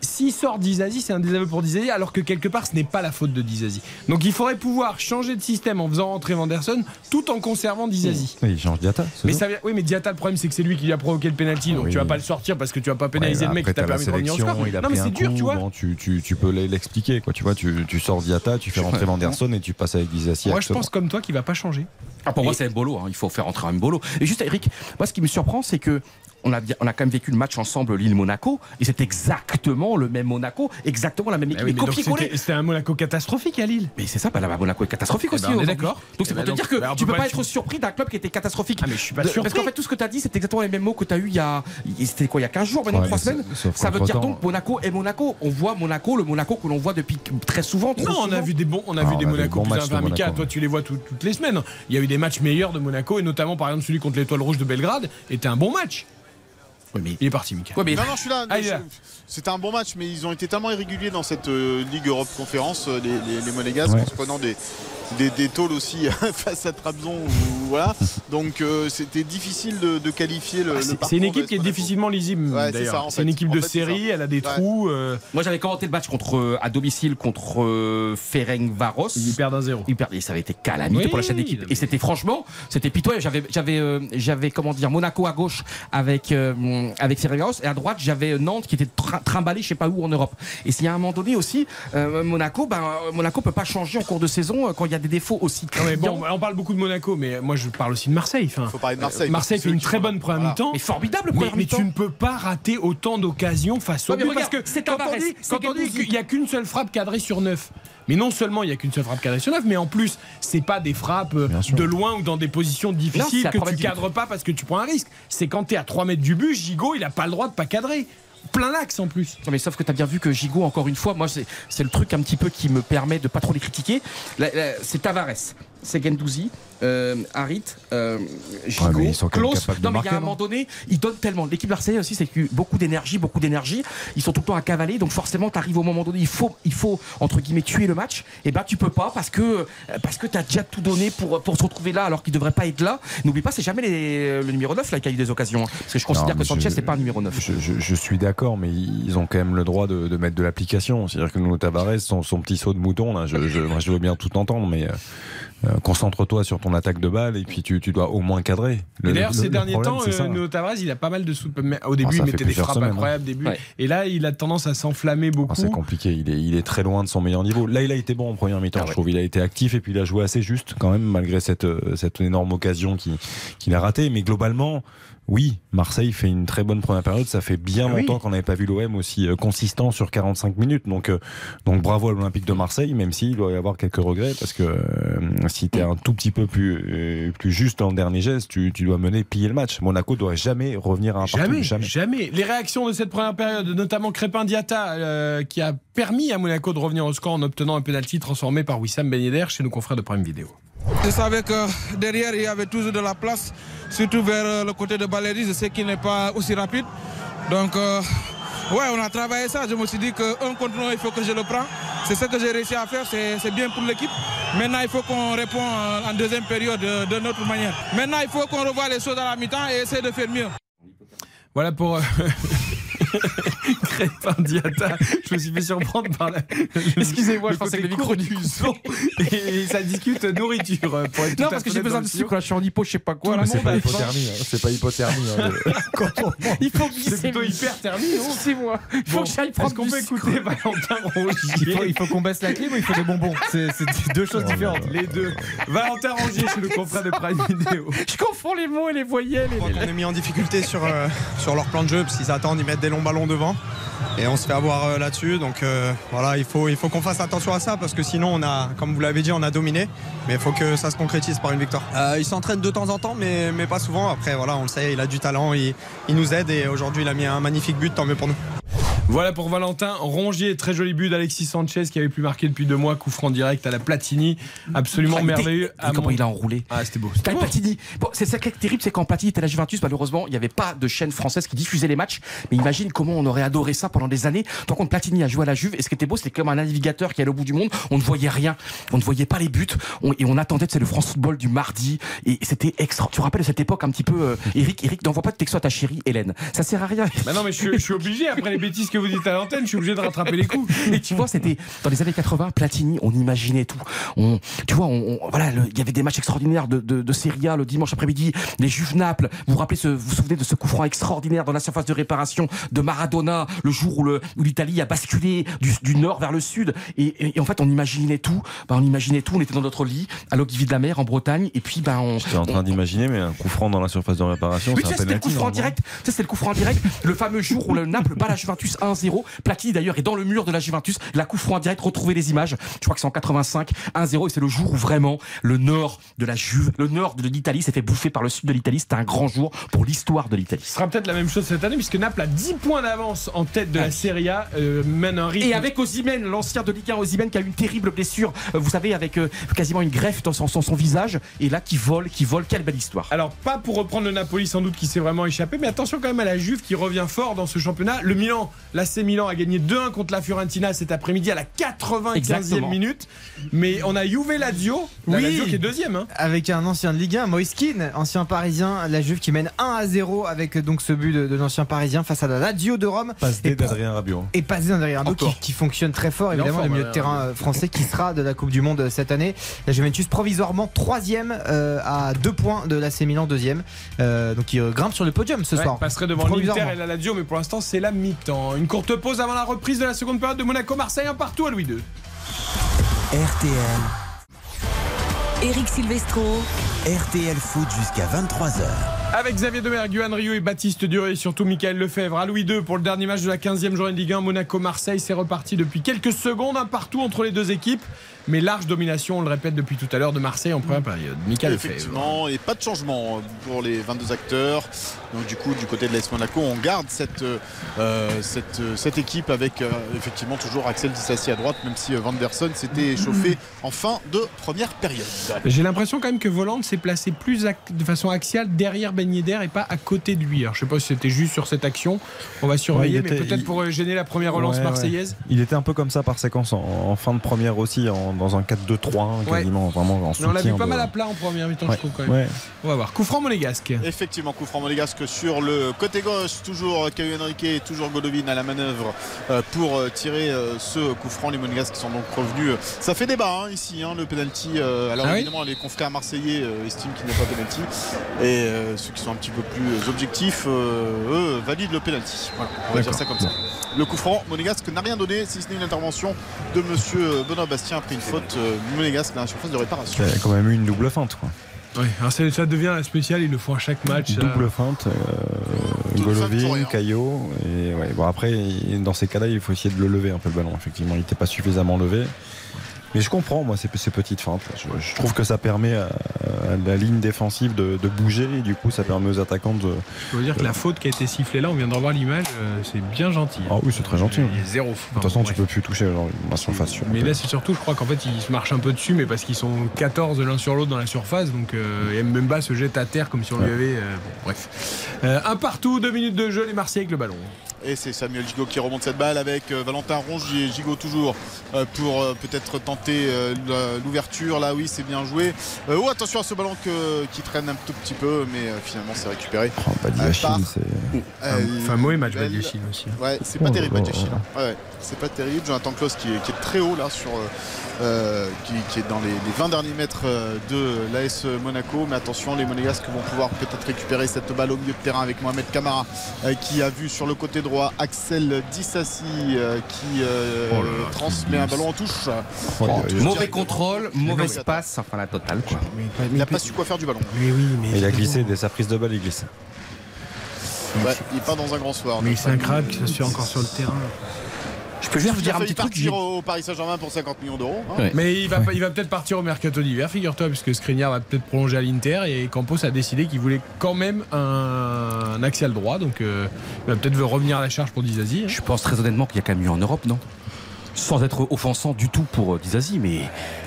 s'il sort Dizazi, c'est un désaveu pour Dizazi, alors que quelque part, ce n'est pas la faute de Dizazi. Donc il faudrait pouvoir changer de système en faisant rentrer Vanderson tout en conservant Dizazi. Oui, il change Diata. Mais ça, oui, mais Diata, le problème, c'est que c'est lui qui lui a provoqué le penalty, donc Oui. tu vas pas le sortir parce que tu vas pas pénaliser Ouais, le mec qui t'a permis de revenir au sélection, score. il a Non, mais c'est un dur, tu vois. bon, tu, tu- tu peux l'expliquer, quoi. Tu vois, tu, tu sors Diata, tu fais rentrer Vanderson et tu passes avec Dizassi. Moi, je pense comme toi qu'il va pas changer. Ah, pour moi, c'est Mbolo. hein. Il faut faire entrer un Mbolo. Et juste, Eric, moi, ce qui me surprend, c'est que on a, on a quand même vécu le match ensemble Lille-Monaco et c'est exactement le même Monaco, exactement la même équipe. Oui, c'était un Monaco catastrophique à Lille. Mais c'est ça, bah, la Monaco est catastrophique eh aussi. Ben, on est d'accord. Donc c'est pour te dire que tu peux pas être surpris d'un club qui était catastrophique. Ah, mais je suis pas sûr. Parce qu'en fait, tout ce que tu as dit, c'est exactement les mêmes mots que tu as eu il y a. C'était quoi, il y a 15 jours, maintenant 3 semaines? Ça veut dire donc Monaco et Monaco. On voit Monaco, le Monaco que l'on voit depuis très souvent. Non, on a vu des bons, on a vu des Monaco plus. Toi, tu les vois toutes les semaines. Il y a eu des matchs meilleurs de Monaco et notamment par exemple celui contre l'Étoile Rouge de Belgrade était un bon match. Mais il est parti, Mika. Non, non, je suis là. Ah, C'était un bon match, mais ils ont été tellement irréguliers dans cette euh, Ligue Europe Conférence, euh, les, les, les Monégasques, en se prenant des, des, des tôles aussi face à Trabzon. voilà. Donc euh, c'était difficile de, de, qualifier le. Ah, c'est une équipe qui est difficilement lisible. Ouais, d'ailleurs. C'est une équipe de série, elle a des trous. Euh... Moi j'avais commenté le match contre euh, à domicile contre euh, Ferencvaros. Ils perdent un zéro. Ils perdent, et ça avait été calamité oui, pour la chaîne d'équipe. Et c'était franchement, c'était pitoyable. J'avais, j'avais, euh, j'avais comment dire Monaco à gauche avec avec Ferencvaros et à droite j'avais Nantes qui était trimballé je sais pas où en Europe. Et s'il y a un moment donné aussi, Monaco, ben Monaco peut pas changer en cours de saison quand il y a des défauts aussi criants. bon, on parle beaucoup de Monaco, mais moi je parle aussi de Marseille. Enfin, faut parler de Marseille. Marseille fait une très bonne première voilà. mi-temps. Mais formidable mais, mais tu ne peux pas rater autant d'occasions face au ouais, but. Parce que quand on dit, quand on dit qu'il n'y a qu'une seule frappe cadrée sur neuf. Mais non seulement il n'y a qu'une seule frappe cadrée sur neuf, mais en plus, c'est pas des frappes de loin ou dans des positions difficiles non, que tu cadres pas parce que tu prends un risque. C'est quand tu es à 3 mètres du but, Gigot, il a pas le droit de pas cadrer plein l'axe en plus. Non mais sauf que tu as bien vu que Gigot, encore une fois, moi c'est le truc un petit peu qui me permet de pas trop les critiquer. C'est Tavares, c'est Gendouzi, euh, Harit, euh, Gigot, ouais, Klaus. Non mais il y a un moment donné, ils donnent tellement. L'équipe marseillaise aussi, c'est beaucoup d'énergie, beaucoup d'énergie. Ils sont tout le temps à cavaler, donc forcément, tu arrives au moment donné, il faut, il faut entre guillemets tuer le match. Et ben tu peux pas parce que parce que t'as déjà tout donné pour pour se retrouver là alors qu'il devrait pas être là. N'oublie pas, c'est jamais les, le numéro 9 là qui a eu des occasions. Hein. Parce que je considère non, que Sanchez c'est pas un numéro 9. Je, je, je suis d'accord, mais ils ont quand même le droit de, de mettre de l'application. C'est-à-dire que Nuno Tavares, son, son petit saut de mouton là, je, je, moi, je veux bien tout entendre, mais euh, concentre-toi sur ton attaque de balle et puis tu, tu dois au moins cadrer. Le, et d'ailleurs, ces derniers problème, temps, euh, Nuno Tavares, il a pas mal de sous. Au début, ah, il mettait des frappes semaines, incroyables, hein. début. Ouais. Et là, il a tendance à s'enflammer beaucoup. Ah, c'est compliqué. Il est, il est très loin de son meilleur niveau. Là, il a été bon en première mi-temps. Ah, je ouais. trouve. Il a été actif et puis il a joué assez juste quand même malgré cette, euh, cette énorme occasion qu'il qu'il a ratée. Mais globalement. Oui, Marseille fait une très bonne première période. Ça fait bien Ah oui. longtemps qu'on n'avait pas vu l'OM aussi euh, consistant sur 45 minutes. Donc, euh, donc bravo à l'Olympique de Marseille, même s'il doit y avoir quelques regrets parce que euh, si tu es un tout petit peu plus, plus juste dans le dernier geste, tu, tu dois mener plier le match. Monaco doit jamais revenir à un partout. Jamais, jamais. jamais. Les réactions de cette première période, notamment Crépin Diata, euh, qui a permis à Monaco de revenir au score en obtenant un penalty transformé par Wissam Ben Yedder chez nos confrères de Prime Vidéo. Je savais que derrière, il y avait toujours de la place, surtout vers euh, le côté de Baleri. Je sais qu'il n'est pas aussi rapide. Donc, euh, ouais, on a travaillé ça. Je me suis dit qu'un contre un, il faut que je le prends. C'est ce que j'ai réussi à faire. C'est bien pour l'équipe. Maintenant, il faut qu'on réponde en deuxième période de, de notre manière. Maintenant, il faut qu'on revoie les choses à la mi-temps et essayer de faire mieux. Voilà pour Je me suis fait surprendre par la. Excusez-moi, je pensais que le micro du son. Et ça discute nourriture. euh, Pour être Non, parce que j'ai besoin de sucre, là, je suis en hypo, je sais pas quoi. Le C'est pas hypothermie. hein. C'est pas hypothermie. hein. Il faut C'est glisser. plutôt hyperthermie, non C'est moi. Il faut Bon, que j'aille prendre Est-ce qu'on peut écouter Valentin Rongier Il faut qu'on baisse la clim ou il faut des bonbons? C'est c'est deux choses différentes. Les deux. Valentin Rongier chez le confrère de Prime Vidéo. Je confonds les mots et les voyelles. Je qu'on est mis en difficulté sur, euh, sur leur plan de jeu, parce qu'ils attendent, ils mettent des longs ballons devant. Et on se fait avoir euh, là-dessus. Donc euh, voilà, il faut, il faut qu'on fasse attention à ça, parce que sinon, on a, comme vous l'avez dit, on a dominé. Mais il faut que ça se concrétise par une victoire. Euh, il s'entraîne de temps en temps, mais, mais pas souvent. Après, voilà, on le sait, il a du talent, il, il nous aide. Et aujourd'hui, il a mis un magnifique but, tant mieux pour nous. Voilà pour Valentin Rongier, très joli but d'Alexis Sanchez qui avait plus marqué depuis deux mois, coup franc direct à la Platini, absolument merveilleux. Comment il a enroulé Ah, c'était beau. Quand Platini. Bon, c'est ça qui est terrible, c'est quand Platini était à la Juventus, malheureusement, il n'y avait pas de chaîne française qui diffusait les matchs. Mais imagine comment on aurait adoré ça pendant des années. Tant qu'on Platini a joué à la Juve, et ce qui était beau, c'était comme un navigateur qui allait au bout du monde. On ne voyait rien, on ne voyait pas les buts, on- et on attendait, c'est le France Football du mardi, et c'était extra. Tu te rappelles de cette époque un petit peu, euh, Eric, Eric, n'envoie pas de texto à ta chérie Hélène. Ça sert à rien. Bah non, mais je suis obligé, après les bêtises que vous dites à l'antenne, je suis obligé de rattraper les coups. Et tu vois, c'était dans les années 80, Platini, on imaginait tout. On, tu vois, on, on- voilà, il y avait des matchs extraordinaires de, de, de Serie A le dimanche après-midi, les Juves Naples. Vous vous rappelez, ce, vous vous souvenez de ce coup franc extraordinaire dans la surface de réparation de Maradona, le jour où le- où l'Italie a basculé du, du nord vers le sud. Et, et- et en fait, on imaginait tout. Ben, on imaginait tout. On était dans notre lit à l'Ogivie de la Mer en Bretagne. Et puis, ben, on. J'étais en train d'imaginer, mais un coup franc dans la surface de réparation, Oui, c'est tu un c'était le coup franc direct. Tu sais, c'était le coup franc direct. Le fameux jour où le Naples bat la Juventus 1-0. Platini d'ailleurs est dans le mur de la Juventus. La coup franc direct. Retrouvez les images. Je crois que c'est en 85. 1-0 et c'est le jour où vraiment le nord de la Juve, le nord de l'Italie s'est fait bouffer par le sud de l'Italie. C'était un grand jour pour l'histoire de l'Italie. Ce sera peut-être la même chose cette année puisque Naples a 10 points d'avance en tête de la Serie A, euh, mène un rythme. Et avec Osimhen, l'ancien de Ligue 1 Osimhen qui a eu une terrible blessure, euh, vous savez, avec euh, quasiment une greffe dans son, son- son visage, et là qui vole, qui vole, quelle belle histoire. Alors, pas pour reprendre le Napoli sans doute qui s'est vraiment échappé, mais attention quand même à la Juve qui revient fort dans ce championnat. Le Milan, l'AC Milan a gagné 2-1 contre la Fiorentina cet après-midi à la 95e Exactement. minute. Mais on a Juve Lazio, la Lazio qui est deuxième. hein. Avec un ancien de Ligue 1, Moïse Kean, ancien parisien, la Juve qui mène 1 à 0 avec euh, donc ce but de, de l'ancien parisien face à la Lazio de Rome. D d'Adrien Rabiot. et passé derrière qui, qui fonctionne très fort, évidemment, le milieu de euh, terrain euh, français qui sera de la Coupe du Monde cette année. La Juventus provisoirement troisième euh, à deux points de l'AC Milan deuxième, Euh, donc il grimpe sur le podium ce Ouais, soir. passerait devant l'Inter Provisoirement. et la Lazio, mais pour l'instant c'est la mi-temps. Une courte pause avant la reprise de la seconde période de Monaco-Marseille, un partout à Louis II. RTL, Eric Silvestro. RTL Foot jusqu'à 23h. Avec Xavier Domergue, Johan Rio et Baptiste Duré, et surtout Michael Lefebvre à Louis II pour le dernier match de la 15e journée de Ligue 1. Monaco-Marseille, c'est reparti depuis quelques secondes, un partout entre les deux équipes. Mais large domination, on le répète depuis tout à l'heure, de Marseille en première période. Michael. Effectivement, et pas de changement pour les 22 acteurs. Donc du coup, du côté de l'AS Monaco, on garde cette, euh, cette, euh, cette équipe avec euh, effectivement toujours Axel Dissassi à droite, même si euh, Van der Son s'était échauffé en fin de première période. J'ai l'impression quand même que Voland s'est placé plus de façon axiale derrière Ben Yedder et pas à côté de lui. Alors je sais pas si c'était juste sur cette action. On va surveiller, Ouais, mais peut-être il- pour euh, gêner la première relance Ouais, ouais. marseillaise. Il était un peu comme ça par séquence en, en fin de première aussi, en- dans un 4-2-3, Ouais. quasiment vraiment en Mais on l'a vu pas de- mal à plat en première mi-temps, Ouais, je trouve quand même. ouais. On va voir. Coup franc monégasque. Effectivement, coup franc monégasque sur le côté gauche, toujours Caio Henrique, et toujours Godovin à la manœuvre euh, pour euh, tirer euh, ce coup franc. Les monégasques qui sont donc revenus. Ça fait débat hein, ici, hein, le penalty. alors Ah oui évidemment, les confrères marseillais estiment qu'il n'y a pas penalty. Et euh, ceux qui sont un petit peu plus objectifs, euh, eux, valident le penalty. Voilà, on va dire ça comme ça. Le coup franc monégasque n'a rien donné, si ce n'est une intervention de monsieur Benoît Bastien après une faute euh, monégasque dans la surface de réparation. Il y a quand même eu une double feinte. Quoi. Ouais, alors c'est- ça devient la spéciale, ils le font à chaque match. ça. Double feinte, euh, Golovin. Caillot. Et ouais, bon, après, dans ces cas-là, il faut essayer de le lever un peu le ballon. Effectivement, il n'était pas suffisamment levé. Mais je comprends, moi, ces, ces petites feintes. Je, je trouve que ça permet à, à la ligne défensive de, de bouger. Et du coup, ça permet aux attaquants de. Je veux dire que la faute qui a été sifflée là, on vient de revoir l'image, euh, c'est bien gentil. Ah oui, c'est très gentil. Il y a zéro. De toute façon, tu peux plus toucher genre, la surface. sur- Mais là, c'est surtout, je crois qu'en fait, ils se marchent un peu dessus, mais parce qu'ils sont 14 l'un sur l'autre dans la surface. Donc, euh, et Mbemba se jette à terre comme si on lui avait. euh, bon, bref. Euh, un partout, deux minutes de jeu, les Marseillais avec le ballon. Et c'est Samuel Gigot qui remonte cette balle avec euh, Valentin Rongier. Gigot toujours euh, pour euh, peut-être tenter euh, l'ouverture. Là, oui, c'est bien joué. Euh, oh, attention à ce ballon que- qui traîne un tout petit peu, mais euh, finalement, c'est récupéré. Oh, pas c'est. Euh, Enfin, mauvais match, belle- Badiachil aussi. hein. Ouais, c'est Oh pas là terrible, Badiachil. là. Ouais, ouais, c'est pas terrible. Jonathan Klaus qui est, qui est très haut là sur. euh, qui, qui est dans les, les 20 derniers mètres de l'AS Monaco. Mais attention, les Monégasques vont pouvoir peut-être récupérer cette balle au milieu de terrain avec Mohamed Camara euh, qui a vu sur le côté droit Axel Dissassi euh, qui euh, Oh là là, transmet un ballon en touche. Oh, Mauvais contrôle, mauvaise passe, enfin la totale quoi. Il n'a pas su quoi faire du ballon. Mais oui, mais. Il a glissé dès sa prise de balle, il glisse. Ouais, il est pas dans un grand soir. Mais c'est un crabe qui se encore sur le terrain. Je peux juste vous Il dire un petit truc. partir j'ai- au Paris Saint-Germain pour 50 millions d'euros. hein. Ouais. Mais il va, il peut-être partir au mercato d'hiver, figure-toi, puisque Skriniar va peut-être prolonger à l'Inter et Campos a décidé qu'il voulait quand même un, un axial droit, donc euh, il va peut-être revenir à la charge pour Dizazi. hein. Je pense très honnêtement qu'il y a quand même mieux en Europe, non? Sans être offensant du tout pour euh, Dizazi, mais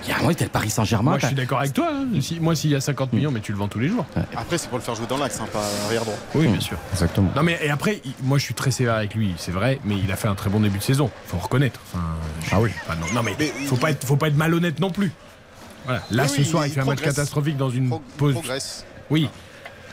il y a un moment, t'es le Paris Saint-Germain. Moi je t'as- suis d'accord avec toi. hein. Si- moi s'il y a 50 millions, mais tu le vends tous les jours. Après, c'est pour le faire jouer dans l'axe, hein, pas arrière droit. Oui, bien sûr. Exactement. Non mais et après, il- moi je suis très sévère avec lui, c'est vrai, mais il a fait un très bon début de saison. Faut reconnaître. Enfin, Ah oui. non, non, mais, Mais faut pas être, faut pas être malhonnête non plus. Voilà. Là Oui, ce soir, il, il fait un match catastrophique dans une Pro- pause. progresse. Oui.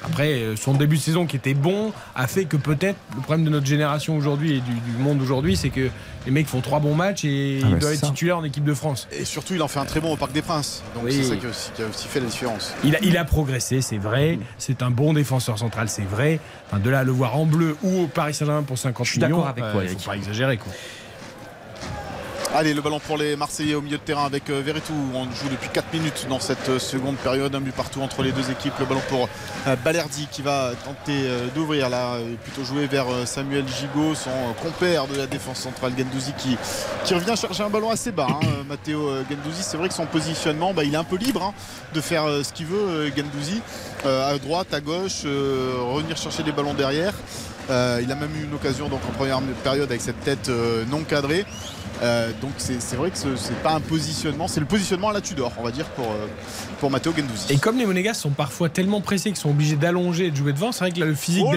Après, euh, son début de saison qui était bon a fait que peut-être le problème de notre génération aujourd'hui et du, du monde aujourd'hui, c'est que les mecs font trois bons matchs et Ah, il mais doit c'est être ça. titulaire en équipe de France. Et surtout, il en fait un très bon au Parc des Princes. Donc Oui. c'est ça qui a, aussi, qui a aussi fait la différence. Il a, il a progressé, c'est vrai. C'est un bon défenseur central, c'est vrai. Enfin, de là à le voir en bleu ou au Paris Saint-Germain pour 50 Je suis millions, d'accord avec toi, euh, faut pas exagérer quoi. Allez, le ballon pour les Marseillais au milieu de terrain avec euh, Verretou. On joue depuis 4 minutes dans cette euh, seconde période. Un but partout entre les deux équipes. Le ballon pour euh, Balerdi qui va tenter d'ouvrir là, plutôt jouer vers Samuel Gigot, son compère de la défense centrale Gendouzi qui, revient chercher un ballon assez bas. hein, Matteo Gendouzi, c'est vrai que son positionnement, bah, il est un peu libre hein, de faire ce qu'il veut, Gendouzi, à droite, à gauche, revenir chercher des ballons derrière. Il a même eu une occasion donc en première période avec cette tête non cadrée. Euh, donc c'est vrai que ce- c'est pas un positionnement, c'est le positionnement à la Tudor, on va dire, pour, euh, pour Matteo Gendouzi. Et comme les Monégas sont parfois tellement pressés qu'ils sont obligés d'allonger et de jouer devant, c'est vrai que là, le physique Oh,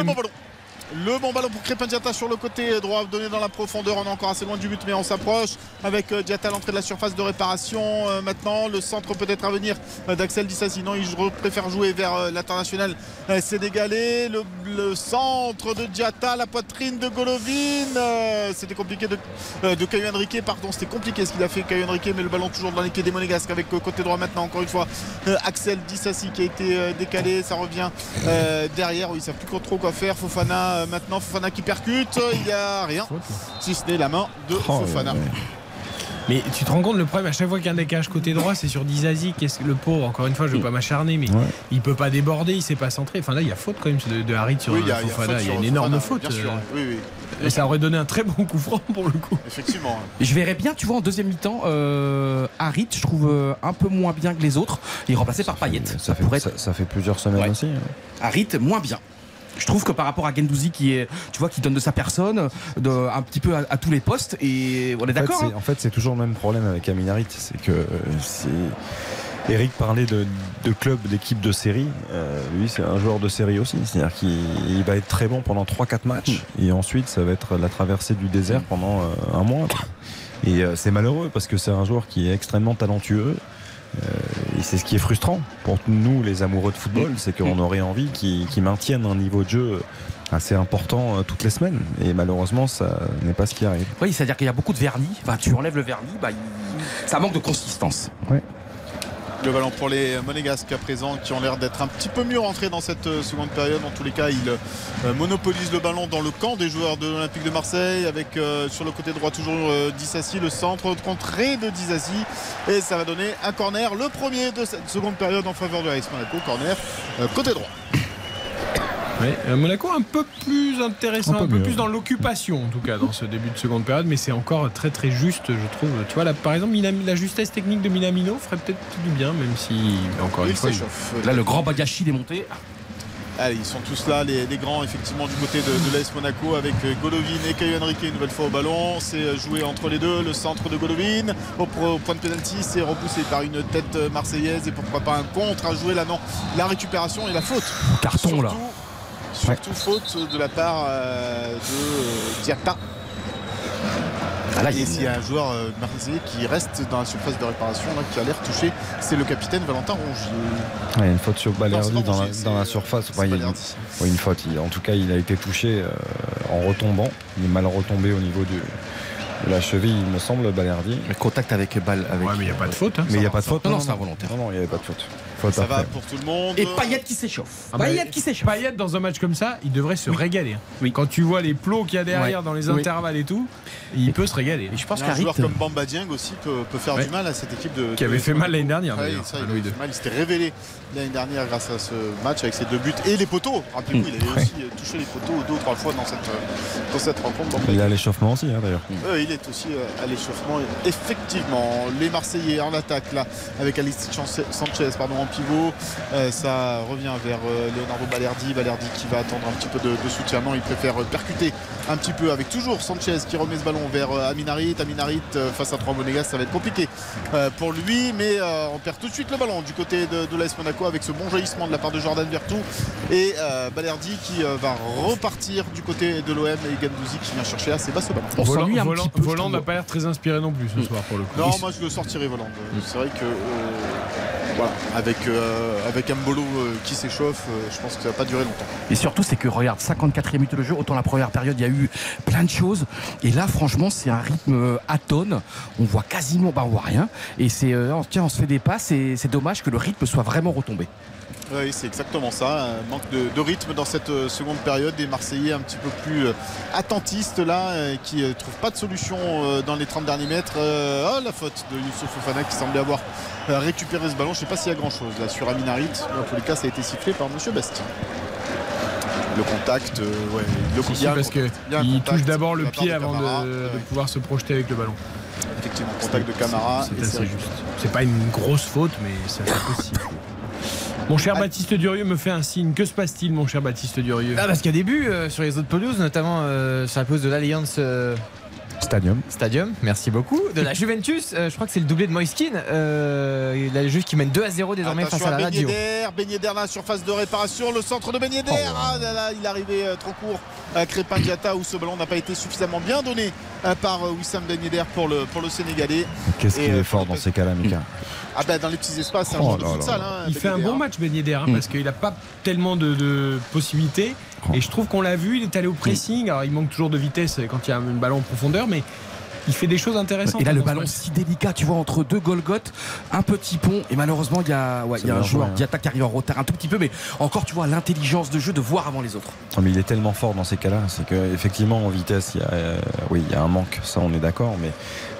le bon ballon pour Crépin Diatta sur le côté droit donné dans la profondeur. On est encore assez loin du but, mais on s'approche avec euh, Diatta à l'entrée de la surface de réparation. Euh, maintenant, le centre peut-être à venir euh, d'Axel Dissassi. Non, il re- préfère jouer vers l'international sénégalais. Le, le centre de Diatta, la poitrine de Golovin. C'était compliqué de, de Caio Henrique. Pardon, c'était compliqué ce qu'il a fait Caio Henrique, mais le ballon toujours dans pieds des Monégasques avec côté droit maintenant. Encore une fois, Axel Dissassi qui a été décalé. Ça revient derrière. Ils savent plus trop quoi faire. Fofana euh, maintenant, Fofana qui percute. Il n'y a rien, si ce n'est la main de Oh, Fofana. Mais tu te rends compte, le problème, à chaque fois qu'il y a un décalage côté droit, c'est sur Dizazi. Qu'est-ce que le pauvre, encore une fois, je veux pas m'acharner, mais il peut pas déborder, il sait pas centrer. Enfin là, il y a faute quand même de, de Harit sur Oui, y a- Fofana. Il y a une énorme Fofana, faute. bien sûr. euh, Oui, oui. Et ça aurait donné un très bon coup franc pour le coup. Effectivement. Je verrais bien, tu vois, en deuxième mi-temps, euh, Harit, je trouve euh, un peu moins bien que les autres. Il est remplacé par Payet. Ça fait, ça, ça fait plusieurs semaines aussi. hein. Harit, moins bien. Je trouve que par rapport à Gendouzi qui est, tu vois, qui donne de sa personne, de, un petit peu à, à tous les postes, et on est En fait, d'accord. c'est- hein En fait, c'est toujours le même problème avec Aminarit, c'est que euh, c'est. Eric parlait de, de club, d'équipe de série. Euh, lui, c'est un joueur de série aussi. C'est-à-dire qu'il il va être très bon pendant 3-4 matchs. Et ensuite, ça va être la traversée du désert pendant euh, un mois. Et euh, c'est malheureux parce que c'est un joueur qui est extrêmement talentueux. Euh, et c'est ce qui est frustrant pour nous, les amoureux de football, c'est qu'on aurait envie qu'il qu'il maintienne un niveau de jeu assez important euh, toutes les semaines. Et malheureusement, ça n'est pas ce qui arrive. Oui, c'est-à-dire qu'il y a beaucoup de vernis. Enfin, tu enlèves le vernis, bah, il- ça manque de consistance. Le ballon pour les Monégasques à présent qui ont l'air d'être un petit peu mieux rentrés dans cette euh, seconde période. En tous les cas, ils euh, monopolisent le ballon dans le camp des joueurs de l'Olympique de Marseille avec euh, sur le côté droit toujours euh, Dissassi, le centre contré de Dissassi et ça va donner un corner, le premier de cette seconde période en faveur de l'AS Monaco, corner côté droit. Ouais, euh, Monaco un peu plus intéressant, Un un peu mieux. plus dans l'occupation en tout cas dans ce début de seconde période, mais c'est encore très très juste, je trouve. Tu vois là, par exemple, Minam- la justesse technique de Minamino ferait peut-être du bien, même si encore une fois, il-. Là, le grand Bagashi démonté. Allez, ils sont tous là, les, les grands, effectivement, du côté de, de l'AS Monaco, avec euh, Golovin et Caio Henrique une nouvelle fois au ballon. C'est euh, joué entre les deux, le centre de Golovin. Au, point de pénalty, c'est repoussé par une tête marseillaise et pourquoi pas un contre à jouer là, non. La récupération et la faute. Carton là. Surtout faute de la part euh, de euh, Diatta. Ah, là, il y et a s'il y a un joueur euh, marseillais qui reste dans la surface de réparation, là, qui a l'air touché, c'est le capitaine Valentin Rongier. Ouais, il y a une faute sur Balerdi Non, dans, la, dans surface. Ouais, il y a une, Balerdi. ouais, une faute. Il- en tout cas, il a été touché euh, en retombant. Il est mal retombé au niveau du, de la cheville, il me semble, Balerdi. Mais contact avec balle. Avec... Ouais, mais il n'y a pas de faute. hein. Mais il n'y a pas de faute. Non, non, c'est involontaire. Non, non, il n'y avait pas de faute. Faute Ça va pour tout le monde. Et Payet qui s'échauffe. Ah bah, Payet qui s'échauffe. Payet dans un match comme ça, il devrait se régaler. hein. Quand tu vois les plots qu'il y a derrière Ouais. dans les Oui. intervalles et tout, il peut se régaler. Et je pense un qu'Harit. joueur comme Bamba Dieng aussi peut, peut faire Ouais. du mal à cette équipe de. Qui de avait fait mal l'année dernière, il s'était révélé l'année dernière grâce à ce match avec ses deux buts et les poteaux. Rappelez-vous, il avait aussi touché les poteaux deux ou trois fois dans cette, dans cette rencontre. Il est à l'échauffement aussi, hein, d'ailleurs. Euh, il est aussi euh, à l'échauffement. Effectivement, les Marseillais en attaque là, avec Alice Sanchez pardon, en pivot. Euh, ça revient vers euh, Leonardo Balerdi. Balerdi qui va attendre un petit peu de, de soutien. Non, il préfère euh, percuter un petit peu avec toujours Sanchez qui remet ce ballon vers euh, Aminarit. Aminarit euh, face à trois Monégas, ça va être compliqué euh, pour lui. Mais euh, on perd tout de suite le ballon du côté de, de l'AS Monaco avec ce bon jaillissement de la part de Jordan Vertou. Et euh, Balerdi qui euh, va repartir du côté de l'OM et Gandouzi qui vient chercher assez bas ce ballon. On Volant, un Volant- petit peu. Volant je n'a pas l'air très inspiré non plus ce soir pour le coup. Non, moi je le sortirai volant. C'est vrai que euh, voilà, avec, euh, avec un bolo euh, qui s'échauffe, euh, je pense que ça va pas durer longtemps. Et surtout, c'est que regarde, 54e minute de jeu, autant la première période, il y a eu plein de choses. Et là, franchement, c'est un rythme euh, atone. On voit quasiment, bah, on voit rien. Et c'est, tiens, on se fait des passes et c'est dommage que le rythme soit vraiment retombé. Oui, c'est exactement ça. Un manque de, de rythme dans cette euh, seconde période. Des Marseillais un petit peu plus euh, attentistes là, euh, qui ne trouvent pas de solution dans les 30 derniers mètres. Oh, la faute de Youssouf Fofana qui semblait avoir récupéré ce ballon. Je ne sais pas s'il y a grand chose là sur Amin Harit. Dans tous les cas, ça a été sifflé par Monsieur Bastien. Le contact, euh, ouais, le Si, si, parce qu'il touche d'abord le pied de avant Camara. de, pouvoir se projeter avec le ballon. Effectivement, contact de Camara. C'est assez juste. C'est pas une grosse faute, mais c'est assez possible. Mon cher Baptiste Durieux me fait un signe. Que se passe-t-il, mon cher Baptiste Durieux? Ah, parce qu'il y euh, sur les autres pelouses, notamment euh, sur la de l'Alliance euh, Stadium. Stadium. Merci beaucoup. De la Juventus, euh, je crois que c'est le doublé de Moiskin. Euh, il a le juge qui mène 2 à 0 désormais Attention face à la à Ben radio. Ben Yedder dans la surface de réparation, le centre de Ben Yedder. Oh. Ah là là, il est arrivé euh, trop court à Crépin où ce ballon n'a pas été suffisamment bien donné euh, par euh, Wissam Ben Yedder pour le, pour le Sénégalais. Qu'est-ce qu'il est fort dans ces cas-là, Mika Ah bah dans les petits espaces, c'est un Oh joueur de là là. futsal. hein, Il Ben fait un bon hein. match Ben Yedder hein, Mm. parce qu'il n'a pas tellement de, de possibilités et je trouve qu'on l'a vu il est allé au pressing alors il manque toujours de vitesse quand il y a un ballon en profondeur mais il fait des choses intéressantes Et là, hein, le ballon match. si délicat, tu vois, entre deux Golgoth, un petit pont, et malheureusement, il y a, ouais, il y a C'est un joueur hein. Diatta qui arrive en retard un tout petit peu, mais encore, tu vois, l'intelligence de jeu de voir avant les autres. Non, mais il est tellement fort dans ces cas-là, c'est que effectivement en vitesse, il y a, euh, oui, il y a un manque, ça on est d'accord, mais,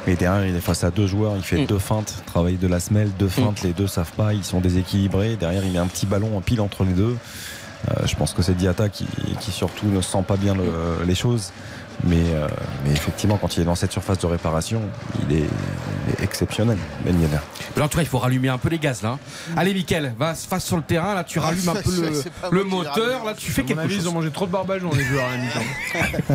mais derrière il est face à deux joueurs, il fait Mm. deux feintes, travaille de la semelle, deux feintes, les deux savent pas, ils sont déséquilibrés. Derrière il met un petit ballon en pile entre les deux. Euh, je pense que c'est Diatta qui, surtout ne sent pas bien le- les choses. Mais, euh, mais effectivement, quand il est dans cette surface de réparation, il est, exceptionnel, Ben. Mais en tout cas, il faut rallumer un peu les gaz, là. hein. Allez, Mickaël, va face sur le terrain, là, tu rallumes un peu le, moteur, rallume. là, tu fais quelque avis, ils chose. ont mangé trop de barbages les joueurs à la mi-temps.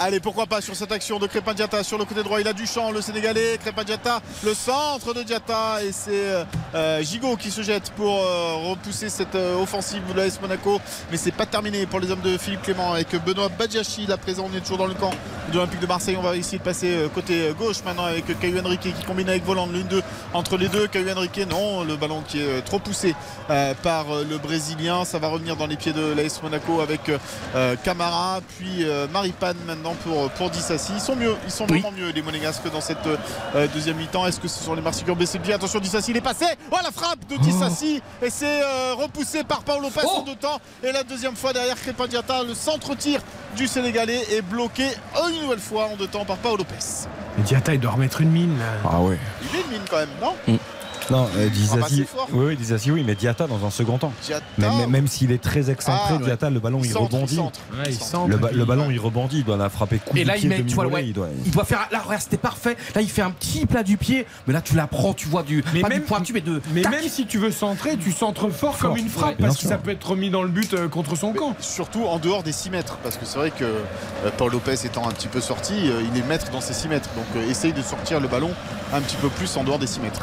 Allez, pourquoi pas sur cette action de Crépin Diatta sur le côté droit. Il a du champ, le Sénégalais. Crépin Diatta, le centre de Diatta. Et c'est euh, Gigot qui se jette pour euh, repousser cette euh, offensive de l'AS Monaco. Mais c'est pas terminé pour les hommes de Philippe Clément avec Benoît Badjachi là présent. On est toujours dans le camp de l'Olympique de Marseille. On va essayer de passer euh, côté gauche maintenant avec Caillou Henrique qui combine avec Voland. L'une deux entre les deux. Caillou Henrique, non, le ballon qui est euh, trop poussé euh, par euh, le Brésilien. Ça va revenir dans les pieds de l'AS Monaco avec euh, Camara, puis euh, Maripane maintenant pour, pour Dissassi. Ils sont mieux, ils sont vraiment mieux les Monégasques dans cette euh, deuxième mi-temps. Est-ce que ce sont les Marseillais qui ont baissé le pied Attention, Dissassi, il est passé. Oh la frappe de Dissassi et c'est euh, repoussé par Paolo Lopez en deux temps. Et la deuxième fois derrière Crépin Diatta, le centre-tir du Sénégalais est bloqué une nouvelle fois en deux temps par Paolo Lopez. Mais Diatta, il doit remettre une mine là. Ah ouais. Il est une mine quand même, non? 嗯。Non, euh, Ah bah, oui, oui, oui, mais Diatta dans un second temps. Diatta. Même, même s'il est très excentré, Ah. Diatta, le ballon il, centre, rebondit. centre. Ouais, il centre. centre, Le, ba- puis- le ballon il rebondit, il doit la frapper coup Et du là, pied, il met, tu vois, ouais, il doit- il doit faire. Là, regarde, c'était parfait. Là, il fait un petit plat du pied, mais là, tu la prends, tu vois, du. Mais pas même- du pointu, mais de. Mais tac. même si tu veux centrer, tu centres fort, Fort, comme une frappe ouais, parce que ça peut être remis dans le but euh, contre son camp. Surtout en dehors des 6 mètres, parce que c'est vrai que euh, Paul Lopez étant un petit peu sorti, euh, il est maître dans ses 6 mètres. Donc essaye de sortir le ballon un petit peu plus en dehors des 6 mètres.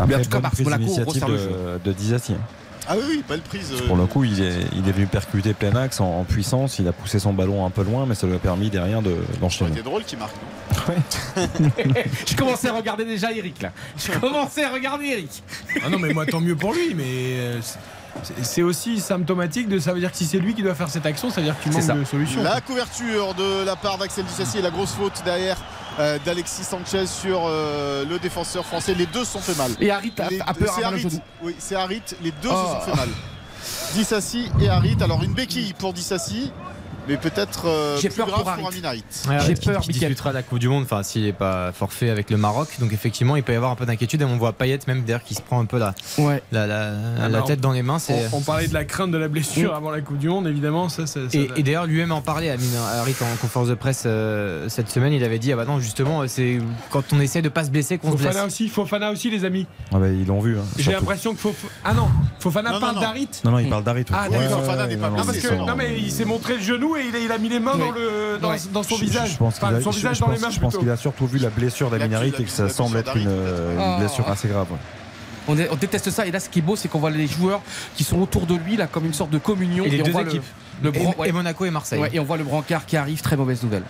Le de, de Dizassi. Ah oui, oui, belle prise. euh, Pour le coup, il est, il est venu percuter plein axe en, en puissance. Il a poussé son ballon un peu loin, mais ça lui a permis derrière de- d'enchaîner. C'était drôle qu'il marque. non Je commençais à regarder déjà Eric, là. Je commençais à regarder Eric. Ah non, mais moi, tant mieux pour lui, mais euh, c'est- aussi symptomatique de ça veut dire que si c'est lui qui doit faire cette action, ça veut dire qu'il C'est manque ça. de solution. La couverture de la part d'Axel Dissassi et la grosse faute derrière euh, d'Alexis Sanchez sur euh, le défenseur français. Les deux se sont fait mal. Et Harit a, Les- a peur c'est Harit. Oui, c'est Harit. Les deux Oh. se sont fait mal. Dissassi et Harit. Alors une béquille pour Dissassi, mais peut-être euh, plus peur grave pour pour. Amin Harit. Ouais, J'ai qui- peur, qui Mickaël. disputera la Coupe du Monde, enfin s'il n'est pas forfait avec le Maroc. Donc effectivement, il peut y avoir un peu d'inquiétude. Et on voit Payet même d'ailleurs qui se prend un peu la, Ouais. la, la- Ah la bah, tête dans les mains. On, on parlait de la crainte de la blessure Mm. avant la Coupe du Monde, évidemment. Ça, ça- ça- Et, et d'ailleurs, lui-même en parlait, Amin Harit, en conférence de presse euh, cette semaine. Il avait dit Ah bah non, justement, c'est quand on essaie de pas se blesser qu'on se blesse. Fofana aussi, Fofana aussi, les amis. Ah bah, ils l'ont vu. hein, J'ai l'impression que Fof... Ah non, Fofana Non, parle non. d'Harit. Non, non, il parle d'Harit. Ah. Fofana n'est pas sont- non mais il s'est montré le genou et il a, il a mis les mains dans Ouais. le dans, Ouais. dans son Je- visage. Je pense qu'il Enfin, a, son je- visage je dans les pense- mains je pense plutôt. qu'il a surtout vu la blessure La d'Amin Harit blessure et que ça semble être une, une Oh. blessure assez grave. ouais. On, est- on déteste ça. Et là, ce qui est beau, c'est qu'on voit les joueurs qui sont autour de lui, là, comme une sorte de communion. Et les on deux voit équipes. Le, le Et- bran- ouais. et, Monaco et Marseille. Ouais, et on voit le brancard qui arrive, très mauvaise nouvelle.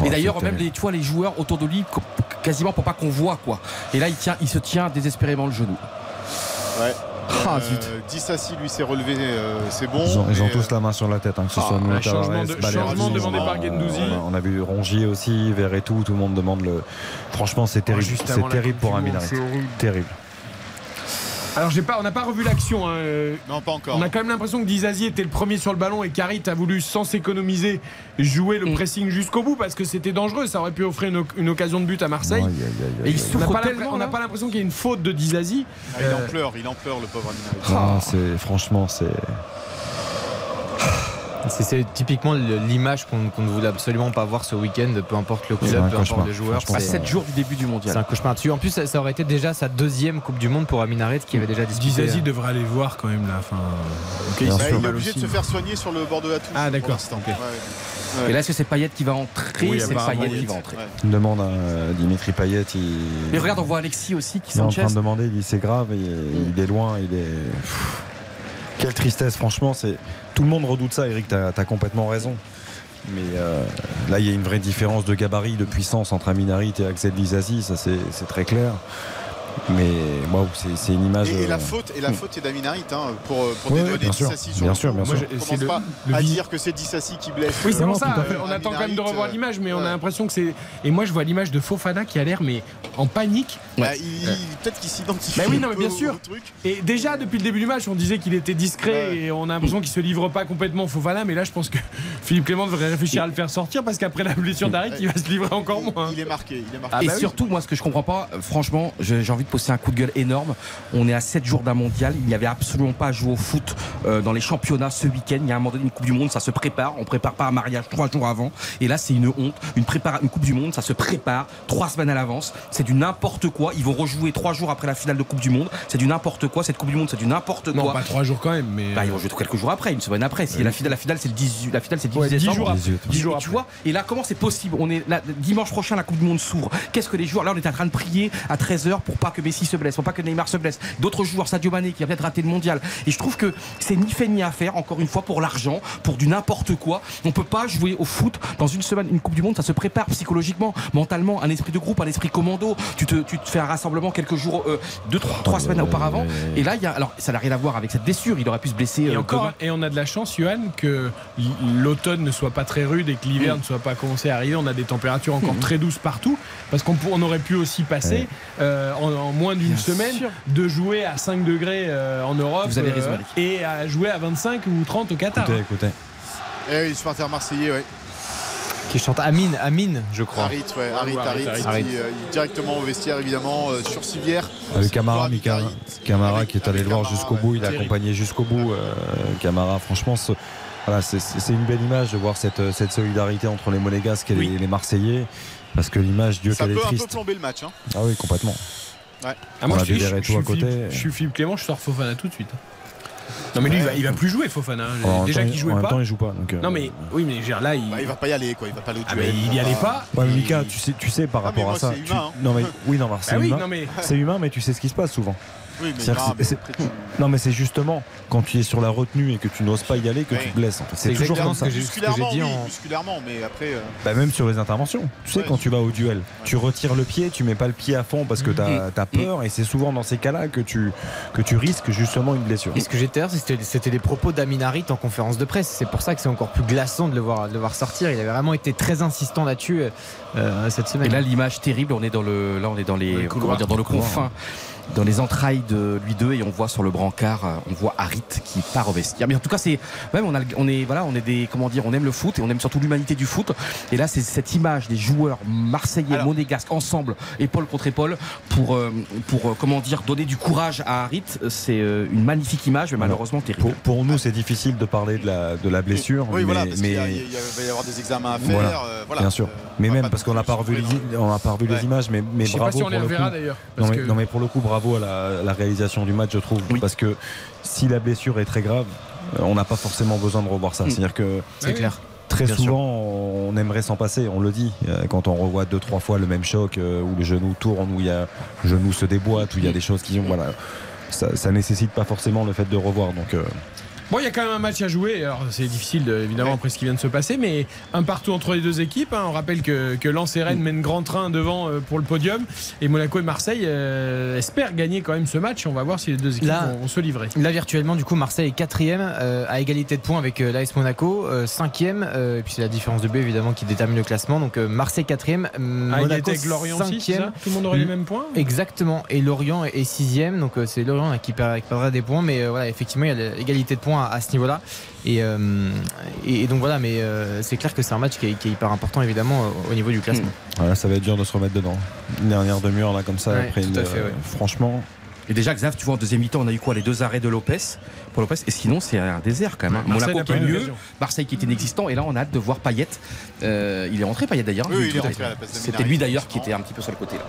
Oh, et d'ailleurs, même les, tu vois, les joueurs autour de lui, quasiment pour pas qu'on voit quoi. Et là, il tient, il se tient désespérément le genou. Ouais. Ah, Euh, Dissassi, lui, s'est relevé, euh, c'est bon. Ils ont, ils ont mais, tous la main sur la tête, hein, que ce Ah, soit un Nuno Tavares, de- Balerdi, demandé par euh. On a, on a vu Rongier aussi, Verretou, tout le monde demande le. Franchement, c'est terrible. juste c'est terrible pour un Minaret. c'est horrible. Terrible. Alors j'ai pas, on n'a pas revu l'action. hein, euh, Non, pas encore. On a quand même l'impression que Dizazi était le premier sur le ballon et Karit a voulu, sans s'économiser, jouer le pressing jusqu'au bout parce que c'était dangereux. Ça aurait pu offrir une, une occasion de but à Marseille. Aïe, aïe, aïe, Et il on n'a souffre pas on n'a l'impression qu'il y ait une faute de Dizazi. Ah, il Euh, en pleure, il en pleure, le pauvre Minaret. Ah, c'est franchement, c'est. C'est- C'est typiquement le- l'image qu'on ne voulait absolument pas voir ce week-end, peu importe le C'est club, peu importe joueurs. Franchement, À c'est- 7 jours du début du C'est mondial. un cauchemar dessus. En plus, ça, ça aurait été déjà sa deuxième Coupe du Monde pour Aminaret qui avait déjà disputé. Dizazi devrait aller voir quand même là. Enfin, ok, il il est obligé de se faire soigner sur le bord de la touche. Ah, d'accord, l'instant. ok. Ouais. Ouais. Et là, est-ce que c'est Payet qui va entrer Oui, C'est Payet qui va entrer. Ouais. Une demande à euh, Dimitri Payet. Il... Mais regarde, on voit Alexis aussi qui Il est en train de demander, il dit c'est grave, il, il est loin, il est. Quelle tristesse, franchement, c'est tout le monde redoute ça, Eric, t'as as complètement raison. Mais euh, là, il y a une vraie différence de gabarit, de puissance entre Aminarit et Axel Dizazi, ça c'est très clair. Mais waouh, c'est c'est une image. Et, et la euh, faute, et la faute est d'Aminarit hein, pour, pour Ouais, dédouaner bien sûr, Dissassi sur bien le sûr, bien Moi, sûr. je commence le- pas le à dire que c'est Dissassi qui blesse. Oui, c'est pour ça. fait. On attend quand même de revoir euh, l'image, mais on a l'impression que c'est. Et moi, je vois l'image de Fofana qui a l'air mais en panique. Bah, il- Peut-être qu'il s'identifie. Bah oui, non, mais bien sûr. truc. Et déjà, depuis le début du match, on disait qu'il était discret Ouais. et on a l'impression qu'il se livre pas complètement Fofana. Mais là, je pense que Philippe Clément devrait réfléchir à le faire sortir parce qu'après la blessure d'Arit, il va se livrer encore moins. Il est marqué. Il est marqué. Ah et bah oui. surtout, moi, ce que je comprends pas, euh, franchement, j'ai j'ai envie de un coup de gueule énorme. On est à 7 jours d'un mondial. Il n'y avait absolument pas à jouer au foot euh, dans les championnats ce week-end. Il y a un moment donné, une Coupe du Monde, ça se prépare. On prépare pas un mariage trois jours avant. Et là, c'est une honte. Une, prépara- une Coupe du Monde, ça se prépare trois semaines à l'avance. C'est du n'importe quoi. Ils vont rejouer trois jours après la finale de Coupe du Monde. C'est du n'importe quoi. Cette Coupe du Monde, c'est du n'importe Non, quoi. pas trois jours quand même, mais. Bah, ils vont jouer quelques jours après, une semaine après. Si la finale, la finale, c'est le 18, la finale, c'est le 18 Ouais, dix décembre. jours après. 18, Dix jours Et tu vois, et là, comment c'est possible? On est là, dimanche prochain, la Coupe du Monde s'ouvre. Qu'est-ce que les joueurs Là, on est en train de prier à 13h pour pas que Messi se blesse, pas que Neymar se blesse. D'autres joueurs, Sadio Mané qui a peut-être raté le mondial. Et je trouve que c'est ni fait ni à faire, encore une fois, pour l'argent, pour du n'importe quoi. On peut pas jouer au foot dans une semaine, une Coupe du Monde, ça se prépare psychologiquement, mentalement, un esprit de groupe, un esprit commando. Tu te, tu te fais un rassemblement quelques jours, euh, deux, trois, trois semaines auparavant. Et là, il y a, alors, ça n'a rien à voir avec cette blessure. Il aurait pu se blesser. Et euh, encore, demain. et on a de la chance, Johan, que l'automne ne soit pas très rude et que l'hiver ne soit pas commencé à arriver. On a des températures encore très douces partout, parce qu'on on aurait pu aussi passer euh, en, en moins d'une semaine sûr. de jouer à 5 degrés euh, en Europe Vous avez raison, Eric. et à jouer à 25 ou 30 au Qatar. Écoutez, écoutez. Eh oui, supporter marseillais, ouais. Qui chante Amine, Amine, je crois. Harit, ouais, Harit, Harit, Harit, Harit. qui, euh, il est directement au vestiaire, évidemment, euh, sur civière. Avec Camara, Mika-. Camara Avec- qui est allé le voir jusqu'au ouais. bout, il a accompagné jusqu'au bout. euh, Camara, franchement, ce- voilà, c'est- une belle image de voir cette, cette solidarité entre les Monégasques et les, Oui. les Marseillais. Parce que l'image, Dieu Ça qu'elle peut est un peu triste. plomber le match. Hein. Ah oui, complètement. Ah, On moi, je, je, suis à côté. Philippe, je suis Philippe Clément, je sors Fofana tout de suite. Non, mais lui, il va, il va plus jouer, Fofana. En même Déjà qu'il jouait en même pas. temps, il joue pas. donc, euh, Non, mais oui, mais dire, là, il. Bah, il va pas y aller, quoi. Il va pas aller au Ah, duel. mais il y allait pas-. Ouais, et- Mika, tu sais, tu sais par Ah, mais rapport moi, à ça. c'est tu- humain, hein. Non mais oui, non, c'est Bah oui, humain. non, mais. C'est humain, mais tu sais ce qui se passe souvent. Oui, mais, C'est-à-dire non, que mais c'est- après, tu- Non, mais c'est justement quand tu es sur la retenue et que tu n'oses pas y aller que Oui. tu te blesses. en fait. C'est toujours comme ce ça. que j'ai- ce que j'ai Musculairement, dit oui, en- musculairement, mais après. euh, Bah, même sur les interventions. Tu sais, Ouais. quand tu vas au duel, tu retires le pied, tu mets pas le pied à fond parce que tu as, peur et c'est souvent dans ces cas-là que tu, que tu risques justement une blessure. Et ce que j'étais c'était c'était les propos d'Amin Harit en conférence de presse. C'est pour ça que c'est encore plus glaçant de le voir, de le voir sortir. Il avait vraiment été très insistant là-dessus euh, cette Et semaine. là, l'image terrible, on est dans le, là, on est dans les, dire, dans le confin, dans les entrailles de lui deux, et on voit sur le brancard, euh, on voit Harit qui part au vestiaire. Mais en tout cas, c'est, même on a, est, voilà, on est des, comment dire, on aime le foot et on aime surtout l'humanité du foot. Et là, c'est cette image des joueurs marseillais, Alors- monégasques, ensemble, épaule contre épaule, pour, euh, pour, euh, comment dire, donner du courage à Harit. C'est une magnifique image, mais malheureusement terrible. Pour, pour nous, c'est difficile de parler de la, de la blessure. Oui, mais, voilà, parce a- mais- il y a- va y avoir des examens à faire. Voilà, euh, voilà. bien sûr. Mais même parce qu'on n'a pas revu, les, on n'a pas revu Ouais. les images, mais, mais Je sais pas bravo si on les pour le reverra coup. d'ailleurs. Non non, mais pour le coup, bravo à la, la réalisation du match, je trouve. Oui. Parce que si la blessure est très grave, euh, on n'a pas forcément besoin de revoir ça. Mm. C'est-à-dire que c'est Oui. clair. très Bien souvent, on aimerait s'en passer, on le dit. Euh, Quand on revoit deux, trois fois le même choc, euh, où le genou tourne, où il y a, le genou se déboîte, où il y a des choses qui ont. Voilà. Ça, ça nécessite pas forcément le fait de revoir. Donc. euh, Bon, il y a quand même un match à jouer. Alors, c'est difficile, de- évidemment, après ce qui vient de se passer, mais un partout entre les deux équipes. hein. On rappelle que, que Lens et Rennes mènent grand train devant euh, pour le podium. Et Monaco et Marseille euh, espèrent gagner quand même ce match. On va voir si les deux équipes Là- vont, vont se livrer. Là virtuellement du coup Marseille est quatrième euh, à égalité de points avec euh, l'AS Monaco, euh, cinquième euh, et puis c'est la différence de but évidemment qui détermine le classement donc euh, Marseille quatrième, À Monaco avec Lorient cinquième. Tout le monde aurait les mêmes points Exactement et Lorient est sixième donc euh, c'est Lorient qui, perd- qui perdra des points mais euh, voilà effectivement il y a l'égalité de points à, à ce niveau là et, euh, et, donc voilà mais euh, c'est clair que c'est un match qui est, qui est hyper important évidemment au niveau du classement. Voilà, ça va être dur de se remettre dedans. Une dernière demi-heure là comme ça Ouais, après tout une, à fait, euh, ouais. franchement. Et déjà, Xav, tu vois, en deuxième mi-temps, on a eu quoi Les deux arrêts de Lopez pour Lopez. Et sinon, c'est un désert quand même. hein. Marseille Monaco n'a qui est eu mieux. Marseille qui était inexistant. Et là, on a hâte de voir Payet. Euh, il est rentré, Payet d'ailleurs. Oui, est C'était lui d'ailleurs qui était un petit peu sur le côté là.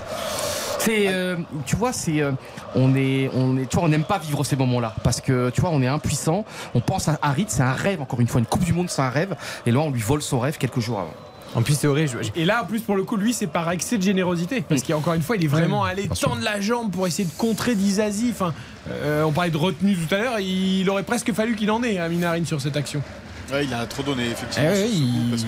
C'est, euh, tu vois, c'est, euh, on est, on est, tu vois, on n'aime pas vivre ces moments-là parce que, tu vois, on est impuissant. On pense à Harit, c'est un rêve. Encore une fois, une Coupe du Monde, c'est un rêve. Et là, on lui vole son rêve quelques jours avant. En plus c'est horrible. Et là, en plus, pour le coup, lui, c'est par excès de générosité. Parce qu'encore une fois, il est vraiment allé tendre la jambe pour essayer de contrer Dizazi. Enfin, euh, on parlait de retenue tout à l'heure. Il aurait presque fallu qu'il en ait, à Minarine, sur cette action. Ouais, il a trop donné effectivement Eh sur ouais, ce coup, il- parce que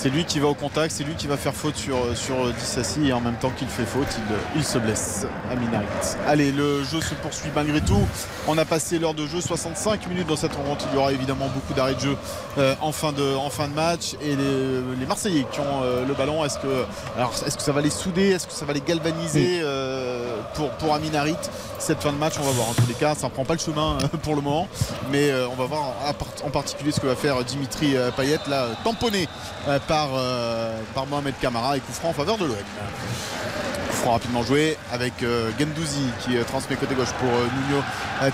c'est lui qui va au contact, c'est lui qui va faire faute sur, sur Dissassi et en même temps qu'il fait faute, il, il se blesse à Minarit. Allez, le jeu se poursuit malgré tout. On a passé l'heure de jeu, 65 minutes dans cette rencontre. Il y aura évidemment beaucoup d'arrêts de jeu euh, en, fin de, en fin de match. Et les, les Marseillais qui ont euh, le ballon, est-ce que, alors, est-ce que ça va les souder? Est-ce que ça va les galvaniser euh, pour, pour Aminarit Cette fin de match, on va voir. En tous les cas, ça ne prend pas le chemin euh, pour le moment. Mais euh, on va voir en particulier ce que va faire Dimitri euh, Payet, là, tamponné euh, par, euh, par Mohamed Kamara et coup en faveur de l'OM. Coup rapidement joué avec euh, Gendouzi qui euh, transmet côté gauche pour Nuno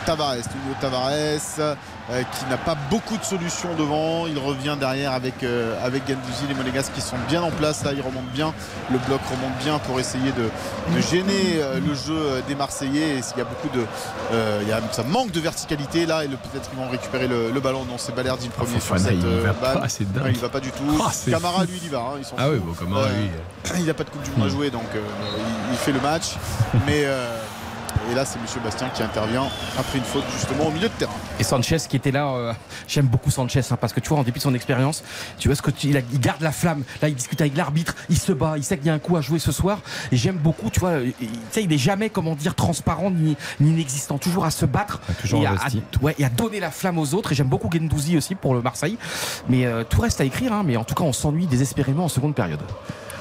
Tavares. Nuno Tavares euh, qui n'a pas beaucoup de solutions devant. Il revient derrière avec, euh, avec. Les Monégasques qui sont bien en place. Là, ils remontent bien. Le bloc remonte bien pour essayer de, de gêner euh, le jeu euh, des Marseillais. Et s'il y a beaucoup de. il y a, ça manque de verticalité là. Et peut-être qu'ils vont récupérer le, le ballon. Non, c'est Balerdi le premier sur cette il va balle. pas, c'est dingue. Ouais, il va pas du tout. Ah, Camara, lui, il y va. hein, il s'en Ah oui, bon, Camara, lui, il n'a pas de Coupe du Monde à jouer, donc il, il fait le match. Mais et là, c'est Monsieur Bastien qui intervient après une faute justement au milieu de terrain. Et Sanchez qui était là, euh, j'aime beaucoup Sanchez hein, parce que tu vois, en dépit de son expérience, tu vois ce que tu- il, a- il garde la flamme. Là, il discute avec l'arbitre, il se bat, il sait qu'il y a un coup à jouer ce soir. Et j'aime beaucoup, tu vois, il, tu sais, il est jamais, comment dire, transparent ni, ni inexistant, toujours à se battre, toujours et, à, ouais, et à donner la flamme aux autres. Et j'aime beaucoup Gendouzi aussi pour le Marseille. Mais euh, tout reste à écrire, hein, mais en tout cas, on s'ennuie désespérément en seconde période.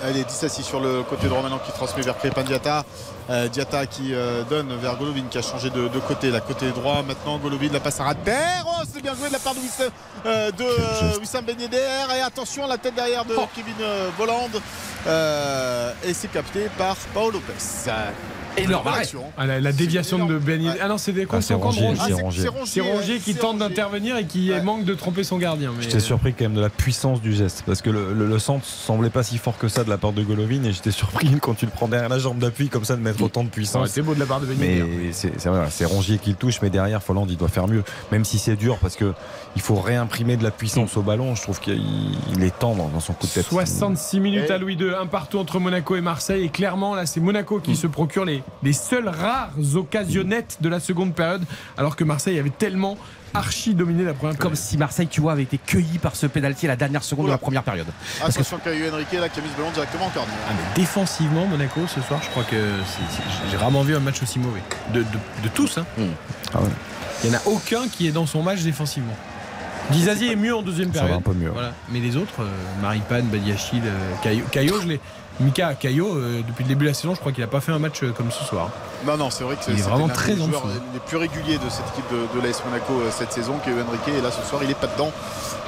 Allez, 10 assis sur le côté droit maintenant qui transmet vers Crépin Diata. Euh, Diata qui euh, donne vers Golovin qui a changé de, de côté. La côté droit maintenant, Golovin la passe à. Oh, c'est bien joué de la part de Wissam, euh, de, euh, Wissam Ben. Et attention, la tête derrière de Kevin euh, Volland. Euh, et c'est capté par Paolo Lopez. Énorme arrêt. action. Ah, la, la déviation de Ben. Ah non, c'est des Ah, c'est Rongier, qui tente d'intervenir et qui manque de tromper son gardien. Mais... J'étais surpris quand même de la puissance du geste parce que le, le- le centre semblait pas si fort que ça de la part de Golovin et j'étais surpris quand tu le prends derrière la jambe d'appui comme ça de mettre autant de puissance. C'est beau de la part de Ben Mais c'est c'est vrai, c'est Rongier qui le touche, mais derrière Folland il doit faire mieux. Même si c'est dur parce que il faut réimprimer de la puissance au ballon. Je trouve qu'il il est tendre dans son coup de tête. 66 minutes à Louis II, un partout entre Monaco et Marseille. Et clairement, là, c'est Monaco qui se procure les, les seules rares occasionnettes de la seconde période, alors que Marseille avait tellement archi dominé la première Comme période. si Marseille, tu vois, avait été cueilli par ce pénalty à la dernière seconde de la première période. Parce que Attention, Caillou Henrique là qui a mis ce ballon directement en corner. Ah, mais défensivement, Monaco, ce soir, je crois que j'ai rarement vu un match aussi mauvais. De, de- de tous, hein. Ah ouais. Il n'y en a aucun qui est dans son match défensivement. Dizazi est mieux en deuxième Ça va période. un peu mieux. Voilà. Mais les autres, euh, Maripane, Badiachil, euh, Caillot, Caillot, je l'ai. Mika Caillot, euh, depuis le début de la saison, je crois qu'il n'a pas fait un match euh, comme ce soir. Non, non, c'est vrai que Il est c'était vraiment très des joueurs dessous. les plus réguliers de cette équipe de, de l'AS Monaco euh, cette saison, qui est Henrique. Et là, ce soir, il est pas dedans.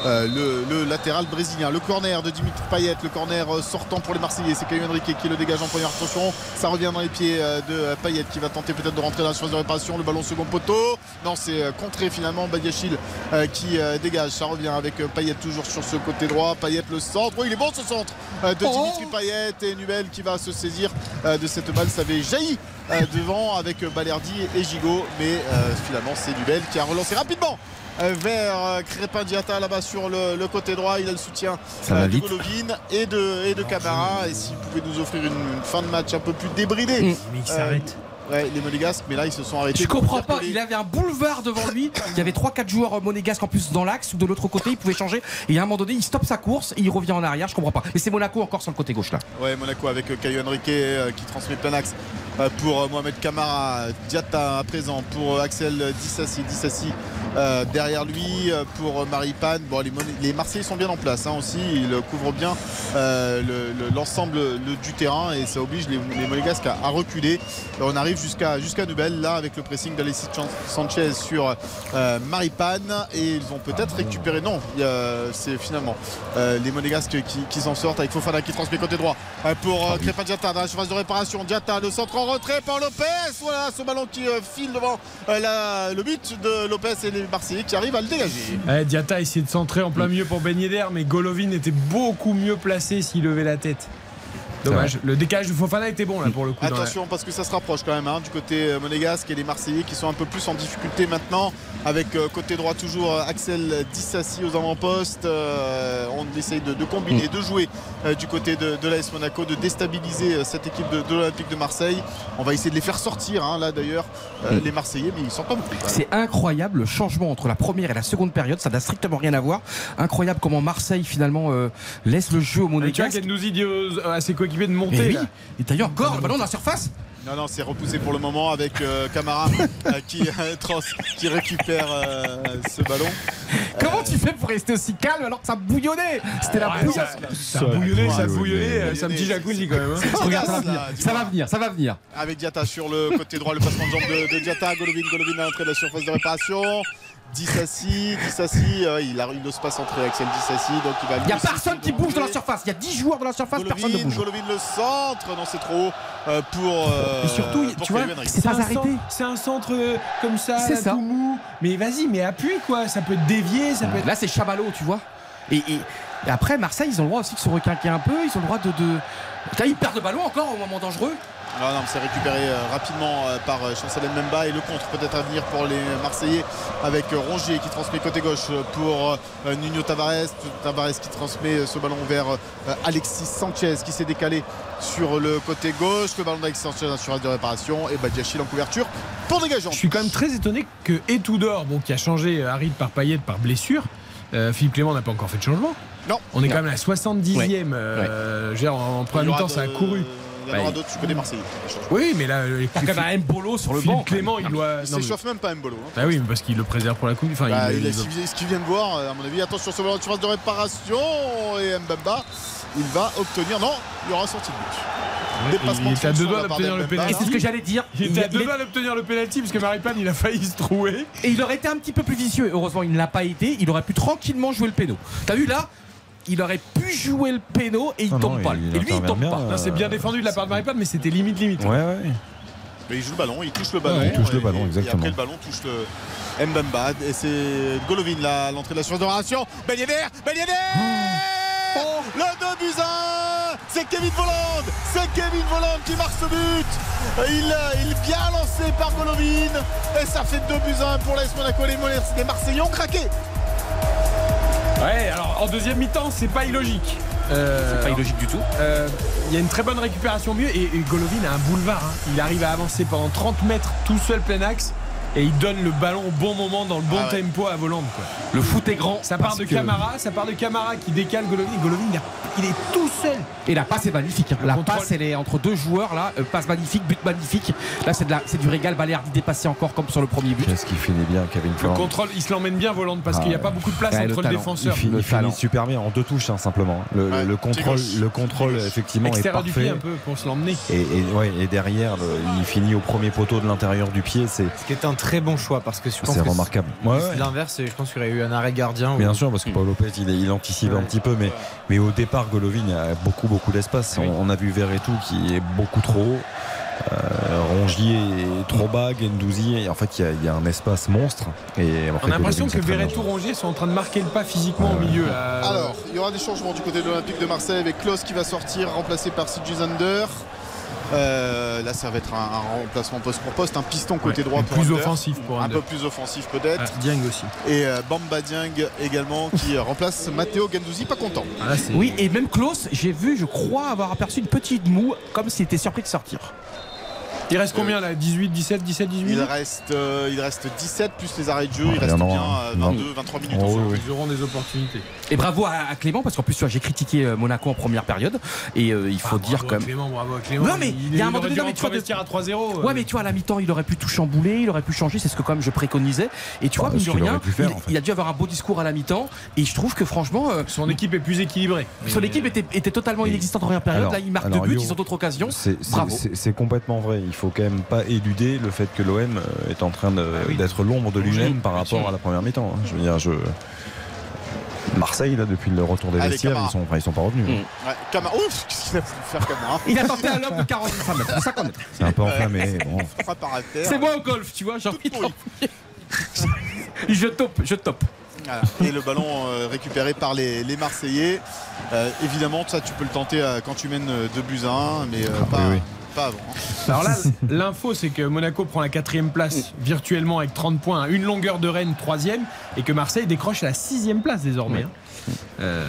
Euh, le, le latéral brésilien. Le corner de Dimitri Payet, le corner euh, sortant pour les Marseillais. C'est Caillou Henrique qui le dégage en première attention. Ça revient dans les pieds euh, de euh, Payet qui va tenter peut-être de rentrer dans la surface de réparation. Le ballon second poteau. Non, c'est euh, contré finalement. Badiachil euh, qui euh, dégage. Ça revient avec euh, Payet toujours sur ce côté droit. Payet le centre. Oui, il est bon ce centre euh, de Dimitri Payet et Nubel qui va se saisir euh, de cette balle. Ça avait jailli euh, devant avec Balerdi et Gigot. Mais euh, finalement, c'est Nubel qui a relancé rapidement. vers Crépin Diata là-bas sur le, le côté droit il a le soutien de. Golovin et de, et de Camara et s'il pouvait nous offrir une, une fin de match un peu plus débridée Mais il euh, s'arrête. Ouais, les Monégasques, mais là ils se sont arrêtés. Je comprends pas, il avait un boulevard devant lui. Il y avait 3-4 joueurs monégasques en plus dans l'axe ou de l'autre côté, il pouvait changer. Et à un moment donné, il stoppe sa course et il revient en arrière. Je comprends pas. Mais c'est Monaco encore sur le côté gauche là. Ouais, Monaco avec euh, Caio Henrique euh, qui transmet plein axe euh, pour euh, Mohamed Kamara. Diatta à présent pour euh, Axel Dissassi. Dissassi euh, derrière lui euh, pour Maripane. Bon, les, les Marseillais sont bien en place hein, aussi. Ils euh, couvrent bien euh, le- le- l'ensemble le- du terrain et ça oblige les, les Monégasques à, à reculer. On arrive jusqu'à jusqu'à Nubel là avec le pressing d'Alexis Sanchez sur euh, Maripane et ils vont peut-être récupérer. Non, c'est finalement euh, les Monégasques qui, qui s'en sortent avec Fofana qui transmet côté droit euh, pour euh, Crépin Diatta dans la surface de réparation. Diatta, le centre en retrait par Lopez. Voilà ce ballon qui file devant la- le but de Lopez et les Marseillais qui arrivent à le dégager. Ouais, Diatta a essayé de centrer en plein milieu pour Ben Yedder, mais Golovin était beaucoup mieux placé s'il levait la tête. Dommage. Le décalage de Fofana était bon là pour le coup. la- Attention parce que ça se rapproche quand même hein, du côté euh, monégasque et les Marseillais qui sont un peu plus en difficulté maintenant avec euh, côté droit toujours euh, Axel Dissassi aux avant-postes. Euh, on essaye de, de combiner, de jouer euh, du côté de, de l'AS Monaco, de déstabiliser euh, cette équipe de, de l'Olympique de Marseille. On va essayer de les faire sortir hein, là d'ailleurs euh, les Marseillais mais ils sortent pas beaucoup. C'est incroyable le changement entre la première et la seconde période, ça n'a strictement rien à voir. Incroyable comment Marseille finalement euh, laisse le jeu au Et tu vois Monégasque. Dit aux- coéquipiers de monter. Et oui. là. Et d'ailleurs, Gore, le ballon dans la surface. Non, non, c'est repoussé pour le moment avec euh, Camara euh, qui, euh, trans- qui récupère euh, ce ballon. Comment tu fais pour rester aussi calme alors que ça bouillonnait? C'était la Ouais, bouillonne. ça, ça a bouillonné, ça a bouillonné. euh, C'est un petit jacuzzi quand même. hein. Regarde, ça va venir. là, Ça va venir, ça va venir. avec Diatta sur le côté droit, le passement de jambe de, de Diatta, Golovin, Golovin à l'entrée de la surface de réparation. Dissassi, Dissassi, euh, il, a- il n'ose pas centrer Axel Dissassi, donc il va Il n'y a personne qui bouge dans la surface. Il y a 10 joueurs dans la surface, personne ne bouge. Golovin le centre, non c'est trop haut euh, pour. euh, Et surtout, pour tu vois, c'est pas un arrêté. centre- C'est un centre euh, comme ça, C'est là, ça. tout mou. Mais vas-y, mais appuie quoi. Ça peut te dévier, ça peut être. Là, c'est Chabalot, tu vois. Et, et- et après, Marseille, ils ont le droit aussi de se requinquer un peu. Ils ont le droit de. de... Là, ils perdent le ballon encore au moment dangereux. Non, non, c'est récupéré euh, rapidement euh, par euh, Chancel Mbemba et le contre peut-être à venir pour les Marseillais avec Rongier qui transmet côté gauche pour Nuno Tavares. Tavares qui transmet ce ballon vers Alexis Sanchez qui s'est décalé sur le côté gauche. Le ballon d'Alexis Sanchez en surface de réparation et Badiachil en couverture pour dégager. Je suis quand même très étonné que Etoudor, bon, qui a changé Harid par Payet par blessure, euh, Philippe Clément n'a pas encore fait de changement. Non. On est Non. quand même à la 70e. euh, je veux dire, en, en aura mi-temps, ça a couru. Il y en aura d'autres, tu connais Marseille. Oui, mais là, euh, Il y a quand même un Mbolo sur le banc. Clément, il doit. Il s'échauffe même pas Mbolo. hein. Bah oui, parce qu'il le préserve pour la coupe. Enfin, Bah, il, ce qu'il vient de voir, euh, à mon avis, attention sur le de surface de réparation et Mbemba, il va obtenir. Non, il y aura sortie de but. Dépassement il était à deux doigts d'obtenir le. Et c'est ce que j'allais dire. Il était à deux doigts d'obtenir le penalty parce que Maripane il a failli se trouver. Et il aurait été un petit peu plus vicieux. Heureusement, il ne l'a pas été. Il aurait pu tranquillement jouer le péno. T'as vu là Il aurait pu jouer le péno et il Non, tombe non, pas. il et lui, il tombe bien, pas. euh, c'est bien défendu de la part de Maripane, mais c'était limite limite. Ouais, ouais. Mais il joue le ballon, il touche le ballon. Ouais, il touche le et- ballon, et- exactement. Et après le ballon touche le Mbemba. Et c'est Golovin là, à l'entrée de la surface de réparation. Ben Yedder Ben Oh. Le 2 buts 1 C'est Kevin Volland C'est Kevin Volland qui marque ce but il, il vient lancé par Golovin et ça fait 2 buts 1 pour l'AS Monaco. Les, les Marseillais ont craqué Ouais, alors en deuxième mi-temps, c'est pas illogique. Euh, C'est pas illogique du tout. euh, Il y a une très bonne récupération et, et Golovin a un boulevard. hein. Il arrive à avancer pendant 30 mètres tout seul plein axe et il donne le ballon au bon moment dans le bon Ah ouais. tempo à Voland. Quoi. Le foot est grand. Ça part de que- Camara, ça part de Camara qui décale Golovin. Golovin, il, a- il est tout seul. Et la passe est magnifique. hein. La contrôle. passe, elle est entre deux joueurs là. Euh, passe magnifique, but magnifique. Là, c'est de la, c'est du régal. Balerdi dépassé encore comme sur le premier but. Qu'est-ce qu'il finit bien, Kevin Le contrôle, il se l'emmène bien Voland parce Ah qu'il n'y a pas beaucoup de place entre le, talent. Il, défenseur. fi- il finit super bien en deux touches hein, simplement. Le, Ouais, le contrôle, le contrôle effectivement est Extérieur du pied parfait. un peu pour se l'emmener. Et, et- ouais, et derrière, le- il finit au premier poteau de l'intérieur du pied. C'est Ce qui est un très bon choix parce que je pense c'est que remarquable. C'est ouais. l'inverse. Je pense qu'il y aurait eu un arrêt gardien. ou- Bien sûr, parce que Paul Lopez, il, il anticipe un petit peu, mais, mais au départ, Golovin a beaucoup, beaucoup d'espace. On, on a vu Verretou qui est beaucoup trop haut. Euh, Rongier est trop bas, Gendouzi, et en fait, il y a- il y, a un espace monstre. Et On a l'impression que très Verretou Rongier sont en train de marquer le pas physiquement au milieu. Alors, il y aura des changements du côté de l'Olympique de Marseille avec Klaus qui va sortir, remplacé par Sidju Zander. Euh, là, ça va être un, un remplacement poste pour poste, un piston côté Ouais, droit pour plus Under. offensif pour un peu plus offensif peut-être. Ah, Dieng aussi. Et euh, Bamba Dieng également qui remplace Matteo Gendouzi, pas content. Ah, là, Oui, et même Klaus, j'ai vu, je crois avoir aperçu une petite moue, comme s'il était surpris de sortir. Il reste combien là 18, 17, 17, 18 il reste, euh, il reste 17 plus les arrêts de jeu. Il reste bien euh, 22, 23 minutes. Oh, Ils auront des opportunités. Et bravo à, Clément parce qu'en plus j'ai critiqué euh, Monaco en première période et euh, il faut ah, dire quand même. Clément, bravo à Clément. Non mais il, y a un moment donné, non, mais tu vois, de... à 3-0. Euh. Ouais mais tu vois à la mi-temps il aurait pu tout chambouler, il aurait pu changer, c'est ce que quand même je préconisais. Et tu vois, mine rien, il, a dû avoir un beau discours à la mi-temps et je trouve que franchement. Son équipe est plus équilibrée. Son équipe était, totalement inexistante en première période. là il marque deux buts, ils ont d'autres occasions. C'est complètement vrai faut quand même pas éluder le fait que l'OM euh, est en train ah d'être l'ombre de lui-même par rapport à la première mi-temps. Hein. Je veux dire. Marseille, là, depuis le retour des vestiaires, ils sont, sont pas revenus. Hein. Mmh. Qu'est-ce qu'il a faire Il a tenté un lob de 45 mètres, 50 mètres. C'est un peu enflammé. C'est moi au golf, tu vois, j'ai Je tope, je tope. Et le ballon euh, récupéré par les, Marseillais. Euh, évidemment, ça, tu peux le tenter quand tu mènes 2 buts à 1, mais ah, oui alors là, l'info, c'est que Monaco prend la quatrième place virtuellement avec 30 points, une longueur de Rennes, troisième, et que Marseille décroche la sixième place désormais. Hein. Euh,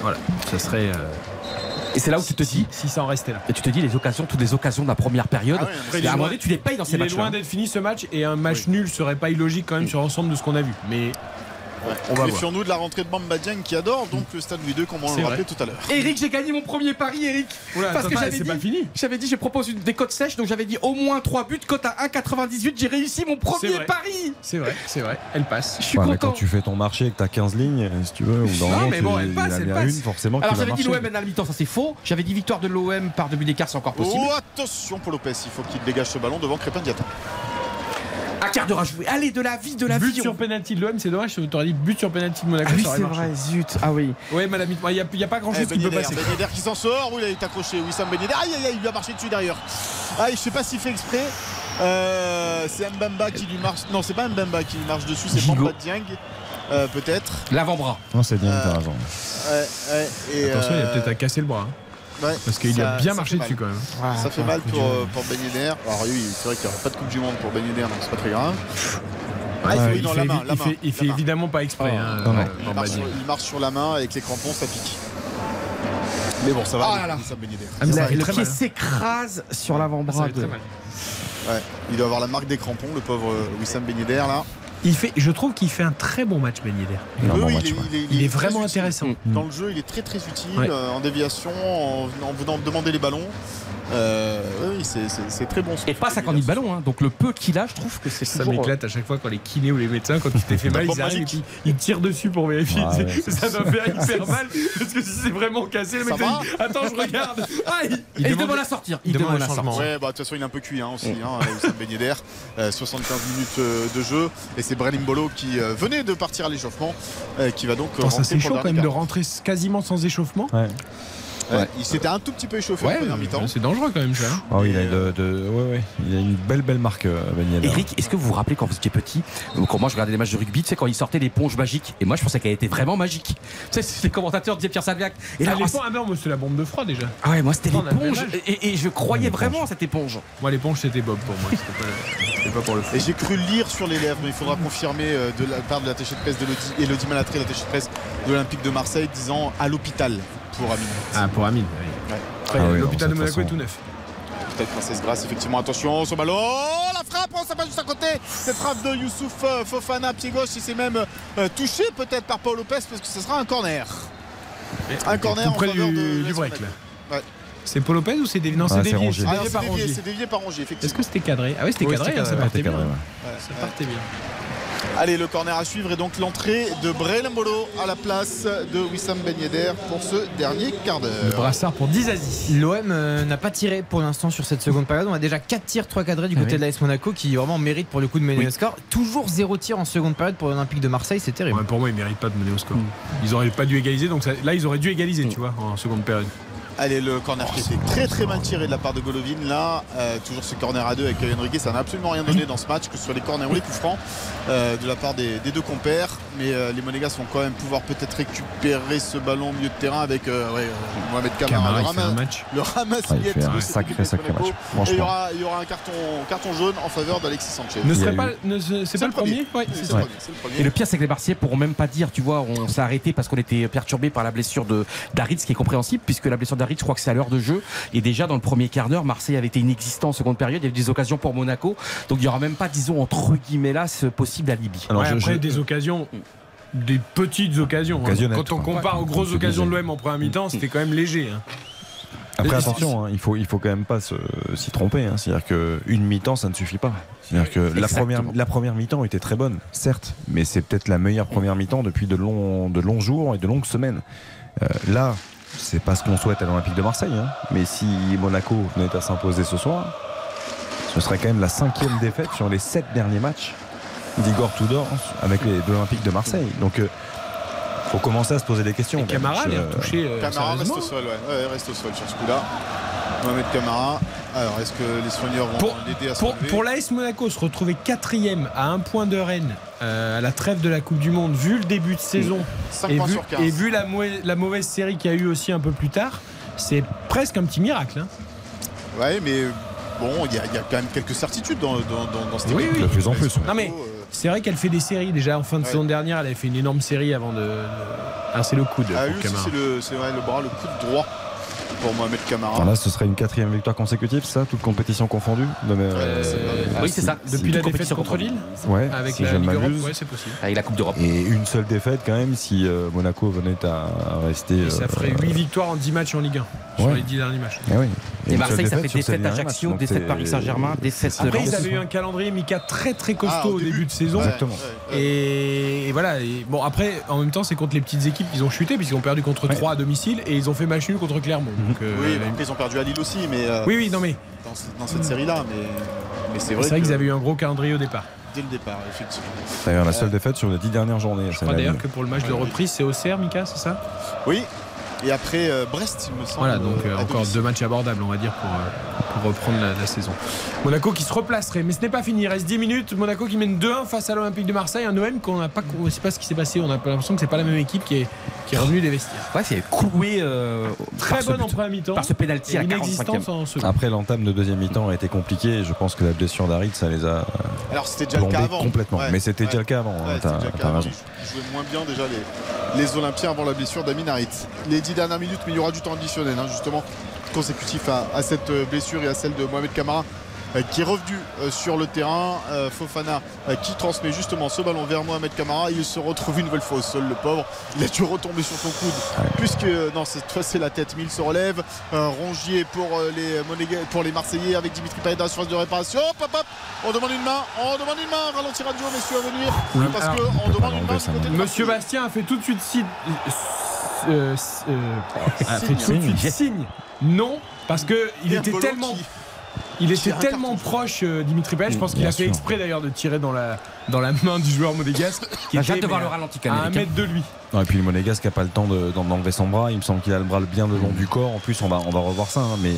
voilà, ça serait. Euh, et c'est là où tu te dis. Si, ça en restait là. Et tu te dis les occasions, toutes les occasions de la première période. Ah et à un moment donné, tu les payes dans ces matchs. Il est loin d'être fini ce match et un match nul serait pas illogique quand même sur l'ensemble de ce qu'on a vu. Mais on va Méfions-nous de la rentrée de Bamba Dieng qui adore donc le Stade Louis II comme on le rappelait tout à l'heure. Eric, j'ai gagné mon premier pari, Eric. Oula, parce que j'avais dit, j'avais dit, je propose des cotes sèches, donc j'avais dit au moins 3 buts, cote à 1,98. J'ai réussi mon premier pari. C'est vrai, c'est vrai. Elle passe. Je suis ouais, content. Quand tu fais ton marché et que t'as 15 lignes, si tu veux, ou dans non, mais bon, elle passe, elle passe. Une, forcément. Alors j'avais dit l'OM à la mi-temps, ça c'est faux. J'avais dit victoire de l'OM par début d'écart, c'est encore possible. Oh, attention pour Lopez, il faut qu'il dégage ce ballon devant Crépin Diata. Un quart d'heure à jouer. Allez, de la vie, de la vie. But sur on... penalty de l'OM, c'est dommage. Je t'aurais dit but sur penalty de Monaco. Ah oui, c'est vrai, zut. Ah oui. Oui, madame, il n'y a, pas grand chose eh, qui peut passer. Ben Yedder qui s'en sort. Oui, il est accroché. Wissam Ben Yedder. Aïe, aïe, aïe, il lui a marché dessus derrière. Ah, je sais pas s'il fait exprès. Euh, c'est Mbamba qui lui marche. Non, c'est pas Mbamba qui lui marche dessus, c'est Bamba Dieng. Euh, peut-être. L'avant-bras. Non, c'est Dieng euh, avant. Attention, il a euh, peut-être à casser le bras. Hein. Parce qu'il a bien marché dessus quand même. Ça fait mal pour, euh. Ben Alors oui, c'est vrai qu'il n'y aura pas de Coupe du Monde pour Ben donc c'est pas très grave. Il, fait, évidemment pas exprès. Hein, euh, il, marche sur, la main avec les crampons, ça pique. Mais bon, ça va. Ah là. Ah, le pied hein. s'écrase sur l'avant-bras. Ouais, il doit avoir la marque des crampons, le pauvre euh, Wissam Ben là. Je trouve qu'il fait un très bon match, Ben Yedder. Il, est, vraiment intéressant. Dans mm. le jeu, il est très très utile euh, en déviation, en, en venant demander les ballons. Euh, oui, c'est très bon. Et pas 50 000 ballons, hein. donc le peu qu'il a, je trouve que c'est Ça m'éclate à chaque fois quand les kinés ou les médecins, quand tu t'es fait mal, ils arrivent tirent dessus pour vérifier. Ça m'a fait hyper mal parce que si c'est vraiment cassé, le mec dit Attends, je regarde. Ah, il, demande à sortir. Il, demande, demande à sortir. Ouais, bah, de toute façon, il est un peu cuit hein, aussi, hein, Oussam Ben Yedder. Euh, 75 euh, minutes euh, de jeu et c'est Brelimbolo qui venait de partir à l'échauffement qui va donc. Ça c'est chaud quand même de rentrer quasiment sans échauffement. Ouais. Il s'était un tout petit peu échauffé en première mi-temps. C'est dangereux quand même ça. Hein. Ah il, a il, a une belle belle marque ben Eric, hein. est-ce que vous vous rappelez quand vous étiez petit, euh, quand moi je regardais les matchs de rugby, tu sais quand ils sortaient l'éponge magique et moi je pensais qu'elle était vraiment magique. Tu sais les commentateurs disaient Pierre Salviac et là l'éponge ah ben, moi c'était la bombe de froid déjà. Ah ouais, moi c'était l'éponge et, et, je croyais vraiment à cette éponge. Moi l'éponge c'était Bob pour moi, c'était pas, pour le fou. Et j'ai cru lire sur les lèvres, mais il faudra confirmer euh, de la part de l'attaché de presse de Malatré, l'attaché de presse de l'Olympique de Marseille disant à l'hôpital pour Amine. Ah, pour Amine, oui. Ah euh, l'hôpital de Monaco est tout neuf. Peut-être Princesse Grasse, effectivement, attention, son ballon, oh, la frappe, on s'abat juste à côté. Cette frappe de Youssouf euh, Fofana, pied gauche, il s'est même euh, touché peut-être par Paul Lopez parce que ce sera un corner. Un corner en faveur du, break là. C'est Paul Lopez ou c'est dévié Non, c'est ah, dévié. C'est dévié, ah, dévié, par Rongier. Est-ce que c'était cadré? Ah oui, c'était cadré, ça, partait cadré Ça partait bien. Allez, le corner à suivre est donc l'entrée de Brelembolo à la place de Wissam Benyedder pour ce dernier quart d'heure. Le brassard pour 10 Aziz. L'OM n'a pas tiré pour l'instant sur cette seconde période. On a déjà 4 tirs, 3 cadrés du ah côté de l'AS Monaco qui vraiment mérite pour le coup de mener au score. Toujours 0 tir en seconde période pour l'Olympique de Marseille, c'est terrible. Pour moi, ils ne méritent pas de mener au score. Mm. Ils n'auraient pas dû égaliser, donc là, ils auraient dû égaliser, mm. tu vois, en seconde période. Allez, le corner oh, qui était très très mal tiré de la part de Golovin. Là, euh, toujours ce corner à deux avec Enrique, ça n'a absolument rien donné dans ce match, que ce soit les corners ou les coups francs euh, de la part des, deux compères. Mais euh, les Monégas vont quand même pouvoir peut-être récupérer ce ballon au milieu de terrain avec Mohamed Kamara. le, ramas, le ramassillette de sacré, sacré match. Et il y aura, il y aura un carton, jaune en faveur d'Alexis Sanchez. Ne serait pas, c'est pas le premier, le premier. Et le pire, c'est que les Barciers pourront même pas dire, tu vois, on s'est arrêté parce qu'on était perturbé par la blessure de Daritz, qui est compréhensible, puisque la blessure je crois que c'est à l'heure de jeu. Et déjà dans le premier quart d'heure, Marseille avait été inexistant en seconde période. Il y avait des occasions pour Monaco. Donc il n'y aura même pas, disons, entre guillemets là, ce possible alibi. Alors, ouais, après, des occasions des petites occasions. Hein. Quand on compare aux grosses occasions de l'OM en première mi-temps, c'était quand même léger. Hein. Après attention, hein, il faut il faut quand même pas s'y tromper. C'est-à-dire qu'une mi-temps, ça ne suffit pas. C'est-à-dire que la première la première mi-temps était très bonne, certes, mais c'est peut-être la meilleure première mi-temps depuis de longs de longs jours et de longues semaines. Euh, là, c'est pas ce qu'on souhaite à l'Olympique de Marseille. Hein. Mais si Monaco venait à s'imposer ce soir, ce serait quand même la cinquième défaite sur les sept derniers matchs d'Igor Tudor avec les l'Olympique de Marseille. Donc euh, faut commencer à se poser des questions. Camara, il est touché. Camara reste au sol, ouais. ouais. reste au sol sur ce coup-là. Mohamed Camara. Alors, est-ce que les soigneurs vont l'aider à se pour, pour l'AS Monaco se retrouver quatrième à un point de Rennes euh, à la trêve de la Coupe du Monde, vu le début de saison mmh. et vu, la, mauvaise série qu'il y a eu aussi un peu plus tard, c'est presque un petit miracle. Hein. Ouais, mais bon, il y, a quand même quelques certitudes dans, cette oui. De plus en plus. Non, mais euh, c'est vrai qu'elle fait des séries. Déjà, en fin de saison dernière, elle avait fait une énorme série avant de. Ah, c'est le coude. Ah, c'est le, le bras, le coude droit pour Mohamed Camara. Alors là, ce serait une quatrième victoire consécutive, ça, toute compétition confondue euh, euh, Oui, c'est ça. Depuis la défaite contre Lille ouais, Avec la Coupe d'Europe. Et une seule défaite, quand même, si euh, Monaco venait à, rester. Ça ferait 8 victoires en 10 matchs en Ligue 1, sur les 10 derniers matchs. Ah oui. Et, Marseille, ça fait des défaite Ajaccio, défaite Paris Saint-Germain, défaite. Après, ils avaient eu un calendrier Mika très très costaud ah, au début, de saison. Exactement. Et, voilà. Bon, après, en même temps, c'est contre les petites équipes qu'ils ont chuté, puisqu'ils ont perdu contre 3 à domicile et ils ont fait match nul contre Clermont. Mhm. Euh, oui, ils ont perdu à Lille aussi, mais. Euh, oui, oui, non mais. Dans, cette série-là, mais, c'est vrai. C'est vrai qu'ils avaient eu un gros calendrier au départ dès le départ. D'ailleurs, la seule euh, défaite sur les dix dernières journées. Je crois d'ailleurs que pour le match de reprise, c'est au Mika, c'est ça? Oui, et après euh, Brest, il me semble. Voilà, donc euh, euh, encore deux matchs abordables, on va dire, pour, reprendre la, saison. Monaco qui se replacerait, mais ce n'est pas fini, il reste 10 minutes. Monaco qui mène 2-1 face à l'Olympique de Marseille, un OM qu'on n'a pas. On sait pas ce qui s'est passé, on a l'impression que c'est pas la même équipe qui est, revenue des vestiaires. Ouais, c'est cloué. Très bonne en première mi-temps. Par ce pénalty à 45 en. Après, l'entame de deuxième mi-temps a été compliquée je pense que la blessure d'Arid, ça les a. Alors c'était déjà le cas avant. Complètement, mais c'était déjà le cas avant. Hein, ouais, hein, as, raison. Ils jouaient moins bien déjà les, Olympiens avant la blessure d'Amin Harit six dernières minutes, mais il y aura du temps additionnel, hein, justement, consécutif à, cette euh, blessure et à celle de Mohamed Kamara euh, qui est revenu euh, sur le terrain. Fofana qui transmet justement ce ballon vers Mohamed Kamara. Il se retrouve une nouvelle fois au sol, le pauvre. Il a dû retomber sur son coude puisque, non, cette fois c'est la tête. Mille se relève. Rongier pour les, pour les Marseillais avec Dimitri Payet dans la de réparation. Hop, hop, hop. On demande une main. On demande une main. Ralenti radio, messieurs, à venir. Parce qu'on demande une main. Monsieur Bastien a fait tout de suite euh, euh, ah, signe. signe. Non, parce que il était tellement. Il était tellement proche euh, Dimitri Payet, je pense qu'il a fait exprès d'ailleurs de tirer dans la, dans la main du joueur monégasque ah, qui était de voir le ralenti à un mètre de lui. Non, et puis le monégasque n'a pas le temps d'enlever son bras, il me semble qu'il a le bras bien le long du corps, en plus on va, on va revoir ça, hein, mais...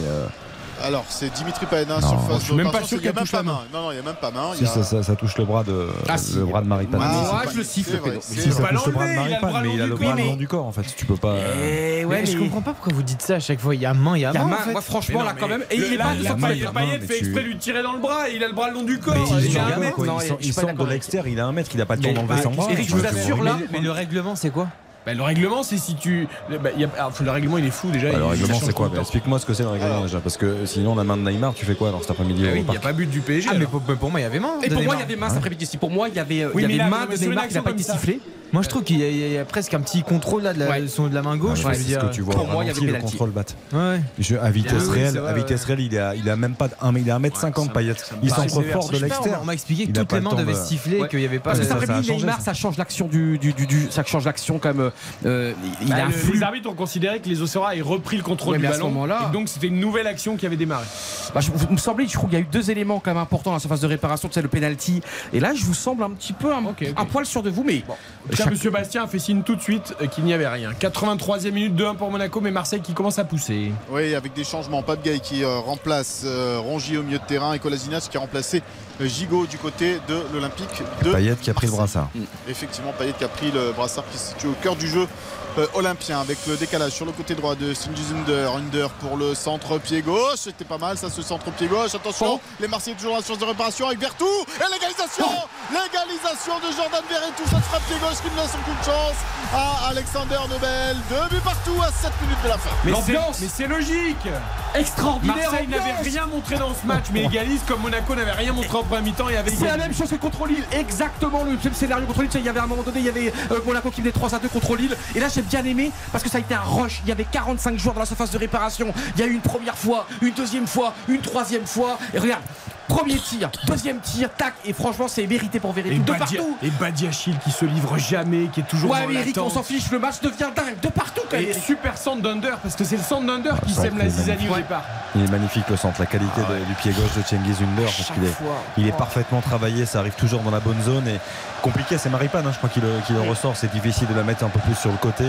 Alors, c'est Dimitri Paedin non, surface. Je suis même pas sûr qu'il touche la main. Non, non, il n'y a même pas main. Si, ça, ça, touche le bras de, ah, si. le bras de Marie ah, je le siffle. Si, ça touche le bras de Marie mais il a le bras long du corps, en fait. Tu peux pas. Eh, euh, mais je comprends pas pourquoi vous dites ça à chaque fois? Il y a main, il y a main. Moi, franchement, là, quand même. Et il est pas de sa fait exprès de lui tirer dans le bras. Il a le bras long du corps. Il a un mètre. Il sent dans l'extérieur, il a un mètre, il n'a pas le temps d'enlever son bras. Eric, je vous assure là. Mais le règlement, c'est quoi? bah, Le règlement, c'est si tu. Bah, le règlement, il est fou déjà. Bah, le règlement, c'est quoi bah, Explique-moi ce que c'est le règlement déjà. Parce que euh, sinon, la main de Neymar, tu fais quoi alors cet après-midi Il n'y a pas but du PSG. Ah, mais pour, moi, il y avait main. Et pour moi, il y avait main cet après-midi. Si pour moi, il y avait, euh, oui, y avait là, main de Neymar qui n'a pas été sifflé. Moi, je trouve qu'il y, a presque un petit contrôle là de la, son, de la main gauche. C'est ce que tu vois. Pour moi, il y avait le contrôle bat. À vitesse ah réelle, à vitesse réelle, il a, il a même pas 1 il a 1m50 Payet. Il s'entre fort de l'extérieur. On m'a expliqué que toutes les mains devaient siffler, qu'il n'y avait pas. Parce que ça Neymar, ça change ça change l'action quand même euh, bah, les arbitres ont considéré que les Osora aient repris le contrôle ouais, du ballon. -là... Et donc c'était une nouvelle action qui avait démarré. Bah, vous me semblez, je trouve qu'il y a eu deux éléments quand même importants à la surface de réparation, c'est le penalty. Et là, je vous semble un petit peu un, un poil sûr de vous, mais. Bon. Monsieur Bastien a fait signe tout de suite euh, qu'il n'y avait rien. 83e minute 2-1 pour Monaco, mais Marseille qui commence à pousser. Oui, avec des changements. Pap Gay qui euh, remplace Rongier au milieu de terrain et Colasinac qui a remplacé Gigot du côté de l'Olympique de Payet qui a pris le brassard. Mm. Effectivement, Payet qui a pris le brassard qui se situe au cœur du jeu euh, olympien avec le décalage sur le côté droit de Sinjus Under. Under pour le centre pied gauche. C'était pas mal ça ce centre pied gauche. Attention, oh. les Marseillais toujours à la chance de réparation avec Vertou et l'égalisation. Oh. L'égalisation de Jordan Verretou, cette frappe pied gauche qui ne laisse aucune chance à Alexander Nobel. Deux buts partout à 7 minutes de la fin. Mais c'est logique Extraordinaire Marseille n'avait rien montré dans ce match, mais égalise comme Monaco n'avait rien montré en c'est la même chose que contre Lille, exactement le même scénario contre Lille. Il y avait à un moment donné, il y avait euh, Monaco qui venait 3 à 2 contre Lille. Et là, j'ai bien aimé parce que ça a été un rush. Il y avait 45 joueurs dans la surface de réparation. Il y a eu une première fois, une deuxième fois, une troisième fois. Et regarde, Premier tir, deuxième tir, tac, et franchement c'est mérité pour vérifier. De Badia- partout. Et Badiachil qui se livre jamais, qui est toujours Ouais dans mais Eric, on s'en fiche, le match devient dingue, de partout quand même. Et super centre d'Under, parce que c'est le centre d'Under qui sème la zizanie au départ. Il est magnifique le centre, la qualité Ah de- du pied gauche de Cengiz Under parce qu'il est, fois. il est parfaitement travaillé, ça arrive toujours dans la bonne zone et compliqué, c'est Maripane, hein, je crois qu'il le ressort, c'est difficile de la mettre un peu plus sur le côté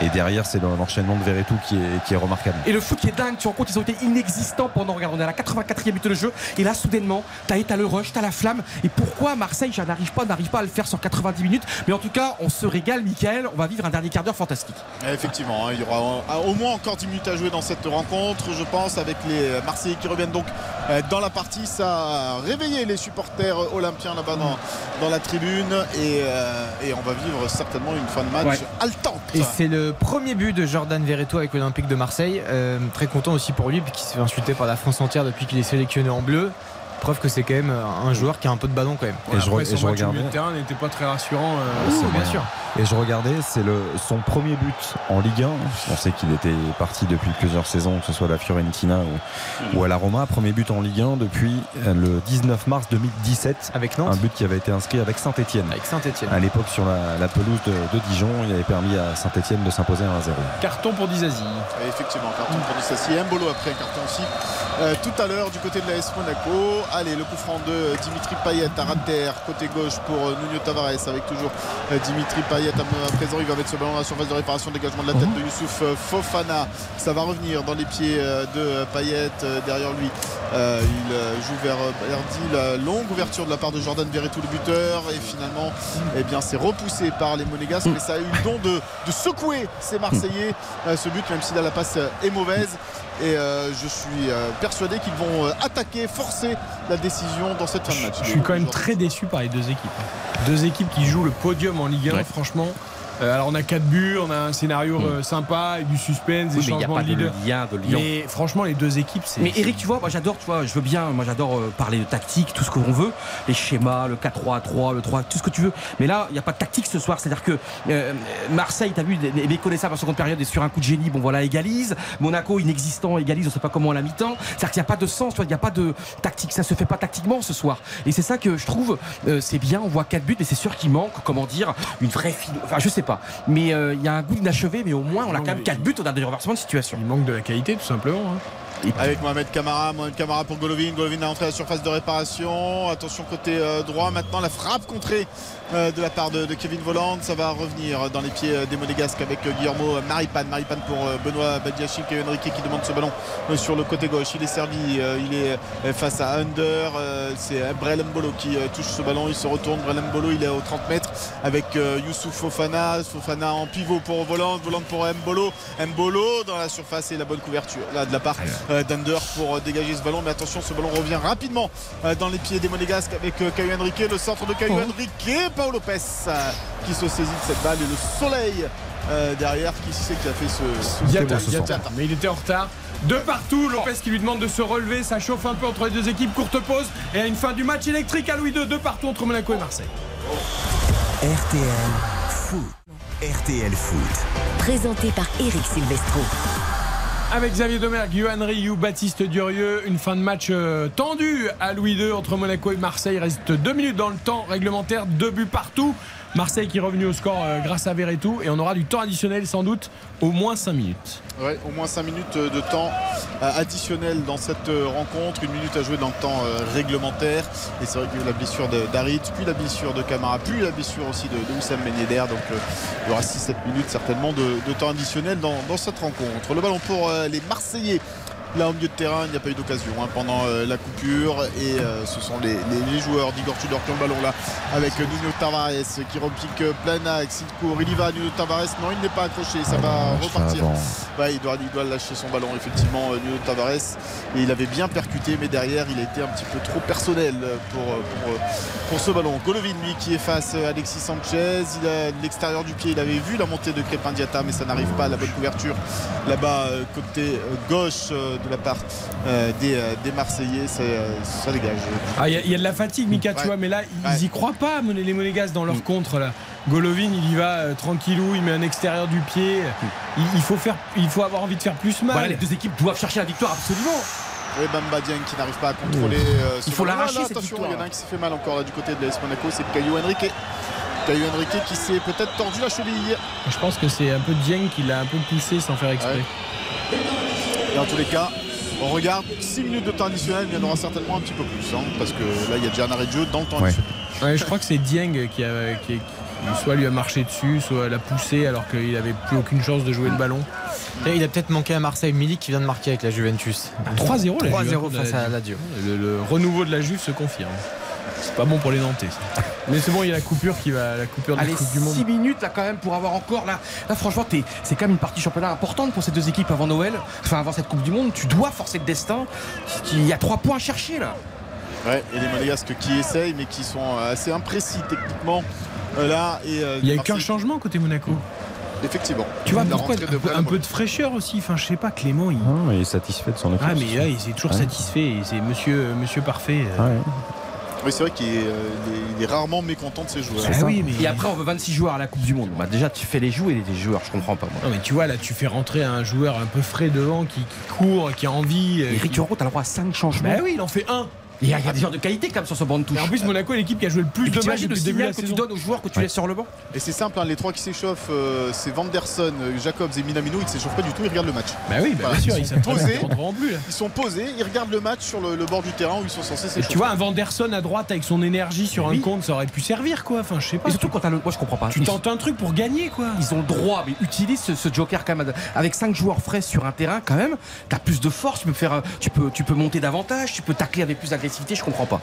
et derrière c'est l'enchaînement de Verretou qui est, qui est remarquable. Et le foot qui est dingue, tu te rends compte, ils ont été inexistants pendant, regarde, on est à la 84e minute de jeu, et là, soudainement, t'as t'as le rush, t'as la flamme, et pourquoi Marseille, je n'arrive pas, n'arrive pas à le faire sur 90 minutes, mais en tout cas, on se régale, Michael, on va vivre un dernier quart d'heure fantastique. Et Effectivement, hein, il y aura au moins encore 10 minutes à jouer dans cette rencontre, je pense, avec les Marseillais qui reviennent donc euh, dans la partie. Ça a réveillé les supporters olympiens là-bas dans, dans la tribune et, euh, et on va vivre certainement une fin de match Ouais. haletante. Et c'est le premier but de Jordan Verreto avec l'Olympique de Marseille. Euh, très content aussi pour lui, puisqu'il se fait insulter par la France entière depuis qu'il est sélectionné en bleu. Preuve que c'est quand même un joueur qui a un peu de ballon quand même. Et je et au milieu de terrain n'était pas très rassurant. euh, C'est bien sûr. Et je regardais, c'est le, son premier but en Ligue 1. On sait qu'il était parti depuis plusieurs saisons, que ce soit à la Fiorentina ou, ou à la Roma. Premier but en Ligue 1 depuis euh, le 19 mars 2017. Avec Nantes Un but qui avait été inscrit avec Saint-Etienne. Avec Saint-Etienne. À l'époque, sur la, la pelouse de, de Dijon, il avait permis à Saint-Etienne de s'imposer 1-0. Carton pour Dizazi. Et effectivement, carton pour Dissassi. Mbolo après un carton aussi. Euh, tout à l'heure du côté de l'AS Monaco. Allez, le coup franc de Dimitri Payet à terre, côté gauche pour euh, Nuno Tavares avec toujours euh, Dimitri Payet à à présent. Il va mettre ce ballon à la surface de réparation, dégagement de la tête de Youssouf euh, Fofana. Ça va revenir dans les pieds euh, de euh, Payet derrière lui. Euh, il joue vers Berdi, la longue ouverture de la part de Jordan Verretou, le buteur. Et finalement, eh bien, c'est repoussé par les Monégasques. Mais ça a eu le don de, de secouer ces Marseillais. euh, ce but, même si là la passe est mauvaise. Et euh, je suis euh, persuadé qu'ils vont euh, attaquer, forcer la décision dans cette fin de match. Je suis quand même très déçu par les deux équipes. Deux équipes qui jouent le podium en Ligue 1, Ouais. franchement. Euh, alors on a 4 buts, on a un scénario euh, sympa, et du suspense, des Oui, mais il n'y a changements pas de de lien, de. Mais franchement, les deux équipes, c'est. Mais Eric, tu vois, moi j'adore, tu vois, je veux bien, moi j'adore euh, parler de tactique, tout ce que l'on veut, les schémas, le 4-3-3, le 3, tout ce que tu veux. Mais là, il n'y a pas de tactique ce soir, c'est-à-dire que euh, Marseille, t'as vu, méconnaissable en seconde période et sur un coup de génie, bon voilà, égalise. Monaco, inexistant, égalise, on sait pas comment à la mi-temps. C'est-à-dire qu'il n'y a pas de sens, tu vois, il n'y a pas de tactique, ça se fait pas tactiquement ce soir. Et c'est ça que je trouve, euh, c'est bien, on voit 4 buts, mais c'est sûr qu'il manque, comment dire, une vraie. Enfin, je sais pas. Mais euh, il y a un goût d'inachevé, mais au moins on a quand même 4 buts, on a des renversements de situation. Il manque de la qualité, tout simplement. hein. Avec Mohamed Camara, Mohamed Camara pour Golovin. Golovin a entré à la surface de réparation. Attention côté euh, droit. Maintenant la frappe contrée euh, de la part de, Kevin Voland. Ça va revenir dans les pieds euh, des Monégasques avec Guillermo Maripane. Maripane pour Benoît Badiachil, Kevin Henrique qui demande ce ballon sur le côté gauche. Il est servi. il est face à Under. C'est euh, Brel Mbolo qui touche ce ballon. Il se retourne. Brel Mbolo, il est aux 30 mètres avec Youssouf Fofana. Fofana en pivot pour Voland. Voland pour Mbolo. Mbolo dans la surface et la bonne couverture là de la part euh, d'Under pour euh, dégager ce ballon. Mais attention, ce ballon revient rapidement euh, dans les pieds des Monégasques avec Caio Henrique, le centre de Caio Oh. Henrique et Paolo Lopez qui se saisit de cette balle et le soleil euh, derrière qui c'est qui a fait ce, ce. Mais il était en retard. De partout, Lopez qui lui demande de se relever, ça chauffe un peu entre les deux équipes, courte pause et à une fin du match électrique à Louis II, de partout entre Monaco et Marseille. RTL Foot. RTL Foot. Présenté par Eric Silvestro. Avec Xavier Domergue, Johan Rioux, Baptiste Durieux, une fin de match euh, tendue à Louis II entre Monaco et Marseille. Il reste deux minutes dans le temps réglementaire, deux buts partout. Marseille qui est revenu au score euh, grâce à Verretou et on aura du temps additionnel sans doute, au moins 5 minutes. Ouais, au moins 5 minutes de temps euh, additionnel dans cette euh, rencontre, une minute à jouer dans le temps euh, réglementaire. Et c'est vrai qu'il la blessure d'Arit, puis la blessure de Camara, puis la blessure aussi de, de Yedder. Donc euh, il y aura 6-7 minutes certainement de, temps additionnel dans, cette rencontre. Le ballon pour euh, les Marseillais. Là, au milieu de terrain, il n'y a pas eu d'occasion hein, pendant euh, la coupure. Et euh, ce sont les, les- les joueurs d'Igor Tudor qui ont le ballon là avec Nuno Tavares qui repique euh, plein axe. Il court, il y va, Nuno Tavares. Non, il n'est pas accroché. Ça va repartir. avant. Ouais, il, doit, il doit lâcher son ballon, effectivement, Nuno Tavares. Et il avait bien percuté, mais derrière, il a été un petit peu trop personnel pour, pour, pour ce ballon. Golovin, lui, qui efface euh, Alexis Sanchez. Il a de l'extérieur du pied. Il avait vu la montée de Crépin Diata, mais ça n'arrive pas à la bonne couverture là-bas, côté gauche euh, de la part euh, des, euh, des Marseillais. Ça, euh, ça dégage. Ah, Il y, a- il y a de la fatigue, Mika, tu Ouais. vois, mais là, ils Ouais. y croient pas, les Monégas, dans Mm. leur contre. Là. Golovin, il y va euh, tranquillou, il met un extérieur du pied. Il, il faut faire, il faut avoir envie de faire plus mal. Voilà, les deux équipes doivent chercher la victoire absolument. Et Bamba Dieng qui n'arrive pas à contrôler. euh, ce Il faut l'arracher, cette Attention, victoire. il y en a un qui s'est fait mal encore là du côté de l'AS Monaco, c'est Caillou Henrique. Caillou Henrique qui s'est peut-être tordu la cheville. Je pense que c'est un peu Dieng qui l'a un peu poussé sans faire exprès. Et en tous les cas, on regarde 6 minutes de temps additionnel, il y en aura certainement un petit peu plus. hein, parce que là, il y a déjà un arrêt de jeu dans le temps Ouais. additionnel. Ouais, je crois que c'est Dieng qui, a, qui, qui soit lui a marché dessus, soit l'a poussé alors qu'il n'avait plus aucune chance de jouer le ballon. Et il a peut-être manqué à Marseille Milik qui vient de marquer avec la Juventus. 3-0 la 3-0 Juve, face à la Dio. Le, le renouveau de la Juve se confirme. C'est pas bon pour les Nantais. ça. Mais c'est bon, il y a la coupure qui va, la coupure de Allez, la Coupe du Monde. 6 minutes là quand même pour avoir encore là. Là franchement, t'es- c'est quand même une partie championnat importante pour ces deux équipes avant Noël, enfin avant cette Coupe du Monde. Tu dois forcer le destin. Il y a trois points à chercher là. Ouais, et les Monégasques qui essayent, mais qui sont euh, assez imprécis techniquement. euh, Là, et, euh, Il n'y a eu qu'un changement côté Monaco. Effectivement. Tu vois pourquoi un peu, un peu de fraîcheur aussi. Enfin, je sais pas, Clément. Il... Non, il est satisfait de son équipe. Ah mais là, il est toujours Ouais. satisfait. et C'est Monsieur, Monsieur parfait. Ouais. Oui, c'est vrai qu'il est, euh, il est- rarement mécontent de ses joueurs. Ah oui, mais Et après, on veut 26 joueurs à la Coupe du Monde. Bah, déjà, tu fais les jouer les joueurs, je comprends pas moi. Non mais tu vois là tu fais rentrer un joueur un peu frais devant qui, qui court, qui a envie. euh, Eric qui- Euro, t'as le droit à 5 changements. Bah oui, il en fait un. Il y a, il y a des joueurs de qualité quand même sur ce banc de touche. Et en plus Monaco est l'équipe qui a joué le plus de matchs t'imagines depuis le le début de la que tu donnes aux joueurs que tu Ouais. laisses sur le banc. Et c'est simple, hein, les trois qui s'échauffent, euh, c'est Vanderson, euh, Jacobs et Minamino. Ils ne s'échauffent pas du tout, ils regardent le match. Bah oui, bah Voilà, bien sûr, ils ils sont posés. ils plus sont posés, ils regardent le match sur le, le bord du terrain où ils sont censés s'échauffer. tu vois un Vanderson à droite avec son énergie sur Oui. un compte, ça aurait pu servir quoi. Enfin, je sais pas. Et surtout quand t'as le. Moi, je comprends pas. tu Ils- tentes un truc pour gagner quoi. Ils ont le droit, mais utilise ce, ce joker quand même. Avec 5 joueurs frais sur un terrain, quand même, t'as plus de force, tu peux, faire, euh, tu, peux, tu peux monter davantage, tu peux tacler avec plus je comprends pas.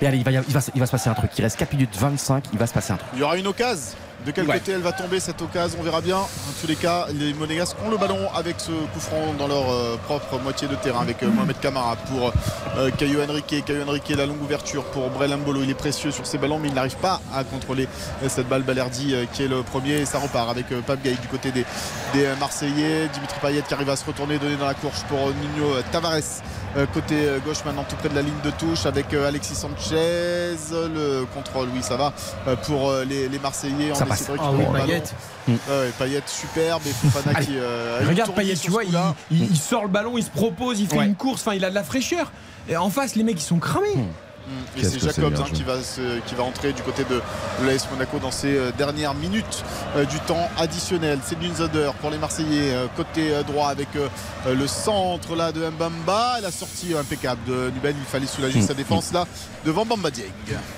Et allez, il va, il va, il va se passer un truc. Il reste 4 minutes 25, il va se passer un truc. Il y aura une occasion. De quel Ouais. côté elle va tomber cette occasion On verra bien. En tous les cas, les Monégasques ont le ballon avec ce coup franc dans leur euh, propre moitié de terrain avec euh, Mohamed Camara pour euh, Caio Henrique. Caio Henrique, la longue ouverture pour Brel Mbolo. Il est précieux sur ses ballons, mais il n'arrive pas à contrôler euh, cette balle. Balerdi qui est le premier. Et ça repart avec Pape Gaï du côté des, des Marseillais. Dimitri Payet qui arrive à se retourner, donner dans la course pour Nuno Tavares. Euh, côté euh, gauche maintenant tout près de la ligne de touche avec euh, Alexis Sanchez le contrôle oui ça va euh, pour euh, les, les Marseillais Ça On passe. récupérer oui, le ballon. Payet. Ouais, Payet superbe et Fofana Allez, qui euh, a une Regarde Payet, tu vois, il, coup-là. il- il sort le ballon, il se propose, il fait Ouais. une course, enfin il a de la fraîcheur. Et en face, les mecs ils sont cramés. Mm. Et Qu'est-ce c'est c'est Jacobs hein, qui, va se- qui va entrer du côté de l'AS Monaco dans ces euh, dernières minutes euh, du temps additionnel. C'est Zader pour les Marseillais euh, côté euh, droit avec le centre là de Mbamba. La sortie euh, impeccable de Nubel. Il fallait soulager Mm. sa défense là devant Bamba Dieng.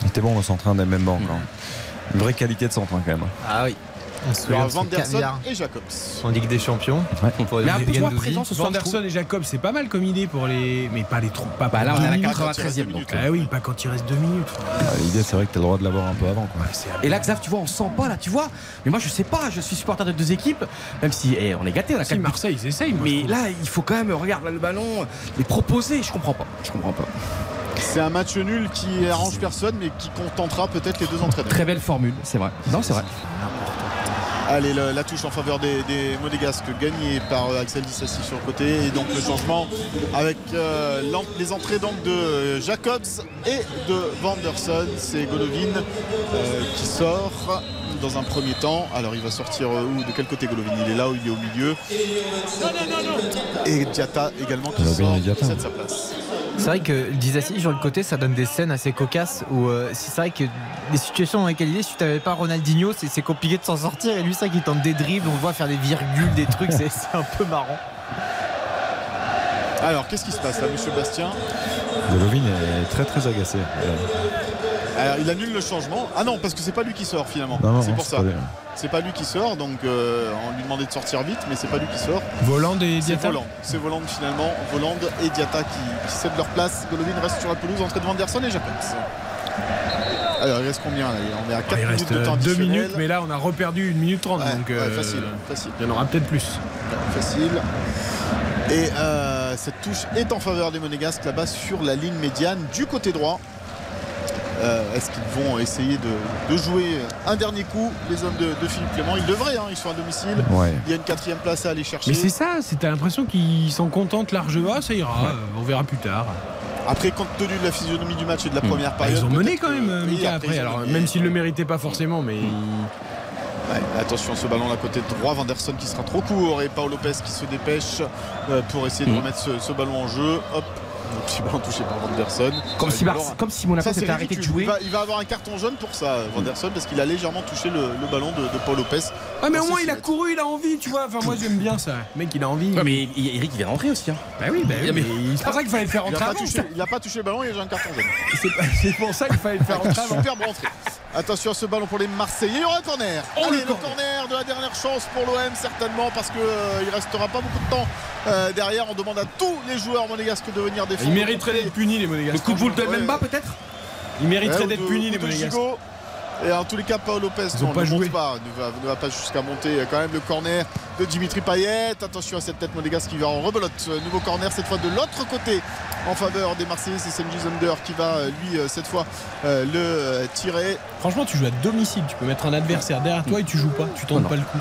Il était bon le centre hein, mêmes bancs. hein. Une vraie qualité de centre hein, quand même. Ah oui. Ce Vanderson et Jacobs. en Ligue des Champions. Pour Mais un peu moins présent ce soir, Anderson et Jacob, c'est pas mal comme idée pour les. Mais pas les trop. Pas Bah pas là, on est à la minutes. 93e. Donc, Ah oui, pas quand il reste deux minutes. Ah, L'idée c'est vrai que tu as le droit de l'avoir un peu avant. Quoi. Et là, Xav, tu vois, on sent pas là, tu vois. Mais moi, je sais pas, je suis supporter de deux équipes, même si eh, on est gâté, on a Si. Marseille, ils essayent. moi, Mais là, il faut quand même regarder le ballon, les proposer. Je comprends pas. Je comprends pas. C'est un match nul qui arrange personne mais qui contentera peut-être les deux entraîneurs. Très belle formule, c'est vrai. Non, c'est vrai. Allez, le- la touche en faveur des, Monégasques gagnée par Axel Dissassi sur le côté. Et donc le changement avec euh, les entrées donc de euh, Jacobs et de Vanderson. C'est Golovin euh, qui sort dans un premier temps. Alors il va sortir euh, où De quel côté Golovin? Il est là où il est au milieu? Et Diata également qui Golovin sort qui cède sa place. C'est vrai que Dizassi sur le côté ça donne des scènes assez cocasses où euh, c'est vrai que les situations dans lesquelles il est, si tu n'avais pas Ronaldinho, c'est compliqué de s'en sortir et lui c'est vrai qu'il tente des dribbles, on le voit faire des virgules, des trucs, c'est c'est un peu marrant. Alors qu'est-ce qui se passe là, monsieur Bastien? Golovin est très très agacé. Euh, Alors, il annule le changement. Ah non, parce que c'est pas lui qui sort finalement. C'est non, pour c'est ça. C'est pas lui qui sort, donc euh, on lui demandait de sortir vite, mais c'est pas lui qui sort. Voland et. Voland. C'est Voland finalement. Voland et Diatta qui, qui cèdent leur place. Golovin reste sur la pelouse, entrée de Vanderson et Jacobs. Alors il reste combien là? On est à 4 Il minutes reste de temps 2 additionnel. minutes, mais là on a reperdu 1 minute 30. Ouais, donc, ouais, euh, facile, facile. Il y en aura peut-être plus. Facile. Et euh, cette touche est en faveur des Monégasques là-bas sur la ligne médiane du côté droit. Euh, Est-ce qu'ils vont essayer de, de jouer un dernier coup les hommes de, de Philippe Clément? Ils devraient, hein, ils sont à domicile. Ouais. Il y a une quatrième place à aller chercher. Mais c'est ça, c'est- t'as l'impression qu'ils s'en contentent largement. Ça ira, euh, on verra plus tard. Après, compte tenu de la physionomie du match et de la Hmm. première Bah, période. ils ont mené quand même, euh, Mika, après, après. Alors, même s'ils le méritaient pas forcément, mais. Ouais, attention, ce ballon là côté droit, Vanderson qui sera trop court et Paul Lopez qui se dépêche euh, pour essayer de Mm. remettre ce, ce ballon en jeu. Hop, petit ballon touché par Vanderson. Comme Euh, si Mar- comme si Monaco s'était arrêté de jouer. Il va, il va avoir un carton jaune pour ça, Vanderson, parce qu'il a légèrement touché le, le ballon de, de Paul Lopez. Ah, mais au moins il a couru, il a envie, tu vois. Enfin, moi j'aime bien ça. Le mec, il a envie. Ouais, mais Eric il vient rentrer aussi. Hein. Bah oui, bah oui, Ah, mais- mais c'est pour ça qu'il fallait le faire rentrer n'a pas, avant. touché- il a pas touché le ballon, il a déjà un carton jaune. C'est pour ça qu'il fallait le faire rentrer avant. superbe rentrée. Attention à ce ballon pour les Marseillais. Il y aura un corner. Oh, Allez, le le corner de la dernière chance pour l'OM, certainement, parce qu'il il restera pas beaucoup de temps euh, derrière. On demande à tous les joueurs monégasques de venir défendre. Ils mériteraient d'être punis, les Monégasques. Le coup de boule de. Mbemba peut-être Ils mériteraient ou d'être punis, les. Gigot. Et en tous les cas, Paul Lopez Ils ont non, pas ne joué. monte pas, ne va, ne va pas jusqu'à monter. Il y a quand même le corner de Dimitri Payet. Attention à cette tête monégasque qui va en rebelote. Nouveau corner cette fois de l'autre côté en faveur des Marseillais. C'est Senji Zunder qui va euh, lui euh, cette fois euh, le euh, tirer. Franchement, tu joues à domicile. Tu peux mettre un adversaire derrière toi et tu joues pas. Tu tentes non. pas le coup.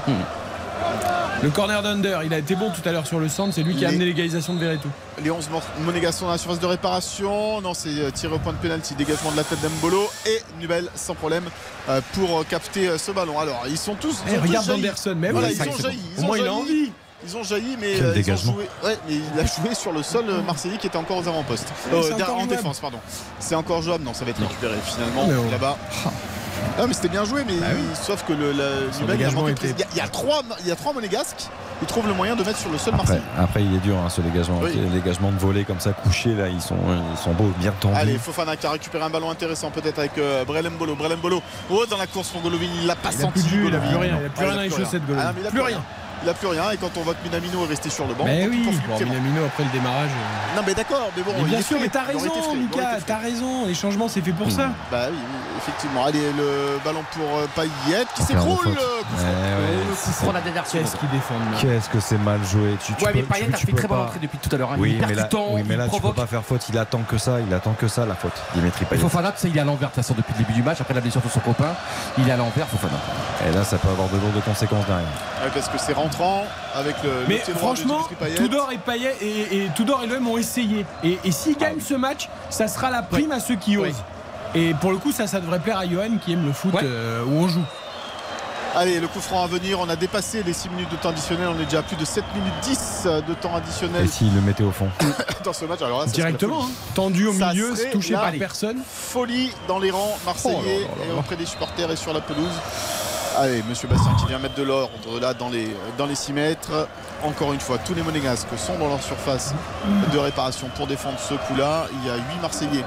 Le corner d'Under, il a été bon tout à l'heure sur le centre. C'est lui qui a Les- amené l'égalisation de Verretou. Les 11 mor- monégasques sont dans la surface de réparation. Non, c'est euh, tiré au point de pénalty. Dégagement de la tête d'Embolo. Et Nubel sans problème euh, pour euh, capter ce ballon. Alors, ils sont tous. ils Eh, ont regarde. Anderson, mais Voilà, ils ont jailli. Ils Au ont moins, il a jailli. envie. Ils ont jailli, mais euh, ils ont joué. Ouais, mais il a joué sur le sol Marseillais qui était encore aux avant-postes. Euh, en jouable. défense, pardon. C'est encore jouable. Non, ça va être récupéré finalement Mais oh. là-bas. Ah, mais c'était bien joué, mais Bah oui. sauf que le, Nubel, il a manqué de était-. Il y a- il y, a trois, il y a trois monégasques. Ils trouvent le moyen de mettre sur le sol Après, Marseille. après, il est dur hein, ce dégagement. Oui. Les dégagements de volée comme ça couchés là, ils sont, ils sont beaux, bien tendus. Allez, Fofana qui a récupéré un ballon intéressant peut-être avec euh, Brelembolo. Brelembolo, oh, dans la course pour Golovin, il l'a pas Il a senti. plus de jus, il a plus rien, il a plus Ah, rien dans les chaussettes, Golovin. Ah, il a Plus rien. Il a plus rien et quand on voit que Minamino est resté sur le banc, Mais oui, bon. Minamino après le démarrage. euh, Non mais d'accord, mais bon, Mais bien sûr, frais. mais t'as raison, frais, Mika, t'as raison. Les changements, c'est fait pour ça. Bah oui, effectivement. Allez, le ballon pour euh, Payet qui s'écroule. Euh, coup Ouais, coup franc la dernière seconde. Qu'est-ce qu'ils défendent là Qu'est-ce que c'est mal joué. Tu, tu Ouais, mais peux- Payet tu- a tu fait très bonne entrée depuis tout à l'heure. hein. Oui, il est mais là, percutant, oui, mais là il tu peux provoque. pas faire faute. Il attend que ça. Il attend que ça la faute. Dimitri Il Payet. Fofana, tu sais, il est à l'envers de toute façon depuis le début du match. Après la blessure de son copain, il est à l'envers, Fofana. Et là, ça peut avoir de lourdes conséquences derrière. Ouais, parce que c'est rentrant avec le, Mais franchement, Payet. Tudor et Payet et, et Tudor et l'OM ont essayé. Et, et s'ils gagnent ce match, ça sera la prime à ceux qui osent. Et pour le coup, ça, ça devrait plaire à Johan qui aime le foot Ouais. euh, où on joue. Allez, le coup franc à venir. On a dépassé les 6 minutes de temps additionnel. On est déjà à plus de 7 minutes 10 de temps additionnel Et s'il le mettait au fond dans ce match. Alors là, Directement, hein. tendu au Ça milieu, touché par personne. Folie dans les rangs marseillais Oh là là là et là. auprès des supporters et sur la pelouse. Allez, Monsieur Bastien qui vient mettre de l'ordre là dans les, dans les 6 mètres. Encore une fois, tous les Monégasques sont dans leur surface de réparation pour défendre ce coup-là. Il y a 8 Marseillais.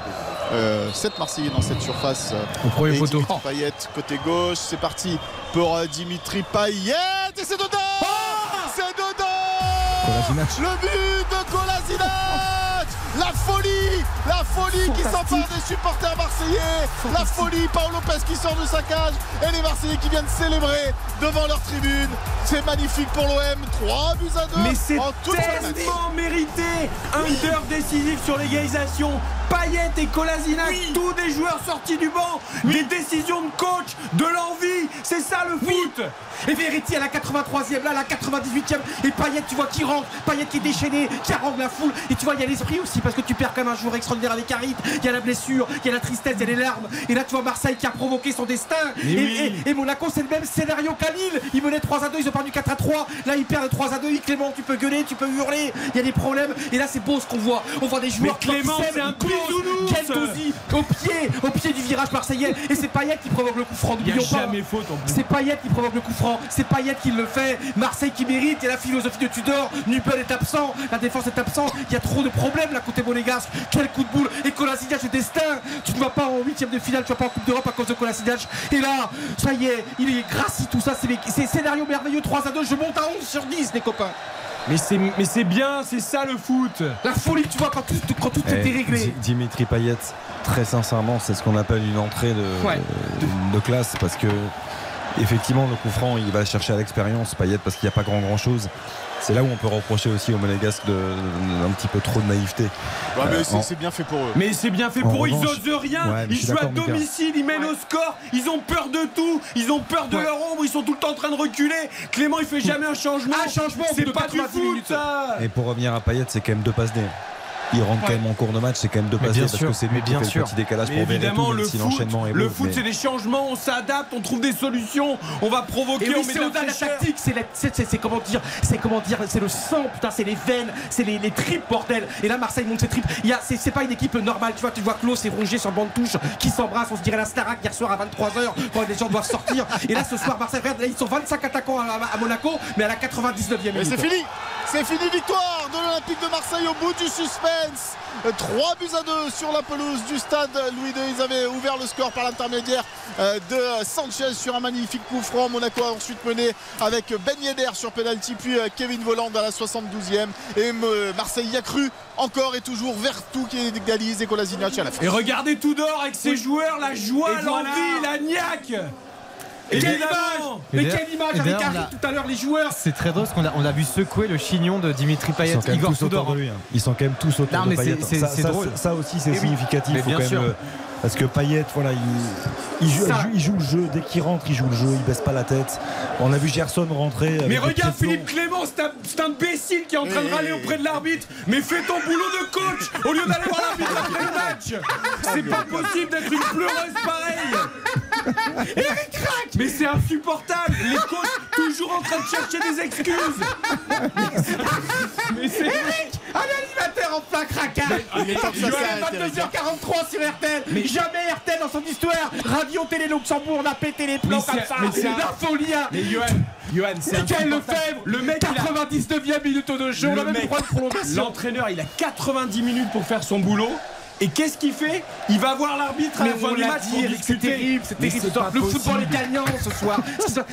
7 Marseillais dans cette surface. Au premier poteau. Dimitri Payet côté gauche. C'est parti pour Dimitri Payet. Et c'est dedans C'est dedans. Le but de Kolasinac La folie La folie qui s'empare des supporters marseillais. La folie Paolo Lopez qui sort de sa cage et les Marseillais qui viennent célébrer devant leur tribune. C'est magnifique pour l'OM. 3 buts à 2 Mais c'est tellement mérité. Under décisif sur l'égalisation. Payet et Kolasinac, tous des joueurs sortis du banc, des décisions de coach, de l'envie, c'est ça le foot. Et Verratti à la 83e, là, à la 98e. Et Payet, tu vois, qui rentre. Payet qui est déchaîné, qui harangue la foule. Et tu vois, il y a l'esprit aussi, parce que tu perds quand même un joueur extraordinaire avec Harit. Il y a la blessure, il y a la tristesse, il y a les larmes. Et là, tu vois Marseille qui a provoqué son destin. Et, oui. et- et Monaco, c'est le même scénario qu'à Lille. Ils menaient 3 à 2, ils ont perdu 4 à 3. Là, ils perdent 3 à 2. Clément, tu peux gueuler, tu peux hurler. Il y a des problèmes. Et là, c'est beau ce qu'on voit. On voit des joueurs Mais Clément, qui c'est un. Gendouzi au pied, au pied du virage marseillais. Et c'est Payet qui provoque le coup franc. N'oublions pas. C'est Payet qui provoque le coup franc. C'est Payet qui le fait. Marseille qui mérite. Il y a la philosophie de Tudor. Nupel est absent. La défense est absente. Il y a trop de problèmes là côté monégasque. Quel coup de boule. Et Kolasinac, le destin. Tu ne vas pas en huitième de finale. Tu vas pas en Coupe d'Europe à cause de Kolasinac. Et là, ça y est, il est grâce tout ça. C'est les- c'est scénario merveilleux. 3 à 2. Je monte à 11 sur 10, les copains. Mais c'est mais c'est bien, c'est ça le foot. La folie, tu vois, quand tout, quand tout Eh, est déréglé. Di- Dimitri Payet, très sincèrement, c'est ce qu'on appelle une entrée de, Ouais. de- de classe parce que effectivement le coup franc, il va chercher à l'expérience Payet parce qu'il n'y a pas grand grand chose. C'est là où on peut reprocher aussi au Monégasque de, de- un petit peu trop de naïveté. Ouais, mais Euh, c'est en- c'est bien fait pour eux. Mais c'est bien fait En pour eux, ils osent rien, Ouais, ils jouent à domicile, ils mènent au score, ils ont peur de tout, ils ont peur de leur ombre, ils sont tout le temps en train de reculer. Clément il fait jamais un changement. Un changement c'est pas du 90 foot ça. Et pour revenir à Payet, c'est quand même deux passes D. Il rentre quand même en cours de match, c'est quand même deux Mais passes parce sûr, que c'est mais lui qui bien fait sûr. le petit décalage Mais pour évidemment, le si foot, l'enchaînement est le beau, foot mais- c'est des changements, on s'adapte, on trouve des solutions, on va provoquer, oui, on met de la la tactique, c'est la- c'est- c'est- c'est comment dire, c'est comment dire, c'est le sang, putain, c'est les veines, c'est les, les tripes, bordel. Et là, Marseille monte ses tripes. Il y a, c'est, c'est pas une équipe normale, tu vois, tu vois Klaus et Rongier sur le banc de touche qui s'embrassent, on se dirait la Starac hier soir à 23h quand les gens doivent sortir. Et là, ce soir, Marseille, regarde, là, ils sont 25 attaquants à, à- à Monaco, mais à la 99e minute. Et c'est fini C'est fini, victoire de l'Olympique de Marseille au bout du suspense 3 buts à 2 sur la pelouse du stade Louis II. Ils avaient ouvert le score par l'intermédiaire euh, de Sanchez sur un magnifique coup franc. Monaco a ensuite mené avec Ben Yedder sur penalty, puis euh, Kevin Voland à la 72e. Et euh, Marseille y a cru encore et toujours Vertou qui égalise et Kolasinac à la fin. Et regardez Tudor avec ses joueurs, la joie, l'envie, voilà. la niaque. Et quelle image Et Mais quelle image avec Harry a- tout à l'heure, les joueurs C'est très drôle parce qu'on a, on a vu secouer le chignon de Dimitri Ils Payet, sont quand même Igor tous autour Tudor. de lui. hein. Ils sont quand même tous autour Non, de mais Payet. c'est- c'est- ça, ça, drôle. ça aussi, c'est significatif. Mais faut bien quand même Parce que Payet, voilà, il, il joue, il joue le jeu. Dès qu'il rentre, il joue le jeu. Il baisse pas la tête. On a vu Gerson rentrer. Mais regarde Philippe Clément, c'est un, imbécile qui est en train de râler auprès de l'arbitre. Mais fais ton boulot de coach au lieu d'aller voir l'arbitre après le match. C'est pas possible d'être une pleureuse pareille. Mais c'est insupportable. Les coachs toujours en train de chercher des excuses. Mais c'est Eric, un animateur en plein craquage. Il est temps que ça Joël, s'arrête, Eric. 22h43 sur RTL. Jamais RTL dans son histoire. Radio Télé Luxembourg, on a pété les plombs comme c'est- ça. mais La folie. hein. Mais Johan, Johan, c'est Michael. Lefebvre, Le mec, il a- 99e minute de jeu. On Le a même mec, droit de prolongation. L'entraîneur, il a 90 minutes pour faire son boulot. Et qu'est-ce qu'il fait? Il va voir l'arbitre à Mais la fin du match c'est terrible, c'est Mais terrible. Le football est gagnant ce soir.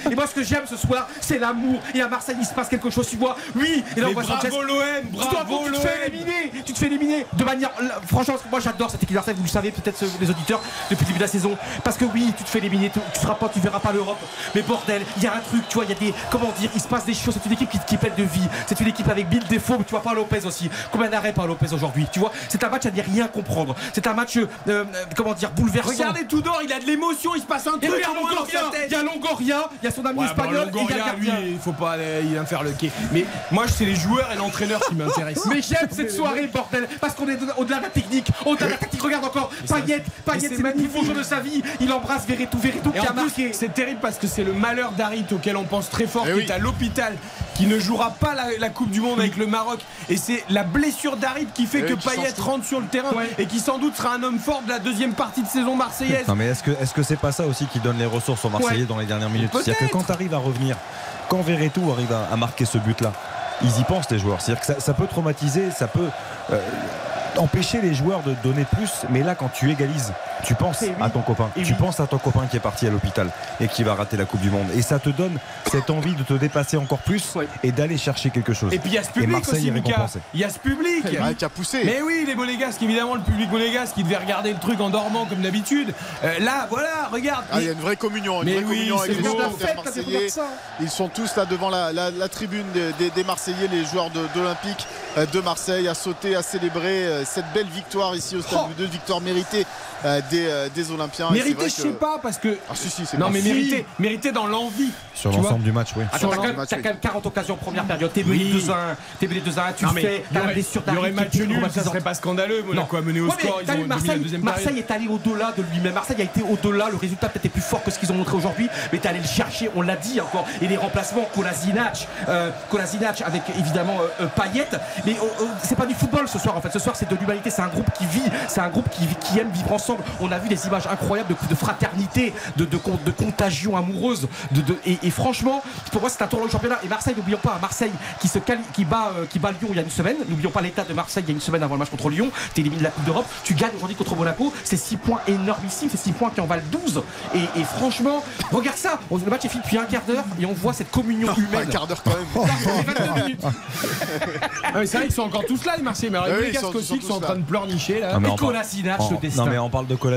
Et moi, ce que j'aime ce soir, c'est l'amour. Et à Marseille, il se passe quelque chose, tu vois. Oui, et là, on Mais voit bravo l'OM, bravo tu te fais éliminer, tu te fais éliminer de manière. là, Franchement, moi j'adore cette équipe d'Arsenal, vous le savez peut-être ce- les auditeurs depuis le début de la saison. Parce que oui, tu te fais éliminer, tu, seras pas, tu verras pas l'Europe. Mais bordel, il y a un truc, tu vois, il y a des. Comment dire, il se passe des choses. C'est une équipe qui, qui pète de vie. C'est une équipe avec Bill Défaut, tu vois, pas Lopez aussi. Combien d'arrêts par Lopez aujourd'hui Tu vois, c'est un match à ne rien comprendre. C'est un match, euh, euh, comment dire, bouleversant. Regardez Tudor, il a de l'émotion, il se passe un truc Longoria, il y a Longoria, il y a son ami Ouais, espagnol, bon, et il y a lui, gardien. il faut pas aller- il vient faire le quai. Mais moi, c'est les joueurs et l'entraîneur qui m'intéressent. Mais j'aime cette soirée, bordel, parce qu'on est au-delà de la technique. Au-delà de la technique, regarde encore. Payet, Payet, c'est c'est le plus beau jeu de sa vie. Il embrasse Verretou, Verretou Et qui a marqué. c'est terrible parce que c'est le malheur d'Harit auquel on pense très fort, Eh qui est à l'hôpital, qui ne jouera pas la, la Coupe du Monde avec le Maroc. Et c'est la blessure d'Harit qui fait que qui Payet rentre sur le terrain Ouais. et qui sans doute sera un homme fort de la deuxième partie de saison marseillaise. Non mais est-ce que est-ce que c'est pas ça aussi qui donne les ressources aux Marseillais Ouais. dans les dernières minutes? C'est-à-dire que quand tu arrives à revenir, quand Verretou arrive à, à marquer ce but-là, ils y pensent les joueurs. C'est-à-dire que ça, ça peut traumatiser, ça peut euh, empêcher les joueurs de donner plus. Mais là, quand tu égalises, tu penses à ton copain. Et tu oui. penses à ton copain qui est parti à l'hôpital et qui va rater la Coupe du Monde. Et ça te donne cette envie de te dépasser encore plus Ouais. et d'aller chercher quelque chose. Et puis il y a ce public aussi. Il y a ce public. Qui a poussé. Mais oui, les monégasques, évidemment, le public monégasque qui devait regarder le truc en dormant comme d'habitude. Euh, là, voilà, regarde. Ah, il y a une vraie communion, une Mais vraie oui, communion avec c'est les beau. supporters Fête, là, marseillais. regarde ça. Ils sont tous là devant la, la- la tribune des, des- des Marseillais, les joueurs de, d'Olympique. euh, de Marseille, à sauter, à célébrer euh, cette belle victoire ici au Stade Oh. II, victoire méritée euh, des, euh, des Olympiens. Mérité, je que- sais pas, parce que. Ah, si, si, c'est non, pas- mais Si. mérité, mérité dans l'envie. Sur l'ensemble du match, oui. Attends, t'as quand, même- t'as quand même 40 occasions première période. T'es mené 2-1, t'es mené 2-1, tu Non, fais, il y t'as la aurait- blessure il y aurait match nul, ça serait pas scandaleux. Monaco a mené au score, ils ont Marseille, deuxième Marseille période. est allé au-delà de lui-même. Marseille a été au-delà. Le résultat peut-être est plus fort que ce qu'ils ont montré aujourd'hui, mais t'es allé le chercher. On l'a dit encore. Et les remplacements, Kolasinac, euh, Kolasinac avec évidemment euh, Payet. Mais c'est pas du football ce soir. En fait, ce soir c'est de l'humanité. C'est un groupe qui vit. C'est un groupe qui aime vivre ensemble. On a vu des images incroyables de, de fraternité, de, de, con- de contagion amoureuse. De, de- et, et franchement, pour moi c'est un tournoi du championnat. Et Marseille, n'oublions pas, Marseille qui se quali- qui bat, euh, qui bat Lyon il y a une semaine. N'oublions pas l'état de Marseille il y a une semaine avant le match contre Lyon. Tu élimines la Coupe d'Europe. Tu gagnes aujourd'hui contre Monaco. C'est 6 points énormissimes. C'est 6 points qui en valent 12. Et, et franchement, regarde ça. On- Le match est fini depuis un quart d'heure et on voit cette communion humaine. Un quart d'heure quand même. Ah, mais c'est vrai qu'ils sont encore tous là, les Marseillais. Mais Ah oui, les ils gars sont- aussi ils sont en train de pleurnicher là. Non, mais Et Kolasinac, le destin. Non mais on parle de Kolasinac,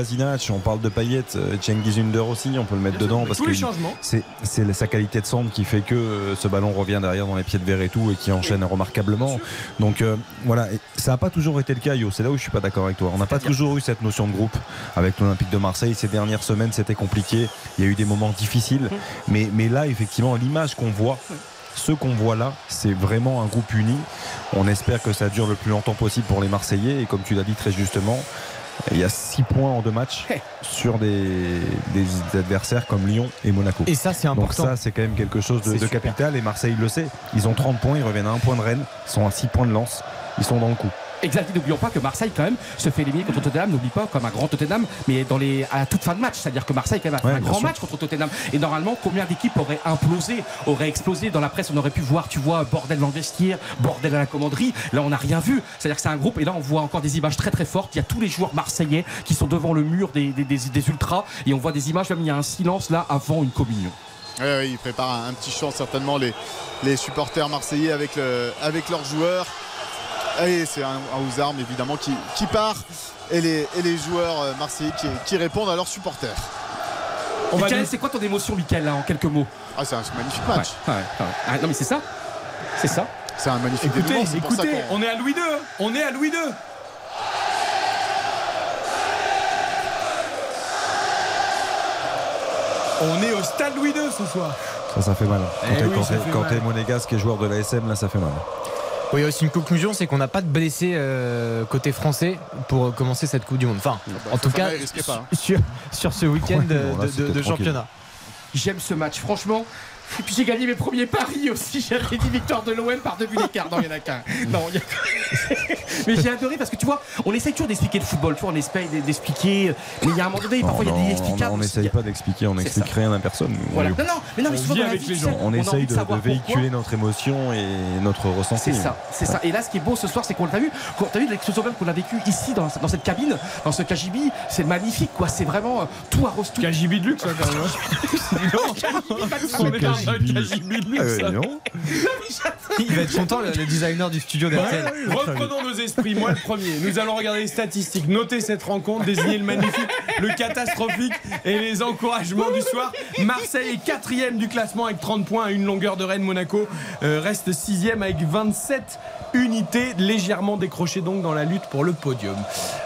on parle de Payet, euh, Cengiz Under aussi, on peut le mettre dedans parce que c'est sa qualité de centre qui fait que euh, ce ballon revient derrière dans les pieds de verre et tout et qui enchaîne remarquablement. Donc euh, voilà, et ça n'a pas toujours été le cas, Yo. C'est là où je suis pas d'accord avec toi. On n'a pas toujours eu cette notion de groupe avec l'Olympique de Marseille. Ces dernières semaines, c'était compliqué. Il y a eu des moments difficiles, mais mais là, effectivement, l'image qu'on voit. Ce qu'on voit là, c'est vraiment un groupe uni. On espère que ça dure le plus longtemps possible pour les Marseillais. Et comme tu l'as dit très justement, il y a 6 points en deux matchs sur des, des adversaires comme Lyon et Monaco. Et ça, c'est Donc important. ça, c'est quand même quelque chose de, capital. Et Marseille le sait. Ils ont 30 points, ils reviennent à un point de Rennes. Ils sont à 6 points de lance. Ils sont dans le coup. Exact, n'oublions pas que Marseille quand même se fait éliminer contre Tottenham, n'oublie pas comme un grand Tottenham, mais dans les à la toute fin de match, c'est-à-dire que Marseille quand même a fait Ouais, un grand sûr. match contre Tottenham. Et normalement, combien d'équipes auraient implosé, auraient explosé dans la presse? On aurait pu voir, tu vois, bordel dans le vestiaire, bordel à la commanderie. Là, on n'a rien vu. C'est-à-dire que c'est un groupe, et là, on voit encore des images très très fortes. Il y a tous les joueurs marseillais qui sont devant le mur des, des, des- des ultras, et on voit des images, même il y a un silence là avant une communion. Oui, oui, ils préparent un, un petit chant certainement les, les supporters marseillais avec, le, avec leurs joueurs. Et c'est un, un aux armes évidemment qui, qui part et les, et les joueurs euh, marseillais qui, qui répondent à leurs supporters. On nous- c'est quoi ton émotion, Mickaël, là, en quelques mots? Ah, c'est un magnifique match. Ouais, ouais, ouais. Ah, non, mais c'est ça. C'est ça. C'est un magnifique Écoutez, dénouement, c'est pour ça écoutez, qu'on- on est à Louis II. On est à Louis II. On est au stade Louis II ce soir. Ça, ça fait mal. Quand Eh t'es oui, quand t'es monégasque et joueur de la SM, là, ça fait mal. Oui, il y a aussi une conclusion, c'est qu'on n'a pas de blessés euh, côté français pour commencer cette Coupe du Monde. Enfin, en tout cas, pas, hein. sur, sur ce week-end Ouais, de, là, championnat. J'aime ce match, franchement. Et puis j'ai gagné mes premiers paris aussi. J'avais dit victoire de l'OM par deux buts d'écart. Non, il y en a qu'un. Non, il y a Mais j'ai adoré parce que tu vois, on essaye toujours d'expliquer le football. Tu vois, on essaye d'expliquer. Mais il y a un moment donné, parfois il y a des non, inexplicables. on n'essaye pas d'expliquer, on n'explique rien à personne. Voilà. Non, non, mais non, mais On vit avec vie, les tu gens. On, essaye de, véhiculer pourquoi. notre émotion et notre ressenti. C'est ça, c'est ça. Et là, ce qui est beau ce soir, c'est qu'on l'a vu. Quand t'as vu l'explosion même qu'on a vécu ici dans, dans cette cabine, dans ce KGB, c'est magnifique, quoi. C'est vraiment euh, tout arrose tout. KGB de luxe, hein, quand même. Ah non Il va être content, le, le designer du studio d'RTL. Reprenons nos esprits, moi le premier. Nous allons regarder les statistiques, noter cette rencontre, désigner le magnifique, le catastrophique et les encouragements du soir. Marseille est quatrième du classement avec 30 points à une longueur de Rennes. Monaco euh, reste sixième avec 27 unités, légèrement décrochées donc dans la lutte pour le podium.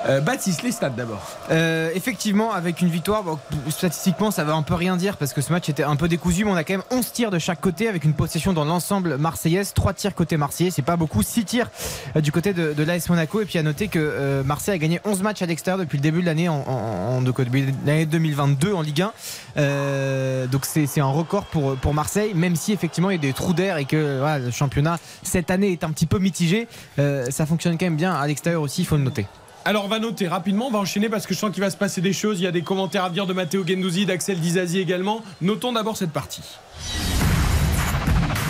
Euh, Baptiste, les stats d'abord. Euh, effectivement, avec une victoire, statistiquement, ça va un peu rien dire parce que ce match était un peu décousu, mais on a quand même 11 tirs de chaque côté avec une possession dans l'ensemble marseillaise. 3 tirs côté marseillais, c'est pas beaucoup. 6 tirs euh, du côté de, de l'AS Monaco. Et puis à noter que Marseille a gagné 11 matchs à l'extérieur depuis le début de l'année en, en- en- de- depuis l'année 2022 en Ligue 1. Euh, donc c'est un record pour, pour Marseille, même si effectivement il y a des trous d'air et que le championnat cette année est un petit peu mitigé. Euh, ça fonctionne quand même bien à l'extérieur aussi, il faut le noter. Alors on va noter rapidement, on va enchaîner parce que je sens qu'il va se passer des choses. Il y a des commentaires à dire de Matteo Gendouzi, d'Axel Dizazi également. Notons d'abord cette partie.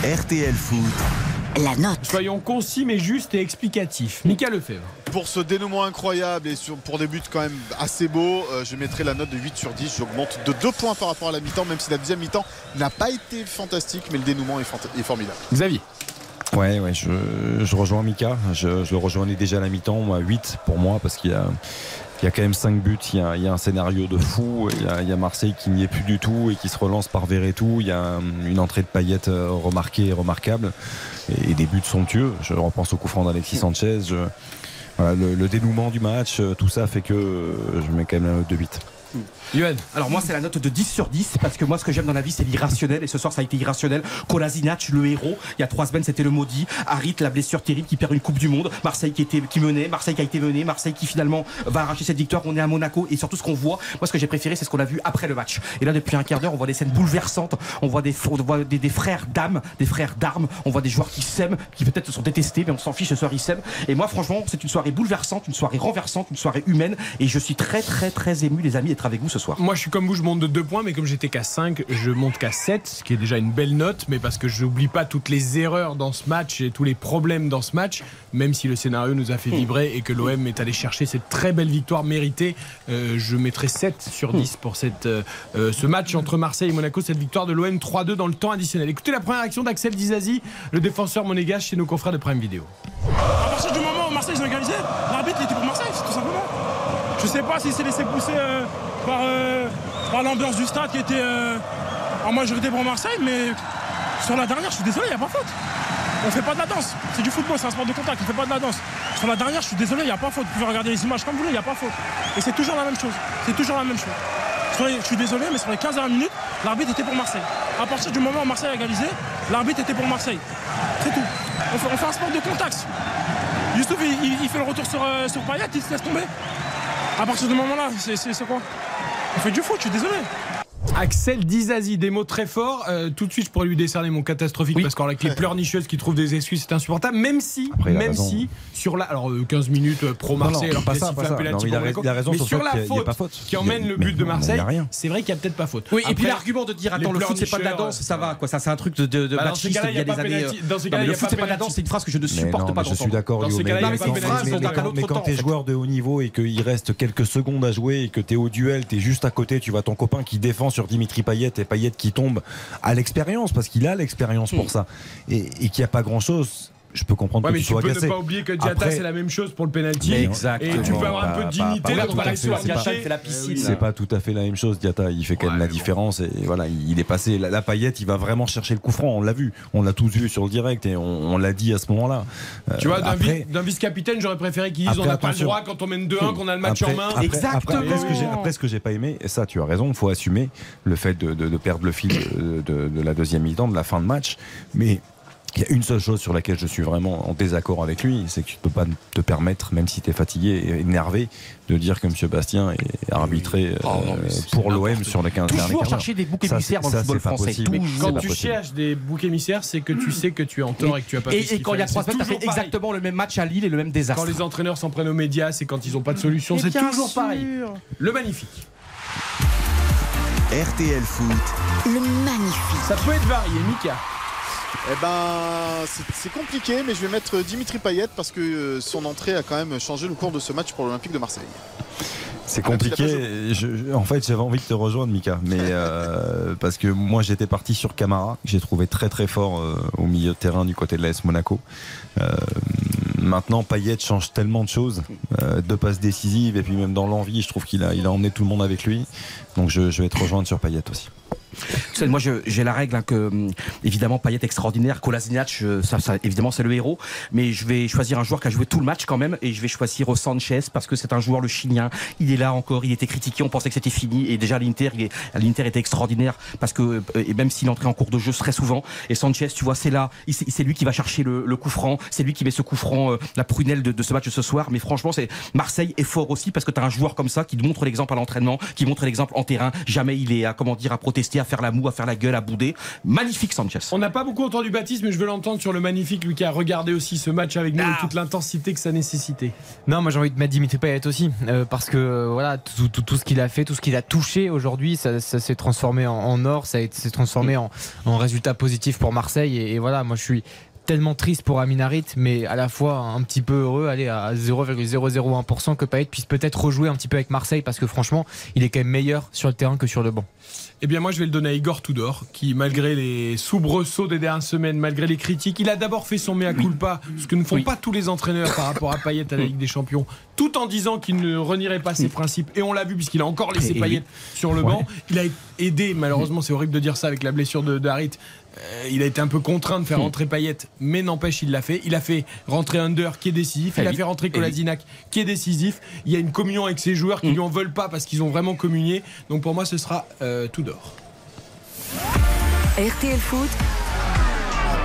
RTL Foot. La note. Soyons concis mais justes et explicatifs. Mika Lefebvre. Pour ce dénouement incroyable et sur- pour des buts quand même assez beaux, euh, je mettrai la note de 8 sur 10. J'augmente de 2 points par rapport à la mi-temps, même si la deuxième mi-temps n'a pas été fantastique, mais le dénouement est, fanta- est formidable. Xavier. Ouais, ouais je, rejoins Mika. Je, le rejoignais déjà à la mi-temps, à 8 pour moi, parce qu'il y a. Il y a quand même 5 buts, il y, a, un scénario de fou, il y a, Marseille qui n'y est plus du tout et qui se relance par Verretou, il y a hum, une entrée de paillettes euh, remarquée et remarquable, et, des buts somptueux. Je repense au coup franc d'Alexis Sanchez, le, dénouement du match, euh, tout ça fait que euh, je mets quand même deux 8. Alors moi c'est la note de 10 sur 10 parce que moi ce que j'aime dans la vie c'est l'irrationnel. Et ce soir ça a été irrationnel. Kolasinac le héros, il y a trois semaines c'était le maudit, Harit la blessure terrible qui perd une Coupe du Monde, Marseille qui était qui menait, Marseille qui a été menée, Marseille qui finalement va arracher cette victoire, on est à Monaco. Et surtout ce qu'on voit, moi ce que j'ai préféré c'est ce qu'on a vu après le match. Et là depuis un quart d'heure on voit des scènes bouleversantes, on voit des, on voit des, frères d'âme, des frères d'armes, on voit des joueurs qui s'aiment, qui peut-être se sont détestés mais on s'en fiche ce soir ils s'aiment. Et moi franchement c'est une soirée bouleversante, une soirée renversante, une soirée humaine. Et je suis très très très ému les amis d'être avec vous soir. Moi, je suis comme vous, je monte de 2 points, mais comme j'étais qu'à 5, je monte qu'à 7, ce qui est déjà une belle note, mais parce que je n'oublie pas toutes les erreurs dans ce match et tous les problèmes dans ce match, même si le scénario nous a fait vibrer et que l'OM est allé chercher cette très belle victoire méritée. euh, je mettrai 7 sur 10 pour cette, euh, euh, ce match entre Marseille et Monaco, cette victoire de l'OM 3-2 dans le temps additionnel. Écoutez la première action d'Axel Dizazi, le défenseur monégasque chez nos confrères de Prime Video. À partir du moment où Marseille s'est égalisé, l'arbitre était pour Marseille, tout simplement. Je sais pas s'il s'est laissé pousser euh, par, euh, par l'ambiance du stade qui était euh, en majorité pour Marseille, mais sur la dernière, je suis désolé, il n'y a pas faute. On fait pas de la danse. C'est du football, c'est un sport de contact, on fait pas de la danse. Sur la dernière, je suis désolé, il n'y a pas faute. Vous pouvez regarder les images comme vous voulez, il n'y a pas faute. Et c'est toujours la même chose. C'est toujours la même chose. Je suis désolé, mais sur les 15 dernières minutes, l'arbitre était pour Marseille. À partir du moment où Marseille a égalisé, l'arbitre était pour Marseille. C'est tout. On fait, un sport de contact. Youssouf, il, fait le retour sur, euh, sur Payet, il se laisse tomber. À partir de ce moment-là, c'est- quoi? Fait du foot, je suis désolé. Axel Dizazi, des mots très forts. Euh, tout de suite, je pourrais lui décerner mon catastrophique parce qu'avec les pleurnicheuses qui trouvent des excuses, c'est insupportable. Même si, Après, il a même raison. si, sur la. Alors, euh, 15 minutes euh, pro Non, non, Marseille, alors pas ça, pas ça. Non, il a il a raison Mais sur sur la qu'il y a- il y a faute pas faute. qui emmène le but de Marseille, il y a rien. c'est vrai qu'il n'y a peut-être pas faute. Oui, et puis l'argument de dire attends le foot c'est pas de la danse, ça va quoi, ça c'est un truc de, de, de Bah, machiste cas-là, il y a des années. euh, Dans ces le foot c'est pas de la danse, c'est une phrase que je ne Mais supporte pas je suis d'accord, mais- cas-là, il y a mais pas quand- t'es joueur de haut niveau et qu'il reste quelques secondes à jouer et que t'es au duel, t'es juste à côté, tu vois ton copain qui défend sur Dimitri Payet et Payet qui tombe à l'expérience parce qu'il a l'expérience pour ça et, et qu'il n'y a pas grand chose. Je peux comprendre Ouais, que mais tu tu peux agacé. ne pas oublier que Diata, Après- c'est la même chose pour le penalty. Mais Et exactement. tu peux avoir un peu de Pas- dignité pas- dans pas pas- cachée. fait la piscine. C'est pas tout à fait la même chose, Diata. Il fait quand même la différence et voilà, il est passé. La, la paillette, il va vraiment chercher le coup franc. On l'a vu, on l'a tous vu sur le direct et on, on l'a dit à ce moment-là. Euh, Tu vois, d'un après, vi- vice-capitaine, j'aurais préféré qu'ils disent on n'a pas le droit quand on mène 2-1, qu'on a le match après- en main. après- Après, ce que j'ai- pas aimé, et ça, tu as raison, il faut assumer le fait de, perdre le fil de la deuxième mi-temps, de la fin de match. Mais il y a une seule chose sur laquelle je suis vraiment en désaccord avec lui, c'est que tu ne peux pas te permettre, même si tu es fatigué et énervé, de dire que M. Bastien est arbitré Oh euh, pour l'OM sur les 15 derniers Toujours chercher des boucs Ça, émissaires dans le football français. Quand tu possible. cherches des boucs émissaires, c'est que tu sais que tu es en tort et que tu as pas fait Et, ce et quand il y a trois C'est semaines, t'as fait toujours pareil. exactement le même match à Lille et le même désastre. Quand les entraîneurs s'en prennent aux médias, c'est quand ils n'ont pas de solution. C'est toujours sûr. pareil. Le magnifique. RTL Foot, Le magnifique. Ça peut être varié, Mika. Eh ben, c'est- compliqué, mais je vais mettre Dimitri Payet parce que euh, son entrée a quand même changé le cours de ce match pour l'Olympique de Marseille. C'est compliqué. Je- en fait, j'avais envie de te rejoindre, Mika, mais euh, parce que moi, j'étais parti sur Camara, que j'ai trouvé très très fort euh, au milieu de terrain du côté de l'AS Monaco. Euh, maintenant, Payet change tellement de choses, deux passes décisives et puis même dans l'envie, je trouve qu'il a, il a emmené tout le monde avec lui. Donc, je, je vais te rejoindre sur Payet aussi. Tu sais, moi, j'ai la règle hein, que, hum, évidemment, Payet extraordinaire, Kolasinac, ça, ça, évidemment, c'est le héros. Mais je vais choisir un joueur qui a joué tout le match quand même, et je vais choisir Sanchez parce que c'est un joueur le chilien. Il est là encore, il était critiqué, on pensait que c'était fini, et déjà l'Inter, l'Inter était extraordinaire parce que euh, et même s'il entrait en cours de jeu très souvent, et Sanchez, tu vois, c'est là, c'est lui qui va chercher le, le coup franc, c'est lui qui met ce coup franc, euh, la prunelle de, de ce match de ce soir. Mais franchement, c'est Marseille est fort aussi parce que tu as un joueur comme ça qui montre l'exemple à l'entraînement, qui montre l'exemple en terrain. Jamais il est à comment dire à protester, faire la moue, à faire la gueule, à bouder. Magnifique Sanchez. On n'a pas beaucoup entendu Baptiste, mais je veux l'entendre sur le magnifique, lui qui a regardé aussi ce match avec nous Ah. et toute l'intensité que ça nécessitait. Non, moi j'ai envie de mettre Dimitri Payet aussi, euh, parce que euh, voilà tout, tout- tout ce qu'il a fait, tout ce qu'il a touché aujourd'hui, ça, ça s'est transformé en, en or, ça s'est transformé en, en résultat positif pour Marseille. Et, et voilà, moi je suis tellement triste pour Aminarit, mais à la fois un petit peu heureux, aller à 0,001% que Payet puisse peut-être rejouer un petit peu avec Marseille parce que franchement, il est quand même meilleur sur le terrain que sur le banc. Eh bien, moi, je vais le donner à Igor Tudor, qui, malgré les soubresauts des dernières semaines, malgré les critiques, il a d'abord fait son mea culpa, ce que ne font pas tous les entraîneurs par rapport à Payet à la Ligue des Champions, tout en disant qu'il ne renierait pas ses principes. Et on l'a vu, puisqu'il a encore laissé Et- et Payet oui. sur le Ouais. banc. Il a aidé, malheureusement, c'est horrible de dire ça avec la blessure de il a été un peu contraint de faire Hmm. rentrer Payet, mais n'empêche, il l'a fait. Il a fait rentrer Under, qui est décisif. Il Eh a fait rentrer Eh. Kolasinac, qui est décisif. Il y a une communion avec ses joueurs qui lui en veulent pas parce qu'ils ont vraiment communié. Donc pour moi, ce sera euh, Tudor. RTL Foot,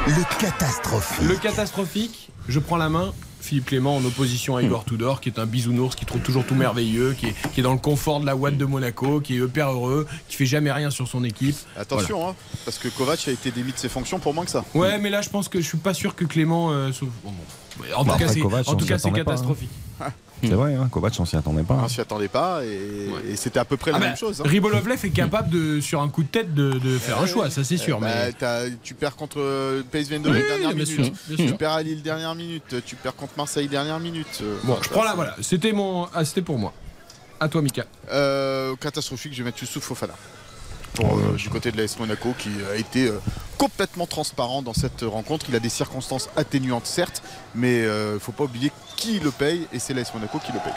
Le catastrophique. Le catastrophique, je prends la main. Philippe Clément en opposition à Igor Tudor, qui est un bisounours, qui trouve toujours tout merveilleux, qui est, qui est dans le confort de la ouate de Monaco, qui est hyper heureux, qui fait jamais rien sur son équipe. Attention, hein, parce que Kovac a été démis de ses fonctions pour moins que ça. Ouais, mais là, je pense que je suis pas sûr que Clément. euh, sauve- bon, bon. En tout Bah, cas, c'est Kovac, en on tout s'y cas, c'est attendait pas, hein. C'est vrai, hein, Kovac, on s'y attendait pas. On s'y attendait pas et, et c'était à peu près Ah la bah, même chose. hein. Ribolovlev est capable de, sur un coup de tête, de, de faire un Ouais, choix, ça c'est sûr. Bah, mais tu perds contre euh, PSV Eindhoven Oui, dernière bien minute. sûr, bien tu sûr. perds à Lille dernière minute. Tu perds contre Marseille dernière minute. Euh, bon, enfin, je prends là, voilà. C'était mon, ah, c'était pour moi. À toi, Mika. Euh, catastrophique, je vais mettre Youssouf Fofana. Pour, euh, du côté de l'AS Monaco qui a été euh, complètement transparent dans cette rencontre. Il a des circonstances atténuantes certes, mais il faut pas oublier qui le paye et c'est l'AS Monaco qui le paye.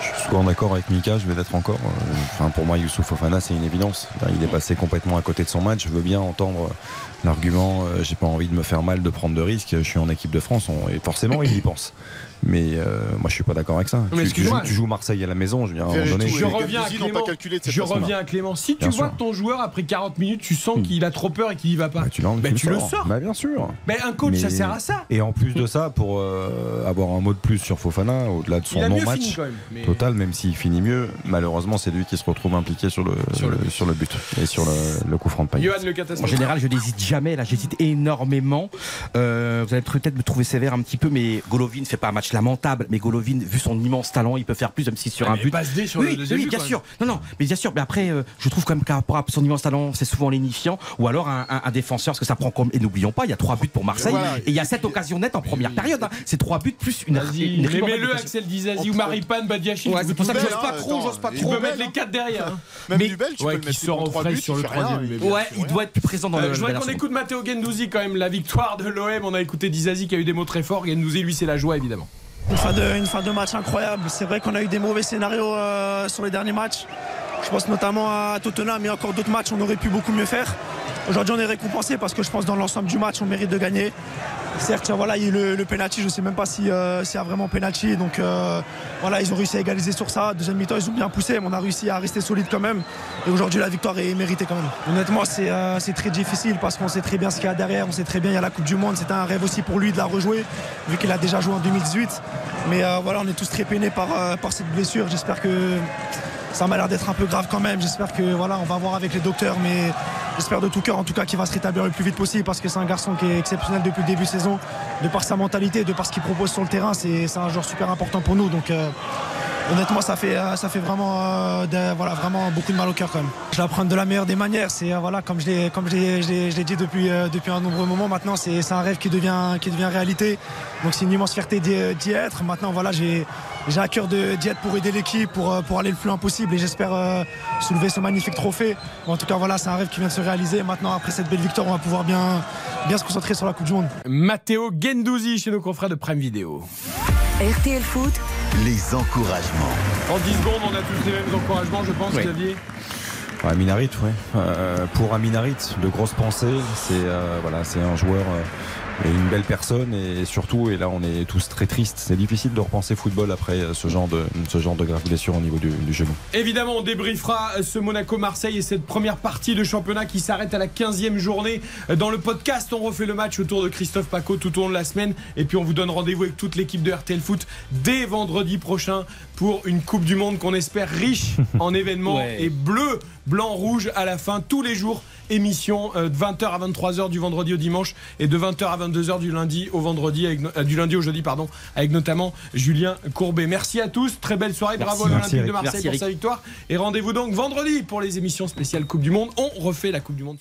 Je suis souvent d'accord avec Mika, je vais l'être encore. Euh, Enfin, pour moi, Youssouf Fofana, c'est une évidence. Il est passé complètement à côté de son match. Je veux bien entendre euh, l'argument euh, j'ai pas envie de me faire mal, de prendre de risques. Je suis en équipe de France. Et forcément, il y pense. Mais euh, moi, je suis pas d'accord avec ça. Mais Tu, joues, tu joues Marseille à la maison. Je à donné, oui. Je les reviens à Clément. Je reviens à Clément. Si tu Bien vois sûr. que ton joueur, après 40 minutes, tu sens qu'il a trop peur et qu'il y va pas. bah, tu, l'enlèves, Bah, tu le sors. Bah, bien sûr. Mais un coach, ça sert à ça. Et en plus de ça, pour euh, avoir un mot de plus sur Fofana, au-delà de son non-match mais- total, même s'il finit mieux, malheureusement, c'est lui qui se retrouve impliqué sur le, Sur le but. sur le but et sur le, le coup franc de paille. En général, je n'hésite jamais. Là, j'hésite énormément. Euh, vous allez peut-être me trouver sévère un petit peu, mais Golovin fait pas un match lamentable. Mais Golovin, vu son immense talent, il peut faire plus, même si sur Ah, un but. sur oui, le deuxième oui, but, bien sûr. Non, non, mais bien sûr. Mais après, euh, je trouve quand même qu'à rapport à son immense talent, c'est souvent lénifiant. Ou alors un, un- un défenseur, parce que ça prend comme. Et n'oublions pas, il y a trois buts pour Marseille. Voilà. Et il y a sept occasions nettes en première période. hein. C'est trois buts plus une. Une mais ribambelle mets-le d'occasions. Axel Dizazi ou Maripane Badiachil. Ouais, c'est pour ça que j'ose pas trop, j'ose pas trop. mettre les. 4 derrière. hein. Même Mais- Nubel, tu peux le mettre sur il le troisième, Ouais, il doit être plus présent dans Euh, le. je voudrais qu'on écoute Matteo Gendouzi quand même, la victoire de l'OM. On a écouté Dizazi qui a eu des mots très forts. Gendouzi, lui, c'est la joie évidemment. Une fin, de, match incroyable. C'est vrai qu'on a eu des mauvais scénarios euh, sur les derniers matchs. Je pense notamment à Tottenham, mais encore d'autres matchs, on aurait pu beaucoup mieux faire. Aujourd'hui, on est récompensé parce que je pense dans l'ensemble du match, on mérite de gagner. Certes, voilà, il y a le, le penalty, je ne sais même pas si, euh, s'il y a vraiment penalty. Donc euh, voilà, ils ont réussi à égaliser sur ça. Deuxième mi-temps, ils ont bien poussé, mais on a réussi à rester solide quand même. Et aujourd'hui, la victoire est méritée quand même. Honnêtement, c'est euh, très difficile parce qu'on sait très bien ce qu'il y a derrière. On sait très bien, il y a la Coupe du Monde. C'était un rêve aussi pour lui de la rejouer, vu qu'il a déjà joué en 2018. Mais voilà, on est tous très peinés par cette blessure. J'espère que ça m'a l'air d'être un peu grave quand même. J'espère que voilà, on va voir avec les docteurs, mais j'espère de tout cœur en tout cas qu'il va se rétablir le plus vite possible parce que c'est un garçon qui est exceptionnel depuis le début de saison, de par sa mentalité, de par ce qu'il propose sur le terrain. C'est un joueur super important pour nous. Donc euh, honnêtement, ça fait, euh, ça fait vraiment, euh, voilà, vraiment beaucoup de mal au cœur quand même. Je la prends de la meilleure des manières. C'est voilà, comme je l'ai, dit depuis, depuis un nombreux moments maintenant, c'est un rêve qui devient, qui devient réalité. Donc c'est une immense fierté d'y être. Maintenant, voilà, j'ai j'ai à cœur de- d'y être pour aider l'équipe, pour, euh, pour aller le plus loin possible et j'espère euh, soulever ce magnifique trophée. En tout cas, voilà, c'est un rêve qui vient de se réaliser. Maintenant, après cette belle victoire, on va pouvoir bien, bien se concentrer sur la Coupe du Monde. Matteo Gendouzi chez nos confrères de Prime Video. RTL Foot, Les encouragements. En 10 secondes, on a tous les mêmes encouragements, je pense, Oui. Xavier. Aminarit, ouais. Euh, pour Aminarit, de grosses pensées. C'est euh, voilà, c'est un joueur euh, une belle personne et surtout, et là on est tous très tristes. C'est difficile de repenser football après euh, ce genre de ce genre de grave blessure au niveau du, du genou. Évidemment, on débriefera ce Monaco-Marseille et cette première partie de championnat qui s'arrête à la 15e journée. Dans le podcast, on refait le match autour de Christophe Paco tout au long de la semaine. Et puis, on vous donne rendez-vous avec toute l'équipe de RTL Foot dès vendredi prochain pour une Coupe du Monde qu'on espère riche en événements Ouais. et bleu, blanc, rouge à la fin, tous les jours. Émission euh, de 20h à 23h du vendredi au dimanche et de 20h à 22h du lundi au vendredi, avec euh, du lundi au jeudi, pardon, avec notamment Julien Courbet. Merci à tous, très belle soirée, Merci. bravo à l'Olympique de. Marseille Merci, pour sa victoire. Et rendez-vous donc vendredi pour les émissions spéciales Coupe du Monde. On refait la Coupe du Monde.